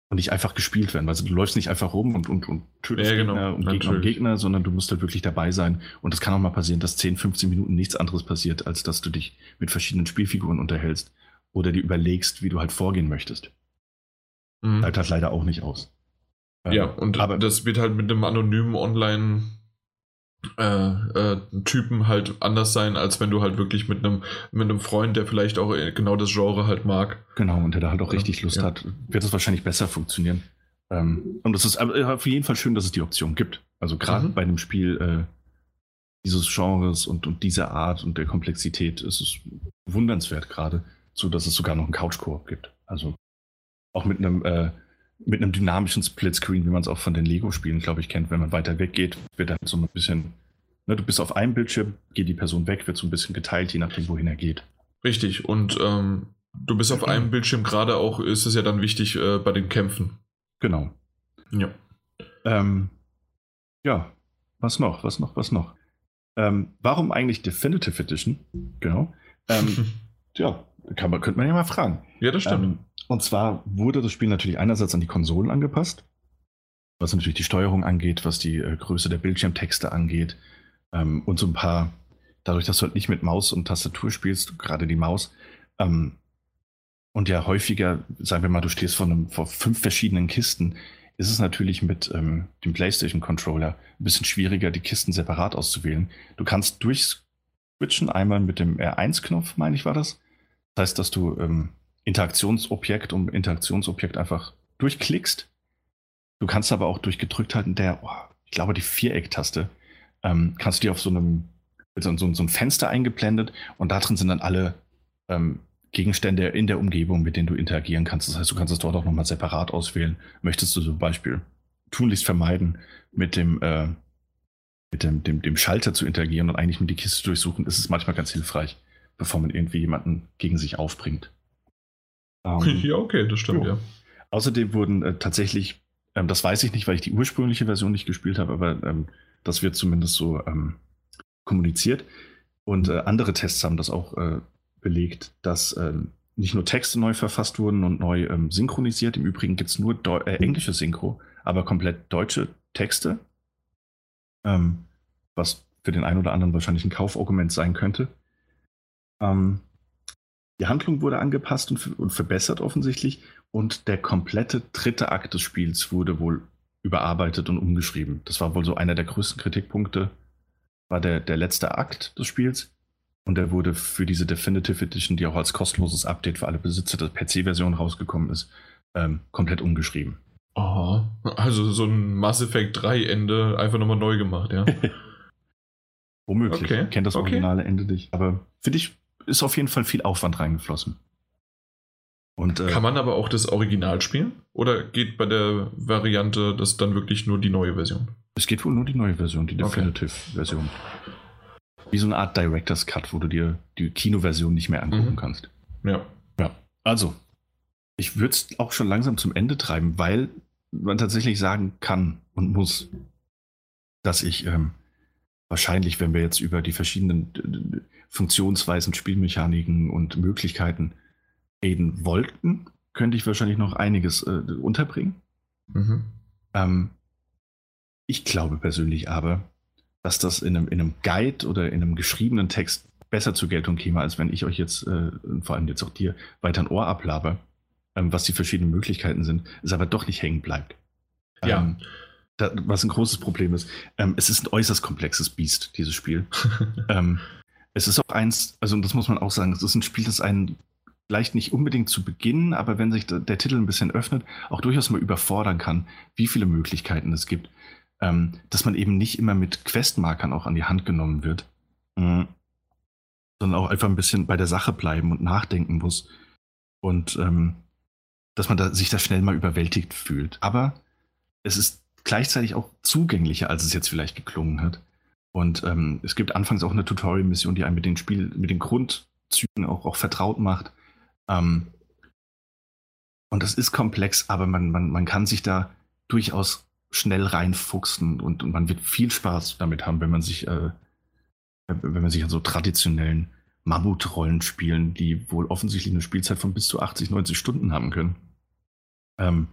und nicht einfach gespielt werden. Also du läufst nicht einfach rum und, und, und tötest Ja, genau, Gegner und Gegner und natürlich. Gegner, sondern du musst halt wirklich dabei sein. Und es kann auch mal passieren, dass 10, 15 Minuten nichts anderes passiert, als dass du dich mit verschiedenen Spielfiguren unterhältst oder dir überlegst, wie du halt vorgehen möchtest. Mhm. Bleibt halt leider auch nicht aus. Ähm, Ja, und aber das wird halt mit einem anonymen Online- äh, äh, Typen halt anders sein, als wenn du halt wirklich mit einem, mit einem Freund, der vielleicht auch äh, genau das Genre halt mag. Genau, und der da halt auch richtig Lust ja. hat, wird es wahrscheinlich besser funktionieren. Ähm, und es ist aber auf jeden Fall schön, dass es die Option gibt. Also gerade Mhm. bei einem Spiel äh, dieses Genres und, und dieser Art und der Komplexität ist es wundernswert gerade, so dass es sogar noch einen Couch-Koop gibt. Also auch mit einem äh, mit einem dynamischen Splitscreen, wie man es auch von den Lego-Spielen, glaube ich, kennt. Wenn man weiter weggeht, wird dann so ein bisschen, ne, du bist auf einem Bildschirm, geht die Person weg, wird so ein bisschen geteilt, je nachdem, wohin er geht. Richtig, und ähm, du bist auf Mhm. einem Bildschirm gerade auch, ist es ja dann wichtig äh, bei den Kämpfen. Genau. Ja. Ähm, ja, was noch, was noch, was noch? Ähm, warum eigentlich Definitive Edition? Genau. Ähm, ja, kann man, könnte man ja mal fragen. ja, das stimmt. Ähm, und zwar wurde das Spiel natürlich einerseits an die Konsolen angepasst, was natürlich die Steuerung angeht, was die äh, Größe der Bildschirmtexte angeht ähm, und so ein paar, dadurch, dass du halt nicht mit Maus und Tastatur spielst, gerade die Maus, ähm, und ja häufiger, sagen wir mal, du stehst vor, einem, vor fünf verschiedenen Kisten, ist es natürlich mit ähm, dem PlayStation-Controller ein bisschen schwieriger, die Kisten separat auszuwählen. Du kannst durchswitchen, einmal mit dem R1-Knopf, meine ich, war das. Das heißt, dass du ähm, Interaktionsobjekt um Interaktionsobjekt einfach durchklickst. Du kannst aber auch durch gedrückt halten der, oh, ich glaube, die Viereck-Taste, ähm, kannst du die auf so einem, so, so, so ein Fenster eingeblendet und da drin sind dann alle ähm, Gegenstände in der Umgebung, mit denen du interagieren kannst. Das heißt, du kannst es dort auch nochmal separat auswählen. Möchtest du zum Beispiel tunlichst vermeiden, mit dem, äh, mit dem, dem, dem Schalter zu interagieren und eigentlich nur die Kiste durchsuchen, ist es manchmal ganz hilfreich, bevor man irgendwie jemanden gegen sich aufbringt. Ähm, ja, okay, das stimmt, jo. ja. Außerdem wurden äh, tatsächlich, ähm, das weiß ich nicht, weil ich die ursprüngliche Version nicht gespielt habe, aber ähm, das wird zumindest so ähm, kommuniziert. Und äh, andere Tests haben das auch äh, belegt, dass ähm, nicht nur Texte neu verfasst wurden und neu ähm, synchronisiert. Im Übrigen gibt es nur Deu äh, englische Synchro, aber komplett deutsche Texte. Was für den einen oder anderen wahrscheinlich ein Kaufargument sein könnte. Ähm, die Handlung wurde angepasst und, und, verbessert offensichtlich und der komplette dritte Akt des Spiels wurde wohl überarbeitet und umgeschrieben. Das war wohl so einer der größten Kritikpunkte, war der, der letzte Akt des Spiels. Und der wurde für diese Definitive Edition, die auch als kostenloses Update für alle Besitzer der PC-Version rausgekommen ist, ähm, komplett umgeschrieben. Aha. Also so ein Mass Effect 3 Ende einfach nochmal neu gemacht, ja. Womöglich. Okay. Ich kenne das originale okay. Ende nicht. Aber finde ich, ist auf jeden Fall viel Aufwand reingeflossen. Und, äh, Kann man aber auch das Original spielen? Oder geht bei der Variante das dann wirklich nur die neue Version? Es geht wohl nur die neue Version, die Definitive-Version. Wie so eine Art Director's Cut, wo du dir die Kinoversion nicht mehr angucken mhm. kannst. Ja. Ja. Also, ich würde es auch schon langsam zum Ende treiben, weil man tatsächlich sagen kann und muss, dass ich ähm, wahrscheinlich, wenn wir jetzt über die verschiedenen Funktionsweisen, Spielmechaniken und Möglichkeiten reden wollten, könnte ich wahrscheinlich noch einiges äh, unterbringen. Mhm. Ähm, ich glaube persönlich aber, dass das in einem, in einem Guide oder in einem geschriebenen Text besser zur Geltung käme, als wenn ich euch jetzt, äh, vor allem jetzt auch dir, weiter ein Ohr ablaber, ähm, was die verschiedenen Möglichkeiten sind, es aber doch nicht hängen bleibt. Ja. Ähm, da, was ein großes Problem ist. Ähm, es ist ein äußerst komplexes Biest, dieses Spiel. Ähm, es ist auch eins, also das muss man auch sagen, es ist ein Spiel, das einen vielleicht nicht unbedingt zu Beginn, aber wenn sich der, Titel ein bisschen öffnet, auch durchaus mal überfordern kann, wie viele Möglichkeiten es gibt ähm, dass man eben nicht immer mit Questmarkern auch an die Hand genommen wird, äh, sondern auch einfach ein bisschen bei der Sache bleiben und nachdenken muss. Und ähm, dass man da, sich da schnell mal überwältigt fühlt. Aber es ist gleichzeitig auch zugänglicher, als es jetzt vielleicht geklungen hat. Und ähm, es gibt anfangs auch eine Tutorial-Mission, die einem mit den Spiel, mit den Grundzügen auch, auch vertraut macht. Ähm, und das ist komplex, aber man, man, man kann sich da durchaus schnell reinfuchsen und, und man wird viel Spaß damit haben, wenn man sich, äh, wenn man sich an so traditionellen Mammut-Rollenspielen, die wohl offensichtlich eine Spielzeit von bis zu 80, 90 Stunden haben können. Ähm,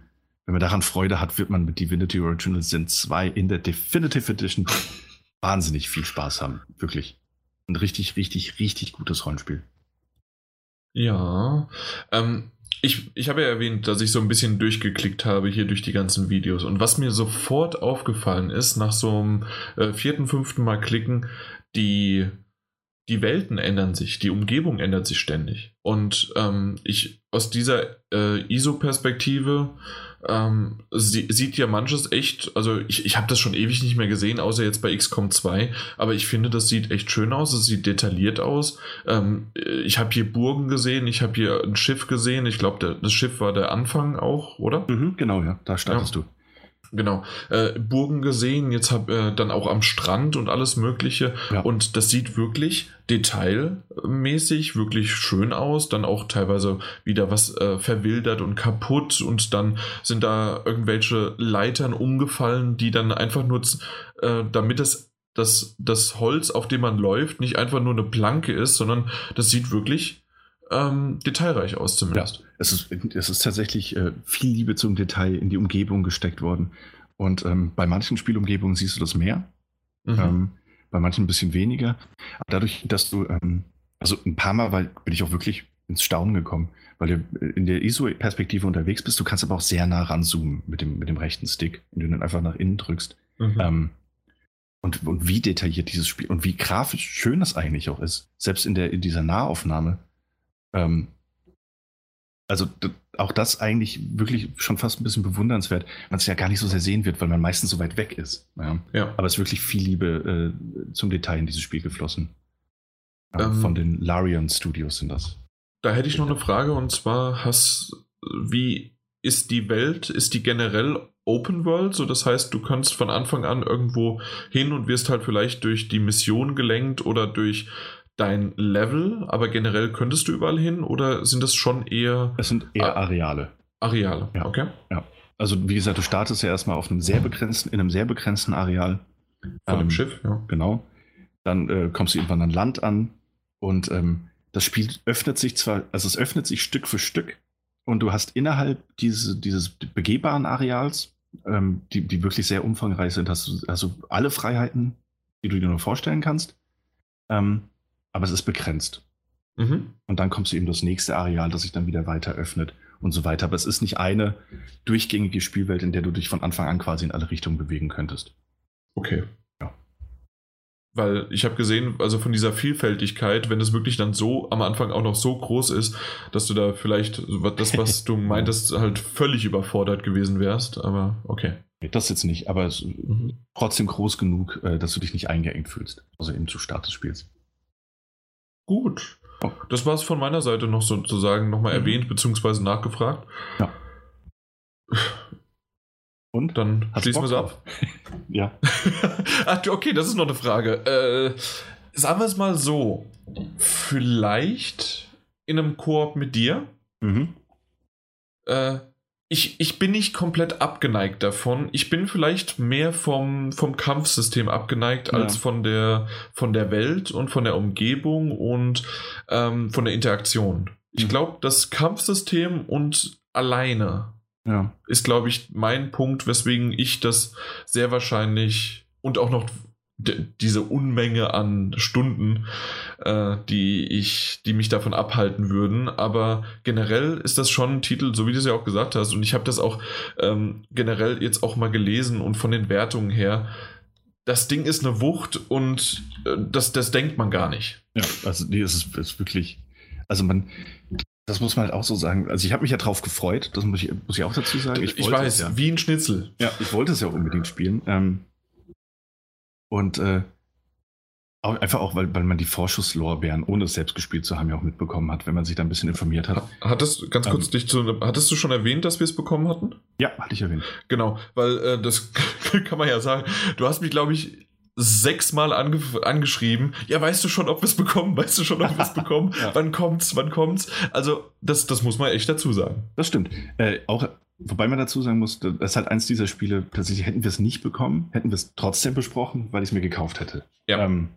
wenn man daran Freude hat, wird man mit Divinity Original Sin 2 in der Definitive Edition wahnsinnig viel Spaß haben. Wirklich. Ein richtig, richtig, richtig gutes Rollenspiel. Ja. Ähm, ich, ich habe ja erwähnt, dass ich so ein bisschen durchgeklickt habe hier durch die ganzen Videos. Und was mir sofort aufgefallen ist, nach so einem äh, vierten, fünften Mal klicken, die, die Welten ändern sich, die Umgebung ändert sich ständig. Und ähm, ich aus dieser äh, ISO-Perspektive ähm, sie, sieht ja manches echt, also ich, ich habe das schon ewig nicht mehr gesehen, außer jetzt bei XCOM 2, aber ich finde, das sieht echt schön aus, es sieht detailliert aus. Ähm, ich habe hier Burgen gesehen, ich habe hier ein Schiff gesehen, ich glaube, das Schiff war der Anfang auch, oder? Mhm, genau, ja, da startest ja. du genau, äh, Burgen gesehen, jetzt habe äh, dann auch am Strand und alles Mögliche. Ja. Und das sieht wirklich detailmäßig wirklich schön aus. Dann auch teilweise wieder was äh, verwildert und kaputt und dann sind da irgendwelche Leitern umgefallen, die dann einfach nur, äh, damit es das, das Holz, auf dem man läuft, nicht einfach nur eine Planke ist, sondern das sieht wirklich ähm, detailreich aus zumindest. Ja, es ist, es ist tatsächlich äh, viel Liebe zum Detail in die Umgebung gesteckt worden. Und ähm, bei manchen Spielumgebungen siehst du das mehr, mhm. ähm, bei manchen ein bisschen weniger. Aber dadurch, dass du, ähm, also ein paar Mal weil, bin ich auch wirklich ins Staunen gekommen, weil du in der ISO-Perspektive unterwegs bist. Du kannst aber auch sehr nah ranzoomen mit dem, mit dem rechten Stick, wenn du dann einfach nach innen drückst. Mhm. Ähm, und, und wie detailliert dieses Spiel und wie grafisch schön das eigentlich auch ist. Selbst in, der, in dieser Nahaufnahme ähm, also auch das eigentlich wirklich schon fast ein bisschen bewundernswert, man es ja gar nicht so sehr sehen wird, weil man meistens so weit weg ist. Ja. ja. Aber es ist wirklich viel Liebe äh, zum Detail in dieses Spiel geflossen. Ja, ähm, von den Larian Studios sind das. Da hätte ich noch eine Frage und zwar hast, wie ist die Welt, ist die generell Open World, so das heißt, du kannst von Anfang an irgendwo hin und wirst halt vielleicht durch die Mission gelenkt oder durch dein Level, aber generell könntest du überall hin oder sind das schon eher. Es sind eher Areale. Areale, Ja. okay. Ja. Also wie gesagt, du startest ja erstmal auf einem sehr begrenzten, in einem sehr begrenzten Areal. Von dem Ähm, Schiff, ja. Genau. Dann äh, kommst du irgendwann an Land an und ähm, das Spiel öffnet sich zwar, also es öffnet sich Stück für Stück und du hast innerhalb diese, dieses begehbaren Areals, ähm, die, die wirklich sehr umfangreich sind, hast du also alle Freiheiten, die du dir nur vorstellen kannst. Ähm, aber es ist begrenzt. Mhm. Und dann kommst du eben das nächste Areal, das sich dann wieder weiter öffnet und so weiter. Aber es ist nicht eine durchgängige Spielwelt, in der du dich von Anfang an quasi in alle Richtungen bewegen könntest. Okay. Ja. Weil ich habe gesehen, also von dieser Vielfältigkeit, wenn es wirklich dann so am Anfang auch noch so groß ist, dass du da vielleicht das, was du meintest, halt völlig überfordert gewesen wärst. Aber okay. Das jetzt nicht, aber es ist Mhm. trotzdem groß genug, äh, dass du dich nicht eingeengt fühlst. Also eben zu Start des Spiels. Gut. Das war es von meiner Seite noch sozusagen nochmal Mhm. erwähnt bzw. nachgefragt. Ja. Und? Dann Hast schließen wir es ab. Ja. Ach, okay, das ist noch eine Frage. Äh, sagen wir es mal so. Vielleicht in einem Koop mit dir. Mhm. Äh, ich, ich bin nicht komplett abgeneigt davon. Ich bin vielleicht mehr vom, vom Kampfsystem abgeneigt Ja. als von der, von der Welt und von der Umgebung und ähm, von der Interaktion. Ich Mhm. glaube, das Kampfsystem und alleine Ja. ist, glaube ich, mein Punkt, weswegen ich das sehr wahrscheinlich und auch noch diese Unmenge an Stunden, äh, die ich, die mich davon abhalten würden. Aber generell ist das schon ein Titel, so wie du es ja auch gesagt hast. Und ich habe das auch ähm, generell jetzt auch mal gelesen und von den Wertungen her. Das Ding ist eine Wucht und äh, das, das denkt man gar nicht. Ja, also nee, es ist, es ist wirklich, also man, das muss man halt auch so sagen. Also ich habe mich ja drauf gefreut, das muss ich, muss ich auch dazu sagen. Ich, wollte weiß, ja. wie ein Schnitzel. Ja, ich wollte es ja auch unbedingt spielen. Ähm, und äh, auch, einfach auch, weil, weil man die Vorschusslorbeeren, ohne es selbst gespielt zu haben, ja auch mitbekommen hat, wenn man sich da ein bisschen informiert hat. Hattest, ganz kurz Ähm. dich zu, hattest du schon erwähnt, dass wir es bekommen hatten? Ja, hatte ich erwähnt. Genau, weil äh, das kann man ja sagen. Du hast mich, glaube ich, sechsmal ange angeschrieben. Ja, weißt du schon, ob wir es bekommen? Weißt du schon, ob wir es bekommen? Ja. Wann kommt's? Wann kommt's? Also, das, das muss man echt dazu sagen. Das stimmt. Äh, auch, wobei man dazu sagen muss, das ist halt eins dieser Spiele, tatsächlich hätten wir es nicht bekommen, hätten wir es trotzdem besprochen, weil ich es mir gekauft hätte. Ja. Ähm,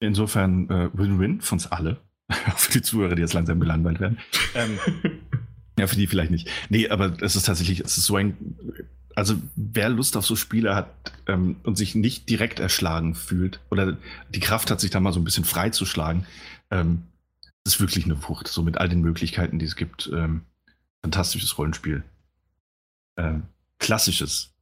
insofern äh, Win-Win für uns alle. für die Zuhörer, die jetzt langsam gelangweilt werden. Ähm, ja, für die vielleicht nicht. Nee, aber es ist tatsächlich, es ist so ein. Also, wer Lust auf so Spiele hat ähm, und sich nicht direkt erschlagen fühlt oder die Kraft hat, sich da mal so ein bisschen freizuschlagen, ähm, ist wirklich eine Wucht. So mit all den Möglichkeiten, die es gibt. Ähm, fantastisches Rollenspiel. Ähm, klassisches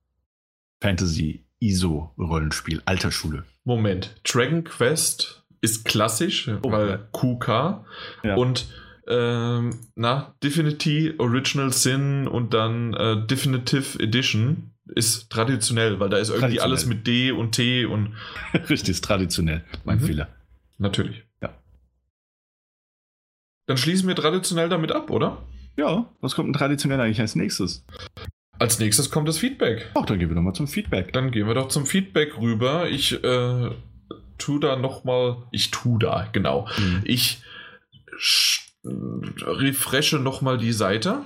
Fantasy-ISO-Rollenspiel, Altersschule. Moment, Dragon Quest ist klassisch, Oh. weil QK Ja. und ähm, na, Divinity, Original Sin und dann äh, Definitive Edition ist traditionell, weil da ist irgendwie alles mit D und T und Richtig, ist traditionell. Mein Mhm. Fehler. natürlich. Ja. Dann schließen wir traditionell damit ab, oder? Ja, was kommt denn traditionell eigentlich als nächstes? Als nächstes kommt das Feedback. Ach, dann gehen wir nochmal zum Feedback. Dann gehen wir doch zum Feedback rüber. Ich äh, tu da nochmal. Ich tu da, genau. Mhm. Ich refreshe nochmal die Seite.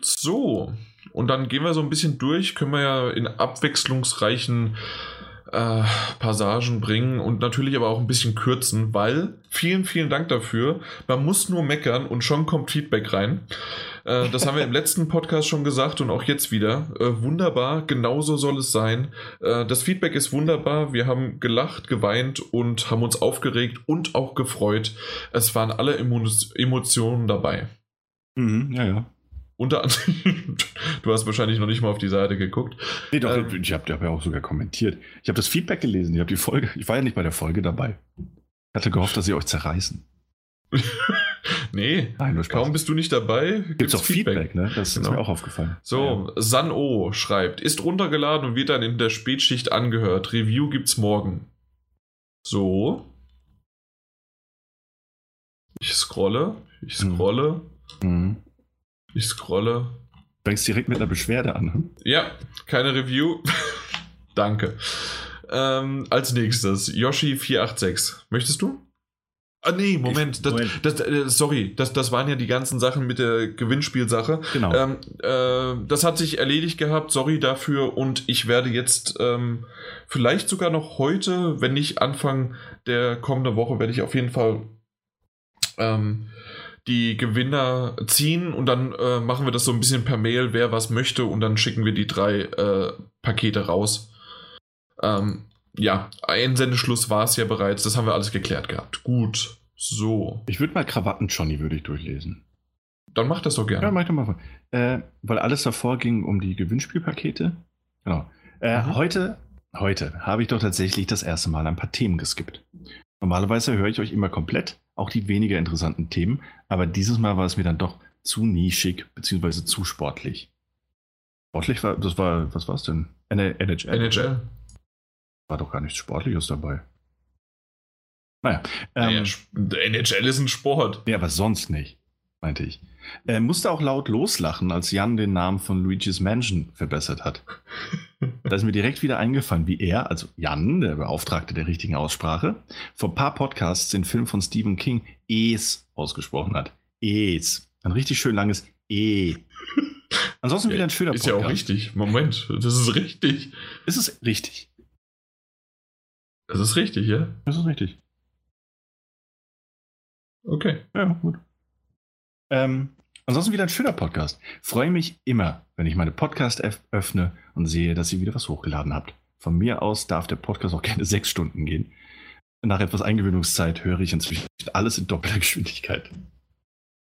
So. Und dann gehen wir so ein bisschen durch. Können wir ja in abwechslungsreichen äh, Passagen bringen und natürlich aber auch ein bisschen kürzen, weil vielen, vielen Dank dafür. Man muss nur meckern und schon kommt Feedback rein. Äh, das haben wir im letzten Podcast schon gesagt und auch jetzt wieder. Äh, wunderbar, genauso soll es sein. Äh, das Feedback ist wunderbar. Wir haben gelacht, geweint und haben uns aufgeregt und auch gefreut. Es waren alle Emo Emotionen dabei. Mhm, ja, ja. Unter anderem, du hast wahrscheinlich noch nicht mal auf die Seite geguckt. Nee, doch, Ähm. ich habe hab ja auch sogar kommentiert. Ich habe das Feedback gelesen, ich habe die Folge, ich war ja nicht bei der Folge dabei. Ich hatte gehofft, dass sie euch zerreißen. Nee, Nein, kaum bist du nicht dabei, Gibt's auch Feedback, ne? Das ist Genau. mir auch aufgefallen. So, San O schreibt, ist runtergeladen und wird dann in der Spätschicht angehört. Review gibt's morgen. So. Ich scrolle, ich Mhm. scrolle, Ja. Mhm. Ich scrolle. Fängst direkt mit einer Beschwerde an. Hm? Ja, keine Review. Danke. Ähm, als nächstes, Yoshi486. Möchtest du? Ah, nee, Moment. Das, Moment. Das, das, äh, sorry, das, das waren ja die ganzen Sachen mit der Gewinnspielsache. Genau. Ähm, äh, das hat sich erledigt gehabt, sorry dafür. Und ich werde jetzt ähm, vielleicht sogar noch heute, wenn nicht Anfang der kommenden Woche, werde ich auf jeden Fall ähm, die Gewinner ziehen und dann äh, machen wir das so ein bisschen per Mail, wer was möchte und dann schicken wir die drei äh, Pakete raus. Ähm, ja, Einsendeschluss war es ja bereits, das haben wir alles geklärt gehabt. Gut, so. Ich würde mal Krawatten Johnny würde ich durchlesen. Dann mach das doch gerne. Ja, mach doch mal. Äh, weil alles davor ging um die Gewinnspielpakete. Genau. Äh, mhm. Heute, heute habe ich doch tatsächlich das erste Mal ein paar Themen geskippt. Normalerweise höre ich euch immer komplett, auch die weniger interessanten Themen, aber dieses Mal war es mir dann doch zu nischig, beziehungsweise zu sportlich. Sportlich war, das war, was war es denn? NHL. NHL. War doch gar nichts Sportliches dabei. Naja. Ähm, naja, NHL ist ein Sport. Ja, aber sonst nicht, meinte ich. Er musste auch laut loslachen, als Jan den Namen von Luigi's Mansion verbessert hat. da ist mir direkt wieder eingefallen, wie er, also Jan, der Beauftragte der richtigen Aussprache, vor ein paar Podcasts den Film von Stephen King Es ausgesprochen hat. Es. Ein richtig schön langes E. Ansonsten wieder ein schöner Podcast. Ist ja auch richtig. Moment, das ist richtig. Ist es richtig? Das ist richtig, ja? Das ist richtig. Okay. Ja, gut. Ähm, ansonsten wieder ein schöner Podcast. Freue mich immer, wenn ich meine Podcast-App öffne und sehe, dass ihr wieder was hochgeladen habt. Von mir aus darf der Podcast auch gerne sechs Stunden gehen. Nach etwas Eingewöhnungszeit höre ich inzwischen alles in doppelter Geschwindigkeit.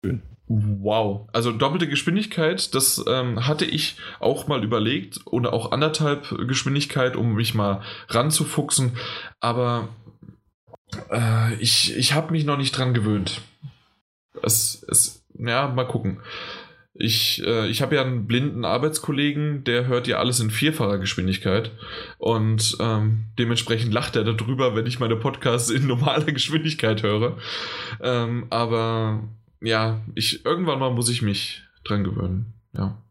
Schön. Wow. Also doppelte Geschwindigkeit, das ähm, hatte ich auch mal überlegt. Oder auch anderthalb Geschwindigkeit, um mich mal ranzufuchsen. Aber äh, ich, ich habe mich noch nicht dran gewöhnt. Es, es, ja, mal gucken. Ich, äh, ich habe ja einen blinden Arbeitskollegen, der hört ja alles in vierfacher Geschwindigkeit und ähm, dementsprechend lacht er darüber, wenn ich meine Podcasts in normaler Geschwindigkeit höre. Ähm, aber ja, ich irgendwann mal muss ich mich dran gewöhnen. Ja.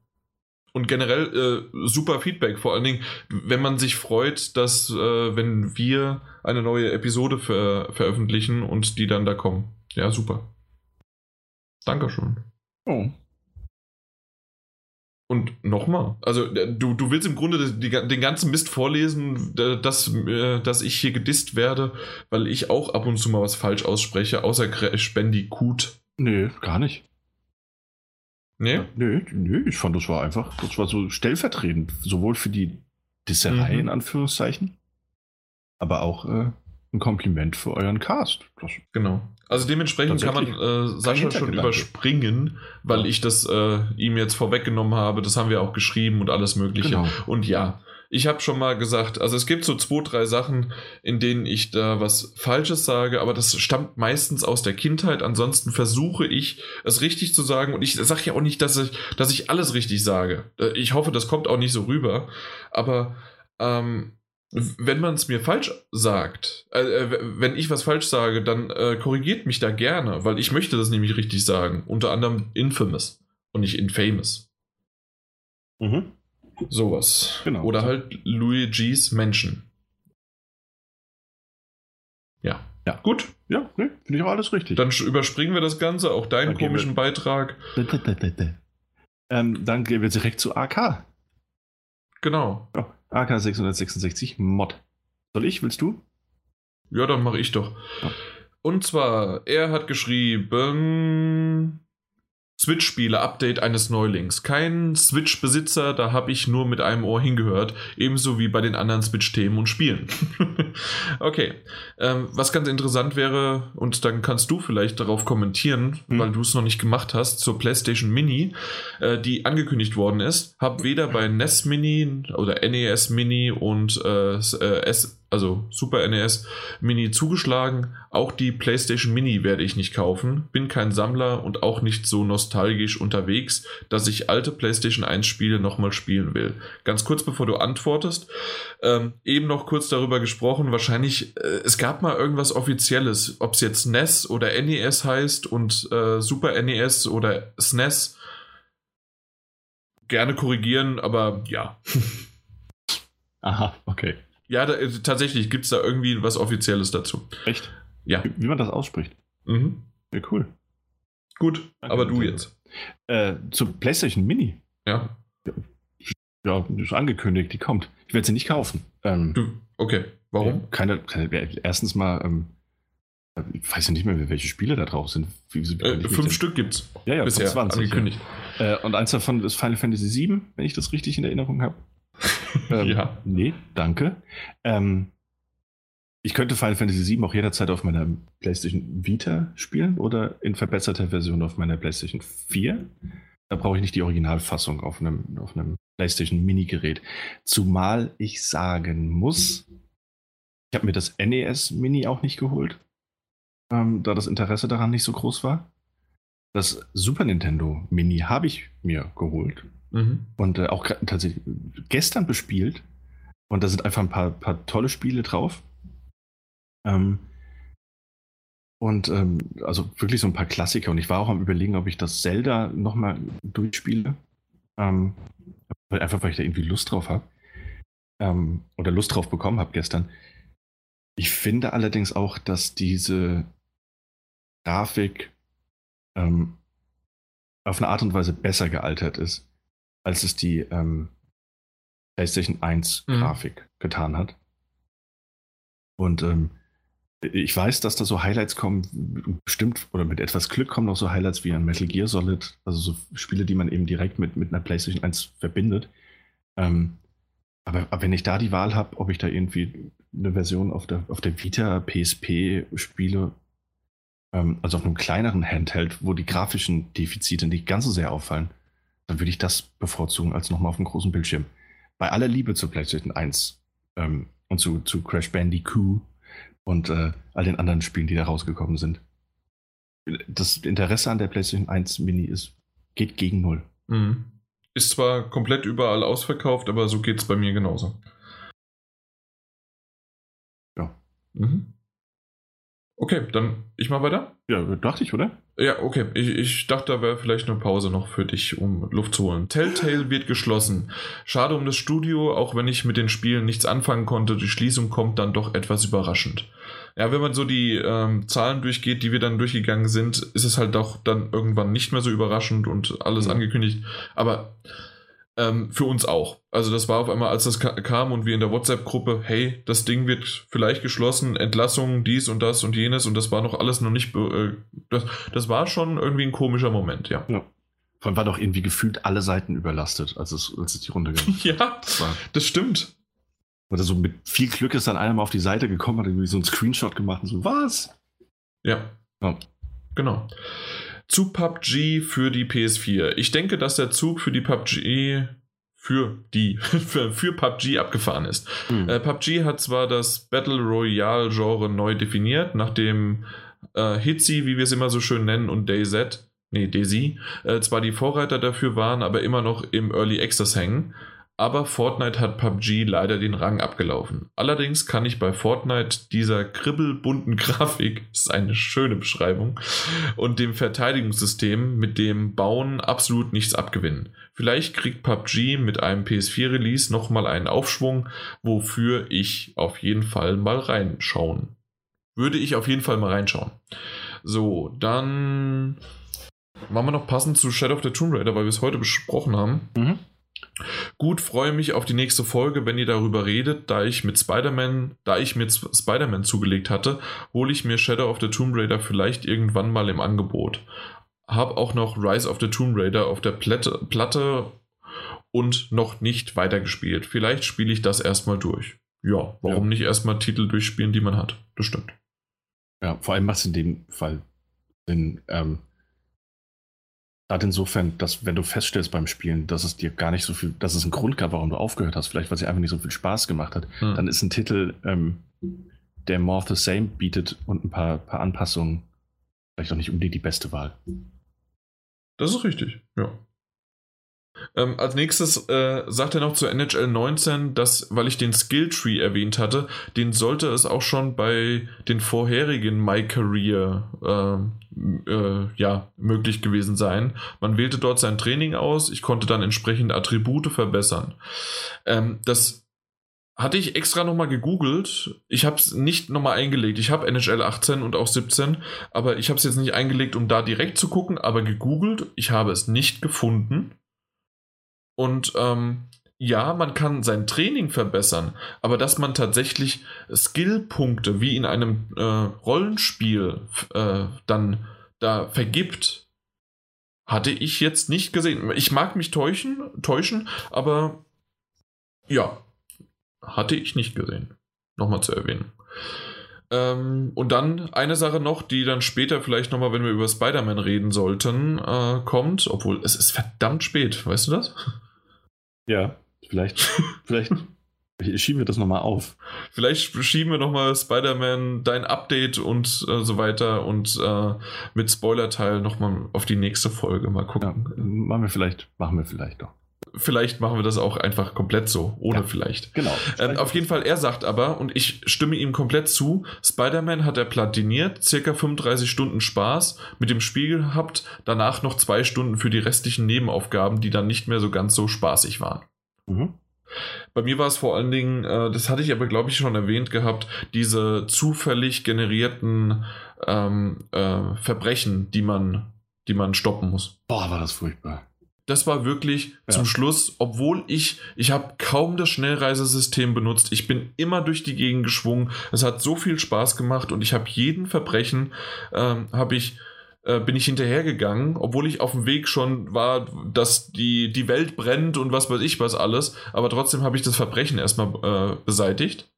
Und generell äh, super Feedback, vor allen Dingen, wenn man sich freut, dass äh, wenn wir eine neue Episode ver veröffentlichen und die dann da kommen. Ja, super. Dankeschön. Oh. Und nochmal, also du, du willst im Grunde den ganzen Mist vorlesen, dass, dass ich hier gedisst werde, weil ich auch ab und zu mal was falsch ausspreche, außer Bandicoot. Nö, gar nicht. Nee? Nö, nö, ich fand, das war einfach, das war so stellvertretend, sowohl für die Disserei mhm. in Anführungszeichen, aber auch äh, ein Kompliment für euren Cast. Das genau. Also dementsprechend kann man äh, Sascha schon überspringen, weil ich das äh, ihm jetzt vorweggenommen habe. Das haben wir auch geschrieben und alles Mögliche. Genau. Und ja, ich habe schon mal gesagt, also es gibt so zwei, drei Sachen, in denen ich da was Falsches sage, aber das stammt meistens aus der Kindheit. Ansonsten versuche ich, es richtig zu sagen. Und ich sage ja auch nicht, dass ich, dass ich alles richtig sage. Äh, ich hoffe, das kommt auch nicht so rüber. Aber ähm, wenn man es mir falsch sagt, äh, äh, wenn ich was falsch sage, dann äh, korrigiert mich da gerne, weil ich möchte das nämlich richtig sagen. Unter anderem infamous und nicht infamous. Mhm. Sowas. Genau. Oder halt Luigi's Menschen. Ja. Ja. Gut. Ja, nee, finde ich auch alles richtig. Dann überspringen wir das Ganze, auch deinen dann komischen Beitrag. ähm, dann gehen wir direkt zu AK. Genau. Ja, AK 666 Mod. Soll ich? Willst du? Ja, dann mache ich doch. Ja. Und zwar, er hat geschrieben, Switch-Spiele, Update eines Neulings. Kein Switch-Besitzer, da habe ich nur mit einem Ohr hingehört. Ebenso wie bei den anderen Switch-Themen und Spielen. okay. Ähm, was ganz interessant wäre, und dann kannst du vielleicht darauf kommentieren, hm. weil du es noch nicht gemacht hast, zur PlayStation Mini, äh, die angekündigt worden ist. Hab weder bei NES Mini oder NES Mini und äh, äh S also Super NES Mini zugeschlagen. Auch die PlayStation Mini werde ich nicht kaufen. Bin kein Sammler und auch nicht so nostalgisch unterwegs, dass ich alte PlayStation 1 Spiele nochmal spielen will. Ganz kurz bevor du antwortest, ähm, eben noch kurz darüber gesprochen. Wahrscheinlich, äh, es gab mal irgendwas Offizielles, ob es jetzt NES oder NES heißt und äh, Super NES oder SNES gerne korrigieren, aber ja. Aha, okay. Ja, da, äh, tatsächlich gibt es da irgendwie was Offizielles dazu. Echt? Ja. Wie, wie man das ausspricht. Mhm. Ja, cool. Gut, Danke, aber du jetzt. Äh, zur PlayStation Mini. Ja. Ja, ist angekündigt, die kommt. Ich werde sie nicht kaufen. Ähm, Du, okay. Warum? Keine, keine, erstens mal, ähm, ich weiß ja nicht mehr, welche Spiele da drauf sind. Wie, wie, Äh, fünf Stück gibt's Ja, ja, bisher 20, angekündigt. Äh, und eins davon ist Final Fantasy VII, wenn ich das richtig in Erinnerung habe. Ähm, Ja. Nee, danke. Ähm, ich könnte Final Fantasy VII auch jederzeit auf meiner PlayStation Vita spielen oder in verbesserter Version auf meiner PlayStation 4. Da brauche ich nicht die Originalfassung auf einem, auf einem PlayStation Mini-Gerät. Zumal ich sagen muss, ich habe mir das NES Mini auch nicht geholt, ähm, da das Interesse daran nicht so groß war. Das Super Nintendo Mini habe ich mir geholt Mhm. und äh, auch tatsächlich gestern bespielt. Und da sind einfach ein paar, paar tolle Spiele drauf. Ähm, und ähm, also wirklich so ein paar Klassiker. Und ich war auch am überlegen, ob ich das Zelda nochmal durchspiele. Ähm, einfach weil ich da irgendwie Lust drauf habe. Ähm, oder Lust drauf bekommen habe gestern. Ich finde allerdings auch, dass diese Grafik ähm, auf eine Art und Weise besser gealtert ist, als es die ähm, PlayStation 1 Mhm. Grafik getan hat. Und ähm, ich weiß, dass da so Highlights kommen, bestimmt, oder mit etwas Glück kommen noch so Highlights wie ein Metal Gear Solid, also so Spiele, die man eben direkt mit, mit einer PlayStation 1 verbindet. Ähm, aber, aber wenn ich da die Wahl habe, ob ich da irgendwie eine Version auf der, auf der Vita PSP spiele, ähm, also auf einem kleineren Handheld, wo die grafischen Defizite nicht ganz so sehr auffallen, dann würde ich das bevorzugen als nochmal auf dem großen Bildschirm. Bei aller Liebe zur PlayStation 1 ähm, und zu, zu Crash Bandicoot und äh, all den anderen Spielen, die da rausgekommen sind. Das Interesse an der PlayStation 1 Mini ist, geht gegen null. Mhm. Ist zwar komplett überall ausverkauft, aber so geht's bei mir genauso. Ja. Mhm. Okay, dann ich mal weiter. Ja, dachte ich, oder? Ja, okay. Ich, ich dachte, da wäre vielleicht eine Pause noch für dich, um Luft zu holen. Telltale wird geschlossen. Schade um das Studio, auch wenn ich mit den Spielen nichts anfangen konnte. Die Schließung kommt dann doch etwas überraschend. Ja, wenn man so die ähm, Zahlen durchgeht, die wir dann durchgegangen sind, ist es halt doch dann irgendwann nicht mehr so überraschend und alles Mhm. angekündigt. Aber ähm, für uns auch. Also das war auf einmal, als das ka kam und wir in der WhatsApp-Gruppe, hey, das Ding wird vielleicht geschlossen, Entlassungen, dies und das und jenes und das war noch alles noch nicht, äh, das, das war schon irgendwie ein komischer Moment, ja. Ja. Vor allem war doch irgendwie gefühlt alle Seiten überlastet, als es, als es die Runde ging. Ja, Das war, das stimmt. oder so mit viel Glück ist dann einer mal auf die Seite gekommen, hat irgendwie so einen Screenshot gemacht und so, was? Ja. Ja. Genau. Zu PUBG für die PS4. Ich denke, dass der Zug für die PUBG für die für, für PUBG abgefahren ist. Hm. Äh, PUBG hat zwar das Battle Royale Genre neu definiert, nachdem äh, Hitzi, wie wir es immer so schön nennen, und DayZ, nee, DayZ, äh, zwar die Vorreiter dafür waren, aber immer noch im Early Access hängen. Aber Fortnite hat PUBG leider den Rang abgelaufen. Allerdings kann ich bei Fortnite dieser kribbelbunten Grafik, ist eine schöne Beschreibung, und dem Verteidigungssystem mit dem Bauen absolut nichts abgewinnen. Vielleicht kriegt PUBG mit einem PS4-Release nochmal einen Aufschwung, wofür ich auf jeden Fall mal reinschauen. Würde ich auf jeden Fall mal reinschauen. So, dann machen wir noch passend zu Shadow of the Tomb Raider, weil wir es heute besprochen haben. Mhm. Gut, freue mich auf die nächste Folge, wenn ihr darüber redet, da ich mit Spider-Man, da ich mir Spider-Man zugelegt hatte, hole ich mir Shadow of the Tomb Raider vielleicht irgendwann mal im Angebot. Hab auch noch Rise of the Tomb Raider auf der Platte, Platte und noch nicht weitergespielt. Vielleicht spiele ich das erstmal durch. Ja, warum Ja. nicht erstmal Titel durchspielen, die man hat? Das stimmt. Ja, vor allem macht es in dem Fall Sinn, ähm, gerade insofern, dass wenn du feststellst beim Spielen, dass es dir gar nicht so viel, dass es einen Grund gab, warum du aufgehört hast, vielleicht weil es dir einfach nicht so viel Spaß gemacht hat, Hm. dann ist ein Titel, ähm, der more of the same bietet und ein paar, paar Anpassungen vielleicht auch nicht unbedingt die beste Wahl. Das ist richtig, ja. Ähm, als nächstes äh, sagt er noch zu NHL 19, dass, weil ich den Skilltree erwähnt hatte, den sollte es auch schon bei den vorherigen My Career äh, äh, ja, möglich gewesen sein. Man wählte dort sein Training aus, ich konnte dann entsprechend Attribute verbessern. Ähm, das hatte ich extra nochmal gegoogelt. Ich habe es nicht nochmal eingelegt. Ich habe NHL 18 und auch 17, aber ich habe es jetzt nicht eingelegt, um da direkt zu gucken, aber gegoogelt. Ich habe es nicht gefunden. Und ähm, ja, man kann sein Training verbessern, aber dass man tatsächlich Skillpunkte wie in einem äh, Rollenspiel äh, dann da vergibt, hatte ich jetzt nicht gesehen. Ich mag mich täuschen, täuschen, aber ja, hatte ich nicht gesehen. Nochmal zu erwähnen. Ähm, und dann eine Sache noch, die dann später vielleicht nochmal, wenn wir über Spider-Man reden sollten, äh, kommt, obwohl es ist verdammt spät, weißt du das? Ja, vielleicht, vielleicht schieben wir das nochmal auf. Vielleicht schieben wir nochmal Spider-Man, dein Update und äh, so weiter und äh, mit Spoiler-Teil nochmal auf die nächste Folge mal gucken. Ja, machen wir vielleicht, machen wir vielleicht doch vielleicht machen wir das auch einfach komplett so, ohne ja, vielleicht. Genau. Ähm, auf jeden Fall, er sagt aber, und ich stimme ihm komplett zu, Spider-Man hat er platiniert, circa 35 Stunden Spaß mit dem Spiel gehabt, danach noch zwei Stunden für die restlichen Nebenaufgaben, die dann nicht mehr so ganz so spaßig waren. Mhm. Bei mir war es vor allen Dingen, äh, das hatte ich aber glaube ich schon erwähnt gehabt, diese zufällig generierten ähm, äh, Verbrechen, die man, die man stoppen muss. Boah, war das furchtbar das war wirklich ja. zum Schluss, obwohl ich, ich habe kaum das Schnellreisesystem benutzt. Ich bin immer durch die Gegend geschwungen. Es hat so viel Spaß gemacht und ich habe jeden Verbrechen, ähm, habe ich, äh, bin ich hinterhergegangen, obwohl ich auf dem Weg schon war, dass die, die Welt brennt und was weiß ich was alles. Aber trotzdem habe ich das Verbrechen erstmal äh, beseitigt.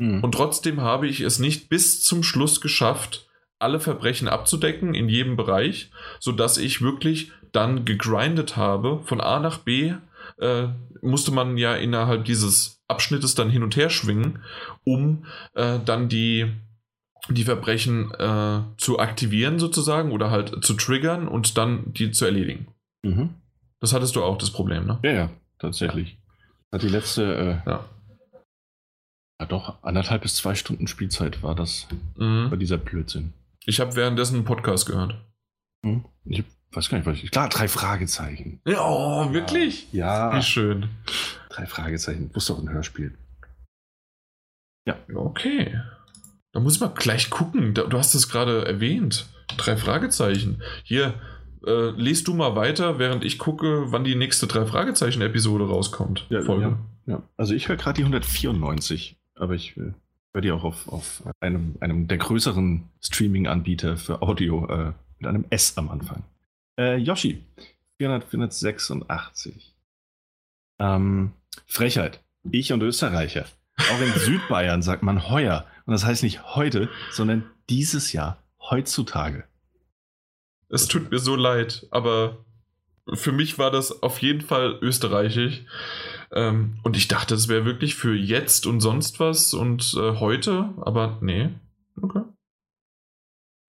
Mhm. Und trotzdem habe ich es nicht bis zum Schluss geschafft, alle Verbrechen abzudecken in jedem Bereich, sodass ich wirklich dann gegrindet habe, von A nach B, äh, musste man ja innerhalb dieses Abschnittes dann hin und her schwingen, um äh, dann die, die Verbrechen äh, zu aktivieren sozusagen oder halt zu triggern und dann die zu erledigen. Mhm. Das hattest du auch das Problem, ne? Ja, ja, tatsächlich. Ja. Hat die letzte, äh, ja. ja. doch, anderthalb bis zwei Stunden Spielzeit war das mhm. bei dieser Blödsinn. Ich habe währenddessen einen Podcast gehört. Mhm. Ich weiß gar nicht, was ich. Klar, drei Fragezeichen. Ja, oh, wirklich? Ja. Wie schön. Drei Fragezeichen. Wusste doch ein Hörspiel. Ja. Okay. Da muss ich mal gleich gucken. Du hast es gerade erwähnt. Drei Fragezeichen. Hier, äh, lest du mal weiter, während ich gucke, wann die nächste drei Fragezeichen-Episode rauskommt. Ja, Folge. Ja, ja. Also ich höre gerade die 194, aber ich äh, höre die auch auf, auf einem, einem der größeren Streaming-Anbieter für Audio äh, mit einem S am Anfang. Äh, Yoshi, 400, 486. Ähm, Frechheit. Ich und Österreicher. Auch in Südbayern sagt man heuer. Und das heißt nicht heute, sondern dieses Jahr, heutzutage. Es tut mir so leid, aber für mich war das auf jeden Fall österreichisch. Ähm, und ich dachte, es wäre wirklich für jetzt und sonst was und äh, heute, aber nee. Okay.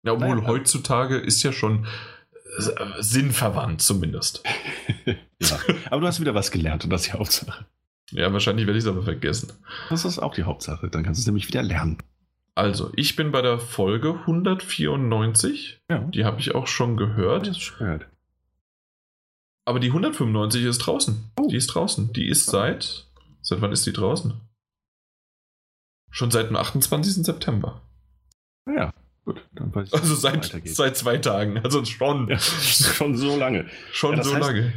Ja, obwohl naja, heutzutage ist ja schon sinnverwandt zumindest. ja. Aber du hast wieder was gelernt und das ist die Hauptsache. Ja, wahrscheinlich werde ich es aber vergessen. Das ist auch die Hauptsache. Dann kannst du es nämlich wieder lernen. Also, ich bin bei der Folge 194. Ja. Die habe ich auch schon gehört. Das ist gehört. Aber die 195 ist draußen. Oh. Die ist draußen. Die ist seit. Seit wann ist die draußen? Schon seit dem 28. September. Ja. Gut, dann weiß ich, Also seit, seit zwei Tagen, also schon. Ja, schon so lange. Schon ja, so heißt, lange.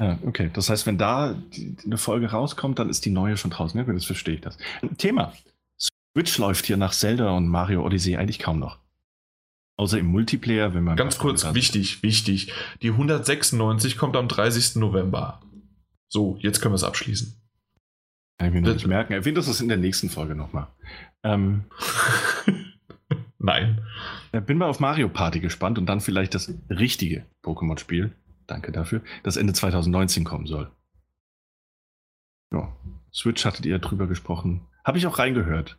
Ja, okay. Das heißt, wenn da die, eine Folge rauskommt, dann ist die neue schon draußen. Ja, das verstehe ich das. Thema. Switch läuft hier nach Zelda und Mario Odyssey eigentlich kaum noch. Außer im Multiplayer, wenn man. Ganz kurz, wichtig, wichtig. Die 196 kommt am 30. November. So, jetzt können wir es abschließen. Kann ich mir noch nicht merken. Erwähnt das in der nächsten Folge nochmal. Ähm. Nein. Bin mal auf Mario Party gespannt und dann vielleicht das richtige Pokémon-Spiel, danke dafür, das Ende 2019 kommen soll. Ja. Switch hattet ihr drüber gesprochen. Habe ich auch reingehört.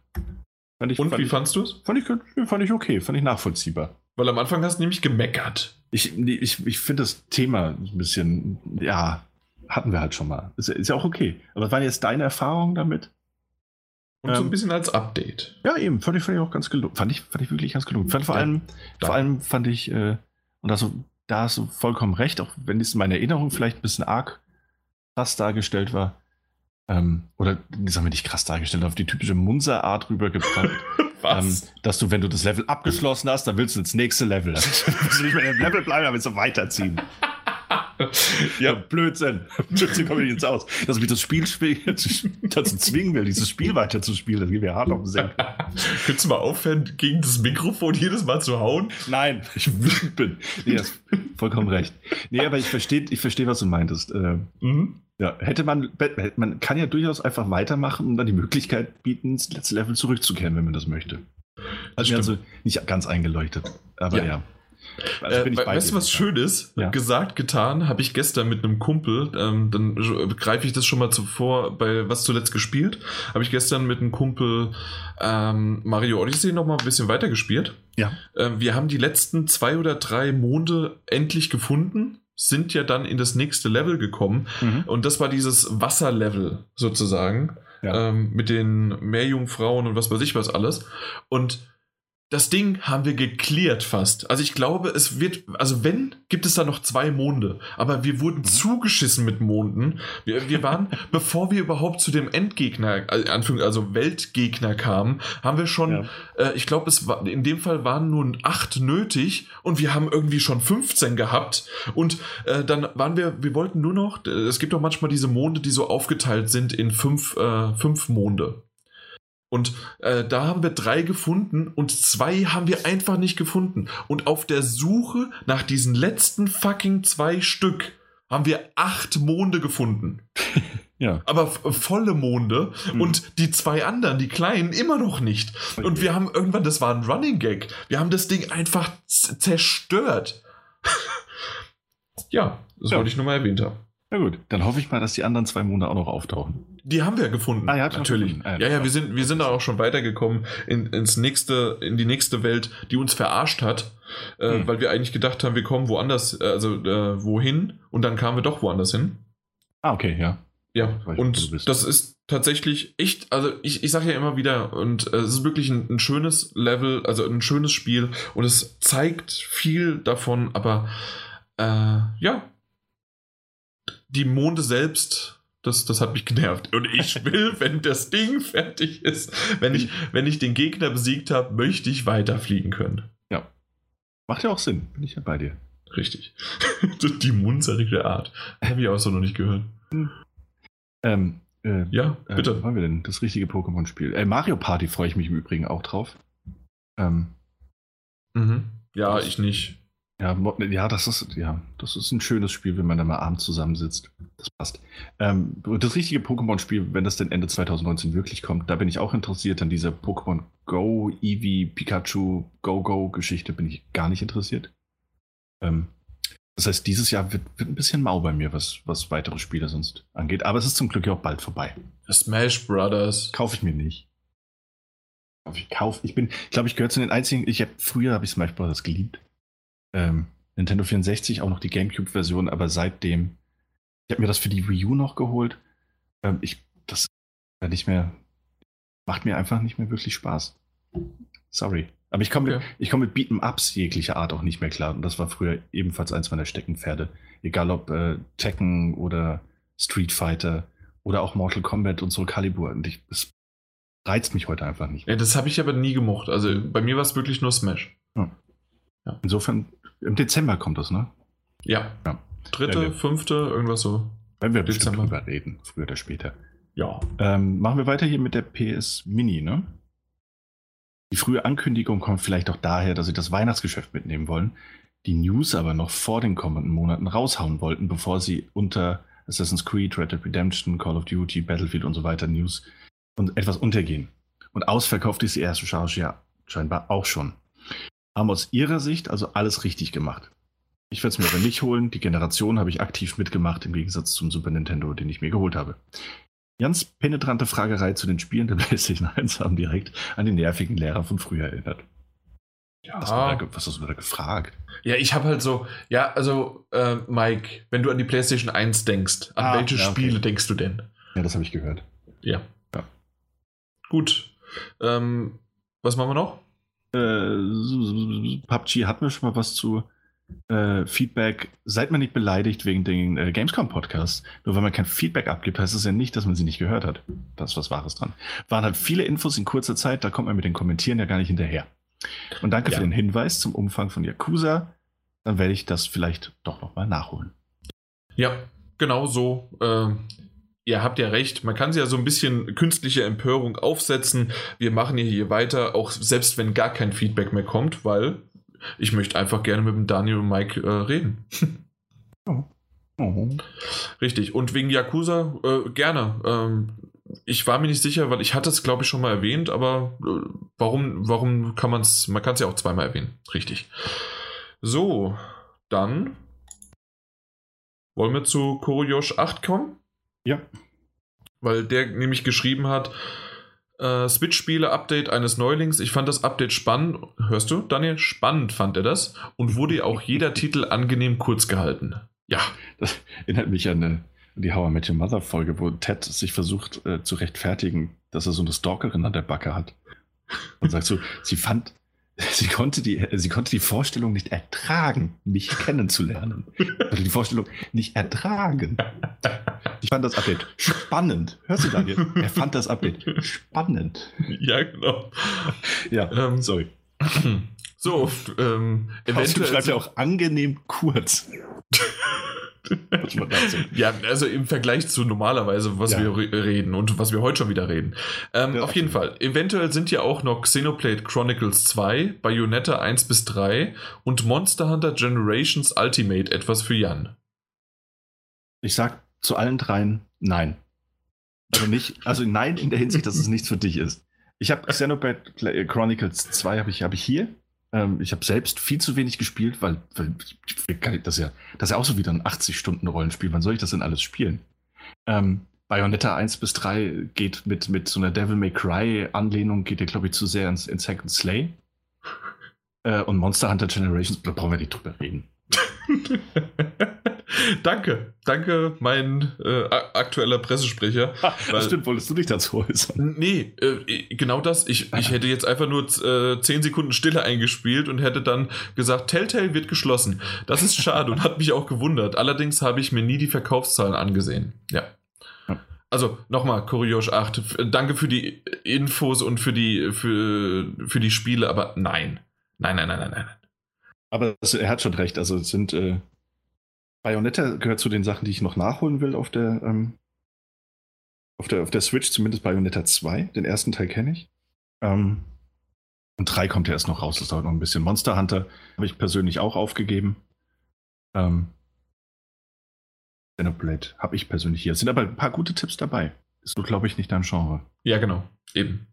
Ich, und wie ich, fandst du es? Fand ich, fand ich okay, fand ich nachvollziehbar. Weil am Anfang hast du nämlich gemeckert. Ich, ich, ich finde das Thema ein bisschen, ja, hatten wir halt schon mal. Ist, ist ja auch okay. Aber was waren jetzt deine Erfahrungen damit? Und ähm, so ein ähm, bisschen als Update. Ja, eben, fand ich, fand ich auch ganz gelungen. Fand ich, fand ich wirklich ganz gelungen. Fand vor, allem, ja, vor allem fand ich, äh, und also, da hast du vollkommen recht, auch wenn es in meiner Erinnerung vielleicht ein bisschen arg krass dargestellt war. Ähm, oder sagen wir nicht krass dargestellt, auf die typische Munzer-Art rübergebracht. ähm, dass du, wenn du das Level abgeschlossen hast, dann willst du ins nächste Level. Dann willst du nicht mehr im Level bleiben, dann willst du weiterziehen. Ja, Blödsinn. Blödsinn komme ich ins Aus. Dass mich das Spiel dazu zwingen will, dieses Spiel weiterzuspielen, das geht mir hart auf den Senk. Könntest du mal aufhören, gegen das Mikrofon jedes Mal zu hauen? Nein, ich wütend bin. Nee, das vollkommen recht. Nee, aber ich verstehe, ich versteh, was du meintest. Äh, mhm. Ja, hätte man, man kann ja durchaus einfach weitermachen und dann die Möglichkeit bieten, ins letzte Level zurückzukehren, wenn man das möchte. Also, also nicht ganz eingeleuchtet. Aber ja. ja. Also äh, weißt du, was schön ist? Ja. Gesagt, getan, habe ich gestern mit einem Kumpel, ähm, dann greife ich das schon mal zuvor, bei was zuletzt gespielt, habe ich gestern mit einem Kumpel ähm, Mario Odyssey noch mal ein bisschen weiter gespielt. Ja. Ähm, wir haben die letzten zwei oder drei Monde endlich gefunden sind ja dann in das nächste Level gekommen. Mhm. Und das war dieses Wasserlevel sozusagen. Ja. Ähm, mit den Meerjungfrauen und was weiß ich was alles. Und das Ding haben wir geklärt fast. Also ich glaube, es wird, also wenn, gibt es da noch zwei Monde. Aber wir wurden mhm. zugeschissen mit Monden. Wir, wir waren, bevor wir überhaupt zu dem Endgegner, also Weltgegner kamen, haben wir schon, ja. äh, ich glaube, es war, in dem Fall waren nur acht nötig und wir haben irgendwie schon 15 gehabt. Und äh, dann waren wir, wir wollten nur noch, es gibt doch manchmal diese Monde, die so aufgeteilt sind in fünf, äh, fünf Monde. Und äh, da haben wir drei gefunden und zwei haben wir einfach nicht gefunden. Und auf der Suche nach diesen letzten fucking zwei Stück haben wir acht Monde gefunden. Ja. Aber volle Monde mhm. und die zwei anderen, die kleinen, immer noch nicht. Okay. Und wir haben irgendwann, das war ein Running Gag, wir haben das Ding einfach zerstört. ja, das ja. wollte ich nur mal erwähnt haben. Na gut, dann hoffe ich mal, dass die anderen zwei Monde auch noch auftauchen. Die haben wir gefunden. Ah, ja, natürlich. Ah, ja, ja, wir sind, wir sind da auch schon weitergekommen in, ins nächste, in die nächste Welt, die uns verarscht hat, äh, hm. weil wir eigentlich gedacht haben, wir kommen woanders, äh, also äh, wohin, und dann kamen wir doch woanders hin. Ah, okay, ja. Ja, und das ist tatsächlich echt, also ich, ich sage ja immer wieder, und äh, es ist wirklich ein, ein, schönes Level, also ein schönes Spiel, und es zeigt viel davon, aber äh, ja, die Monde selbst, das, das hat mich genervt. Und ich will, wenn das Ding fertig ist, wenn ich, wenn ich den Gegner besiegt habe, möchte ich weiterfliegen können. Ja. Macht ja auch Sinn. Bin ich ja bei dir. Richtig. die munzerige Art. Habe ich auch so noch nicht gehört. Hm. Ähm, äh, ja, äh, bitte. Äh, wollen wir denn das richtige Pokémon-Spiel? Äh, Mario Party freue ich mich im Übrigen auch drauf. Ähm, mhm. Ja, ich nicht. Ja, ja, das ist, ja, das ist ein schönes Spiel, wenn man da mal abends zusammensitzt. Das passt. Ähm, das richtige Pokémon-Spiel, wenn das denn Ende 2019 wirklich kommt, da bin ich auch interessiert. An dieser Pokémon Go, Eevee, Pikachu, Go-Go-Geschichte bin ich gar nicht interessiert. Ähm, das heißt, dieses Jahr wird, wird, ein bisschen mau bei mir, was, was weitere Spiele sonst angeht. Aber es ist zum Glück ja auch bald vorbei. Smash Brothers. Kaufe ich mir nicht. Ich kaufe, ich bin, ich glaube, ich gehöre zu den einzigen, ich habe früher habe ich Smash Brothers geliebt ähm, Nintendo 64, auch noch die GameCube-Version, aber seitdem, ich habe mir das für die Wii U noch geholt. Ähm, ich, das nicht mehr, macht mir einfach nicht mehr wirklich Spaß. Sorry. Aber ich komme okay. mit, komm mit Beat'em-Ups jeglicher Art auch nicht mehr klar. Und das war früher ebenfalls eins meiner Steckenpferde. Egal ob äh, Tekken oder Street Fighter oder auch Mortal Kombat und so Calibur. Und ich, das reizt mich heute einfach nicht. Ja, das habe ich aber nie gemocht. Also bei mir war es wirklich nur Smash. Hm. Ja. Insofern im Dezember kommt das, ne? Ja. ja. Dritte, wir, fünfte, irgendwas so. Wenn wir Dezember drüber reden, früher oder später. Ja. Ähm, machen wir weiter hier mit der PS Mini, ne? Die frühe Ankündigung kommt vielleicht auch daher, dass sie das Weihnachtsgeschäft mitnehmen wollen, die News aber noch vor den kommenden Monaten raushauen wollten, bevor sie unter Assassin's Creed, Red Dead Redemption, Call of Duty, Battlefield und so weiter News und etwas untergehen. Und ausverkauft ist die erste Charge ja scheinbar auch schon haben aus ihrer Sicht also alles richtig gemacht. Ich werde es mir aber nicht holen. Die Generation habe ich aktiv mitgemacht, im Gegensatz zum Super Nintendo, den ich mir geholt habe. Ganz penetrante Fragerei zu den Spielen der PlayStation 1 haben direkt an die nervigen Lehrer von früher erinnert. Ja. Was, da, was hast du da gefragt? Ja, ich habe halt so, ja, also, äh, Mike, wenn du an die PlayStation 1 denkst, an Ah, welche ja, okay. Spiele denkst du denn? Ja, das habe ich gehört. Ja. Ja. Gut. Ähm, was machen wir noch? Äh, PUBG hatten wir schon mal was zu. Äh, Feedback. Seid mal nicht beleidigt wegen den äh, Gamescom-Podcasts. Nur wenn man kein Feedback abgibt, heißt es ja nicht, dass man sie nicht gehört hat. Da ist was Wahres dran. Waren halt viele Infos in kurzer Zeit, da kommt man mit den Kommentieren ja gar nicht hinterher. Und danke Ja. für den Hinweis zum Umfang von Yakuza. Dann werde ich das vielleicht doch nochmal nachholen. Ja, genau so. Äh, ihr habt ja recht, man kann sie ja so ein bisschen künstliche Empörung aufsetzen. Wir machen hier, hier weiter, auch selbst wenn gar kein Feedback mehr kommt, weil ich möchte einfach gerne mit dem Daniel und Mike äh, reden. Oh. Richtig. Und wegen Yakuza, äh, gerne. Ähm, ich war mir nicht sicher, weil ich hatte es, glaube ich, schon mal erwähnt, aber äh, warum, warum kann man es, man kann es ja auch zweimal erwähnen. Richtig. So, dann wollen wir zu Koroyosh 8 kommen, Ja. weil der nämlich geschrieben hat, äh, Switch-Spiele-Update eines Neulings. Ich fand das Update spannend. Hörst du, Daniel? Spannend fand er das. Und wurde auch jeder Titel angenehm kurz gehalten. Ja, Das erinnert mich an, an die How I Met Your Mother Folge, wo Ted sich versucht äh, zu rechtfertigen, dass er so eine Stalkerin an der Backe hat. Und sagt so, sie fand, sie konnte die, sie konnte die Vorstellung nicht ertragen, mich kennenzulernen. Oder die Vorstellung nicht ertragen. Ich fand das Update spannend. Hörst du, Daniel? Er fand das Update spannend. ja, genau. Ja, Ähm, sorry. So, ähm, eventuell. schreibt er auch angenehm kurz. Ja, also im Vergleich zu normalerweise, was Ja. wir re reden und was wir heute schon wieder reden. Ähm, Ja, auf jeden Fall. Eventuell sind ja auch noch Xenoblade Chronicles 2, Bayonetta 1 bis 3 und Monster Hunter Generations Ultimate etwas für Jan. Ich sag zu allen dreien nein. Also nicht, also nein in der Hinsicht, dass es nichts für dich ist. Ich habe Xenoblade Chronicles 2 habe ich, hab ich hier. Ähm, ich habe selbst viel zu wenig gespielt, weil, weil das, ja, das ist ja auch so wieder ein 80-Stunden-Rollenspiel. Wann soll ich das denn alles spielen? Ähm, Bayonetta 1 bis 3 geht mit, mit so einer Devil May Cry-Anlehnung, geht ja, glaube ich, zu sehr ins, ins Hack Slay. Äh, und Monster Hunter Generations, da brauchen wir nicht drüber reden. danke, danke, mein äh, aktueller Pressesprecher. Weil- das stimmt, wolltest du dich dazu äußern? Nee, äh, genau das. Ich, ich hätte jetzt einfach nur äh, 10 Sekunden Stille eingespielt und hätte dann gesagt, Telltale wird geschlossen. Das ist schade und hat mich auch gewundert. Allerdings habe ich mir nie die Verkaufszahlen angesehen. Ja. Ja. Also nochmal, Kuriosch 8, f- danke für die Infos und für die, für, für die Spiele, aber nein. Nein, nein, nein, nein, nein. Aber er hat schon recht. Also es sind äh, Bayonetta gehört zu den Sachen, die ich noch nachholen will auf der, ähm, auf der auf der Switch, zumindest Bayonetta 2. Den ersten Teil kenne ich. Ähm, und 3 kommt ja erst noch raus, das dauert noch ein bisschen. Monster Hunter habe ich persönlich auch aufgegeben. Ähm, Xenoblade habe ich persönlich hier. Es sind aber ein paar gute Tipps dabei. Ist so, glaube ich, nicht dein Genre. Ja, genau. Eben.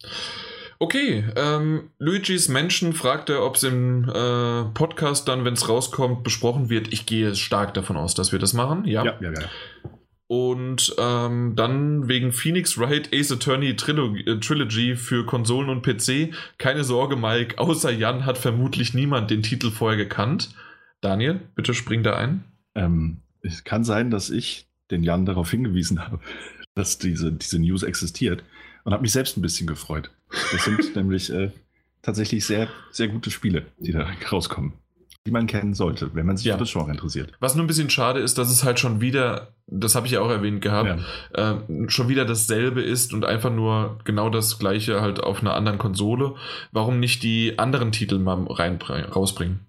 Okay, ähm, Luigi's Menschen fragt er, ob es im äh, Podcast dann, wenn es rauskommt, besprochen wird. Ich gehe stark davon aus, dass wir das machen. Ja. ja, ja. Und ähm, dann wegen Phoenix Wright Ace Attorney Trilo äh, Trilogy für Konsolen und PC. Keine Sorge, Mike, außer Jan hat vermutlich niemand den Titel vorher gekannt. Daniel, bitte spring da ein. Ähm, es kann sein, dass ich den Jan darauf hingewiesen habe, dass diese, diese News existiert und habe mich selbst ein bisschen gefreut. Das sind nämlich äh, tatsächlich sehr, sehr gute Spiele, die da rauskommen, die man kennen sollte, wenn man sich Ja. für das Genre interessiert. Was nur ein bisschen schade ist, dass es halt schon wieder, das habe ich ja auch erwähnt gehabt, Ja. äh, schon wieder dasselbe ist und einfach nur genau das gleiche halt auf einer anderen Konsole. Warum nicht die anderen Titel mal rein, rausbringen?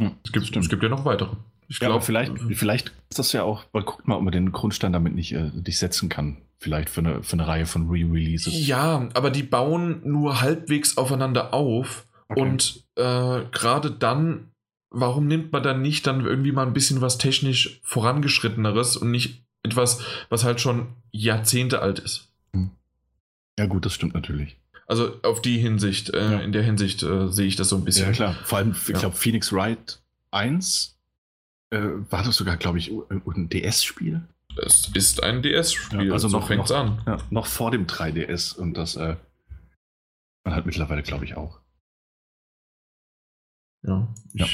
Hm, Es gibt, es gibt ja noch weitere. Ich Ja, glaube, vielleicht, vielleicht ist das ja auch, weil guckt mal, ob man den Grundstein damit nicht, äh, nicht setzen kann. Vielleicht für eine, für eine Reihe von Re-Releases. Ja, aber die bauen nur halbwegs aufeinander auf. Okay. Und äh, gerade dann, warum nimmt man dann nicht dann irgendwie mal ein bisschen was technisch vorangeschritteneres und nicht etwas, was halt schon Jahrzehnte alt ist? Ja, gut, das stimmt natürlich. Also auf die Hinsicht, äh, Ja. in der Hinsicht äh, sehe ich das so ein bisschen. Ja, klar. Vor allem, ich Ja. glaube, Phoenix Wright 1 äh, war das sogar, glaube ich, ein DS-Spiel. Es ist ein DS-Spiel, Ja, also so noch- fängt's noch- an. Ja, noch vor dem 3DS und das äh, man hat mittlerweile, glaube ich, auch. Ja, ich ja.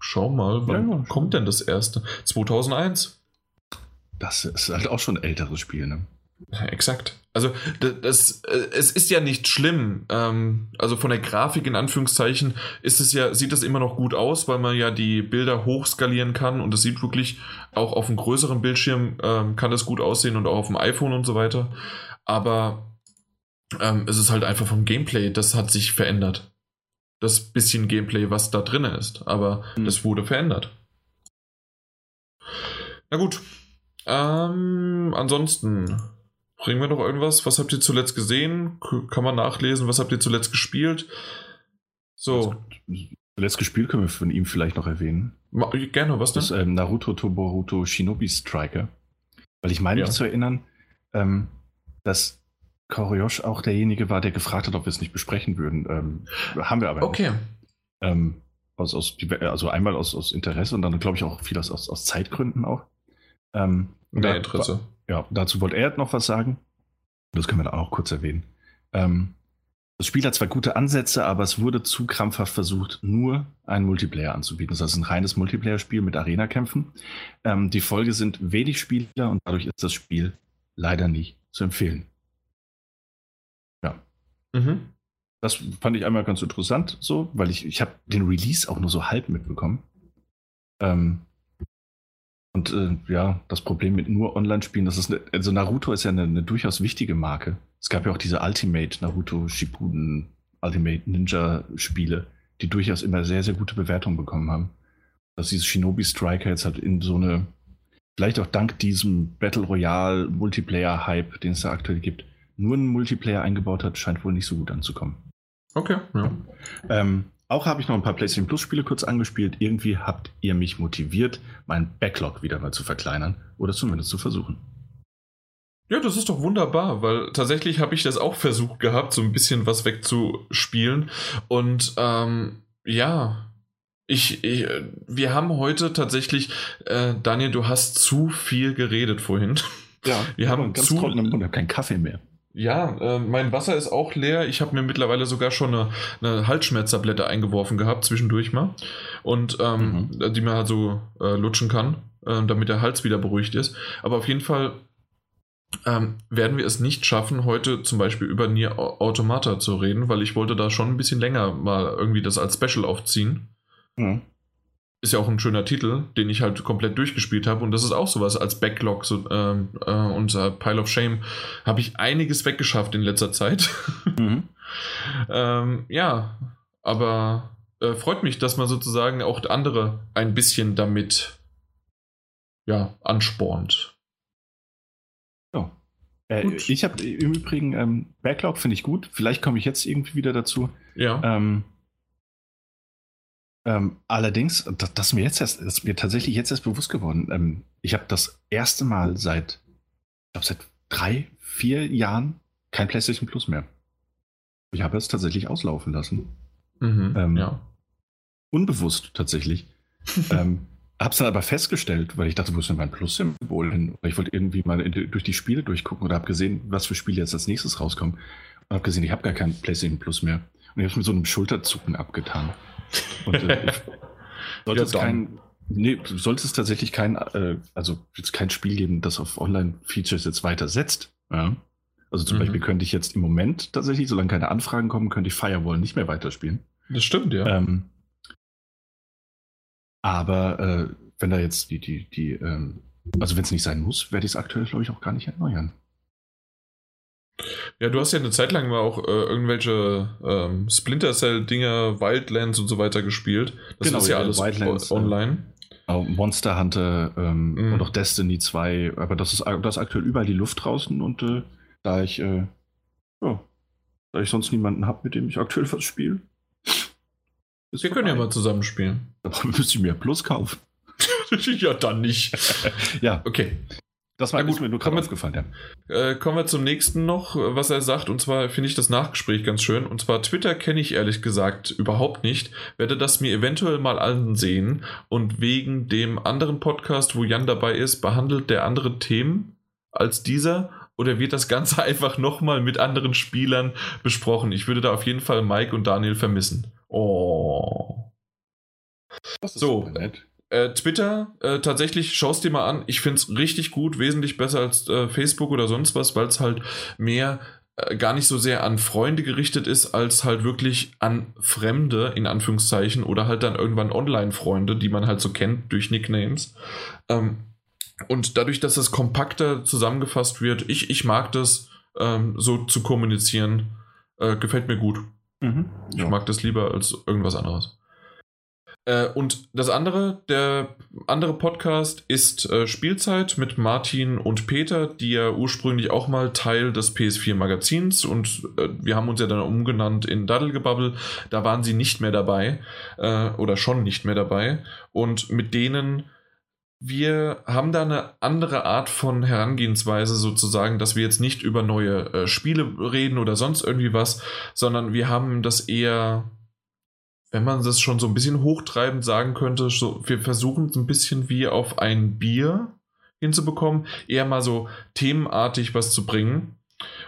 schau mal, wann kommt denn das erste? 2001. Das ist halt auch schon ein älteres Spiel, ne? Ja, exakt. Also das, das, äh, es ist ja nicht schlimm. Ähm, also von der Grafik in Anführungszeichen ist es ja, sieht das immer noch gut aus, weil man ja die Bilder hochskalieren kann und es sieht wirklich auch auf einem größeren Bildschirm ähm, kann das gut aussehen und auch auf dem iPhone und so weiter. Aber ähm, es ist halt einfach vom Gameplay, das hat sich verändert. Das bisschen Gameplay, was da drin ist. Aber mhm. das wurde verändert. Na gut. Ähm, ansonsten Bringen wir noch irgendwas? Was habt ihr zuletzt gesehen? Kann man nachlesen? Was habt ihr zuletzt gespielt? So. Zuletzt gespielt können wir von ihm vielleicht noch erwähnen. Gerne, was denn? Das ähm, Naruto Toboruto Shinobi Striker. Weil ich meine ja. mich zu erinnern, ähm, dass Koryosh auch derjenige war, der gefragt hat, ob wir es nicht besprechen würden. Ähm, haben wir aber okay. nicht. Okay. Ähm, aus, aus, also einmal aus, aus Interesse und dann glaube ich auch viel aus, aus, aus Zeitgründen auch. Ähm, Mehr Interesse. Ja, dazu wollte er noch was sagen. Das können wir dann auch kurz erwähnen. Ähm, das Spiel hat zwar gute Ansätze, aber es wurde zu krampfhaft versucht, nur einen Multiplayer anzubieten. Das heißt, ein reines Multiplayer-Spiel mit Arena-Kämpfen. Ähm, die Folge sind wenig Spieler und dadurch ist das Spiel leider nicht zu empfehlen. Ja. Mhm. Das fand ich einmal ganz interessant, so, weil ich, ich habe den Release auch nur so halb mitbekommen. Ähm, und äh, ja, das Problem mit nur Online-Spielen, das ist eine, also Naruto ist ja eine, eine, durchaus wichtige Marke. Es gab ja auch diese Ultimate Naruto Shippuden Ultimate Ninja Spiele, die durchaus immer sehr, sehr gute Bewertungen bekommen haben. Dass dieses Shinobi Striker jetzt halt in so eine, vielleicht auch dank diesem Battle Royale Multiplayer Hype, den es da aktuell gibt, nur einen Multiplayer eingebaut hat, scheint wohl nicht so gut anzukommen. Okay, ja. Ähm, auch habe ich noch ein paar PlayStation Plus Spiele kurz angespielt. Irgendwie habt ihr mich motiviert, meinen Backlog wieder mal zu verkleinern oder zumindest zu versuchen. Ja, das ist doch wunderbar, weil tatsächlich habe ich das auch versucht gehabt, so ein bisschen was wegzuspielen. Und ähm, ja, ich, ich, wir haben heute tatsächlich, äh, Daniel, du hast zu viel geredet vorhin. Ja, wir haben ganz zu, trockenen Mund, keinen Kaffee mehr. Ja, äh, mein Wasser ist auch leer. Ich habe mir mittlerweile sogar schon eine, eine Halsschmerztablette eingeworfen gehabt, zwischendurch mal. Und ähm, mhm. die man halt so äh, lutschen kann, äh, damit der Hals wieder beruhigt ist. Aber auf jeden Fall ähm, werden wir es nicht schaffen, heute zum Beispiel über Nier Automata zu reden, weil ich wollte da schon ein bisschen länger mal irgendwie das als Special aufziehen. Mhm ist ja auch ein schöner Titel, den ich halt komplett durchgespielt habe. Und das ist auch sowas als Backlog so, äh, und äh, Pile of Shame. Habe ich einiges weggeschafft in letzter Zeit. Mhm. ähm, ja, aber äh, freut mich, dass man sozusagen auch andere ein bisschen damit ja, anspornt. Ja. Äh, ich habe im Übrigen ähm, Backlog finde ich gut. Vielleicht komme ich jetzt irgendwie wieder dazu. Ja. Ähm, ähm, allerdings, das, das, mir jetzt erst, das ist mir tatsächlich jetzt erst bewusst geworden. Ähm, ich habe das erste Mal seit, ich glaube, seit drei, vier Jahren kein PlayStation Plus mehr. Ich habe es tatsächlich auslaufen lassen. Mhm, ähm, ja. Unbewusst tatsächlich. ähm, hab's dann aber festgestellt, weil ich dachte, wo ist denn mein Plus-Symbol hin? Ich wollte irgendwie mal in, durch die Spiele durchgucken oder habe gesehen, was für Spiele jetzt als nächstes rauskommen. Und habe gesehen, ich habe gar kein PlayStation Plus mehr. Und ich habe es mit so einem Schulterzucken abgetan. Und äh, sollte, es kein, nee, sollte es tatsächlich kein, äh, also jetzt kein Spiel geben, das auf Online-Features jetzt weiter setzt. Ja? Also zum mhm. Beispiel könnte ich jetzt im Moment tatsächlich, solange keine Anfragen kommen, könnte ich Firewall nicht mehr weiterspielen. Das stimmt, ja. Ähm, aber äh, wenn da jetzt die, die, die, ähm, also wenn es nicht sein muss, werde ich es aktuell, glaube ich, auch gar nicht erneuern. Ja, du hast ja eine Zeit lang mal auch äh, irgendwelche ähm, Splinter Cell-Dinger, Wildlands und so weiter gespielt. Das genau, ist ja, ja alles Wildlands, online. Äh, Monster Hunter ähm, mm. und auch Destiny 2, aber das ist, das ist aktuell überall die Luft draußen und äh, da ich, äh, ja, da ich sonst niemanden habe, mit dem ich aktuell was spiele. Wir können ja mal zusammen spielen. Aber müsste ich mir Plus kaufen. ja, dann nicht. ja. Okay. Das war gut, mir nur gerade aufgefallen, ja. Äh, kommen wir zum nächsten noch, was er sagt. Und zwar finde ich das Nachgespräch ganz schön. Und zwar Twitter kenne ich ehrlich gesagt überhaupt nicht. Werde das mir eventuell mal ansehen. Und wegen dem anderen Podcast, wo Jan dabei ist, behandelt der andere Themen als dieser. Oder wird das Ganze einfach nochmal mit anderen Spielern besprochen? Ich würde da auf jeden Fall Mike und Daniel vermissen. Oh. so, äh, Twitter, äh, tatsächlich, schaust dir mal an. Ich finde es richtig gut, wesentlich besser als äh, Facebook oder sonst was, weil es halt mehr äh, gar nicht so sehr an Freunde gerichtet ist, als halt wirklich an Fremde, in Anführungszeichen, oder halt dann irgendwann Online-Freunde, die man halt so kennt durch Nicknames. Ähm, und dadurch, dass das kompakter zusammengefasst wird, ich, ich mag das ähm, so zu kommunizieren, äh, gefällt mir gut. Mhm, ja. Ich mag das lieber als irgendwas anderes. Äh, und das andere, der andere Podcast ist äh, Spielzeit mit Martin und Peter, die ja ursprünglich auch mal Teil des PS4 Magazins und äh, wir haben uns ja dann umgenannt in Daddelgebabbel. Da waren sie nicht mehr dabei äh, oder schon nicht mehr dabei und mit denen wir haben da eine andere Art von Herangehensweise sozusagen, dass wir jetzt nicht über neue äh, Spiele reden oder sonst irgendwie was, sondern wir haben das eher wenn man das schon so ein bisschen hochtreibend sagen könnte, so, wir versuchen es ein bisschen wie auf ein Bier hinzubekommen, eher mal so themenartig was zu bringen.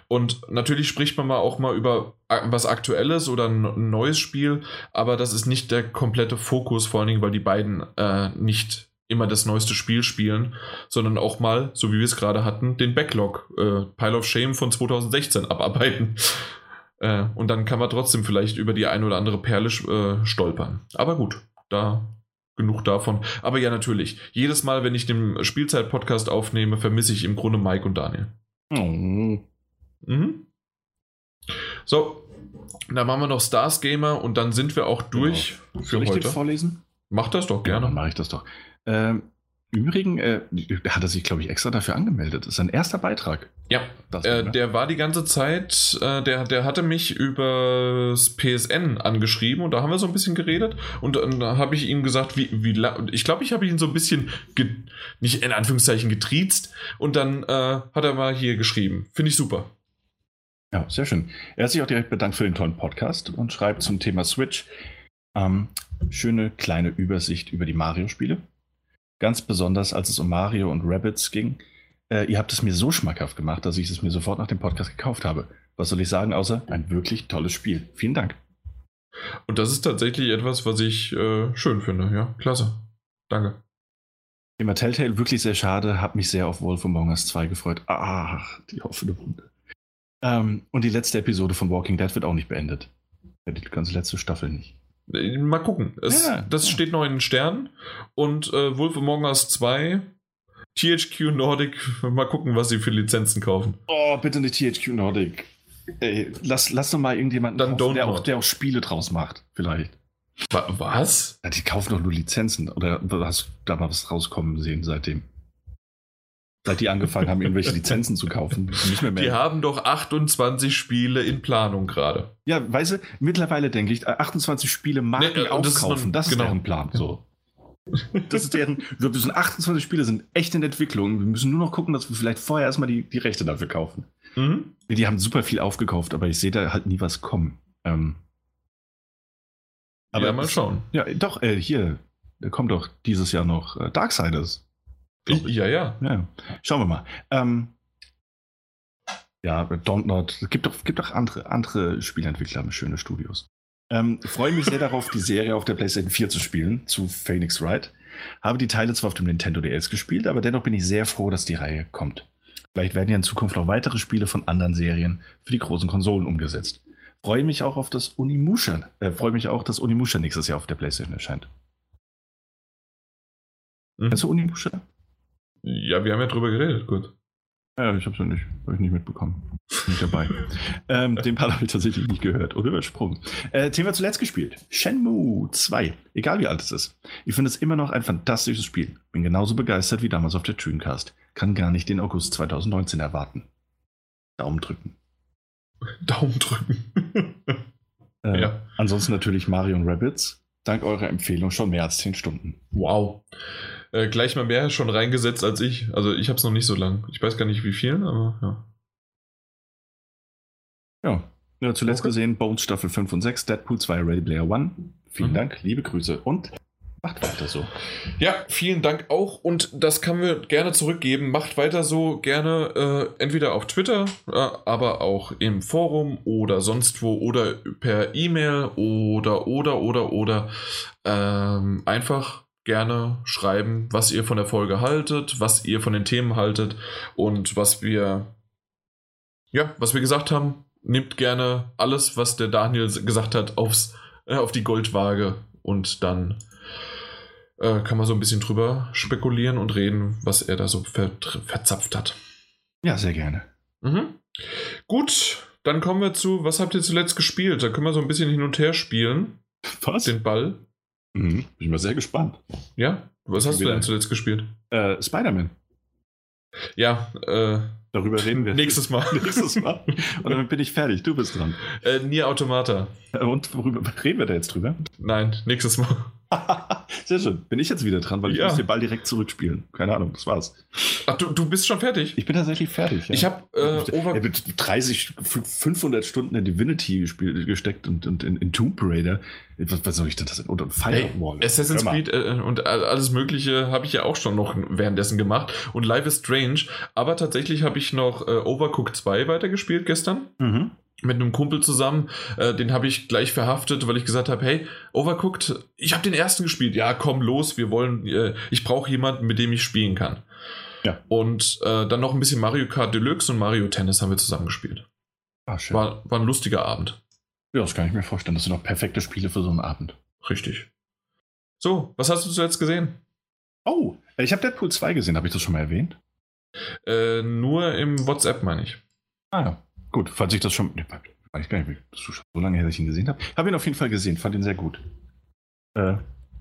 Und natürlich spricht man mal auch mal über was Aktuelles oder ein neues Spiel, aber das ist nicht der komplette Fokus, vor allen Dingen, weil die beiden äh, nicht immer das neueste Spiel spielen, sondern auch mal, so wie wir es gerade hatten, den Backlog, äh, Pile of Shame von 2016 abarbeiten. Äh, und dann kann man trotzdem vielleicht über die eine oder andere Perle äh, stolpern. Aber gut, da genug davon. Aber ja, natürlich. Jedes Mal, wenn ich den Spielzeit-Podcast aufnehme, vermisse ich im Grunde Mike und Daniel. Oh. Mhm. So, dann machen wir noch Stars Gamer und dann sind wir auch durch genau. für Soll heute. Ich den vorlesen? Mach das doch gerne. Ja, dann mache ich das doch. Ähm, Übrigen äh, hat er sich, glaube ich, extra dafür angemeldet. Das ist sein erster Beitrag. Ja, äh, der war die ganze Zeit, äh, der, der hatte mich übers PSN angeschrieben und da haben wir so ein bisschen geredet und dann habe ich ihm gesagt, wie, wie ich glaube, ich habe ihn so ein bisschen, nicht in Anführungszeichen getriezt und dann äh, hat er mal hier geschrieben. Finde ich super. Ja, sehr schön. Er hat sich auch direkt bedankt für den tollen Podcast und schreibt zum Thema Switch. Ähm, schöne kleine Übersicht über die Mario-Spiele. Ganz besonders, als es um Mario und Rabbits ging. Äh, ihr habt es mir so schmackhaft gemacht, dass ich es mir sofort nach dem Podcast gekauft habe. Was soll ich sagen, außer ein wirklich tolles Spiel. Vielen Dank. Und das ist tatsächlich etwas, was ich äh, schön finde. Ja, klasse. Danke. Thema Telltale wirklich sehr schade. Hab mich sehr auf Wolf Among Us 2 gefreut. Ach, die offene Wunde. Ähm, und die letzte Episode von Walking Dead wird auch nicht beendet. Die ganze letzte Staffel nicht. Mal gucken. Es, ja, das ja. steht noch in den Sternen. Und äh, Wolf Among Us 2, THQ Nordic, mal gucken, was sie für Lizenzen kaufen. Oh, bitte nicht THQ Nordic. Ey, lass, lass doch mal irgendjemanden Dann kaufen, der, auch, der auch Spiele draus macht, vielleicht. Was? Ja, die kaufen doch nur Lizenzen. Oder hast du da mal was rauskommen sehen seitdem? Seit die angefangen haben, irgendwelche Lizenzen zu kaufen. Nicht mehr mehr. Die haben doch 28 Spiele in Planung gerade. Ja, weißt du, mittlerweile denke ich, 28 Spiele Marken nee, aufkaufen, das ist, genau. deren Plan. So. Das ist deren, wir müssen 28 Spiele sind echt in Entwicklung. Wir müssen nur noch gucken, dass wir vielleicht vorher erstmal die, die Rechte dafür kaufen. Mhm. Die haben super viel aufgekauft, aber ich sehe da halt nie was kommen. Ähm, aber ja, mal schauen. Ja, doch, äh, hier, kommt doch dieses Jahr noch äh, Darksiders. Ja, ja, ja. Schauen wir mal. Ähm, ja, Don't Not. Es gibt doch, gibt doch andere, andere Spielentwickler mit schönen Studios. Ähm, freue mich sehr darauf, die Serie auf der PlayStation 4 zu spielen, zu Phoenix Wright. Habe die Teile zwar auf dem Nintendo DS gespielt, aber dennoch bin ich sehr froh, dass die Reihe kommt. Vielleicht werden ja in Zukunft noch weitere Spiele von anderen Serien für die großen Konsolen umgesetzt. Freue mich auch auf das Unimusha. Äh, freue mich auch, dass Unimusha nächstes Jahr auf der PlayStation erscheint. Mhm. Kennst du Unimusha? Ja, wir haben ja drüber geredet, gut. Ja, ich habe es ja nicht, hab ich nicht mitbekommen. Nicht dabei. ähm, den Part habe ich tatsächlich nicht gehört oder übersprungen. Äh, Thema zuletzt gespielt. Shenmue 2. Egal wie alt es ist. Ich finde es immer noch ein fantastisches Spiel. Bin genauso begeistert wie damals auf der Dreamcast. Kann gar nicht den August 2019 erwarten. Daumen drücken. Daumen drücken. äh, ja. Ansonsten natürlich Mario und Rabbits. Dank eurer Empfehlung schon mehr als 10 Stunden. Wow äh, gleich mal mehr schon reingesetzt als ich. Also ich habe es noch nicht so lang. Ich weiß gar nicht wie viel, aber ja. Ja, ja zuletzt okay. gesehen Bones Staffel 5 und 6, Deadpool 2, Ready Player One. Vielen mhm. Dank, liebe Grüße. Und Macht weiter so. Ja, vielen Dank auch und das kann wir gerne zurückgeben. Macht weiter so gerne äh, entweder auf Twitter, äh, aber auch im Forum oder sonst wo oder per E-Mail oder oder oder oder ähm, einfach gerne schreiben, was ihr von der Folge haltet, was ihr von den Themen haltet und was wir ja, was wir gesagt haben. Nehmt gerne alles, was der Daniel gesagt hat, aufs, äh, auf die Goldwaage und dann äh, kann man so ein bisschen drüber spekulieren und reden, was er da so ver verzapft hat. Ja, sehr gerne. Mhm. Gut, dann kommen wir zu, was habt ihr zuletzt gespielt? Da können wir so ein bisschen hin und her spielen. Was? Den Ball. Mhm. Bin ich mal sehr gespannt. Ja? Was hast du denn zuletzt gespielt? Äh, Spider-Man. Ja, äh, Darüber reden wir. nächstes Mal. Nächstes Mal. Und dann bin ich fertig. Du bist dran. äh, Nier Automata. Und worüber reden wir da jetzt drüber? Nein, nächstes Mal. Sehr schön. Bin ich jetzt wieder dran, weil ich Ja. muss den Ball direkt zurückspielen. Keine Ahnung, das war's. Ach, du, du bist schon fertig? Ich bin tatsächlich fertig. Ja. Ich habe äh, Over mit 30, 500 Stunden in Divinity gespielt, gesteckt und, und in, in Tomb Raider. Was, was soll ich denn das? Und, und Hey, Firewall. Assassin's Hör mal. Creed äh, und all- alles Mögliche habe ich ja auch schon noch währenddessen gemacht. Und Life is Strange. Aber tatsächlich habe ich noch äh, Overcooked 2 weitergespielt gestern. Mhm. Mit einem Kumpel zusammen. Äh, den habe ich gleich verhaftet, weil ich gesagt habe: Hey, Overcooked, ich habe den ersten gespielt. Ja, komm los, wir wollen. Äh, ich brauche jemanden, mit dem ich spielen kann. Ja. Und äh, dann noch ein bisschen Mario Kart Deluxe und Mario Tennis haben wir zusammen gespielt. Ah, schön. War, war ein lustiger Abend. ja, das kann ich mir vorstellen. Das sind auch perfekte Spiele für so einen Abend. Richtig. So, was hast du zuletzt gesehen? Oh, ich habe Deadpool 2 gesehen. Habe ich das schon mal erwähnt? Äh, nur im WhatsApp, meine ich. Ah ja. Gut, falls ich das schon. Weiß gar nicht, so lange her, dass ich ihn gesehen habe. Habe ihn auf jeden Fall gesehen, fand ihn sehr gut. Äh,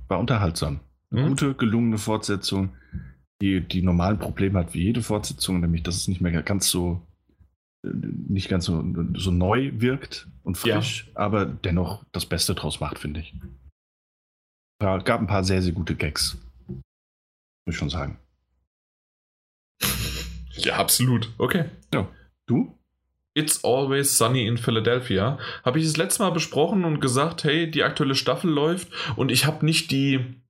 war unterhaltsam. Eine Mhm. gute, gelungene Fortsetzung, die die normalen Probleme hat wie jede Fortsetzung, nämlich dass es nicht mehr ganz so äh, nicht ganz so, so neu wirkt und frisch, aber dennoch das Beste draus macht, finde ich. Ja, gab ein paar sehr, sehr gute Gags. Muss ich schon sagen. Ja, absolut. Okay. Du? It's Always Sunny in Philadelphia. Habe ich das letzte Mal besprochen und gesagt, hey, die aktuelle Staffel läuft und ich habe nicht die,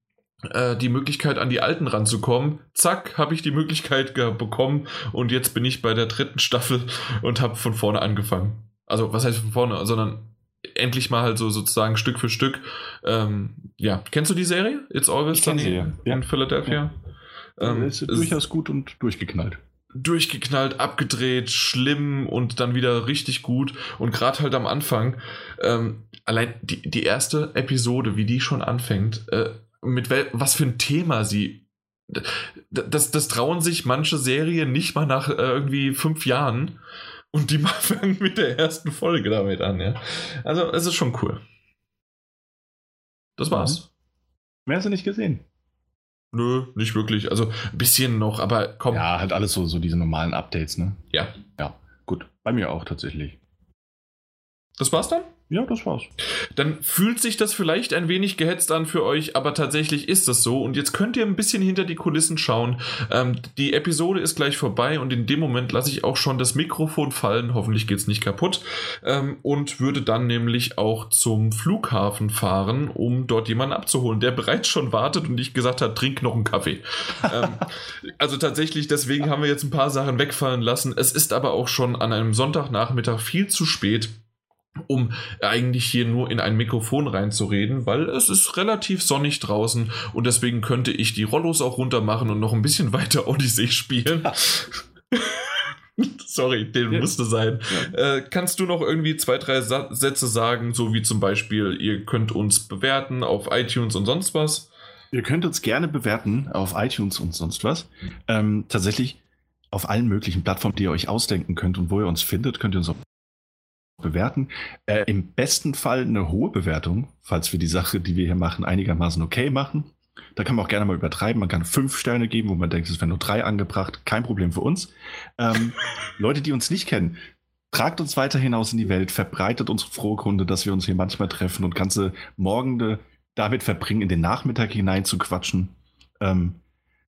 äh, die Möglichkeit, an die alten ranzukommen. Zack, habe ich die Möglichkeit bekommen und jetzt bin ich bei der dritten Staffel und habe von vorne angefangen. Also, was heißt von vorne, sondern endlich mal halt so sozusagen Stück für Stück. Ähm, ja, kennst du die Serie? It's Always Sunny ja. in Ja. Philadelphia? Ähm, ist durchaus gut und durchgeknallt. Durchgeknallt, abgedreht, schlimm und dann wieder richtig gut. Und gerade halt am Anfang, ähm, allein die, die erste Episode, wie die schon anfängt, äh, mit wel was für ein Thema sie. Das, das trauen sich manche Serien nicht mal nach äh, irgendwie fünf Jahren. Und die mal fangen mit der ersten Folge damit an, ja. Also, es ist schon cool. Das war's. Mehr hast du nicht gesehen. Nö, nicht wirklich. Also, ein bisschen noch, aber komm. Ja, halt alles so, so diese normalen Updates, ne? ja. Ja, gut. Bei mir auch tatsächlich. Das war's dann? Ja, das war's. dann fühlt sich das vielleicht ein wenig gehetzt an für euch, aber tatsächlich ist das so. Und jetzt könnt ihr ein bisschen hinter die Kulissen schauen. Ähm, die Episode ist gleich vorbei und in dem Moment lasse ich auch schon das Mikrofon fallen. Hoffentlich geht es nicht kaputt. Ähm, und würde dann nämlich auch zum Flughafen fahren, um dort jemanden abzuholen, der bereits schon wartet und ich gesagt hat, trink noch einen Kaffee. ähm, also tatsächlich, deswegen haben wir jetzt ein paar Sachen wegfallen lassen. Es ist aber auch schon an einem Sonntagnachmittag viel zu spät um eigentlich hier nur in ein Mikrofon reinzureden, weil es ist relativ sonnig draußen und deswegen könnte ich die Rollos auch runter machen und noch ein bisschen weiter Odyssey spielen. Sorry, den Ja. musste sein. Äh, kannst du noch irgendwie zwei, drei Sa Sätze sagen, so wie zum Beispiel, ihr könnt uns bewerten auf iTunes und sonst was? Ihr könnt uns gerne bewerten auf iTunes und sonst was. Ähm, tatsächlich auf allen möglichen Plattformen, die ihr euch ausdenken könnt und wo ihr uns findet, könnt ihr uns auch bewerten. Äh, Im besten Fall eine hohe Bewertung, falls wir die Sache, die wir hier machen, einigermaßen okay machen. Da kann man auch gerne mal übertreiben. Man kann fünf Sterne geben, wo man denkt, es wären nur drei angebracht. Kein Problem für uns. Ähm, Leute, die uns nicht kennen, tragt uns weiter hinaus in die Welt, verbreitet unsere frohe Kunde, dass wir uns hier manchmal treffen und ganze Morgende damit verbringen, in den Nachmittag hinein zu quatschen. Ähm,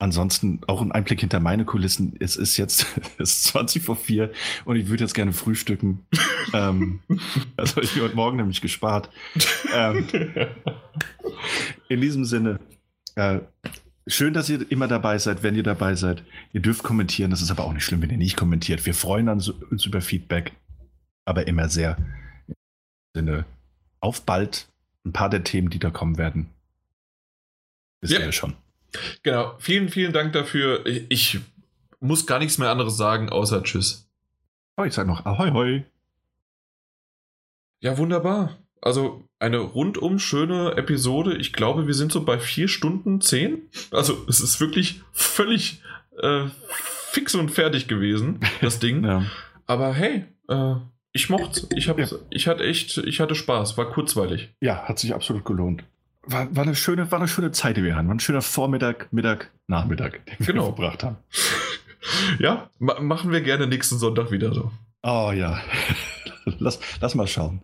ansonsten auch ein Einblick hinter meine Kulissen. Es ist jetzt es ist 20 vor 4 und ich würde jetzt gerne frühstücken. ähm, das habe ich mir heute Morgen nämlich gespart. Ähm, in diesem Sinne, Äh, schön, dass ihr immer dabei seid, wenn ihr dabei seid. Ihr dürft kommentieren, das ist aber auch nicht schlimm, wenn ihr nicht kommentiert. Wir freuen uns über Feedback, aber immer sehr im Sinne auf bald ein paar der Themen, die da kommen werden. Ja. ihr schon. Genau. Vielen, vielen Dank dafür. Ich muss gar nichts mehr anderes sagen, außer Tschüss. Oh, ich sage noch Ahoi, hoi. Ja, wunderbar. Also eine rundum schöne Episode. Ich glaube, wir sind so bei vier Stunden zehn. Also es ist wirklich völlig äh, fix und fertig gewesen, das Ding. ja. Aber hey, äh, ich mochte ich, ja. ich hatte echt, ich hatte Spaß, war kurzweilig. Ja, hat sich absolut gelohnt. War, war, eine, schöne, war eine schöne Zeit, die wir hatten. War ein schöner Vormittag, Mittag, Nachmittag, den wir genau. verbracht haben. ja, ma machen wir gerne nächsten Sonntag wieder so. Oh ja. lass, lass mal schauen.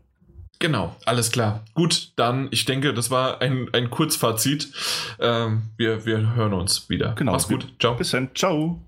Genau, alles klar. Gut, dann, ich denke, das war ein, ein Kurzfazit. Ähm, wir, wir hören uns wieder. Genau. Mach's gut. Ciao. Bis dann. Ciao.